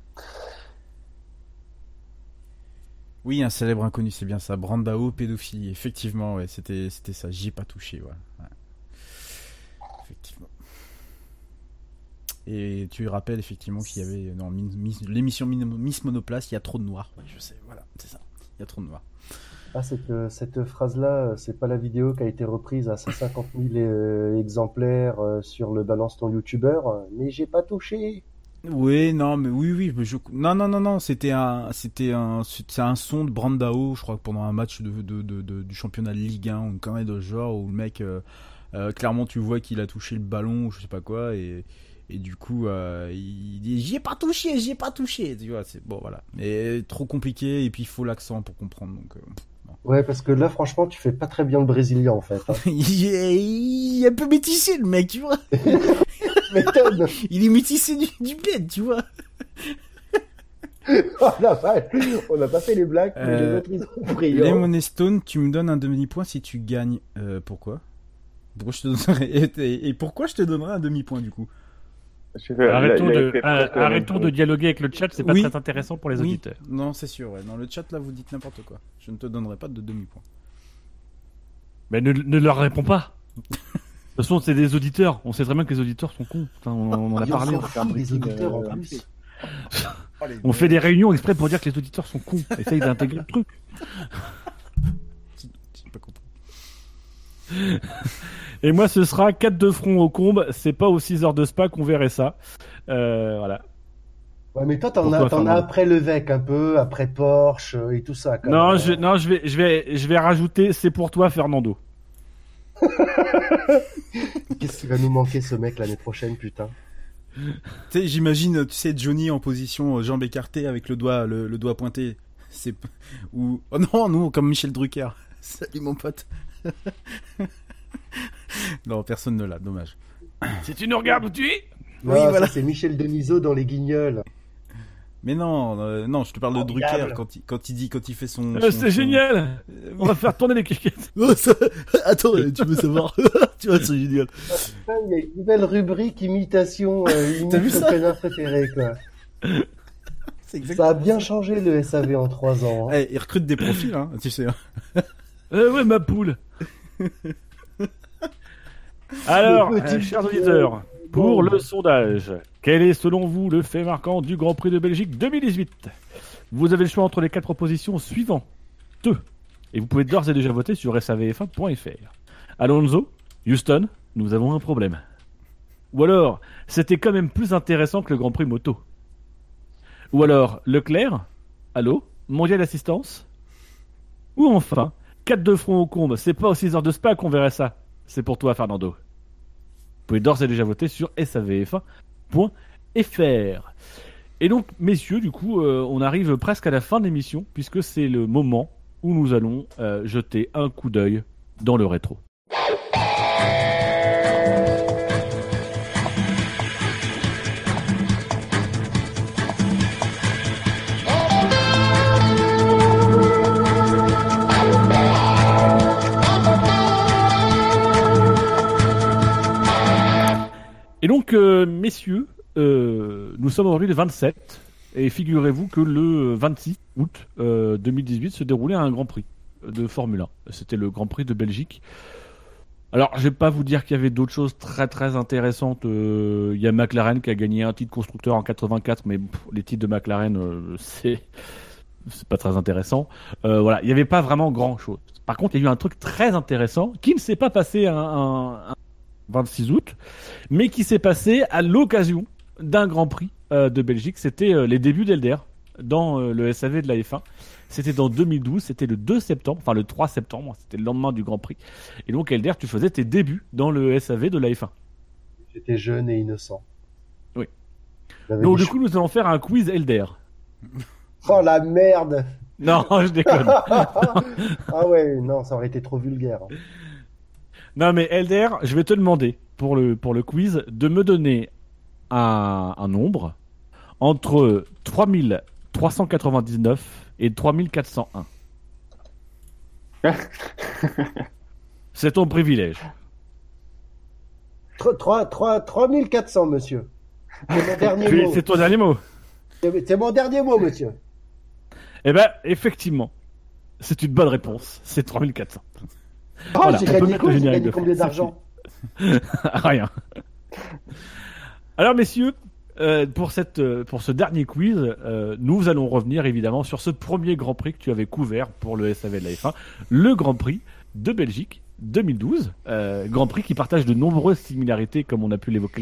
Oui, un célèbre inconnu, c'est bien ça. Brandao, pédophilie. Effectivement, ouais, c'était, c'était ça. J'y ai pas touché, ouais. Ouais. Effectivement. Et tu rappelles effectivement qu'il y avait dans Min- Miss- l'émission Miss Monoplace, il y a trop de noirs. Ouais, je sais, voilà, c'est ça. Il y a trop de noirs. Ah, c'est que cette phrase-là, c'est pas la vidéo qui a été reprise à 150 000 euh, exemplaires euh, sur le balance ton youtubeur, euh, mais j'ai pas touché. Oui, non, mais oui, oui, mais je... non, non, non, non, c'était un, c'était un, c'est un son de Brandao, je crois que pendant un match de, du championnat de Ligue 1 ou une connerie de genre où le mec, euh, euh, clairement, tu vois qu'il a touché le ballon ou je sais pas quoi et, et du coup, euh, il dit j'y ai pas touché, j'y ai pas touché, tu vois, c'est bon, voilà, mais trop compliqué et puis il faut l'accent pour comprendre, donc. Ouais, parce que là, franchement, tu fais pas très bien le brésilien, en fait. hein. il, est, il est un peu métissé le mec, tu vois. M'étonne. Il est métissé du, du bled, tu vois. Oh la vache, on n'a pas fait les blagues, mais les Euh, autres, ils ont pris. hein. Lemon Stone, tu me donnes un demi-point si tu gagnes. Euh, pourquoi? Pourquoi je te donnerais et pourquoi je te donnerais un demi-point du coup? Arrêtons, de, ah, arrêtons dialoguer avec le chat, c'est pas Oui. très intéressant pour les Oui. auditeurs. Non, c'est sûr. Ouais. Dans le chat là, vous dites n'importe quoi. Je ne te donnerai pas de demi-point. Mais ne, ne leur réponds pas. De toute façon, c'est des auditeurs. On sait très bien que les auditeurs sont cons. Putain, on, on en a y parlé. des auditeurs en euh, plus. On fait des réunions exprès pour dire que les auditeurs sont cons. Essaye d'intégrer le truc. J'ai pas compris. Et moi, ce sera 4 de front au combe. C'est pas aux 6 heures de spa qu'on verrait ça. Euh, voilà. Ouais, mais toi, t'en as, t'en as Fernando après Levec un peu, après Porsche euh, et tout ça. Quand Non, même. je, non, je vais, je vais, je vais rajouter. C'est pour toi, Fernando. Qu'est-ce qui va nous manquer, ce mec, l'année prochaine, putain Tu sais, j'imagine, tu sais, Johnny en position euh, jambes écartées avec le doigt, le, le doigt pointé. C'est ou oh non, non, comme Michel Drucker. Salut mon pote. non, personne ne l'a. Dommage. Si tu nous regardes où tu es. Non, Oui, voilà. c'est Michel Denisot dans Les Guignols. Mais non, euh, non, je te parle de Drucker quand il, quand il dit, quand il fait son. Euh, son- c'est son- génial. On va faire tourner les cliquettes. Oh, ça- Attends, tu veux savoir Tu vois, c'est génial. Il y a une nouvelle rubrique imitation, euh, T'as vu ça préféré, quoi. Exactement Ça a bien changé le SAV en trois ans. hein. Eh, il recrute des profils, hein, tu sais. hein. Euh, ouais, ma poule. Alors, euh, chers auditeurs, pour le sondage, quel est selon vous le fait marquant du Grand Prix de Belgique 2018 Vous avez le choix entre les quatre propositions suivantes. Et vous pouvez d'ores et déjà voter sur savf1.fr. Alonso, Houston, nous avons un problème. Ou alors, c'était quand même plus intéressant que le Grand Prix moto. Ou alors, Leclerc, allô, Mondial Assistance? Ou enfin, 4 de front au combe, c'est pas aux 6 heures de spa qu'on verrait ça. C'est pour toi, Fernando. Vous pouvez d'ores et déjà voter sur savf1.fr. Et donc, messieurs, du coup, euh, on arrive presque à la fin de l'émission, puisque c'est le moment où nous allons euh, jeter un coup d'œil dans le rétro. Et donc, euh, messieurs, euh, nous sommes aujourd'hui le 27, et figurez-vous que le 26 août euh, 2018 se déroulait un Grand Prix de Formule 1. C'était le Grand Prix de Belgique. Alors, je vais pas vous dire qu'il y avait d'autres choses très très intéressantes. Euh, Il y a McLaren qui a gagné un titre constructeur en 84, mais les titres de McLaren, euh, c'est c'est pas très intéressant. Euh, voilà, il n'y avait pas vraiment grand chose. Par contre, il y a eu un truc très intéressant qui ne s'est pas passé un 26 août, mais qui s'est passé à l'occasion d'un Grand Prix euh, de Belgique. C'était euh, les débuts d'Elder dans euh, le SAV de la F1. C'était dans 2012, c'était le 2 septembre, enfin le 3 septembre, c'était le lendemain du Grand Prix. Et donc Elder, tu faisais tes débuts dans le SAV de la F1. J'étais jeune et innocent. Oui. Donc du coup, nous allons faire un quiz Elder. Oh la merde Non, je déconne. Ah ouais, non, ça aurait été trop vulgaire. Non mais Elder, je vais te demander pour le pour le quiz de me donner un, un nombre entre 3399 et 3401. C'est ton privilège. 3, 3, 3400, monsieur. C'est mon dernier mot. C'est ton dernier mot. C'est c'est mon dernier mot, monsieur. Eh ben effectivement, c'est une bonne réponse. C'est 3400. Oh, Voilà, j'ai gagné quoi gagné combien d'argent Rien. Alors messieurs, euh, pour cette euh, pour ce dernier quiz, euh, nous allons revenir évidemment sur ce premier Grand Prix que tu avais couvert pour le SAV de la F1, le Grand Prix de Belgique 2012, euh, Grand Prix qui partage de nombreuses similarités comme on a pu l'évoquer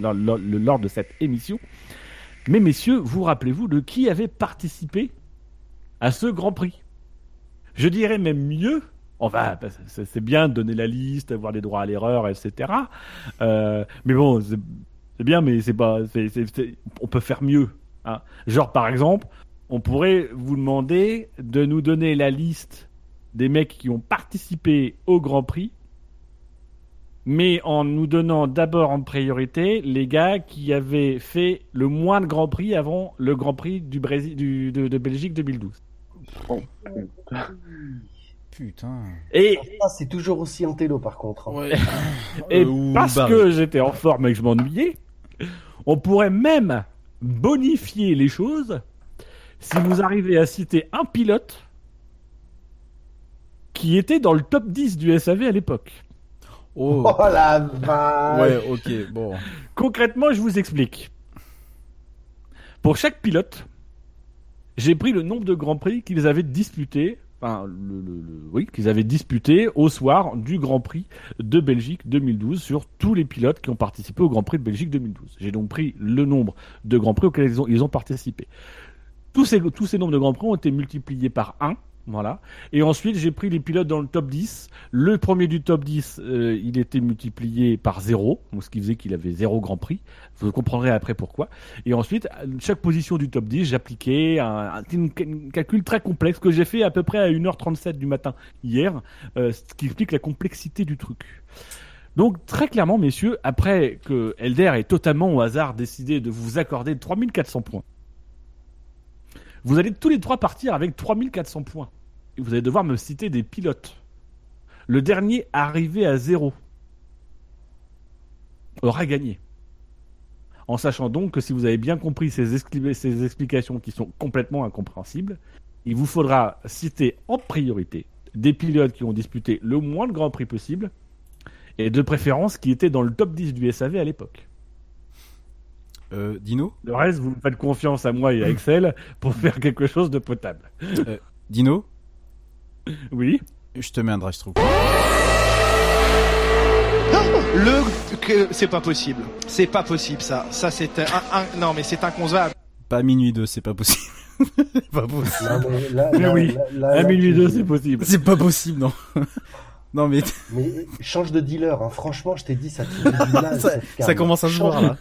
lors- lors de cette émission. Mais messieurs, vous rappelez-vous de qui avait participé à ce Grand Prix? Je dirais même mieux. On va, c'est bien de donner la liste, avoir des droits à l'erreur, etc. Euh, mais bon, c'est bien, mais c'est pas, on peut faire mieux. hein. Genre par exemple, on pourrait vous demander de nous donner la liste des mecs qui ont participé au Grand Prix, mais en nous donnant d'abord en priorité les gars qui avaient fait le moins de Grand Prix avant le Grand Prix du Brésil, de Belgique 2012. Putain. Et Ah, c'est toujours aussi antélo, par contre. hein. Et Euh, parce que j'étais en forme et que je m'ennuyais, on pourrait même bonifier les choses si vous arrivez à citer un pilote qui était dans le top 10 du SAV à l'époque. Oh. Oh la vache Ouais, ok, bon. Concrètement, je vous explique. Pour chaque pilote, j'ai pris le nombre de grands prix qu'ils avaient disputés, enfin, oui, qu'ils avaient disputés au soir du Grand Prix de Belgique 2012 sur tous les pilotes qui ont participé au Grand Prix de Belgique 2012. J'ai donc pris le nombre de grands prix auxquels ils ont, participé. Tous ces, tous ces nombres de grands prix ont été multipliés par 1. Voilà. Et ensuite, j'ai pris les pilotes dans le top 10. Le premier du top 10, euh, il était multiplié par 0, donc ce qui faisait qu'il avait 0 Grand Prix. Vous comprendrez après pourquoi. Et ensuite, chaque position du top 10, j'appliquais un, un- un calcul très complexe que j'ai fait à peu près à 1h37 du matin hier, euh, ce qui explique la complexité du truc. Donc très clairement, messieurs, après que Elder ait totalement au hasard décidé de vous accorder 3400 points, vous allez tous les trois partir avec 3400 points. Et vous allez devoir me citer des pilotes. Le dernier arrivé à zéro aura gagné. En sachant donc que si vous avez bien compris ces, expli- ces explications qui sont complètement incompréhensibles, il vous faudra citer en priorité des pilotes qui ont disputé le moins de grands prix possible et de préférence qui étaient dans le top 10 du SAV à l'époque. Euh, Dino? Le reste, vous me faites confiance à moi et à Excel pour faire quelque chose de potable. Euh, Dino? Oui Je te mets un drive through. Le que c'est pas possible. C'est pas possible ça. Ça c'est un, un- non mais c'est inconcevable. Pas minuit 2, c'est pas possible. pas possible. Non, mais là- Mais là- oui, là- là- à là, minuit tu- deux, c'est possible. C'est pas possible, non. non, mais Mais change de dealer, hein. franchement, je t'ai dit, ça ça, ça commence à se voir, là.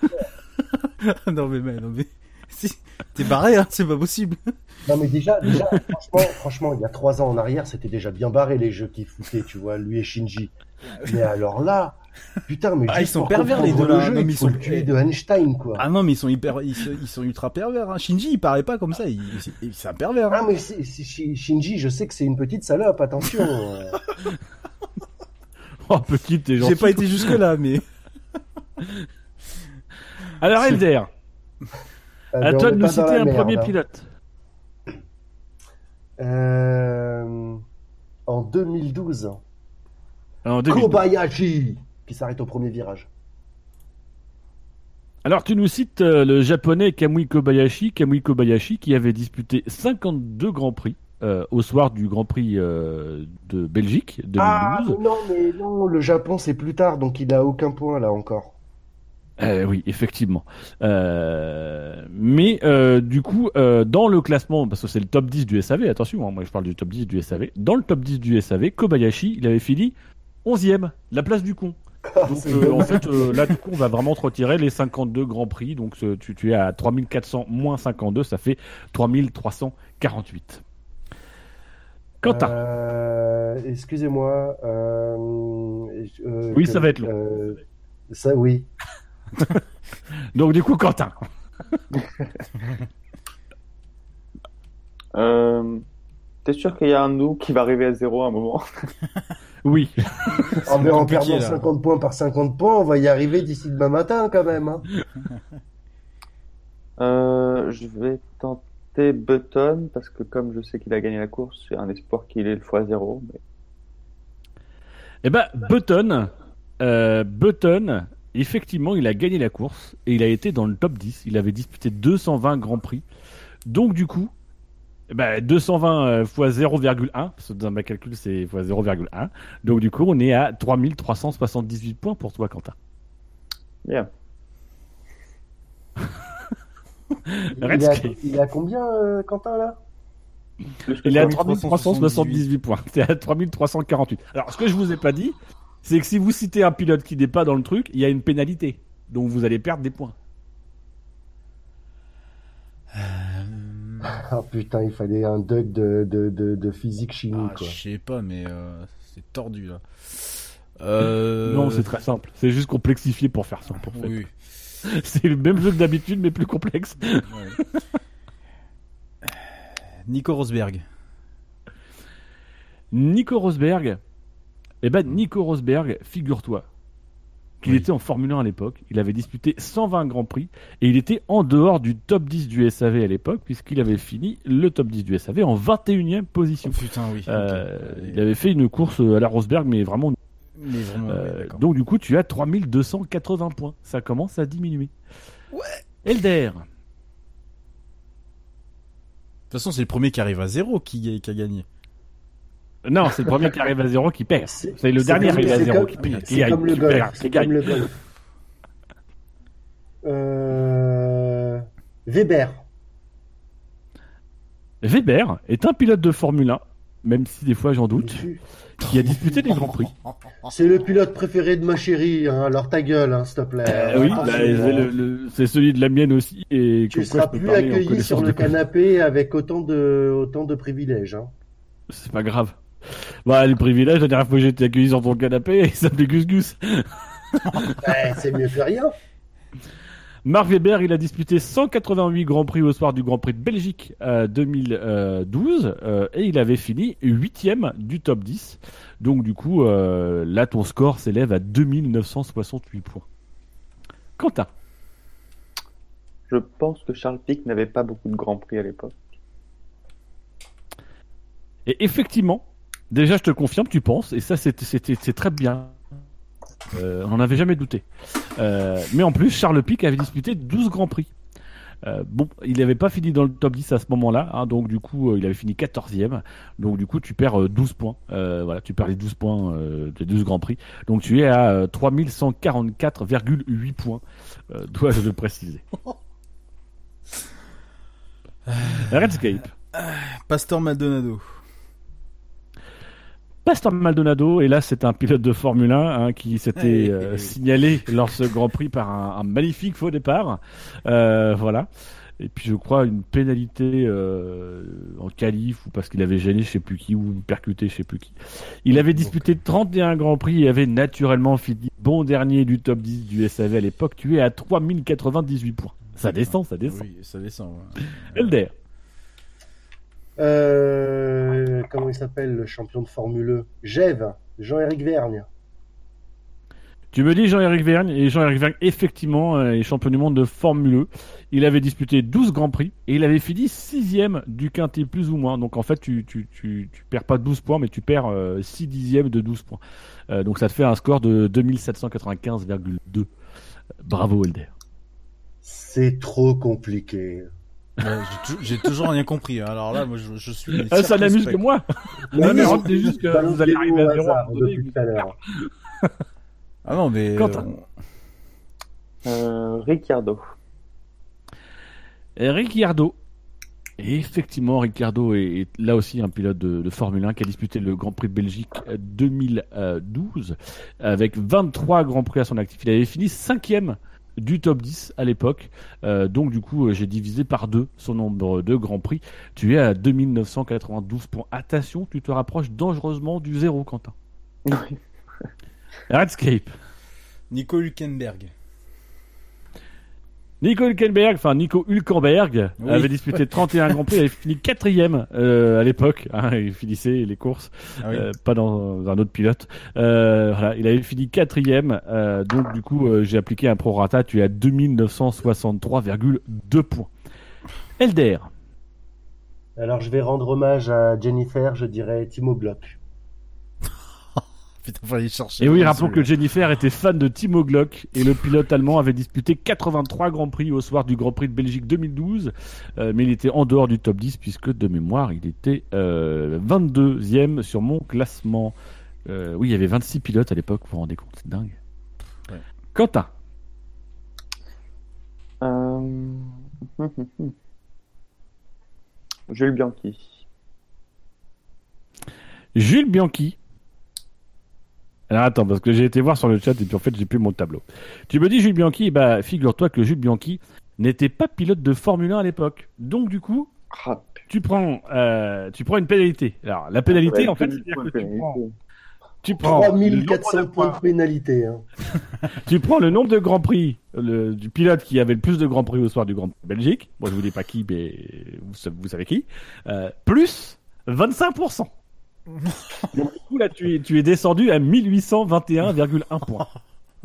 non, mais, mais, non, mais. Si, T'es barré, hein, c'est pas possible. Non mais déjà, déjà franchement, franchement, il y a trois ans en arrière, c'était déjà bien barré les jeux qui foutaient, tu vois, lui et Shinji. Mais alors là, putain, mais Ah, ils sont pervers, les deux, là. jeu, Non, mais il ils sont- le tuer de Einstein, quoi. Ah non, mais ils sont hyper, ils, sont- ils sont ultra pervers. Hein. Shinji, il paraît pas comme ça. Il, il- c'est un pervers. Ah Hein. mais Shinji, je sais que c'est une petite salope, attention. Oh, petite, t'es gentil. J'ai pas été jusque là, mais. Alors, Elder, Ah, à mais toi de nous citer un merde, premier hein. pilote. Euh, En 2012, En 2012. Kobayashi qui s'arrête au premier virage. Alors, tu nous cites euh, le japonais Kamui Kobayashi, Kamui Kobayashi qui avait disputé 52 grands prix euh, au soir du Grand Prix euh, de Belgique 2012. Ah non, mais non, le Japon c'est plus tard, donc il a aucun point là encore. Euh, oui, effectivement. Euh, mais euh, du coup, dans le classement, parce que c'est le top 10 du SAV, attention, hein, moi je parle du top 10 du SAV, dans le top 10 du SAV, Kobayashi, il avait fini 11e, la place du con. Donc c'est euh, en fait, là du coup, on va vraiment te retirer les 52 grands prix, donc tu, tu es à 3400 moins 52, ça fait 3348. Quentin, Euh, Excusez-moi. euh, euh, Oui, que- ça va être long. ça, oui. donc du coup, Quentin. Euh, T'es sûr qu'il y a un nous qui va arriver à zéro à un moment? Oui. Ah, mais en perdant là. 50 points par 50 points, on va y arriver d'ici demain matin quand même. hein. Euh, je vais tenter Button parce que comme je sais qu'il a gagné la course, j'ai un espoir qu'il ait le x0. Mais... Eh ben, Button, euh, Button, effectivement, il a gagné la course et il a été dans le top 10. Il avait disputé 220 grands prix. Donc, du coup, ben, 220 euh, fois 0,1, parce que dans ma calcul, c'est fois 0,1. Donc, du coup, on est à 3378 points pour toi, Quentin. Bien. Il, est à, Sky. il est à combien, euh, Quentin, là? Il est à 3378 3378 points. C'est à 3348. Alors, ce que je vous ai pas dit, c'est que si vous citez un pilote qui n'est pas dans le truc, il y a une pénalité. Donc, vous allez perdre des points. Ah putain, il fallait un Doug de, de, de, de physique chimie, Ah, quoi. je sais pas, mais euh, c'est tordu là. Euh... Non, c'est très simple. C'est juste complexifié pour faire simple. En fait. Oui. C'est le même jeu que d'habitude, mais plus complexe. ouais. Nico Rosberg. Nico Rosberg. Eh ben, Nico Rosberg, figure-toi qu'il Oui. était en Formule 1 à l'époque. Il avait disputé 120 grands prix et il était en dehors du top 10 du SAV à l'époque, puisqu'il avait fini le top 10 du SAV en 21e position. Oh, putain, oui. Euh, il avait fait une course à la Rosberg, mais vraiment. Mais vraiment, euh, donc, du coup, tu as 3280 points. Ça commence à diminuer. Ouais. Elder. De toute façon, c'est le premier qui arrive à zéro qui, qui a gagné. Non, c'est le premier qui arrive à zéro qui perd. C'est- le dernier comme- arrivé à zéro qui perd. Qui C'est comme le qui golf. qui C'est comme le golf. Euh... Weber. Weber est un pilote de Formule 1, même si des fois j'en doute, qui a disputé des grands prix. C'est le pilote préféré de ma chérie, hein, alors ta gueule, hein, s'il te plaît. Euh, oui, Ah, bah, c'est- celui de la mienne aussi, et Tu quoi seras plus accueilli sur le canapé avec autant de, autant de privilèges. Hein. C'est pas grave. Bah, les privilèges, la dernière fois que j'ai été accueilli sur ton canapé, il s'appelait Gus Gus. Ouais, c'est mieux que rien. Marc Weber, il a disputé 188 Grands Prix au soir du Grand Prix de Belgique euh, 2012 euh, et il avait fini 8ème du top 10. Donc du coup, euh, là ton score s'élève à 2968 points. Quentin, Je pense que Charles Pic n'avait pas beaucoup de grands prix à l'époque. et effectivement, déjà je te confirme, tu penses, et ça c'est très bien. Euh, on n'en avait jamais douté. Euh, mais en plus, Charles Pic avait disputé 12 Grands Prix. Euh, bon, il n'avait pas fini dans le top 10 à ce moment-là, hein, donc du coup, il avait fini 14e. Donc du coup, tu perds euh, 12 points. Voilà, tu perds les 12 points des 12 Grands Prix. Donc tu es à euh, 3144,8 points, dois-je le préciser. Redscape. Pastor Maldonado. Pastor Maldonado, et là c'est un pilote de Formule 1 hein, qui s'était euh, signalé lors de ce Grand Prix par un, un magnifique faux départ. Euh, voilà. Et puis je crois une pénalité euh, en qualif ou parce qu'il avait gêné je sais plus qui ou percuté je sais plus qui. Il avait disputé 31 Grands Prix et avait naturellement fini bon dernier du top 10 du SAV à l'époque, tué à 3098 points. Ça descend, ça descend. Oui, ça descend. ouais. Euh, comment il s'appelle le champion de Formule E? Gève, Jean-Éric Vergne. Tu me dis Jean-Éric Vergne, et Jean-Éric Vergne, effectivement, euh, est champion du monde de Formule E. Il avait disputé 12 Grands Prix, et il avait fini sixième du quintet plus ou moins. Donc en fait, tu, tu, tu, tu perds pas 12 points, mais tu perds euh, 6 dixièmes de 12 points. Euh, donc ça te fait un score de 2795,2. Bravo Elder. C'est trop compliqué. J'ai tou- J'ai toujours rien compris. hein. Alors là, moi, je, je suis. Ah, ça n'amuse que moi Non, mais retenez juste que vous allez le arriver à zéro depuis tout à l'heure. Ah non, mais. Quentin. on- Euh, Ricciardo. Et Ricciardo. Et effectivement, Ricciardo est, est là aussi un pilote de, de Formule 1 qui a disputé le Grand Prix de Belgique euh, 2012 avec 23 Grands Prix à son actif. Il avait fini cinquième du top 10 à l'époque. Euh, donc du coup, euh, j'ai divisé par deux son nombre de Grands Prix. Tu es à 2992 points. Attention, tu te rapproches dangereusement du zéro, Quentin. Redscape. Nico Hülkenberg. Nico Hülkenberg, enfin Nico Hülkenberg, Oui. avait disputé 31 Grands Prix, il avait fini quatrième euh, à l'époque, hein, il finissait les courses, Ah oui. euh, pas dans un autre pilote. Euh, voilà, il avait fini quatrième, euh, donc du coup euh, j'ai appliqué un prorata, tu es à 2963,2 points. Elder, Alors je vais rendre hommage à Jennifer, je dirais Timo Glock. Putain, fallait chercher. et oui, rappelons que. Jennifer était fan de Timo Glock et le pilote allemand avait disputé 83 Grands Prix au soir du Grand Prix de Belgique 2012, euh, mais il était en dehors du top 10 puisque de mémoire il était euh, 22e sur mon classement. Euh, oui, il y avait 26 pilotes à l'époque, vous vous rendez compte, c'est dingue. Ouais. Quentin, Euh... Jules Bianchi. Jules Bianchi. Alors attends, parce que j'ai été voir sur le chat et puis en fait j'ai plus mon tableau. Tu me dis Jules Bianchi, bah figure-toi que Jules Bianchi n'était pas pilote de Formule 1 à l'époque. Donc du coup, Ah, tu prends, euh, tu prends une pénalité. Alors la pénalité, ouais, en fait, point que tu prends, tu prends, le nombre de 3400 points de pénalité. Hein. tu prends le nombre de grands prix le- du pilote qui avait le plus de grands prix au soir du Grand Prix de Belgique. Moi, je vous dis pas qui, mais vous savez qui. Euh, plus 25%. Donc, du coup, là, tu es, tu es descendu à 1821,1 points.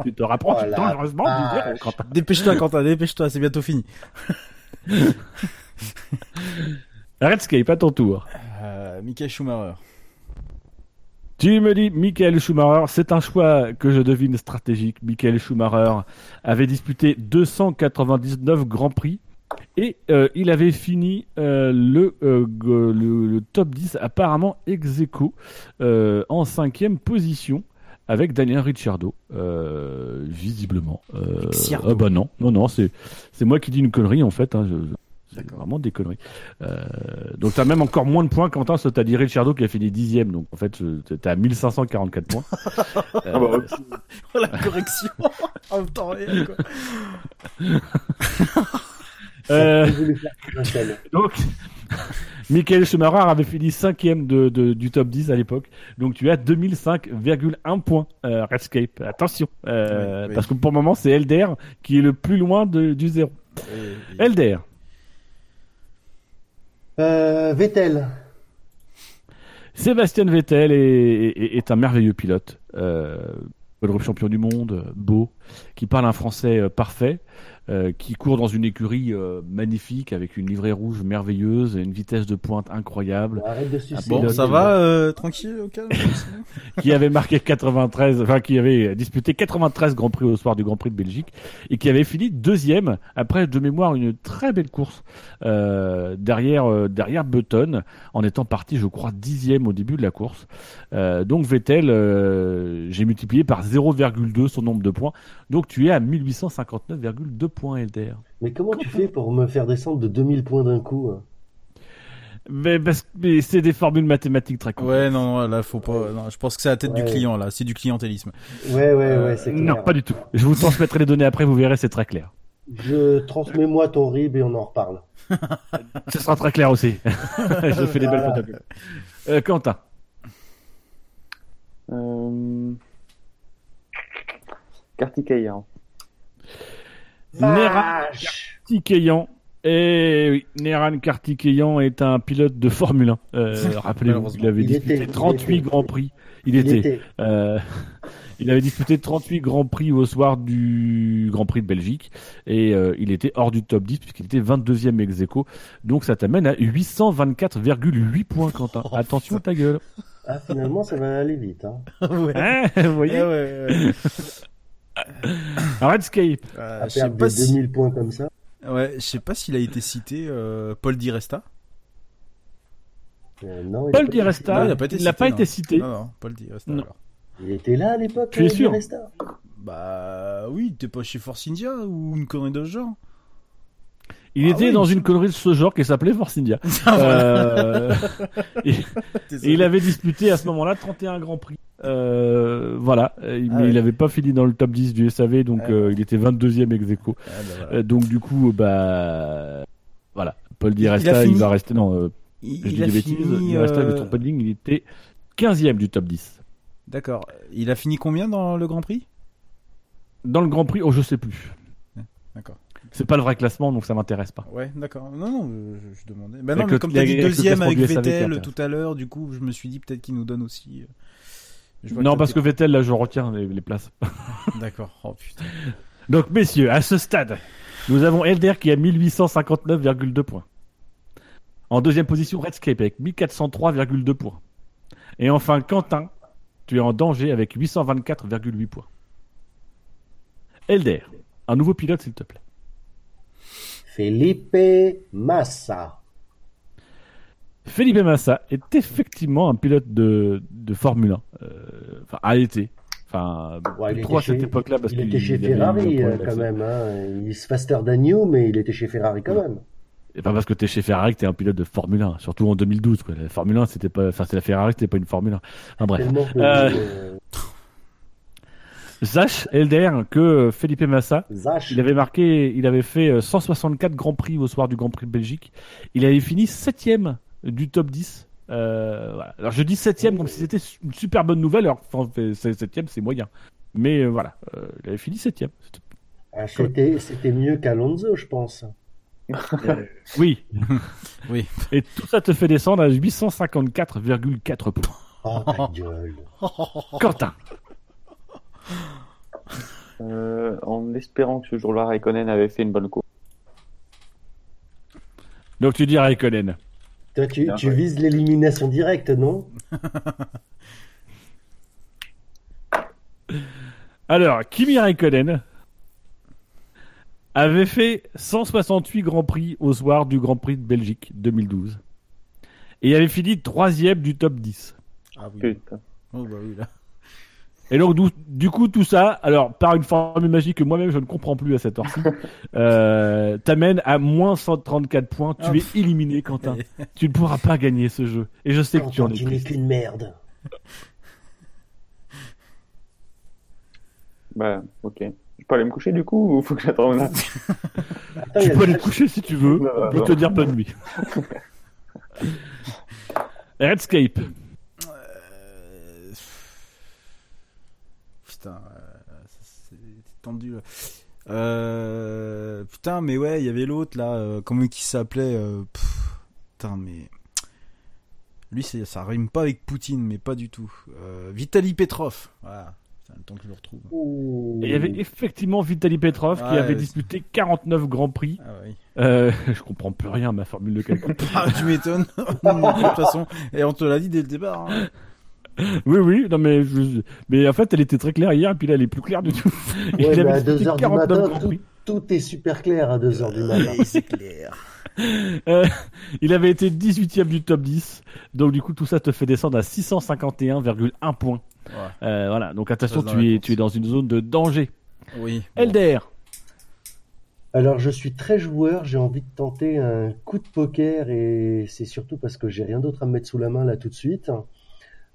Tu te rapproches Oh dangereusement du vache. zéro, Quentin. Dépêche-toi, Quentin, dépêche-toi, c'est bientôt fini. Redscape, à ton tour. Euh, Michael Schumacher. Tu me dis Michael Schumacher, c'est un choix que je devine stratégique. Michael Schumacher avait disputé 299 Grands Prix et euh, il avait fini euh, le, euh, le, le top 10 apparemment ex aequo, euh, en cinquième position avec Daniel Ricciardo, euh, visiblement. Euh, Ricciardo. ah bah non, non, non, c'est c'est moi qui dis une connerie en fait. Hein, je- c'est vraiment des conneries. Euh, donc t'as même encore moins de points, Quentin, t'as dit Ricciardo qui a fini dixième, donc en fait à 1544 points. Euh, Ah bah, Oh, la correction en temps réel, quoi. euh, donc, Michael Schumacher avait fini cinquième de, de- du top 10 à l'époque, donc tu as 2005,1 points, euh, Redscape. Attention, euh, Oui, oui. parce que pour le moment c'est Elder qui est le plus loin de- du zéro. Elder, Euh, Vettel. Sébastien Vettel est, est- est un merveilleux pilote, euh, champion du monde, beau, qui parle un français parfait, euh, qui court dans une écurie euh, magnifique avec une livrée rouge merveilleuse et une vitesse de pointe incroyable, Arrête de sucer. Bon, ça va, euh, tranquille, au calme qui avait marqué 93, enfin qui avait disputé 93 Grands Prix au soir du Grand Prix de Belgique et qui avait fini deuxième après de mémoire une très belle course euh, derrière euh, derrière Button en étant parti je crois dixième au début de la course. Euh, donc Vettel, euh, j'ai multiplié par 0,2 son nombre de points, donc tu es à 1859,2 points. Elder. Mais comment tu fais pour me faire descendre de 2000 points d'un coup hein Mais, c'est des formules mathématiques très complexes. Ouais, non, non, là, faut pas. Non, je pense que c'est la tête du client, là. C'est du clientélisme. Ouais, ouais, Euh, ouais, c'est clair. Non, pas du tout. Je vous transmettrai les données après, vous verrez, c'est très clair. Je transmets-moi ton RIB et on en reparle. Ce sera très clair aussi. Je fais des belles photocopies. Euh, Quentin. Euh... Kartikeyan. Neran Kartikeyan. Et oui, Neran Kartikeyan est un pilote de Formule 1. Euh, Rappelez-vous, il avait Il disputé était, il 38 était. grands prix. Il, Il était. était. euh, il avait disputé 38 grands prix au soir du Grand Prix de Belgique. Et euh, il était hors du top 10 puisqu'il était 22e ex aequo. Donc ça t'amène à 824,8 points, Quentin. Attention ta gueule. Ah, finalement, ça va aller vite. Hein. ouais. Hein, vous voyez Ouais, ouais, ouais. Redscape. Euh, À je sais perdre pas des si. 2000 points comme ça. Ouais, je sais pas s'il a été cité, euh, Paul Di Resta. Euh, non, Paul Di Resta, il a pas été n'a cité, pas non. été cité. Non, non, Paul Di Resta. Non. alors. Il était là à l'époque. Tu es euh, sûr Di Resta Bah oui, t'es pas chez Force India ou une connerie de ce genre Il Ah était oui, dans il une connerie de ce genre qui s'appelait Force India. Euh, et, et il avait disputé à ce moment-là 31 Grands Prix. Euh, voilà, Euh, mais Ah ouais. il n'avait pas fini dans le top 10 du SAV, donc Ah euh, il était 22e ex aequo. Ah, bah, voilà. Donc du coup, bah voilà, Paul Di Il- il Resta, il, fini- va rester. Non, Il, je il dis a des bêtises. fini. Il je me trompe pas de ligne, il était 15e du top 10. D'accord. Il a fini combien dans le Grand Prix? Dans le Grand Prix, oh je sais plus. D'accord. C'est pas le vrai classement, donc ça m'intéresse pas. Ouais, d'accord. Non, non, je, je demandais. Avec non, mais comme t'as avec dit deuxième avec Vettel tout à l'heure, du coup, je me suis dit peut-être qu'il nous donne aussi. euh, Non, parce que Vettel, là, je retiens les, les places. D'accord. Oh putain. Donc, messieurs, à ce stade, nous avons Elder qui a 1859,2 points. En deuxième position, Redscape avec 1403,2 points. Et enfin, Quentin, tu es en danger avec 824,8 points. Elder, un nouveau pilote, s'il te plaît. Felipe Massa. Felipe Massa est effectivement un pilote de, de Formule 1. Euh, Enfin, a été. Enfin, Ouais, il à était cette chez- époque-là parce il qu'il était chez il avait eu un Ferrari euh, quand même. Hein. Il se faster than you, mais il était chez Ferrari quand même. Et pas parce que t'es chez Ferrari que t'es un pilote de Formule 1, surtout en 2012. Quoi. La Formule 1, c'était pas, enfin, c'est la Ferrari, c'était pas une Formule 1. Enfin, bref. Euh, euh, Sache, Elder, que Felipe Massa, Zach, il avait marqué, il avait fait euh, 164 Grands Prix au soir du Grand Prix de Belgique. Il avait fini septième du top 10. Euh, voilà. Alors je dis septième comme si c'était une super bonne nouvelle. Alors enfin, septième, c'est moyen. Mais euh, voilà, euh, il avait fini septième. C'était- ah, c'était c'était mieux qu'Alonso, je pense. Oui. Oui. Et tout ça te fait descendre à 854,4 points. Oh ta gueule. Quentin. Euh, en espérant que ce jour-là, Raikkonen avait fait une bonne course. Donc tu dis Raikkonen. Toi, tu, vises l'élimination directe, non? Alors, Kimi Raikkonen avait fait 168 Grands Prix au soir du Grand Prix de Belgique 2012. Et il avait fini troisième du top 10. Ah oui. Putain. Oh bah oui là. Et donc, du, du coup, tout ça, alors, par une formule magique que moi-même je ne comprends plus à cette heure-ci, euh, t'amène à moins 134 points. Tu es éliminé, Quentin. tu ne pourras pas gagner ce jeu. Et je sais que tu en Quentin, es tu n'es qu'une merde. Bah, ok. Je peux aller me coucher du coup ou faut que j'attende Attends, Tu a peux le aller te coucher si tu veux. Non, On peut non. te dire bonne nuit. Redscape. Euh, Putain, euh, ça, c'est c'est tendu là. Euh, putain, mais ouais, il y avait l'autre là, euh, comment qui s'appelait euh, pff, Putain, mais lui, c'est ça rime pas avec Poutine, mais pas du tout. Euh, Vitali Petrov. Voilà, le temps que je le retrouve. Ouh. Et il y avait effectivement Vitaly Petrov qui Ouais, avait disputé 49 Grands Prix. Ah oui. Euh, je comprends plus rien à ma formule de calcul. Ah, tu m'étonnes. de toute façon, et on te l'a dit dès le départ. hein. oui, oui, non mais je- mais en fait elle était très claire hier et puis là elle est plus claire du tout. Ouais, il mais avait à disputé 2h du 49 matin, tout, est super clair à 2h du matin. Oui, c'est clair. Euh, il avait été 18ème du top 10. Donc du coup tout ça te fait descendre à 651,1 points. Ouais. Euh, voilà, donc attention, tu es, tu es dans une zone de danger. Oui. bon. Elder, Alors, je suis très joueur, j'ai envie de tenter un coup de poker et c'est surtout parce que j'ai rien d'autre à me mettre sous la main là tout de suite.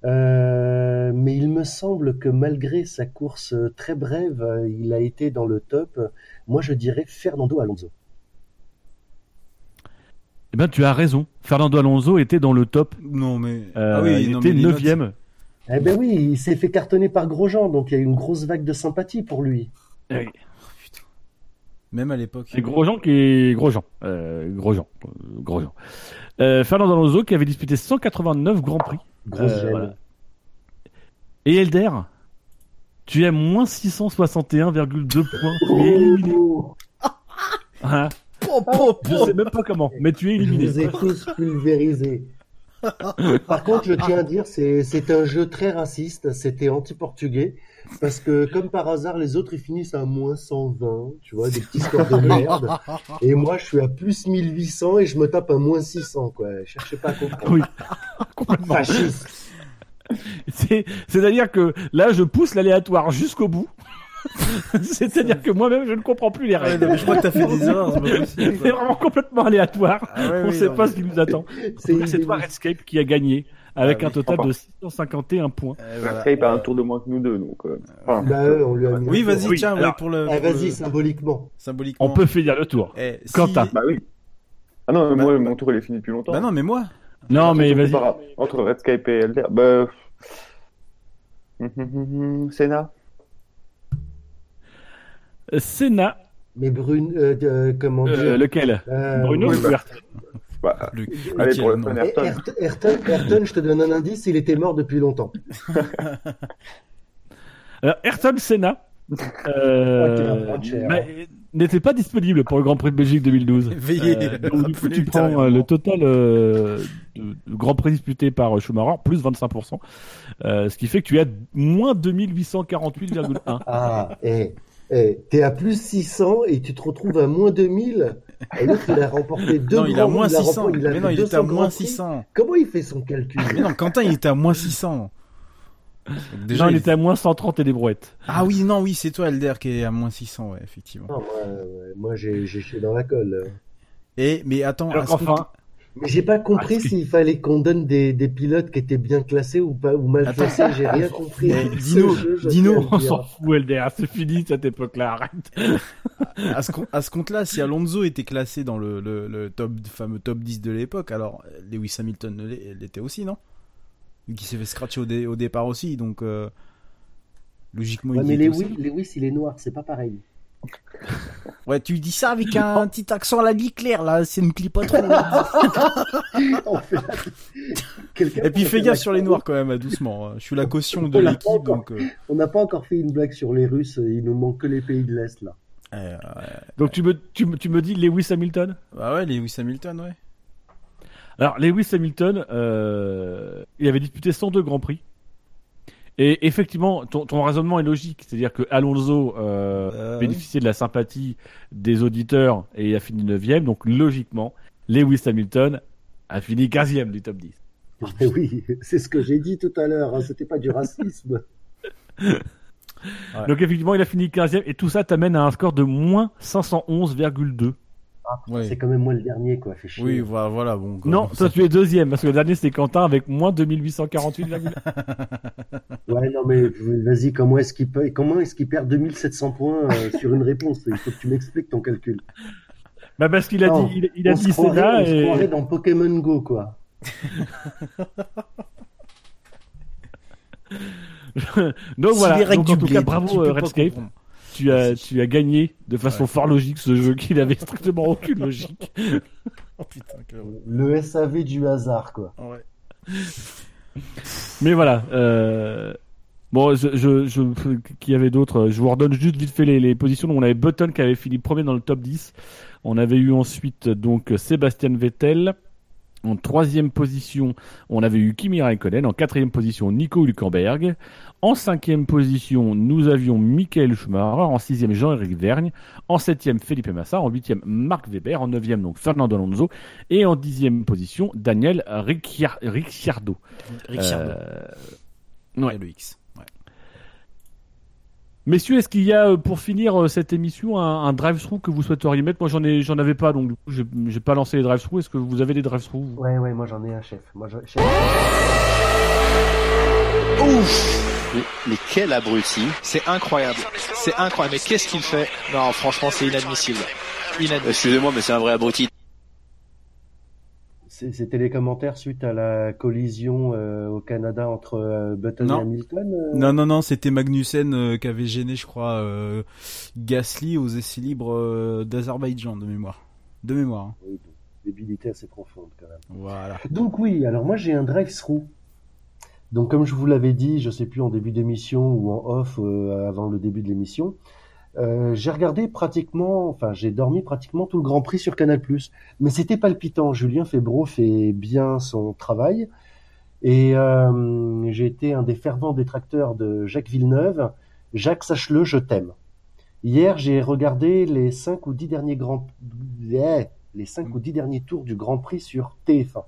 Euh, mais il me semble que malgré sa course très brève, euh, il a été dans le top. Moi, je dirais Fernando Alonso. Eh ben, tu as raison. Fernando Alonso était dans le top. Non, mais. Euh, ah oui, il non, était 9ème. Eh ben oui, il s'est fait cartonner par Grosjean, donc il y a eu une grosse vague de sympathie pour lui. Même à l'époque. C'est Grosjean qui est Grosjean. Euh, Grosjean. Euh, Grosjean. Euh, Fernando Alonso qui avait disputé 189 Grands Prix. Grosse Euh, gêne. voilà. Et Elder, tu es à moins 661,2 points. Tu es éliminé. Hein Je sais même pas comment, mais tu es Je éliminé. vous ai tous pulvérisés. Par contre, je tiens à dire, c'est c'est un jeu très raciste, c'était anti-portugais, parce que comme par hasard, les autres ils finissent à moins 120, tu vois, des petits scores de merde. Et moi, je suis à plus 1800 et je me tape à moins 600, quoi. Cherchez pas à comprendre. Oui, complètement. Fasciste. C'est- C'est-à-dire que là, je pousse l'aléatoire jusqu'au bout. C'est-à-dire que moi-même, je ne comprends plus les Ouais, règles. non, mais je crois que t'as fait des erreurs, c'est vraiment complètement aléatoire. Ah ouais, On ne oui, sait non, pas mais- ce qui nous attend. C'est toi, Redscape, qui a gagné avec Ah un total de 651 points. Euh, voilà. Skype a un tour de moins que nous deux, donc. euh, enfin, Bah, eux, on lui a mis Oui, vas-y, tour. tiens, alors- pour le. Ah, pour vas-y, le- symboliquement. Symboliquement. On peut finir le tour. Eh, si- Quentin. Bah oui. Ah non, mais Bah- moi, mon tour il est fini depuis longtemps. Bah non, mais moi. Non, mais vas-y. Entre Redscape et Elder. Bah. Senna. Senna, Mais Brune, euh, euh, comment dire euh, lequel Euh, Bruno ou bah. Ayrton Le- allez, lequel, pour le non. fun, Et Ayrton. Ayrton, Ayrton, Ayrton, je te donne un indice, il était mort depuis longtemps. Alors, Ayrton Senna euh, cher. bah, n'était pas disponible pour le Grand Prix de Belgique 2012. Veillez. Euh, donc, du coup, Rappelez tu prends euh, le total euh, de, de Grand Prix disputé par Schumacher, plus 25%. Euh, ce qui fait que tu es à moins 2848,1. Ah, eh, eh, t'es à plus 600 et tu te retrouves à moins 2000. Et l'autre, il a remporté deux Non, il a moins prix, il 600. remporté- il a Mais non, il était 200 à moins grands prix. 600. Comment il fait son calcul Mais non, Quentin, il était à moins 600. Donc, déjà, non, il il- était à moins 130 et des brouettes. Ah oui, non, oui, c'est toi, Elder, qui est à moins 600, ouais, effectivement. Non, moi, euh, moi j'ai dans la colle. Et, mais attends, Alors à ce qu'enfin, compte- j'ai pas compris Ah, s'il fallait qu'on donne des, des pilotes qui étaient bien classés ou pas ou mal Attends. classés. J'ai rien compris. Mais Dino, jeu, Dino, on s'en fout, LDR, c'est fini cette époque-là, arrête. à ce, com- à ce compte-là, si Alonso était classé dans le, le, le top, fameux top 10 de l'époque, alors Lewis Hamilton l'était aussi, non? Vu qu'il s'est fait scratcher au, dé- au départ aussi, donc euh, logiquement Ouais, il mais Lewis. Lewis, il est noir, c'est pas pareil. Ouais, tu dis ça avec un petit accent à la vie claire, là, c'est une clip pas trop. Et puis fais gaffe sur les noirs quand même, hein, doucement. hein. Je suis la caution de l'équipe, encore. donc... euh, On n'a pas encore fait une blague sur les Russes. Il nous manque que les pays de l'Est là. euh, Donc tu me, tu, me- tu me dis Lewis Hamilton? Bah ouais, Lewis Hamilton, ouais. Alors, Lewis Hamilton, euh, il avait disputé 102 Grands Prix. Et effectivement, ton, ton raisonnement est logique. C'est-à-dire que Alonso euh, Euh, bénéficiait de la sympathie des auditeurs et a fini 9 Donc, logiquement, Lewis Hamilton a fini 15e du top 10. Mais oui, c'est ce que j'ai dit tout à l'heure. hein, C'était pas du racisme. Donc, effectivement, il a fini 15e et tout ça t'amène à un score de moins 511,2. Ouais. C'est quand même moi le dernier quoi. Fait chier. Oui, voilà, voilà bon. quoi. Non, toi tu es deuxième parce que le dernier c'était Quentin avec moins 2848,1. Ouais, non mais vas-y. Comment est-ce qu'il peut... Comment est-ce qu'il perd 2700 points euh, sur une réponse? Il faut que tu m'expliques ton calcul. bah parce qu'il a Non, dit, il, il a dit croirait, Senna on se croirait dans Pokémon Go quoi. Donc voilà, donc, en du tout cas bravo euh, Redscape, comprendre. Tu as, tu as gagné de façon Ouais. fort logique ce jeu qui n'avait strictement aucune logique. Oh putain. Le SAV du hasard quoi. Ouais. Mais voilà, euh... bon, je, je, je, qui y avait d'autres Je vous redonne juste vite fait les, les positions. Donc, on avait Button qui avait fini premier dans le top 10. On avait eu ensuite donc Sébastien Vettel. En troisième position, on avait eu Kimi Raikkonen. En quatrième position, Nico Hülkenberg. En cinquième position, nous avions Michael Schumacher. En sixième, Jean-Éric Vergne. En septième, Felipe Massa. En huitième, Marc Weber. En neuvième, donc Fernando Alonso. Et en dixième position, Daniel Ricciar- Ricciardo. Ricciardo. Euh, Ouais. Le X. Messieurs, est-ce qu'il y a euh, pour finir euh, cette émission un, un drive-through que vous souhaiteriez mettre? Moi, j'en ai, j'en avais pas, donc du coup, j'ai, j'ai pas lancé les drive-through. Est-ce que vous avez des drive-through Ouais, ouais, moi j'en ai un chef. Moi, je- chef. Ouf mais, mais quel abruti C'est incroyable. C'est incroyable. Mais qu'est-ce qu'il fait? Non, franchement, c'est inadmissible. Inadmissible. Excusez-moi, mais c'est un vrai abruti. C'était les commentaires suite à la collision euh, au Canada entre euh, Button Non. et Hamilton. euh? Non, non, non, c'était Magnussen qui avait gêné, je crois, Gasly aux essais libres d'Azerbaïdjan, de mémoire. De mémoire. hein. Oui, débilité assez profonde quand même. Voilà. Donc oui, alors moi j'ai un drive-through. Donc comme je vous l'avais dit, je sais plus en début d'émission ou en off avant le début de l'émission, euh, j'ai regardé pratiquement, enfin j'ai dormi pratiquement tout le Grand Prix sur Canal+. Mais c'était palpitant. Julien Febro fait bien son travail et euh, j'ai été un des fervents détracteurs de Jacques Villeneuve. Jacques, sache-le, je t'aime. Hier, j'ai regardé les cinq ou dix derniers grands, eh, les cinq ou dix derniers tours du Grand Prix sur TF1.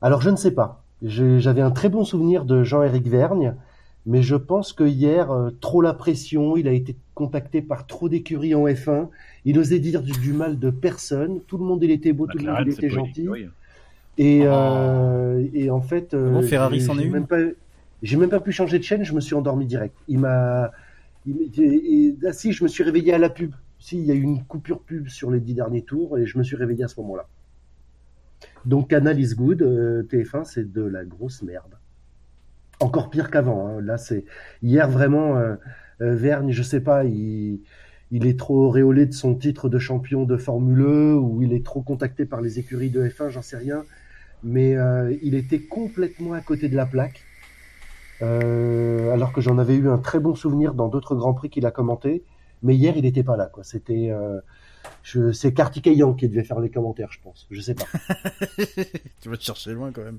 Alors, je ne sais pas. J'avais un très bon souvenir de Jean-Éric Vergne, mais je pense que hier, euh, trop la pression, il a été contacté par trop d'écuries en F1. Il osait dire du, du mal de personne. Tout le monde, il était beau, tout le monde, il était gentil. Et, euh, et en fait, euh, Ah bon, Ferrari s'en est même pas, j'ai même pas pu changer de chaîne. Je me suis endormi direct. Il m'a, ah si, je me suis réveillé à la pub. Si, il y a eu une coupure pub sur les dix derniers tours et je me suis réveillé à ce moment-là. Donc Canal is good, euh, TF1 c'est de la grosse merde. Encore pire qu'avant. hein. Là c'est hier vraiment euh, euh, Vergne, je sais pas, il il est trop auréolé de son titre de champion de Formule E ou il est trop contacté par les écuries de F1, j'en sais rien. Mais euh, il était complètement à côté de la plaque. Euh, alors que j'en avais eu un très bon souvenir dans d'autres grands prix qu'il a commenté. Mais hier, il n'était pas là. quoi. C'était, euh, je, c'est Kartikeyan qui devait faire les commentaires, je pense. Je sais pas. tu vas te chercher loin quand même.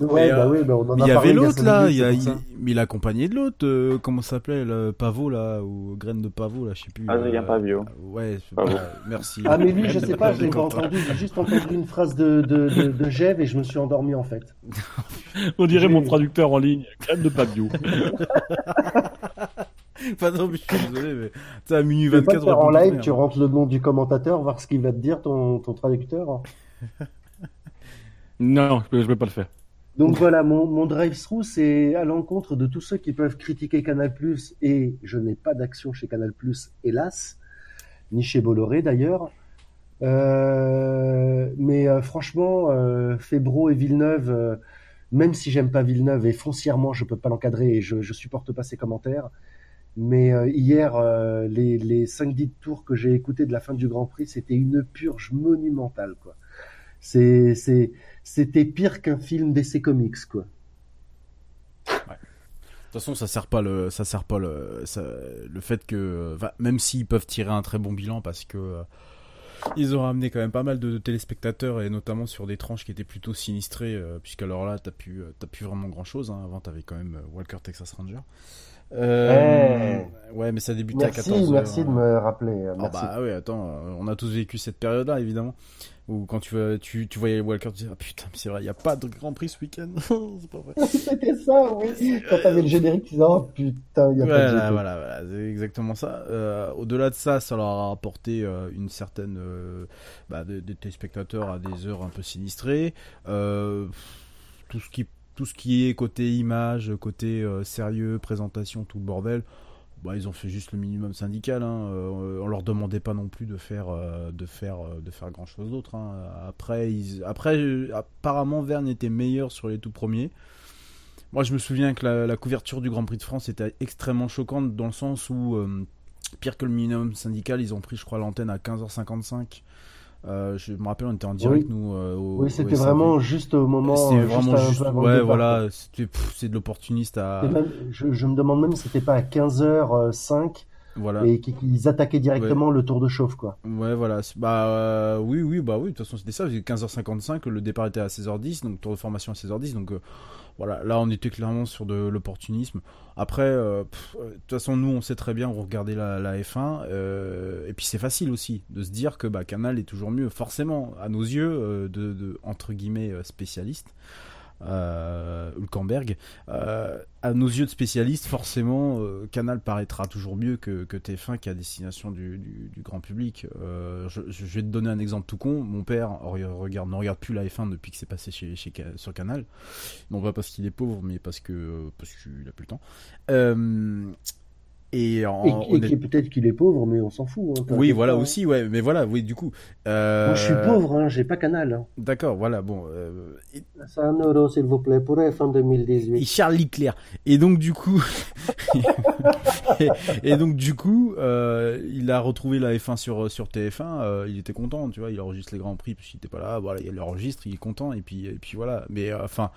Ouais, bah euh, oui, bah on en mais a il y parlé avait il y a l'autre là, minutes, il, y a, il, mais il a accompagné de l'autre, euh, comment ça s'appelait, le pavot là, ou graine de pavot là, je sais plus. Adrien euh, Pavio. Ouais, c'est Pavot. pas- merci. Ah mais lui, je sais pas, je l'ai pas entendu. J'ai juste entendu une phrase de de, de, de Gève et je me suis endormi en fait. On dirait mon traducteur en ligne, crème de Pabio. Pardon, mais je suis désolé, mais tu sais, à minuit Tu peux pas 24, le faire on en live, tu rentres le nom du commentateur, voir ce qu'il va te dire ton, ton traducteur. Non, je vais pas le faire. Donc voilà, mon, mon drive-through, c'est à l'encontre de tous ceux qui peuvent critiquer Canal+, et je n'ai pas d'action chez Canal+, hélas, ni chez Bolloré d'ailleurs. Euh, mais euh, franchement, euh, et Villeneuve, euh, même si j'aime pas Villeneuve et foncièrement je peux pas l'encadrer et je, je supporte pas ses commentaires, mais euh, hier, euh, les, les 5-10 tours que j'ai écoutés de la fin du Grand Prix, c'était une purge monumentale, quoi. C'est, c'est, c'était pire qu'un film d'essai comics, quoi. De toute façon, ça sert pas le, ça sert pas le, fait que, même s'ils peuvent tirer un très bon bilan parce que euh, ils ont ramené quand même pas mal de téléspectateurs et notamment sur des tranches qui étaient plutôt sinistrées, euh, puisqu'alors là, t'as pu, euh, plus vraiment grand chose. Hein. Avant, t'avais quand même euh, Walker Texas Ranger. Euh, Ouais, mais ça débutait Merci, à 14 merci de me rappeler. euh, Ah Merci. bah ouais, attends, euh, on a tous vécu cette période-là, évidemment. Où quand tu, tu, tu voyais Walker, tu disais, ah putain, mais c'est vrai, il n'y a pas de Grand Prix ce week-end. c'est pas vrai. C'était ça, oui. Quand t'avais le générique, tu disais, oh putain, il y a pas de Voilà, GP. voilà, voilà, c'est exactement ça. Euh, Au-delà de ça, ça leur a apporté euh, une certaine bah, des, des téléspectateurs à des heures un peu sinistrées. Tout ce qui tout ce qui est côté image, côté euh, sérieux, présentation, tout le bordel. Bah, ils ont fait juste le minimum syndical. Hein. Euh, on leur demandait pas non plus de faire euh, de faire de faire grand chose d'autre. Hein. Après, après, apparemment, Verne était meilleur sur les tout premiers. Moi, je me souviens que la, la couverture du Grand Prix de France était extrêmement choquante dans le sens où, pire que le minimum syndical, ils ont pris, je crois, l'antenne à 15h55. Euh, je me rappelle, on était en direct, Oui. nous. euh, au- Oui, c'était vraiment juste au moment. C'était euh, vraiment peu juste. avant Ouais, départ, voilà. c'est de l'opportuniste à. Même, je, je me demande même si c'était pas à 15h05 Voilà. et qu'ils attaquaient directement le tour de chauffe, quoi. Ouais, voilà. Bah, euh, oui, oui, bah oui, de toute façon, c'était ça. C'était 15h55, le départ était à 16h10, donc tour de formation à 16h10. Donc, euh, voilà, là, on était clairement sur de l'opportunisme. Après, euh, euh, de toute façon, nous, on sait très bien, on regardait la, la F1, euh, et puis c'est facile aussi de se dire que bah, Canal est toujours mieux, forcément, à nos yeux, de, de, entre guillemets, spécialistes. Euh, Hülkenberg. Euh, à nos yeux de spécialistes, forcément, euh, Canal paraîtra toujours mieux que, que TF1 qui est à destination du, du, du grand public. Euh, je, je vais te donner un exemple tout con. Mon père regarde, ne regarde plus la F1 depuis que c'est passé chez, chez, sur Canal. Non pas parce qu'il est pauvre, mais parce que parce qu'il a plus le temps. Et, en, et, et peut-être qu'il est pauvre, mais on s'en fout. Hein, oui, voilà pas, aussi, ouais. Mais voilà, oui, du coup. Euh... Moi, je suis pauvre, hein, j'ai pas canal. Hein. D'accord, voilà, bon. Euh... 100 euros, s'il vous plaît, pour F1 2018. Et Charles Leclerc. Et donc, du coup. et, et, donc, du coup, euh, il a retrouvé la F1 sur, sur TF1. Euh, il était content, tu vois. Il enregistre les grands prix, puis il était pas là. Voilà, il l'enregistre, il est content, et puis, et puis voilà. Mais euh, enfin,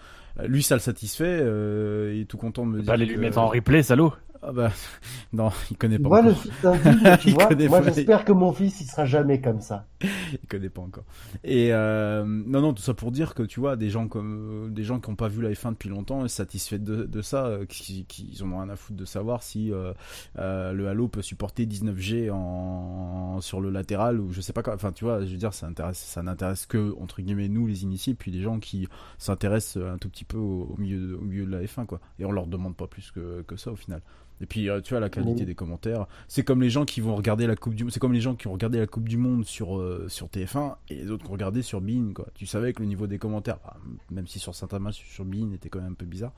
lui, ça le satisfait. il est tout content de me dire. Pas aller lui mettre en replay, salaud. Ah bah, non, il connaît pas moi, encore. Le fils d'un ville, tu vois, moi j'espère que mon fils il sera jamais comme ça. il connaît pas encore. Et euh, non non, tout ça pour dire que tu vois des gens comme des gens qui n'ont pas vu la F1 depuis longtemps, satisfaits de, de ça, euh, qui, qui ils ont rien à foutre de savoir si euh, euh, le Halo peut supporter 19G en sur le latéral ou je sais pas quoi. Enfin tu vois, je veux dire ça intéresse ça n'intéresse que entre guillemets nous les initiés puis les gens qui s'intéressent un tout petit peu au, au milieu au milieu de la F1 quoi. Et on leur demande pas plus que que ça au final. Et puis euh, tu vois la qualité des commentaires, c'est comme les gens qui vont regarder la coupe du c'est comme les gens qui ont regardé la coupe du monde sur euh, sur TF1 et les autres qui ont regardé sur Bein quoi. Tu savais que le niveau des commentaires bah, même si sur matchs sur Bein était quand même un peu bizarre.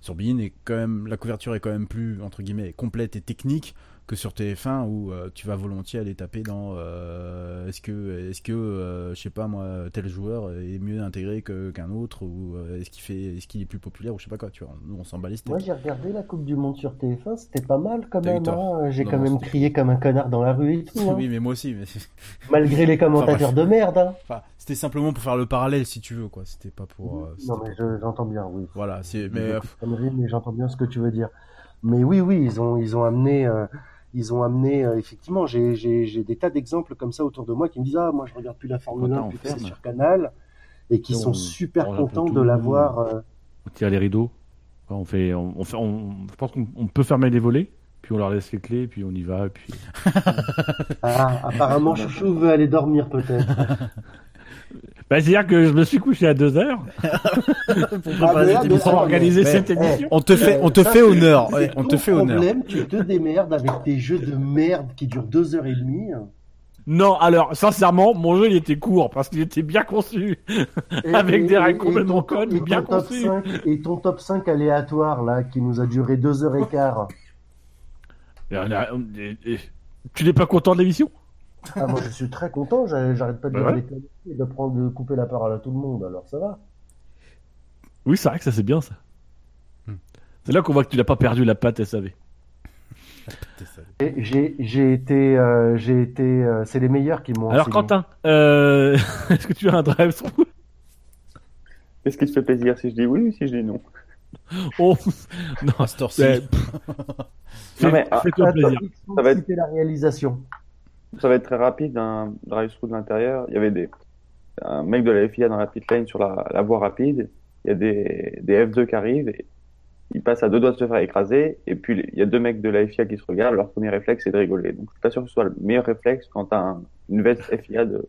Sur Bein est quand même la couverture est quand même plus entre guillemets complète et technique que sur TF1 où euh, tu vas volontiers aller taper dans euh, est-ce que est-ce que euh, je sais pas moi tel joueur est mieux intégré qu'un autre ou est-ce qu'il fait est-ce qu'il est plus populaire ou je sais pas quoi tu vois nous on s'en bat les steaks. Moi j'ai regardé la Coupe du Monde sur TF1 c'était pas mal quand même hein. j'ai quand même crié comme un connard dans la rue et tout. Hein. oui mais moi aussi mais malgré les commentateurs enfin, de merde. Hein. Enfin, c'était simplement pour faire le parallèle si tu veux quoi c'était pas pour. non mais j'entends bien oui. Voilà c'est mais. mais j'entends bien ce que tu veux dire. Mais oui oui ils ont ils ont amené ils ont amené euh, effectivement j'ai j'ai des tas d'exemples comme ça autour de moi qui me disent ah moi je regarde plus la Formule 1 plus c'est sur Canal et qui on, sont super contents de l'avoir euh... on tire les rideaux. On fait on, on fait on, je pense qu'on peut fermer les volets puis on leur laisse les clés puis on y va puis ah apparemment chouchou veut aller dormir peut-être bah, c'est-à-dire que je me suis couché à 2 heures pour préparer cette émission, organiser cette émission. On te fait, on te fait honneur. Ouais, on te fait honneur. problème, tu te démerdes avec tes jeux de merde qui durent 2 heures et demie. Non, alors sincèrement, mon jeu il était court parce qu'il était bien conçu, et, avec et, des règles complètement connes, mais bien conçues. Et ton top 5 aléatoire là, qui nous a duré 2 heures et quart. Tu n'es pas content de l'émission? Ah, moi, je suis très content. J'arrête pas de bah ouais. et de prendre, de couper la parole à tout le monde. Alors ça va. Oui, c'est vrai que ça c'est bien ça. Hmm. C'est là qu'on voit que tu n'as pas perdu la patte SAV. J'ai été, euh, j'ai été, euh, c'est les meilleurs qui m'ont. Alors enseigné. Quentin, euh... est-ce que tu as un drive through Est-ce qu'il te fait plaisir si je dis oui ou si je dis non? Oh non, c'est non mais ah, fais-toi plaisir. Ça va être la réalisation. Ça va être très rapide, un drive-through de l'intérieur. Il y avait des, un mec de la FIA dans la pit lane sur la, la voie rapide. Il y a des, des F2 qui arrivent et ils passent à deux doigts de se faire écraser. Et puis, il y a deux mecs de la FIA qui se regardent. Leur premier réflexe, c'est de rigoler. Donc, je suis pas sûr que ce soit le meilleur réflexe quand t'as un, une veste FIA de,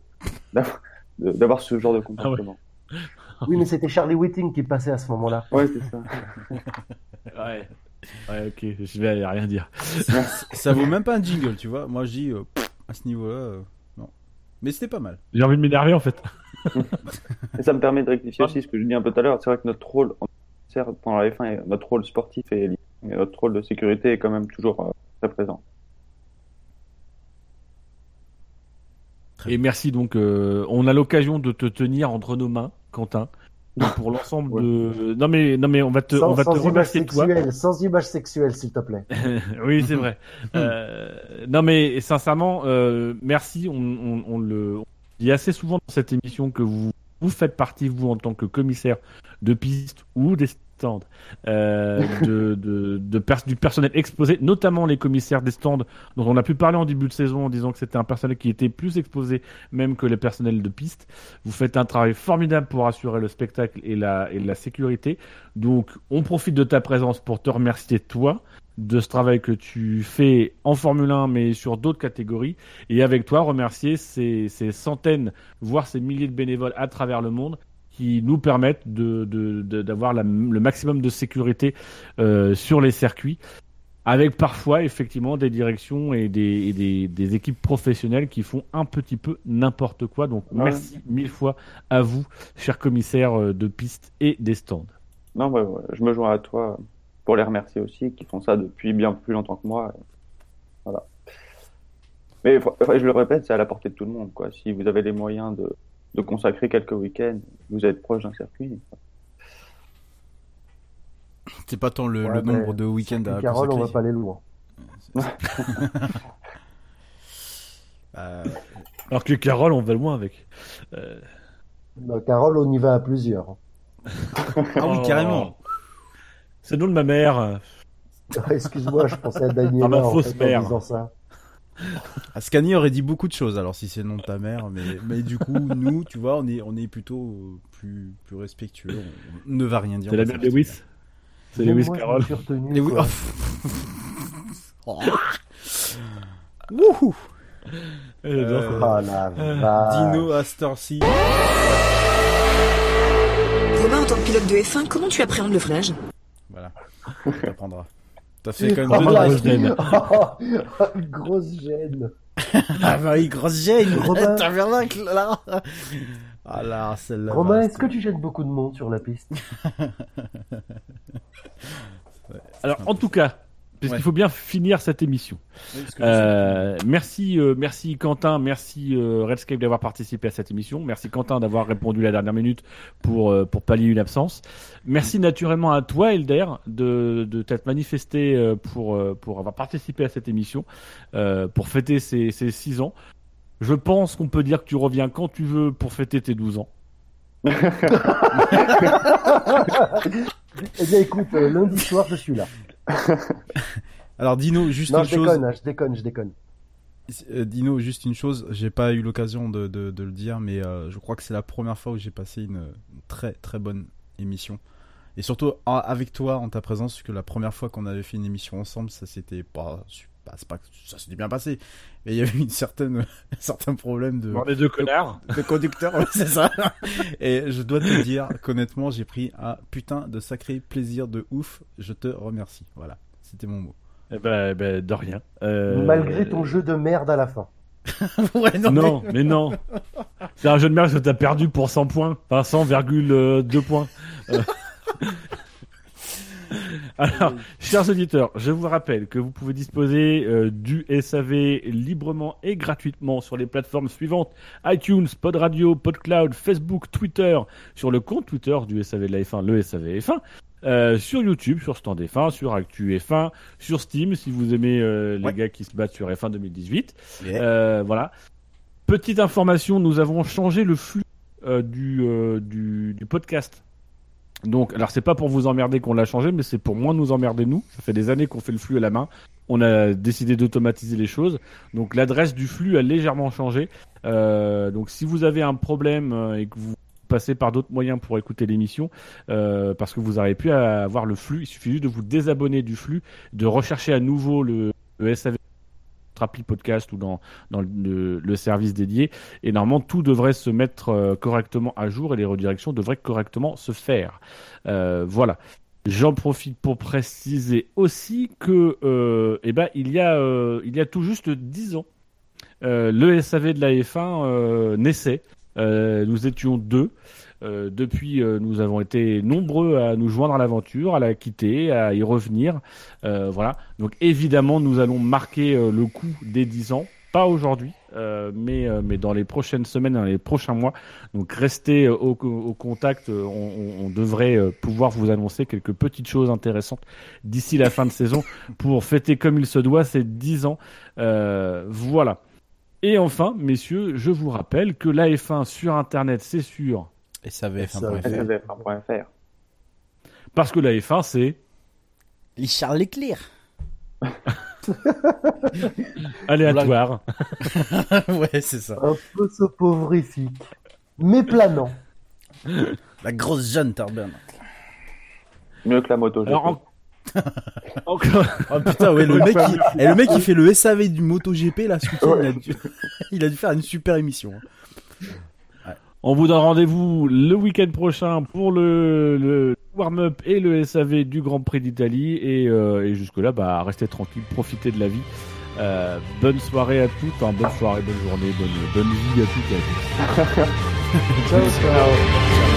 d'avoir ce genre de comportement. Ah ouais. Oui, mais c'était Charlie Whiting qui passait à ce moment-là. Ouais, c'est ça. ouais. Ouais, ok, je vais rien dire. ça, ça vaut même pas un jingle, tu vois. Moi, je dis, euh, à ce niveau-là, euh, non. Mais c'était pas mal. J'ai envie de m'énerver en fait. et ça me permet de rectifier aussi ce que je dis un peu tout à l'heure. C'est vrai que notre rôle pendant la F1, notre rôle sportif et, et notre rôle de sécurité est quand même toujours euh, très présent. Et merci donc, euh, on a l'occasion de te tenir entre nos mains, Quentin. Donc pour l'ensemble ouais. de non mais non mais on va te sans, on va sans te remercier toi. sans image sexuelle s'il te plaît. Oui c'est vrai. Euh, non mais sincèrement euh, merci. On, on, on le on dit assez souvent dans cette émission que vous vous faites partie vous en tant que commissaire de piste ou des euh, de, de, de pers du personnel exposé notamment les commissaires des stands dont on a pu parler en début de saison en disant que c'était un personnel qui était plus exposé même que les personnels de piste. Vous faites un travail formidable pour assurer le spectacle et la, et la sécurité. Donc on profite de ta présence pour te remercier toi de ce travail que tu fais en Formule 1 mais sur d'autres catégories. Et avec toi remercier ces, ces centaines voire ces milliers de bénévoles à travers le monde qui nous permettent de de- d'avoir la- le maximum de sécurité euh, sur les circuits, avec parfois effectivement des directions et des, et des, des équipes professionnelles qui font un petit peu n'importe quoi. Donc Ouais. merci mille fois à vous, chers commissaires euh, de pistes et des stands. Non, ouais, ouais, je me joins à toi pour les remercier aussi, qui font ça depuis bien plus longtemps que moi. Voilà. Mais je le répète, c'est à la portée de tout le monde. Quoi. Si vous avez les moyens de, de consacrer quelques week-ends, vous êtes proche d'un circuit. C'est pas tant le, Ouais, le mais nombre de week-ends à Carole, on va consacrer. pas aller loin. Euh, Alors que Carole, on va loin avec. Euh, Non, Carole, on y va à plusieurs. Ah oui, carrément. C'est le nom de ma mère. Excuse-moi, je pensais à Daniela Ah, ma en, fausse fait, en mère. disant ça. Ascani aurait dit beaucoup de choses alors si c'est le nom de ta mère, mais, mais du coup, nous, tu vois, on est, on est plutôt euh, plus, plus respectueux. On, on ne va rien dire. C'est la on mère va Lewis. C'est Lewis Carroll Lewis-. Oh. Wouhou J'adore. Euh, Ah la vache. Dino Astorcy. Romain, en tant que pilote de F1, comment tu appréhendes le freinage Voilà, tu apprendras. T'as fait quand Oh, même deux la- grosses gênes. Oh, grosse gêne. Ah bah oui, grosse gêne Romain. Tabernacle, là Ah là, celle-là. Romain, va est-ce que tu gênes beaucoup de monde sur la piste? Alors, en tout cas, parce Ouais. qu'il faut bien finir cette émission. Oui, Euh, merci, euh, merci Quentin, merci euh, Redscape d'avoir participé à cette émission. Merci Quentin d'avoir répondu la dernière minute pour euh, pour pallier une absence. Merci naturellement à toi Elder de de t'être manifesté euh, pour euh, pour avoir participé à cette émission euh, pour fêter ces ces six ans. Je pense qu'on peut dire que tu reviens quand tu veux pour fêter tes 12 ans. Eh bien, écoute, euh, lundi soir, je suis là. Alors Dino, juste non, une je chose. déconne, hein, je déconne, je déconne. Euh, Dino, juste une chose, j'ai pas eu l'occasion de, de, de le dire, mais euh, je crois que c'est la première fois où j'ai passé une, une très très bonne émission. Et surtout avec toi en ta présence, parce que la première fois qu'on avait fait une émission ensemble, ça s'était pas, su- bah, c'est pas, ça s'était bien passé, mais il y avait une certaine, un certain problème de, les deux connards. de conducteur, ouais, c'est ça. Et je dois te dire qu'honnêtement, j'ai pris un putain de sacré plaisir de ouf. Je te remercie. Voilà, c'était mon mot. Eh ben, eh ben, de rien. Euh, Malgré ton jeu de merde à la fin. ouais, Non, mais non. C'est un jeu de merde que t'as perdu pour 100 points. Enfin, 100,2 points. Euh. Alors, chers auditeurs, je vous rappelle que vous pouvez disposer euh, du SAV librement et gratuitement sur les plateformes suivantes iTunes, Pod Radio, PodCloud, Facebook, Twitter, sur le compte Twitter du SAV de la F1, le SAV F1, euh, sur YouTube, sur Stand F1, sur Actu F1, sur Steam si vous aimez euh, les Ouais. gars qui se battent sur F1 2018. Yeah. Euh, voilà. Petite information, nous avons changé le flux du, du, du podcast. Donc, alors c'est pas pour vous emmerder qu'on l'a changé, mais c'est pour moins nous emmerder nous. Ça fait des années qu'on fait le flux à la main. On a décidé d'automatiser les choses. Donc l'adresse du flux a légèrement changé. Euh, donc si vous avez un problème euh, et que vous passez par d'autres moyens pour écouter l'émission, euh, parce que vous n'arrivez plus à avoir le flux, il suffit juste de vous désabonner du flux, de rechercher à nouveau le, SAV appli podcast ou dans, le, service dédié. Et normalement, tout devrait se mettre euh, correctement à jour et les redirections devraient correctement se faire. Euh, voilà. J'en profite pour préciser aussi que, euh, eh ben, il y a, il y a tout juste 10 ans, le SAV de la F1 euh, naissait. Nous étions deux. Euh, depuis, euh, nous avons été nombreux à nous joindre à l'aventure, à la quitter, à y revenir. Euh, voilà. Donc évidemment, nous allons marquer euh, le coup des 10 ans. Pas aujourd'hui, euh, mais, euh, mais dans les prochaines semaines, dans les prochains mois. Donc restez au, au contact. On, on- on devrait pouvoir vous annoncer quelques petites choses intéressantes d'ici la fin de saison pour fêter comme il se doit ces 10 ans. Voilà. Et enfin, messieurs, je vous rappelle que la F1 sur Internet, c'est sûr, SAVF1.fr. SAVF1.fr. parce que la F1, c'est Charles Leclerc. aléatoire. ouais, c'est ça. Un peu soporifique. Mais planant. La grosse jeune Turban. Mieux que la moto. Alors, en- encore, Oh putain, ouais, le mec, il... et le mec qui fait le SAV du MotoGP là, ce il, a dû... il a dû faire une super émission. hein. On vous donne rendez-vous le week-end prochain pour le, le warm-up et le SAV du Grand Prix d'Italie. Et, euh, et jusque-là, bah, restez tranquille, profitez de la vie. Euh, bonne soirée à toutes, enfin, bonne soirée, bonne journée, bonne, bonne vie à toutes et à tous. Ciao, ciao.